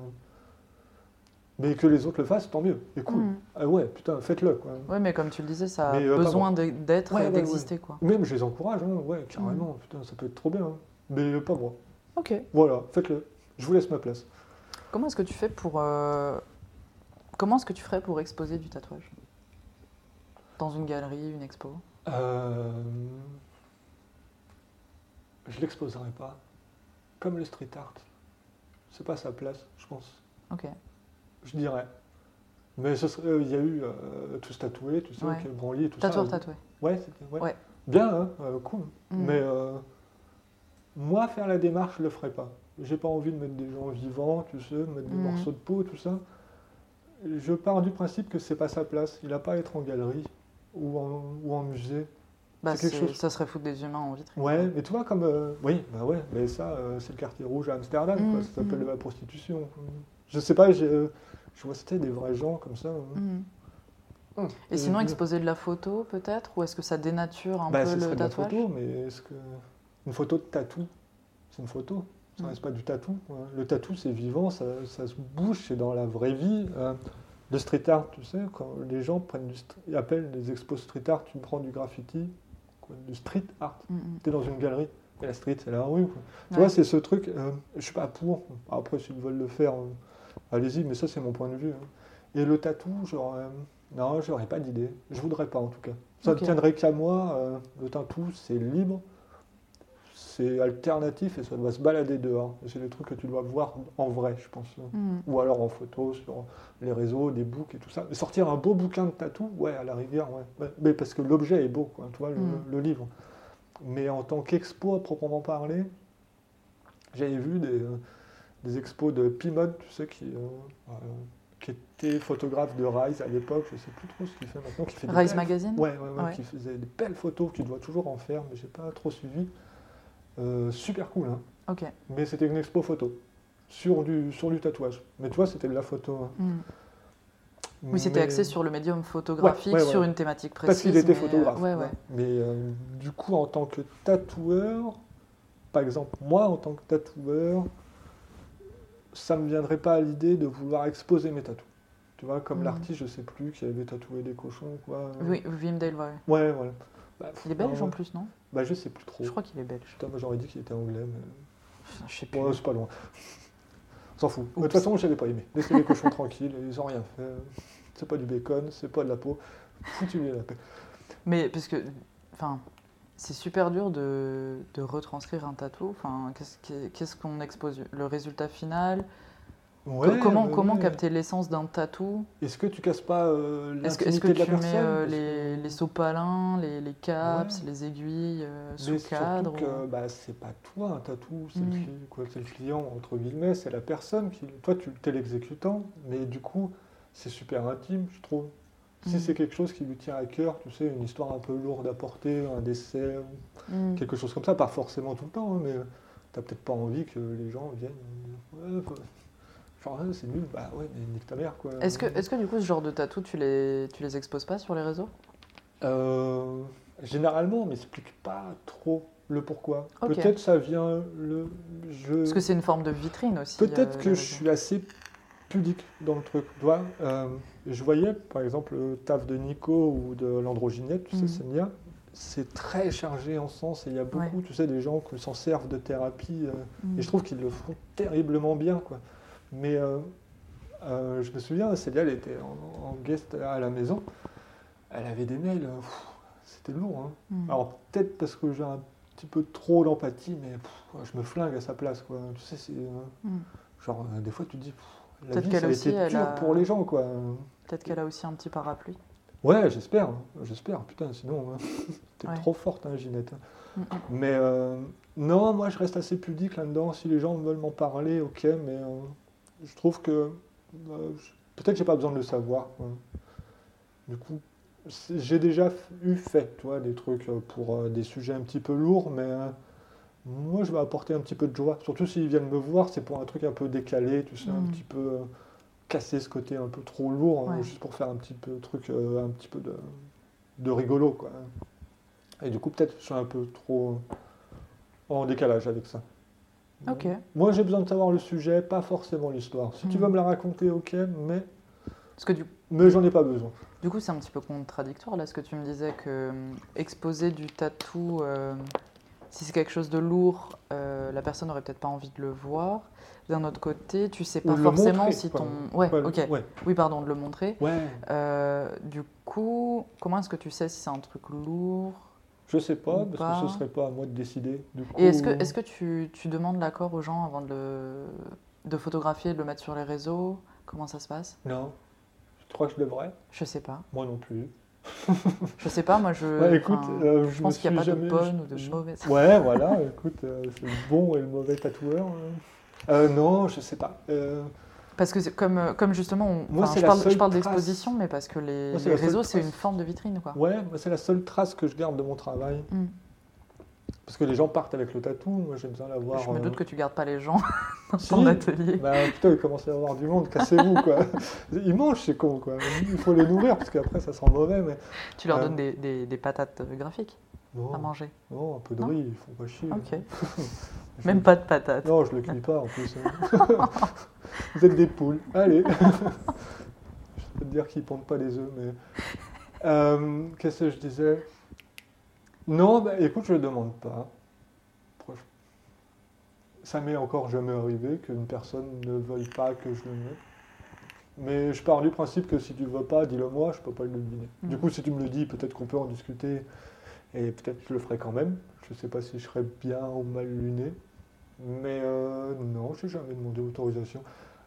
Mais que les autres le fassent, tant mieux. Et cool. Mhm. Ah ouais, putain, faites-le. Ouais, mais comme tu le disais, ça a Mais, euh, besoin d'être Ouais, et ouais, d'exister, quoi. Même je les encourage, hein, ouais, carrément. Putain, ça peut être trop bien. hein. Mais pas moi. Ok. Voilà, faites-le. Je vous laisse ma place. Comment est-ce que tu fais pour. euh, Comment est-ce que tu ferais pour exposer du tatouage Dans une galerie, une expo? Euh, Je l'exposerai pas. Comme le street art. C'est pas sa place, je pense. Ok. Je dirais. Mais ce serait- euh, il y a eu euh, tous tatoués, tu sais, Ouais. qui branli et tout Tatoueur ça. tatoué. Ouais, c'était ouais. Ouais. Bien, hein, euh, cool. Mm. Mais euh, moi, faire la démarche, je le ferai pas. J'ai pas envie de mettre des gens vivants, tu sais, mettre des Mm. morceaux de peau, tout ça. Je pars du principe que c'est pas sa place. Il a pas à être en galerie ou en, ou en musée. Bah, quelque chose- Ça serait foutre des humains en vitrine. Ouais, mais tu vois, comme. euh, oui, bah ouais, mais ça, euh, c'est le quartier rouge à Amsterdam, quoi. Mm, Ça s'appelle mm. de la prostitution. Je sais pas, euh, je vois c'était des vrais gens comme ça. hein. Mhm. Hum. Et sinon, exposer de la photo, peut-être? Ou est-ce que ça dénature un Bah, peu le serait de la tatouage? photo, mais est-ce que. Une photo de tatou, c'est une photo. Ça Mm. reste pas du tatou. Le tatou, c'est vivant, ça, ça se bouge, c'est dans la vraie vie. hein. Le street art, tu sais, quand les gens prennent du appellent les expos street art, tu prends du graffiti, quoi, du street art. Mhm. Tu es dans une galerie, et la street, c'est la rue. quoi. Tu Ouais. vois, c'est ce truc, euh, je suis pas pour. Après, s'ils veulent le faire, euh, allez-y, mais ça, c'est mon point de vue. hein. Et le tatou, genre, euh, non, j'aurais pas d'idée. Je voudrais pas, en tout cas. Ça ne tiendrait qu'à moi. euh, le tatou, c'est libre, c'est alternatif et ça doit se balader dehors. C'est des trucs que tu dois voir en vrai, je pense. Mhm. Ou alors en photo sur les réseaux, des books et tout ça. Mais sortir un beau bouquin de tatou, ouais, à la rigueur, ouais. Mais parce que l'objet est beau, quoi, tu vois, le, Mm. le livre. Mais en tant qu'expo à proprement parler, j'avais vu des, euh, des expos de Pimod, tu sais, qui, euh, euh, qui était photographe de Rise à l'époque, je sais plus trop ce qu'il fait maintenant. Qui fait Rise Magazine Ouais, ouais, ouais, Ouais. qui faisait des belles photos, tu dois toujours en faire, mais j'ai pas trop suivi. Euh, super cool, hein. Ok. Mais c'était une expo photo sur du, sur du tatouage. Mais tu vois, c'était de la photo. hein. Hmm. Oui, c'était Mais- axé sur le médium photographique, Ouais, ouais, ouais. sur une thématique précise. Parce qu'il était mais, photographe. ouais, ouais. ouais. Mais euh, du coup, en tant que tatoueur, par exemple, moi, en tant que tatoueur, ça me viendrait pas à l'idée de vouloir exposer mes tatous. Tu vois, comme Mhm. l'artiste, je sais plus, qui avait tatoué des cochons, quoi. Oui, Wim Dale, ouais. Ouais, voilà. Bah, Il est belge en plus, non? Bah, je sais plus trop. Je crois qu'il est belge. Putain, moi j'aurais dit qu'il était anglais, mais. Je sais plus. Ouais, c'est pas loin. On s'en fout. De toute façon, j'avais pas aimé. Laissez les cochons tranquilles, ils ont rien fait. C'est pas du bacon, c'est pas de la peau. Foutu-lui la paix. Mais parce que, enfin, c'est super dur de, de retranscrire un tatou. Enfin, qu'est-ce qu'on expose? Le résultat final? Co- Comment, ouais, comment capter l'essence d'un tatou Est-ce que tu casses pas euh, Est-ce que, de tu la personne? euh, les, que- les sopalins, les, les caps, Ouais. les aiguilles euh, sous cadre ou- bah, c'est pas toi un tatou, c'est Mm. le, c'est le client, entre guillemets, c'est la personne qui. Toi, tu es l'exécutant, mais du coup, c'est super intime, je trouve. Si Mm. c'est quelque chose qui lui tient à cœur, tu sais, une histoire un peu lourde à porter, un décès, Hmm. quelque chose comme ça, pas forcément tout le temps, hein, mais t'as peut-être pas envie que les gens viennent. Ouais, genre, c'est nul, bah ouais, mais nique ta mère, quoi. Est-ce que, est que du coup, ce genre de tatou, tu les, tu les exposes pas sur les réseaux? Euh, généralement, on m'explique pas trop le pourquoi. Peut-être ça vient le. Je... Parce que c'est une forme de vitrine aussi. Peut-être euh, que je suis assez pudique dans le truc. Tu vois, euh, je voyais par exemple le taf de Nico ou de l'androginette, tu Mhm. sais, Senia, c'est très chargé en sens et il y a beaucoup, tu sais, des gens qui s'en servent de thérapie euh, et je trouve qu'ils le font terriblement bien, quoi. Mais euh, euh, je me souviens, Célia, elle était en, en guest à la maison, elle avait des mails, euh, c'était lourd. hein. Hmm. Alors peut-être parce que j'ai un petit peu trop d'empathie, mais pff, je me flingue à sa place, quoi. Tu sais, c'est Hmm. genre des fois tu te dis, pff, la Peut-être vie qu'elle ça a aussi, été dur a- pour les gens, quoi. Peut-être qu'elle a aussi un petit parapluie. Ouais, j'espère, hein, j'espère. Putain, sinon hein, t'es Ouais. trop forte, hein, Ginette. Hmm. Mais euh, non, moi je reste assez pudique là-dedans. Si les gens veulent m'en parler, ok, mais euh, je trouve que je- peut-être j'ai pas besoin de le savoir. quoi. Du coup, j'ai déjà eu fait, tu vois, des trucs euh, pour euh, des sujets un petit peu lourds, mais euh, moi je vais apporter un petit peu de joie. Surtout s'ils viennent me voir, c'est pour un truc un peu décalé, tu sais, un Mm. petit peu euh, casser ce côté un peu trop lourd, hein, Ouais. juste pour faire un petit peu truc, un petit peu de, de rigolo, quoi. Et du coup, peut-être je suis un peu trop en décalage avec ça. Ok. Moi, j'ai besoin de savoir le sujet, pas forcément l'histoire. Si tu Mm. veux me la raconter, ok, mais, Parce que du, mais j'en ai pas besoin. du coup, c'est un petit peu contradictoire là, ce que tu me disais que hum, exposer du tatou, euh, si c'est quelque chose de lourd, euh, la personne n'aurait peut-être pas envie de le voir. D'un autre côté, tu sais pas forcément montrer, si ton. Ouais, Ouais, ok. Ouais. Oui, pardon, de le montrer. Ouais. Euh, du coup, comment est-ce que tu sais si c'est un truc lourd? Je sais pas, parce pas. que ce serait pas à moi de décider. Du coup, Et est-ce que, est que tu, tu demandes l'accord aux gens avant de, le- de photographier et de le mettre sur les réseaux? Comment ça se passe? Non. Tu crois que je devrais? Je sais pas. Moi non plus. Je sais pas, moi je. Ouais, écoute, euh, je pense qu'il n'y a pas de bonne ou de je- mauvaise. Ouais, voilà, écoute, euh, c'est le bon et le mauvais tatoueur. hein. Euh, non, je sais pas. Parce que comme, euh, comme justement, on- Moi, je parle, je d'exposition, mais parce que les, Moi, les réseaux, c'est une forme de vitrine, quoi. ouais, c'est la seule trace que je garde de mon travail. Mm. Parce que les gens partent avec le tatou, moi j'ai besoin d'avoir. Je me euh, doute que tu gardes pas les gens dans Si. ton atelier. Bah putain, il commence à y avoir du monde, cassez-vous quoi. Ils mangent, c'est con quoi. Il faut les nourrir parce qu'après ça sent mauvais, mais. Tu leur Euh, donnes des, des- des patates euh, graphiques Non, à manger. non un peu de riz, ils font pas chier. Ok. Je- Même pas de patates. Non, je le cuis pas en plus. hein. Vous êtes des poules, allez. je peux te dire qu'ils pondent pas les œufs, mais. Euh, Qu'est-ce que je disais? Non, bah écoute, je le demande pas. Ça m'est encore jamais arrivé qu'une personne ne veuille pas que je le mette. Mais je pars du principe que si tu veux pas, dis-le moi, je peux pas le deviner. Du Mhm. coup, si tu me le dis, peut-être qu'on peut en discuter et peut-être je le ferai quand même. Je sais pas si je serais bien ou mal luné. Mais euh, non, j'ai jamais demandé autorisation.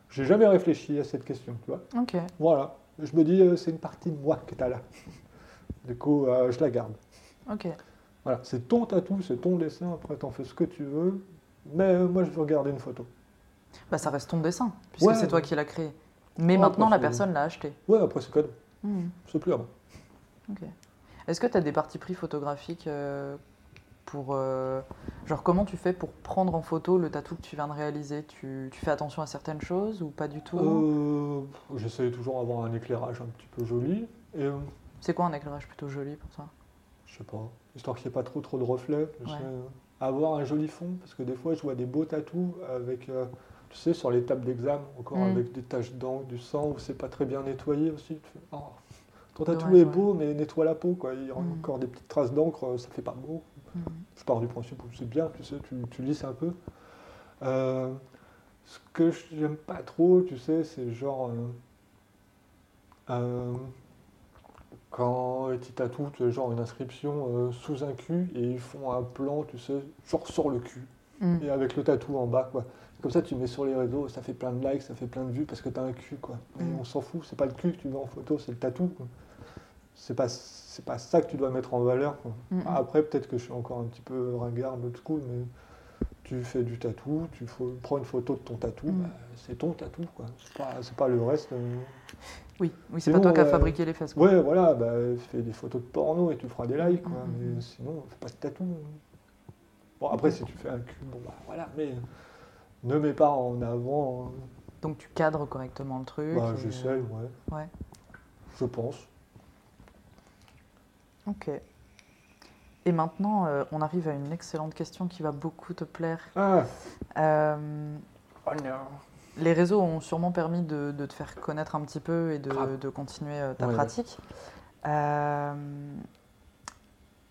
J'ai jamais réfléchi à cette question, tu vois. Ok. Voilà. Je me dis, euh, c'est une partie de moi que tu as là. Du coup, euh, je la garde. Ok. Voilà, c'est ton tatou, c'est ton dessin, après t'en fais ce que tu veux. Mais moi, je veux regarder une photo. Bah, ça reste ton dessin, puisque Ouais. c'est toi qui l'as créé. Mais maintenant, la personne l'a acheté. Ouais, après c'est cadeau. Hmm, C'est plus à moi. ok. Est-ce que tu as des parties pris photographiques euh, pour. euh, genre, comment tu fais pour prendre en photo le tatou que tu viens de réaliser? Tu, tu fais attention à certaines choses ou pas du tout? Euh, J'essaie toujours d'avoir un éclairage un petit peu joli. Et euh, C'est quoi un éclairage plutôt joli pour toi? je sais pas, histoire qu'il n'y ait pas trop trop de reflets. Ouais. avoir un joli fond, parce que des fois je vois des beaux tatous avec, tu sais, sur les tables d'examen, encore Mm. avec des taches d'encre, du sang, où c'est pas très bien nettoyé aussi. Tu fais, Oh, ton tatou Dommage, est ouais. beau, mais nettoie la peau, quoi. Il y a Mm. encore des petites traces d'encre, ça fait pas beau. Hmm. Je pars du principe où c'est bien, tu sais, tu, tu lisses un peu. Euh, ce que j'aime pas trop, tu sais, c'est genre. euh, euh, quand tu tatoues, tu genre une inscription sous un cul et ils font un plan, tu sais, genre sur le cul Hmm. et avec le tatou en bas, quoi. Comme ça, tu mets sur les réseaux, ça fait plein de likes, ça fait plein de vues parce que tu as un cul, quoi. Mm. on s'en fout, c'est pas le cul que tu mets en photo, c'est le tatou. quoi. C'est pas, c'est pas ça que tu dois mettre en valeur. quoi. Hmm. Après, peut-être que je suis encore un petit peu ringard de school, mais tu fais du tatou, tu faut- prends une photo de ton tatou, Mm. bah, c'est ton tatou, quoi. C'est pas, c'est pas le reste. euh. Oui, oui c'est pas toi qui as euh, fabriqué les fesses. quoi. Ouais, voilà, bah, fais des photos de porno et tu feras des likes, quoi. Mm, Mais sinon, fais pas de tatou. Bon, après, si tu fais un cul, bon, bah voilà, mais ne mets pas en avant. euh, Donc tu cadres correctement le truc. Bah, et- j'essaye, ouais. Ouais. Je pense. Ok. Et maintenant, euh, on arrive à une excellente question qui va beaucoup te plaire. Ah, Euh, oh non. les réseaux ont sûrement permis de, de te faire connaître un petit peu et de, continuer euh, ta Ouais. pratique. Euh,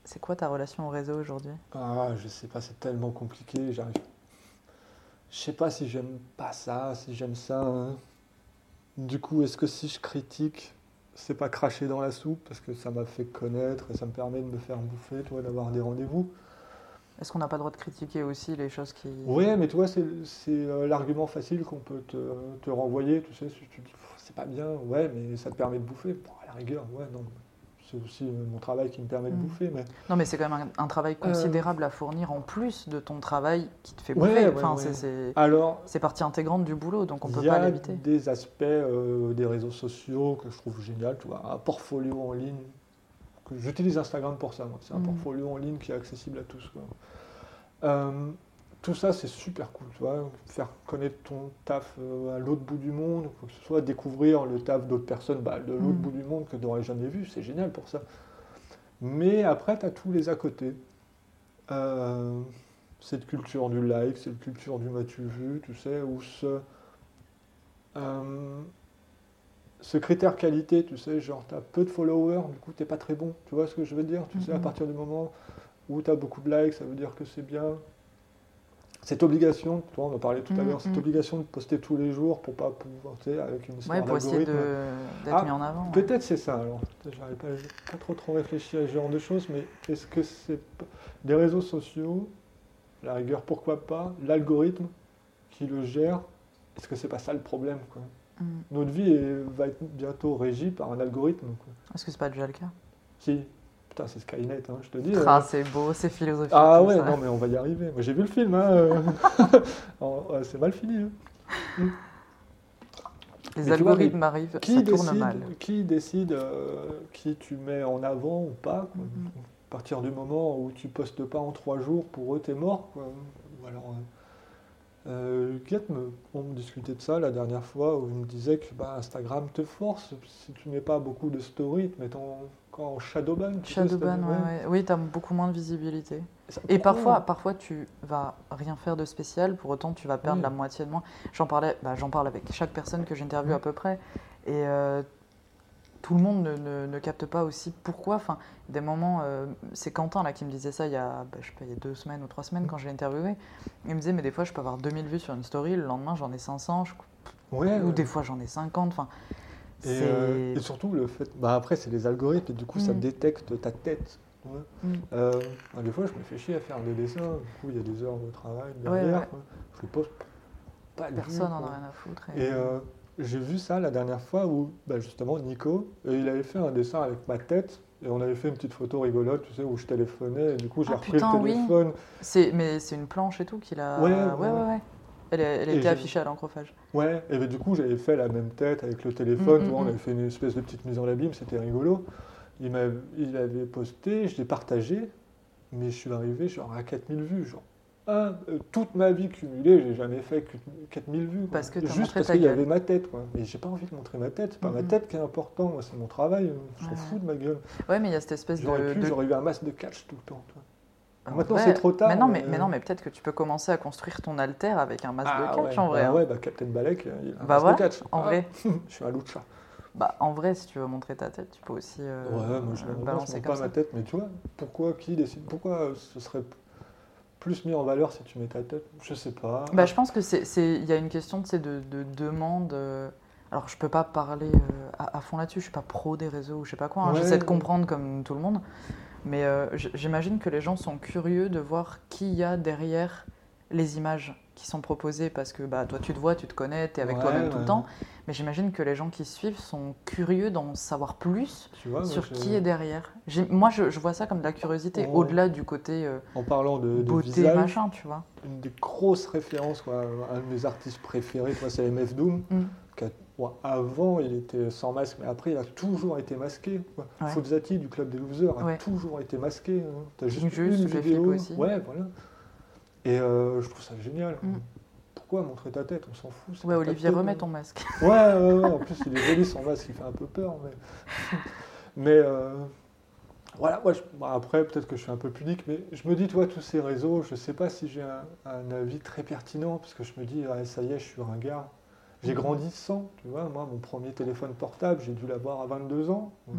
c'est quoi ta relation au réseau aujourd'hui? Ah, je sais pas, c'est tellement compliqué, j'arrive. Je sais pas si j'aime pas ça, si j'aime ça. hein. Du coup, est-ce que si je critique, c'est pas cracher dans la soupe parce que ça m'a fait connaître et ça me permet de me faire bouffer, tu vois, d'avoir des rendez-vous Est-ce qu'on n'a pas le droit de critiquer aussi les choses qui... Ouais, mais tu vois, c'est c'est, euh, l'argument facile qu'on peut te, te renvoyer, tu sais, si tu dis Pff, c'est pas bien, ouais, mais ça te permet de bouffer. Bon, à la rigueur, ouais, non. C'est aussi euh, mon travail qui me permet de Mm. bouffer, mais. Non, mais c'est quand même un, un travail considérable à fournir en plus de ton travail qui te fait bouffer. Ouais, ouais, enfin, ouais. c'est- Alors, c'est partie intégrante du boulot, donc on Il peut y pas a l'éviter. des aspects euh, des réseaux sociaux que je trouve génial, tu vois, un portfolio en ligne. que J'utilise Instagram pour ça, moi. C'est un Mhm. portfolio en ligne qui est accessible à tous. quoi. Euh, tout ça, c'est super cool, tu vois. Faire connaître ton taf euh, à l'autre bout du monde, que ce soit découvrir le taf d'autres personnes bah, de l'autre Mhm. bout du monde que tu n'aurais jamais vu, c'est génial pour ça. Mais après, tu as tous les à côté. Euh, cette culture du like, cette culture du m'as-tu vu, tu sais, ou ce, euh, ce critère qualité, tu sais, genre tu as peu de followers, du coup t'es pas très bon, tu vois ce que je veux dire? Tu sais, à Mhm. partir du moment où tu as beaucoup de likes, ça veut dire que c'est bien. Cette obligation, toi on en parlait tout à Mhm, l'heure, cette mhm. obligation de poster tous les jours pour pas pouvoir, tu sais, avec une histoire Ouais, pour essayer d'être Ah, mis en avant. ouais. Peut-être c'est ça alors. J'arrive pas, pas trop trop réfléchi à ce genre de choses, mais est-ce que c'est des réseaux sociaux, la rigueur, pourquoi pas, l'algorithme qui le gère, est-ce que c'est pas ça le problème quoi? Mm. Notre vie est- va être bientôt régie par un algorithme. Est-ce que c'est pas déjà le cas? Si, putain c'est Skynet, hein, je te dis. Ah, euh. c'est beau, c'est philosophique. Ah ouais, ça. non mais on va y arriver. Moi j'ai vu le film, hein, euh. Ouais, c'est mal fini. hein. Les Mais tu vois, algorithmes arrivent, Qui ça tourne décide, mal. qui décide euh, qui tu mets en avant ou pas quoi? Mhm. À partir du moment où tu postes pas en trois jours, pour eux t'es mort. Quoi. Ou alors, euh, euh, me, on me discutait de ça la dernière fois où il me disait que bah, Instagram te force. Si tu mets pas beaucoup de stories, te mettant en, shadowban. tu Shadowban, ouais, ouais. Oui, t'as beaucoup moins de visibilité. Ça- Et parfois, parfois, tu vas rien faire de spécial, pour autant, tu vas perdre la moitié de moins. J'en parlais, bah, j'en parle avec chaque personne que j'interviewe à peu près, et euh, tout le monde ne, ne- ne capte pas aussi pourquoi. Enfin, des moments, euh, c'est Quentin là qui me disait ça il y a, bah, je sais pas, il y a deux semaines ou trois semaines quand je l'ai interviewé. Il me disait, mais des fois, je peux avoir 2000 vues sur une story, le lendemain, j'en ai 500, je- Ouais, ou ouais. des fois, j'en ai 50. Enfin, Et, euh, et surtout le fait, bah après c'est les algorithmes et du coup ça Mm. détecte ta tête. ouais. Mm. Euh, des fois je me fais chier à faire des dessins, du coup il y a des heures de travail Ouais, derrière. ouais. quoi. Je les pose pas Personne n'en a rien à foutre. et- Et euh, j'ai vu ça la dernière fois où bah, justement Nico, il avait fait un dessin avec ma tête et on avait fait une petite photo rigolote, tu sais, où je téléphonais et du coup j'ai Ah, repris putain, le oui. téléphone. C'est, mais c'est une planche et tout qu'il a. Ouais, ouais, ouais. Elle, était affichée à l'encrophage. Ouais, et ben, du coup, j'avais fait la même tête avec le téléphone. Mm, tu vois, mm, on avait mm. fait une espèce de petite mise en abîme, c'était rigolo. Il, il avait posté, je l'ai partagé, mais je suis arrivé genre à 4000 vues. Genre. Ah, euh, toute ma vie cumulée, j'ai jamais fait que 4000 vues. quoi. Parce que Juste parce qu'il y avait ma tête. Quoi. Mais j'ai pas envie de montrer ma tête, c'est pas ma Mhm. tête qui est important, moi, c'est mon travail. Je m'en Ouais, fous de ma gueule. Ouais, mais il y a cette espèce de. J'aurais pu, de- j'aurais eu un masque de catch tout le temps. toi. En Maintenant, c'est trop tard, Mais non, mais, mais- mais non, mais peut-être que tu peux commencer à construire ton alter avec un masque Ah de catch ouais, en vrai. bah hein. ouais, bah Captain Balek, il a un Bah masque de catch. en Ah, vrai. je suis un lucha. Bah, en vrai, si tu veux montrer ta tête, tu peux aussi euh, Ouais, moi je euh, ne montre balancer pas comme ça. ma tête, mais tu vois, pourquoi qui décide Pourquoi euh, ce serait plus mis en valeur si tu mets ta tête? Je sais pas. Bah, je pense que c'est, il y a une question tu sais, de, de demande. euh, Alors, je peux pas parler euh, à, à fond là-dessus. Je suis pas pro des réseaux ou je sais pas quoi. hein, Ouais, J'essaie de comprendre comme tout le monde, mais euh, j'imagine que les gens sont curieux de voir qui y a derrière les images qui sont proposées parce que bah toi tu te vois, tu te connais, tu es avec Ouais, toi-même tout le temps. Mais j'imagine que les gens qui suivent sont curieux d'en savoir plus vois, sur je- qui est derrière. Moi, je, je vois ça comme de la curiosité, au-delà du côté euh, En parlant de, de beauté, visage, machin, tu vois. une des grosses références, quoi, un de mes artistes préférés, c'est MF Doom. Mm. qui a- ouais, avant, il était sans masque, mais après, il a toujours été masqué. quoi. Ouais. Du Club des Losers a Ouais. toujours été masqué. hein. T'as juste Juste, une vidéo. aussi. Ouais, voilà. Et euh, je trouve ça génial. Mm. Pourquoi montrer ta tête? On s'en fout. Ouais, Olivier, tête, remets hein. ton masque. Ouais, en plus il est joli sans masque, il fait un peu peur. Mais, mais euh, voilà, moi, je- après peut-être que je suis un peu pudique, mais je me dis, toi, tous ces réseaux, je sais pas si j'ai un, un avis très pertinent, parce que je me dis, ah, ça y est, je suis ringard. J'ai grandi sans, tu vois, moi, mon premier téléphone portable, j'ai dû l'avoir à 22 ans. Mm.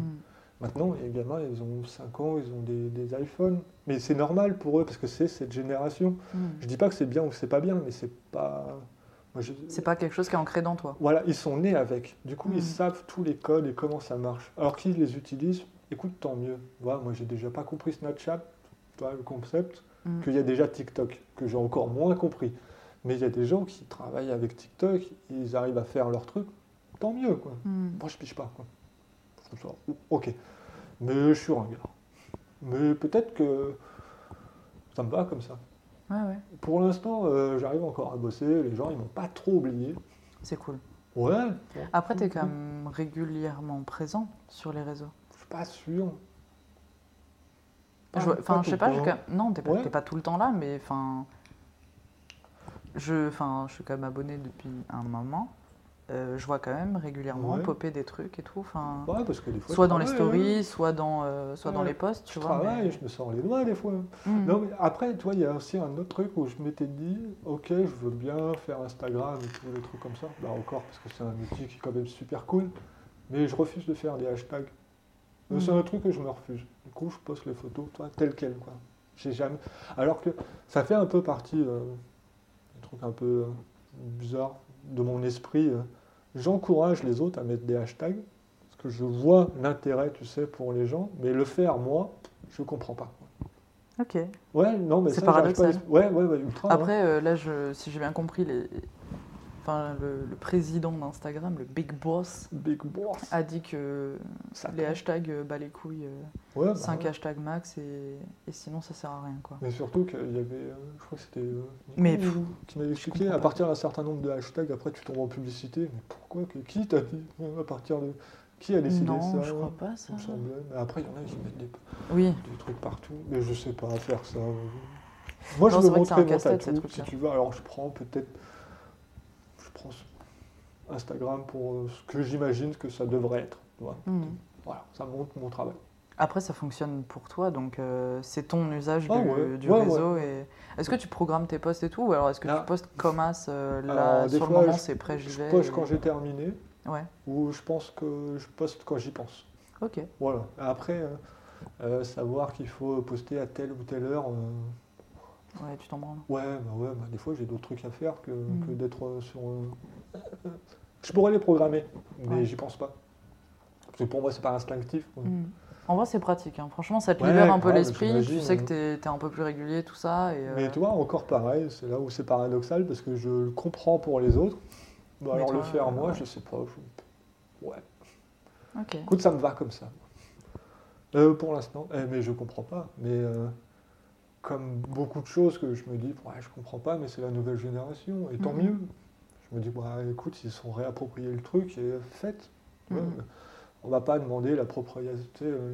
Maintenant, les gamins, ils ont 5 ans, ils ont des, des iPhones. Mais c'est normal pour eux, parce que c'est cette génération. Mm. Je dis pas que c'est bien ou que c'est pas bien, mais c'est pas... je- C'est pas quelque chose qui est ancré dans toi. voilà, ils sont nés avec. Du coup, ils savent tous les codes et comment ça marche. Alors qu'ils les utilisent, écoute, tant mieux. Voilà, moi, j'ai déjà pas compris Snapchat, le concept, Mm. qu'il y a déjà TikTok, que j'ai encore moins compris. Mais il y a des gens qui travaillent avec TikTok, ils arrivent à faire leur truc, tant mieux, quoi. Mm. Moi, je piche pas, quoi. Je trouve ça, ok. Mais je suis ringard. Mais peut-être que ça me va comme ça. Ouais, ouais, Pour l'instant, euh, j'arrive encore à bosser, les gens, ils m'ont pas trop oublié. c'est cool. Ouais. Après, tu es quand même régulièrement présent sur les réseaux. Je suis pas sûr. Je Enfin, tout je sais pas, je- non, t'es pas, Ouais. t'es pas tout le temps là, mais enfin, je, je suis quand même abonné depuis un moment. Euh, je vois quand même régulièrement Ouais. popper des trucs et tout. Enfin, Ouais, parce que des fois. soit dans les stories, hein. soit dans, euh, soit dans les posts, tu Je vois. travaille, mais- je me sors les doigts des fois. Mm. Non, mais après, tu vois, il y a aussi un autre truc où je m'étais dit, ok, je veux bien faire Instagram et tous les trucs comme ça. Bah, encore, parce que c'est un outil qui est quand même super cool. Mais je refuse de faire des hashtags. Euh, C'est Mm. un truc que je me refuse. Du coup, je poste les photos, toi, telles quelles, quoi. J'ai jamais. Alors que ça fait un peu partie, euh, truc un peu bizarre de mon esprit. euh. J'encourage les autres à mettre des hashtags, parce que je vois l'intérêt, tu sais, pour les gens, mais le faire, moi, je comprends pas. Ok. Ouais, non, mais C'est j'arrive pas paradoxal. Ouais, ouais, ouais, ultra. hein. Après, euh, là, je, si j'ai bien compris, les, enfin, le, le président d'Instagram, le big boss, Big boss. a dit que Ça les compte. hashtags euh, bah les couilles, euh, Ouais, bah 5 ouais. hashtags max et, et sinon ça sert à rien quoi. Mais surtout qu'il y avait, euh, je crois que c'était euh, Mais, ou- pff, qui m'avait expliqué, à partir d'un certain nombre de hashtags, après tu tombes en publicité. Mais pourquoi que- Qui t'a dit À partir de. Qui a décidé non, ça je crois pas ça. Me. Mais après, il y en a qui mettent des, Oui, des trucs partout. Mais je sais pas faire ça. Moi, Non, je un montrer mon tatou, si tu veux. Alors, je prends peut-être. Prends Instagram pour euh, ce que j'imagine que ça devrait être. Mhm. Voilà, ça montre mon travail. Après, ça fonctionne pour toi, donc euh, c'est ton usage Ah du, ouais, du ouais, réseau. Et... Est-ce que tu programmes tes posts et tout Ou alors est-ce que Ah. tu postes comme as euh, là, Alors, sur fois, le moment, c'est prêt, j'y Je poste et- quand j'ai terminé, Ouais, ou je pense que je poste quand j'y pense. ok. Voilà. Après, euh, savoir qu'il faut poster à telle ou telle heure, Ouais, tu t'en branles. ouais, bah ouais, bah des fois j'ai d'autres trucs à faire que, Mm. que d'être euh, sur. euh, Je pourrais les programmer, mais Ouais. j'y pense pas. Parce que pour moi, c'est pas instinctif. quoi. Mhm. En vrai, c'est pratique. hein. Franchement, ça te Ouais, libère un peu l'esprit. Tu sais que ouais. t'es es un peu plus régulier, tout ça. Et, Mais euh, tu vois, encore pareil, c'est là où c'est paradoxal parce que je le comprends pour les autres. Bah, alors toi, le faire euh, moi, je sais pas. je- Ouais. Ok. Écoute, ça me va comme ça. Euh, pour l'instant, Eh, mais je comprends pas. Mais euh, comme beaucoup de choses que je me dis, ouais, je comprends pas, mais c'est la nouvelle génération, et tant Mhm. mieux. Je me dis, bah, écoute, ils se sont réappropriés le truc et faites. Ouais. Mhm. On va pas demander l'appropriation-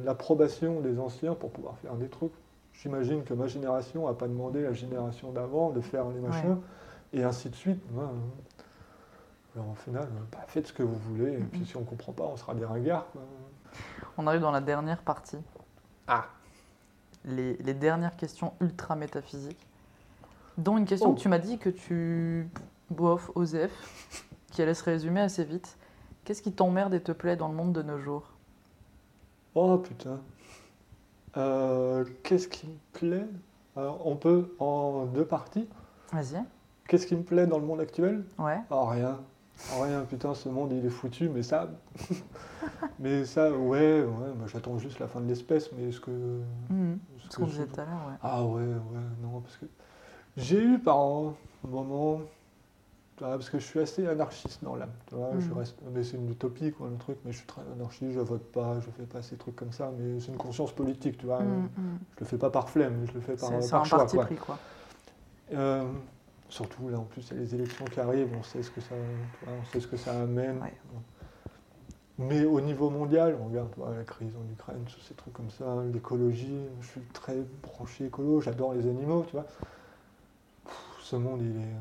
l'approbation des anciens pour pouvoir faire des trucs. J'imagine que ma génération n'a pas demandé à la génération d'avant de faire les machins, et ainsi de suite. Alors, au final, bah, faites ce que vous voulez, et puis Mhm. si on comprend pas, on sera des ringards. On arrive dans la dernière partie. Ah. Les, les dernières questions ultra métaphysiques. Dont une question Oh. que tu m'as dit que tu. bof, Osef, qui allait se résumer assez vite. Qu'est-ce qui t'emmerde et te plaît dans le monde de nos jours? Oh putain. Euh, Qu'est-ce qui me plaît? Alors, On peut en deux parties. Vas-y. Qu'est-ce qui me plaît dans le monde actuel? Ouais. Oh rien. Oh, rien, putain, ce monde il est foutu, mais ça. mais ça, ouais, ouais, moi, j'attends juste la fin de l'espèce, mais ce que. Mhm. ce Ce que qu'on je- disait tout à l'heure, ouais. Ah ouais, ouais, non, parce que. J'ai eu par un moment. Parce que je suis assez anarchiste dans l'âme, tu vois, je Mhm. reste, mais c'est une utopie quoi le truc, mais je suis très anarchiste, je vote pas, je fais pas ces trucs comme ça, mais c'est une conscience politique, tu vois, mhm. je le fais pas par flemme, je le fais par, par un choix, parti quoi. pris, quoi. Euh, surtout là, en plus, il y a les élections qui arrivent, on sait ce que ça, tu vois, on sait ce que ça amène. Ouais. Mais au niveau mondial, on regarde la crise en Ukraine, tous ces trucs comme ça, l'écologie, je suis très branché écolo, j'adore les animaux, tu vois. Pff, ce monde, il est.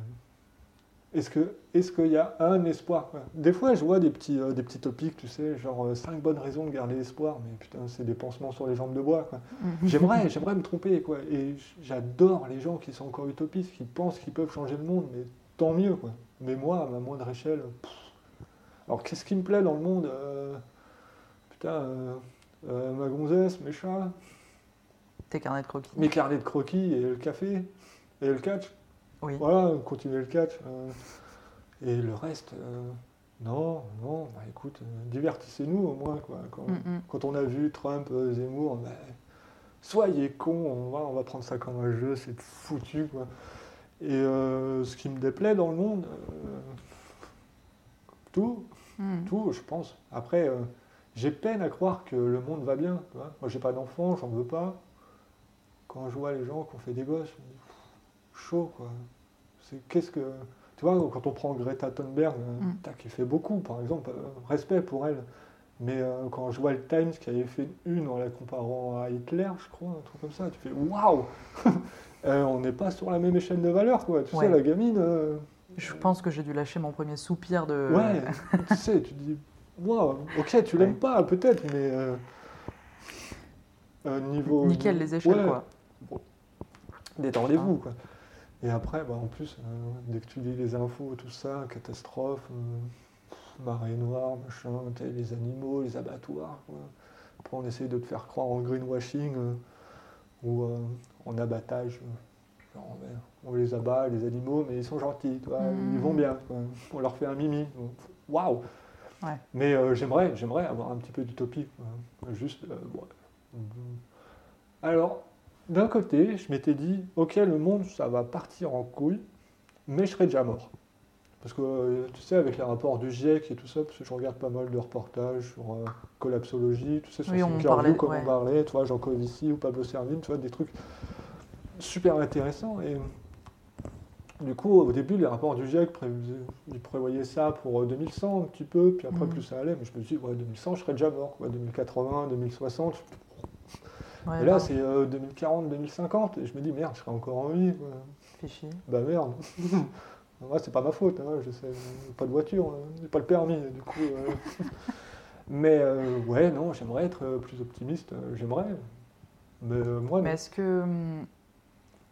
Est-ce que, est-ce qu'il y a un espoir Des fois, je vois des petits, euh, des petits topics, tu sais, genre 5 bonnes raisons de garder espoir, mais putain, c'est des pansements sur les jambes de bois, quoi. J'aimerais, j'aimerais me tromper, quoi. Et j'adore les gens qui sont encore utopistes, qui pensent qu'ils peuvent changer le monde, mais tant mieux, quoi. Mais moi, à ma moindre échelle, pff. alors qu'est-ce qui me plaît dans le monde Euh, Putain, euh, euh, ma gonzesse, mes chats, Tes carnets de croquis. mes carnets de croquis et le café et le catch. Oui. Voilà, continuer le catch. euh, et le reste, euh, non, non, bah écoute, euh, divertissez-nous au moins, quoi. Quand, Mhm. quand on a vu Trump, Zemmour, bah, soyez cons, on va, on va prendre ça comme un jeu, c'est foutu, quoi. Et euh, ce qui me déplaît dans le monde, euh, tout, Mhm. tout, je pense. Après, euh, j'ai peine à croire que le monde va bien. tu vois. Moi, j'ai pas d'enfant, j'en veux pas. Quand je vois les gens qui ont fait des gosses, je me dis, pff, chaud, quoi. C'est qu'est-ce que. Tu vois, quand on prend Greta Thunberg, euh, Mm. tac, qui fait beaucoup, par exemple, euh, respect pour elle. Mais euh, quand je vois le Times qui avait fait une en la comparant à Hitler, je crois, un truc comme ça, tu fais waouh On n'est pas sur la même échelle de valeur, quoi. Tu Ouais. sais, la gamine. euh, Je pense que j'ai dû lâcher mon premier soupir de. Ouais, tu sais, tu dis, waouh, ok, tu l'aimes Ouais. pas, peut-être, mais euh, niveau. Nickel les échelles, Ouais, quoi. Détendez-vous, quoi. Et après, bah, en plus, euh, dès que tu lis les infos, tout ça, catastrophe, euh, marée noire, machin, les animaux, les abattoirs, quoi. Après, on essaye de te faire croire en greenwashing euh, ou en abattage. genre, on les abat, les animaux, mais ils sont gentils, ils vont bien. quoi. On leur fait un mimi. Waouh Ouais. Mais euh, j'aimerais, j'aimerais avoir un petit peu d'utopie. Juste, euh, bon, euh, Alors, d'un côté, je m'étais dit, ok, le monde, ça va partir en couille, mais je serai déjà mort. Parce que, euh, tu sais, avec les rapports du GIEC et tout ça, parce que je regarde pas mal de reportages sur euh, collapsologie, tu sais, sur Oui, on Thinkerview, parlait, comme ouais. on parlait, tu vois, Jean Covici ou Pablo Servine, tu vois, des trucs super intéressants. Et du coup, au début, les rapports du GIEC, ils prévoyaient ça pour euh, 2100 un petit peu, puis après, Mhm. plus ça allait, mais je me suis dit, ouais, 2100, je serais déjà mort, quoi, 2080, 2060, Ouais, et là, c'est euh, 2040, 2050, et je me dis, merde, je serai encore en vie. quoi. Bah merde. Moi, c'est pas ma faute, hein, je sais, pas de voiture, hein, j'ai pas le permis, du coup. euh. Mais euh, ouais, non, j'aimerais être euh, plus optimiste, euh, j'aimerais. Mais euh, moi, Mais est-ce que, hum,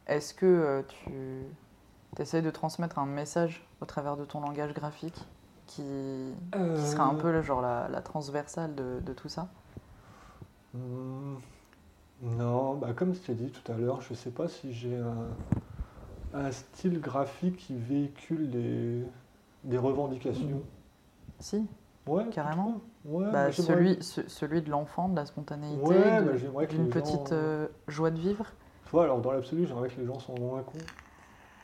est-ce que euh, tu essayes de transmettre un message au travers de ton langage graphique qui, qui sera un Euh, peu genre la, la transversale de, de tout ça? Hmm, Non, bah comme je t'ai dit tout à l'heure, je sais pas si j'ai un, un style graphique qui véhicule des, des revendications. Si, Ouais, Carrément. Ouais, bah, celui, ce- celui de l'enfant, de la spontanéité, Ouais, de- bah, d'une gens- petite euh, joie de vivre. Tu vois, alors dans l'absolu, j'aimerais que les gens soient moins cons.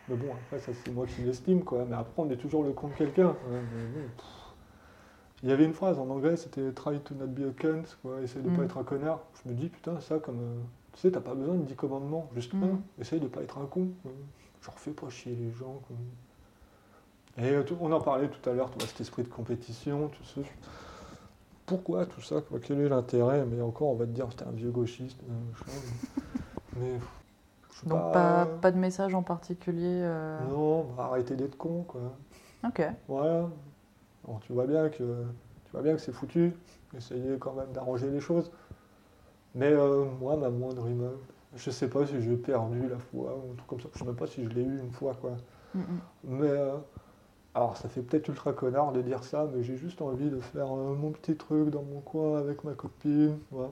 Mais bon, après, ça c'est moi qui l'estime, quoi. Mais après, on est toujours le con de quelqu'un. quoi. Mais bon, pff. Il y avait une phrase en anglais, c'était try to not be a cunt, quoi, essaye de Mm. pas être un connard. Je me dis, putain, ça, comme. euh, tu sais, t'as pas besoin de 10 commandements, juste Mm. un, essaye de pas être un con. quoi. Genre, fais pas chier les gens. quoi. Et euh, tout- on en parlait tout à l'heure, tu vois, cet esprit de compétition, tout ça. Pourquoi tout ça quoi? Quel est l'intérêt? Mais encore, on va te dire, c'était un vieux gauchiste. euh, mais. Donc pas, pas de message en particulier. euh, Non, bah, arrêtez d'être con, quoi. Ok. Voilà. Tu vois bien que tu vois bien que c'est foutu. Essayez quand même d'arranger les choses. Mais euh, moi, ma moindre image, je sais pas si j'ai perdu la foi ou un truc comme ça. Je sais même pas si je l'ai eu une fois, quoi. Mm, mm. Mais euh, alors, ça fait peut-être ultra connard de dire ça, mais j'ai juste envie de faire euh, mon petit truc dans mon coin avec ma copine. Voilà.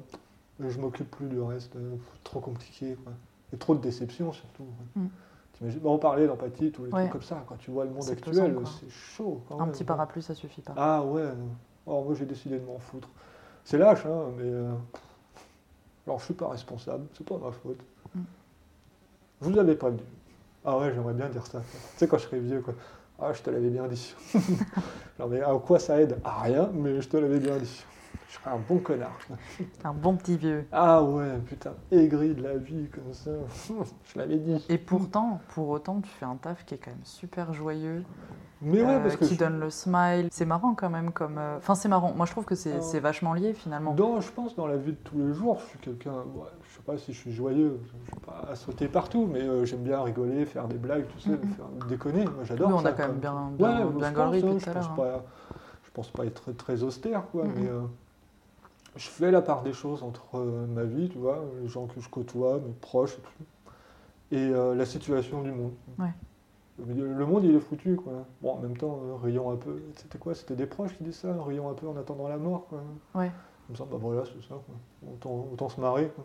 Et je m'occupe plus du reste. trop compliqué, quoi. Et trop de déception surtout. Mm. Bah, on parlait d'empathie, tous les Ouais. trucs comme ça. Quand tu vois le monde actuel, c'est chaud. quand Un même, petit parapluie, ça suffit pas. Ah ouais. Oh, moi j'ai décidé de m'en foutre. C'est lâche, hein, mais. euh, Alors je suis pas responsable, c'est pas ma faute. Mm. Je vous avais pas dit. Ah ouais, j'aimerais bien dire ça. quoi. Tu sais, quand je serai vieux, quoi. Ah, je te l'avais bien dit. non, mais à quoi ça aide? À rien, mais je te l'avais bien dit. Je serais un bon connard. Un bon petit vieux. Ah ouais, putain, aigri de la vie comme ça. je l'avais dit. Et pourtant, pour autant, tu fais un taf qui est quand même super joyeux, Mais ouais, euh, parce que. qui je- donne le smile. C'est marrant quand même comme... euh, Enfin, c'est marrant. Moi, je trouve que c'est Ah. c'est vachement lié finalement. Dans, je pense dans la vie de tous les jours, je suis quelqu'un, ouais, je sais pas si je suis joyeux, je suis pas à sauter partout, mais euh, j'aime bien rigoler, faire des blagues, Mhm. faire déconner, moi j'adore Oui, on ça. a quand même quoi. bien, Ouais, bien, je bien pense, hein, tout je à l'heure. pense hein. pas, je pense pas être très, austère, quoi, mais euh, je fais la part des choses entre euh, ma vie, tu vois, les gens que je côtoie, mes proches et tout, et euh, la situation du monde. Ouais. Le monde, il est foutu, quoi. Bon, en même temps, euh, rions un peu. C'était quoi? C'était des proches qui disaient ça? Rions un peu en attendant la mort, quoi. Ouais. Comme ça, bah voilà, c'est ça. quoi. Autant, autant se marrer. quoi.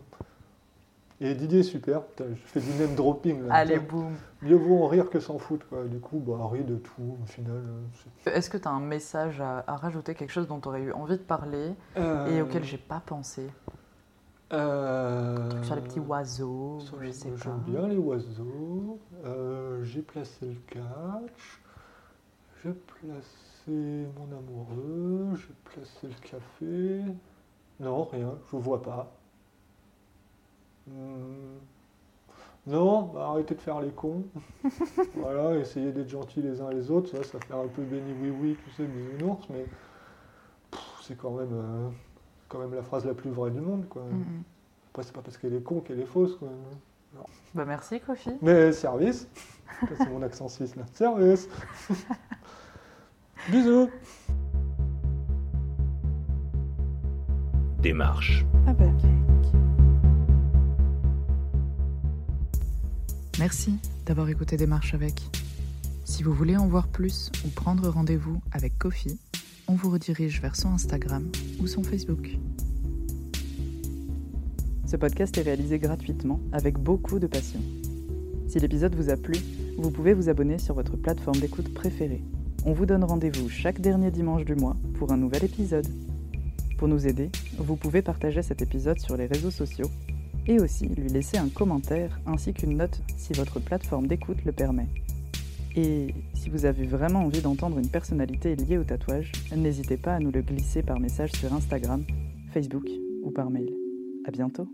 Et Didier, super. Putain, je fais du name dropping. Là. Allez, boum. Mieux vaut en rire que s'en foutre. Quoi. Du coup, bah, rit de tout. Au final, euh, Est-ce que tu as un message à, à rajouter, quelque chose dont tu aurais eu envie de parler et Euh, auquel j'ai pas pensé? euh, Sur les petits oiseaux, ça, je j'aime- sais pas. J'aime bien les oiseaux. Euh, J'ai placé le catch. J'ai placé mon amoureux. J'ai placé le café. Non, rien. Je vois pas. Hmm. Non, bah, arrêtez de faire les cons. voilà, essayez d'être gentils les uns les autres. Ça, ça fait un peu béni oui oui, tu sais, bisounours, mais c'est quand même, euh, quand même la phrase la plus vraie du monde, quoi. Mm, mm. Après, c'est pas parce qu'elle est con qu'elle est fausse, quoi. Bah, merci, Kofi. Mais service, Ça, c'est mon accent suisse là. Service. Bisous. Démarche. Avec. Merci d'avoir écouté Démarche avec. Si vous voulez en voir plus ou prendre rendez-vous avec Kofi, on vous redirige vers son Instagram ou son Facebook. Ce podcast est réalisé gratuitement avec beaucoup de passion. Si l'épisode vous a plu, vous pouvez vous abonner sur votre plateforme d'écoute préférée. On vous donne rendez-vous chaque dernier dimanche du mois pour un nouvel épisode. Pour nous aider, vous pouvez partager cet épisode sur les réseaux sociaux et aussi lui laisser un commentaire ainsi qu'une note si votre plateforme d'écoute le permet. Et si vous avez vraiment envie d'entendre une personnalité liée au tatouage, n'hésitez pas à nous le glisser par message sur Instagram, Facebook ou par mail. À bientôt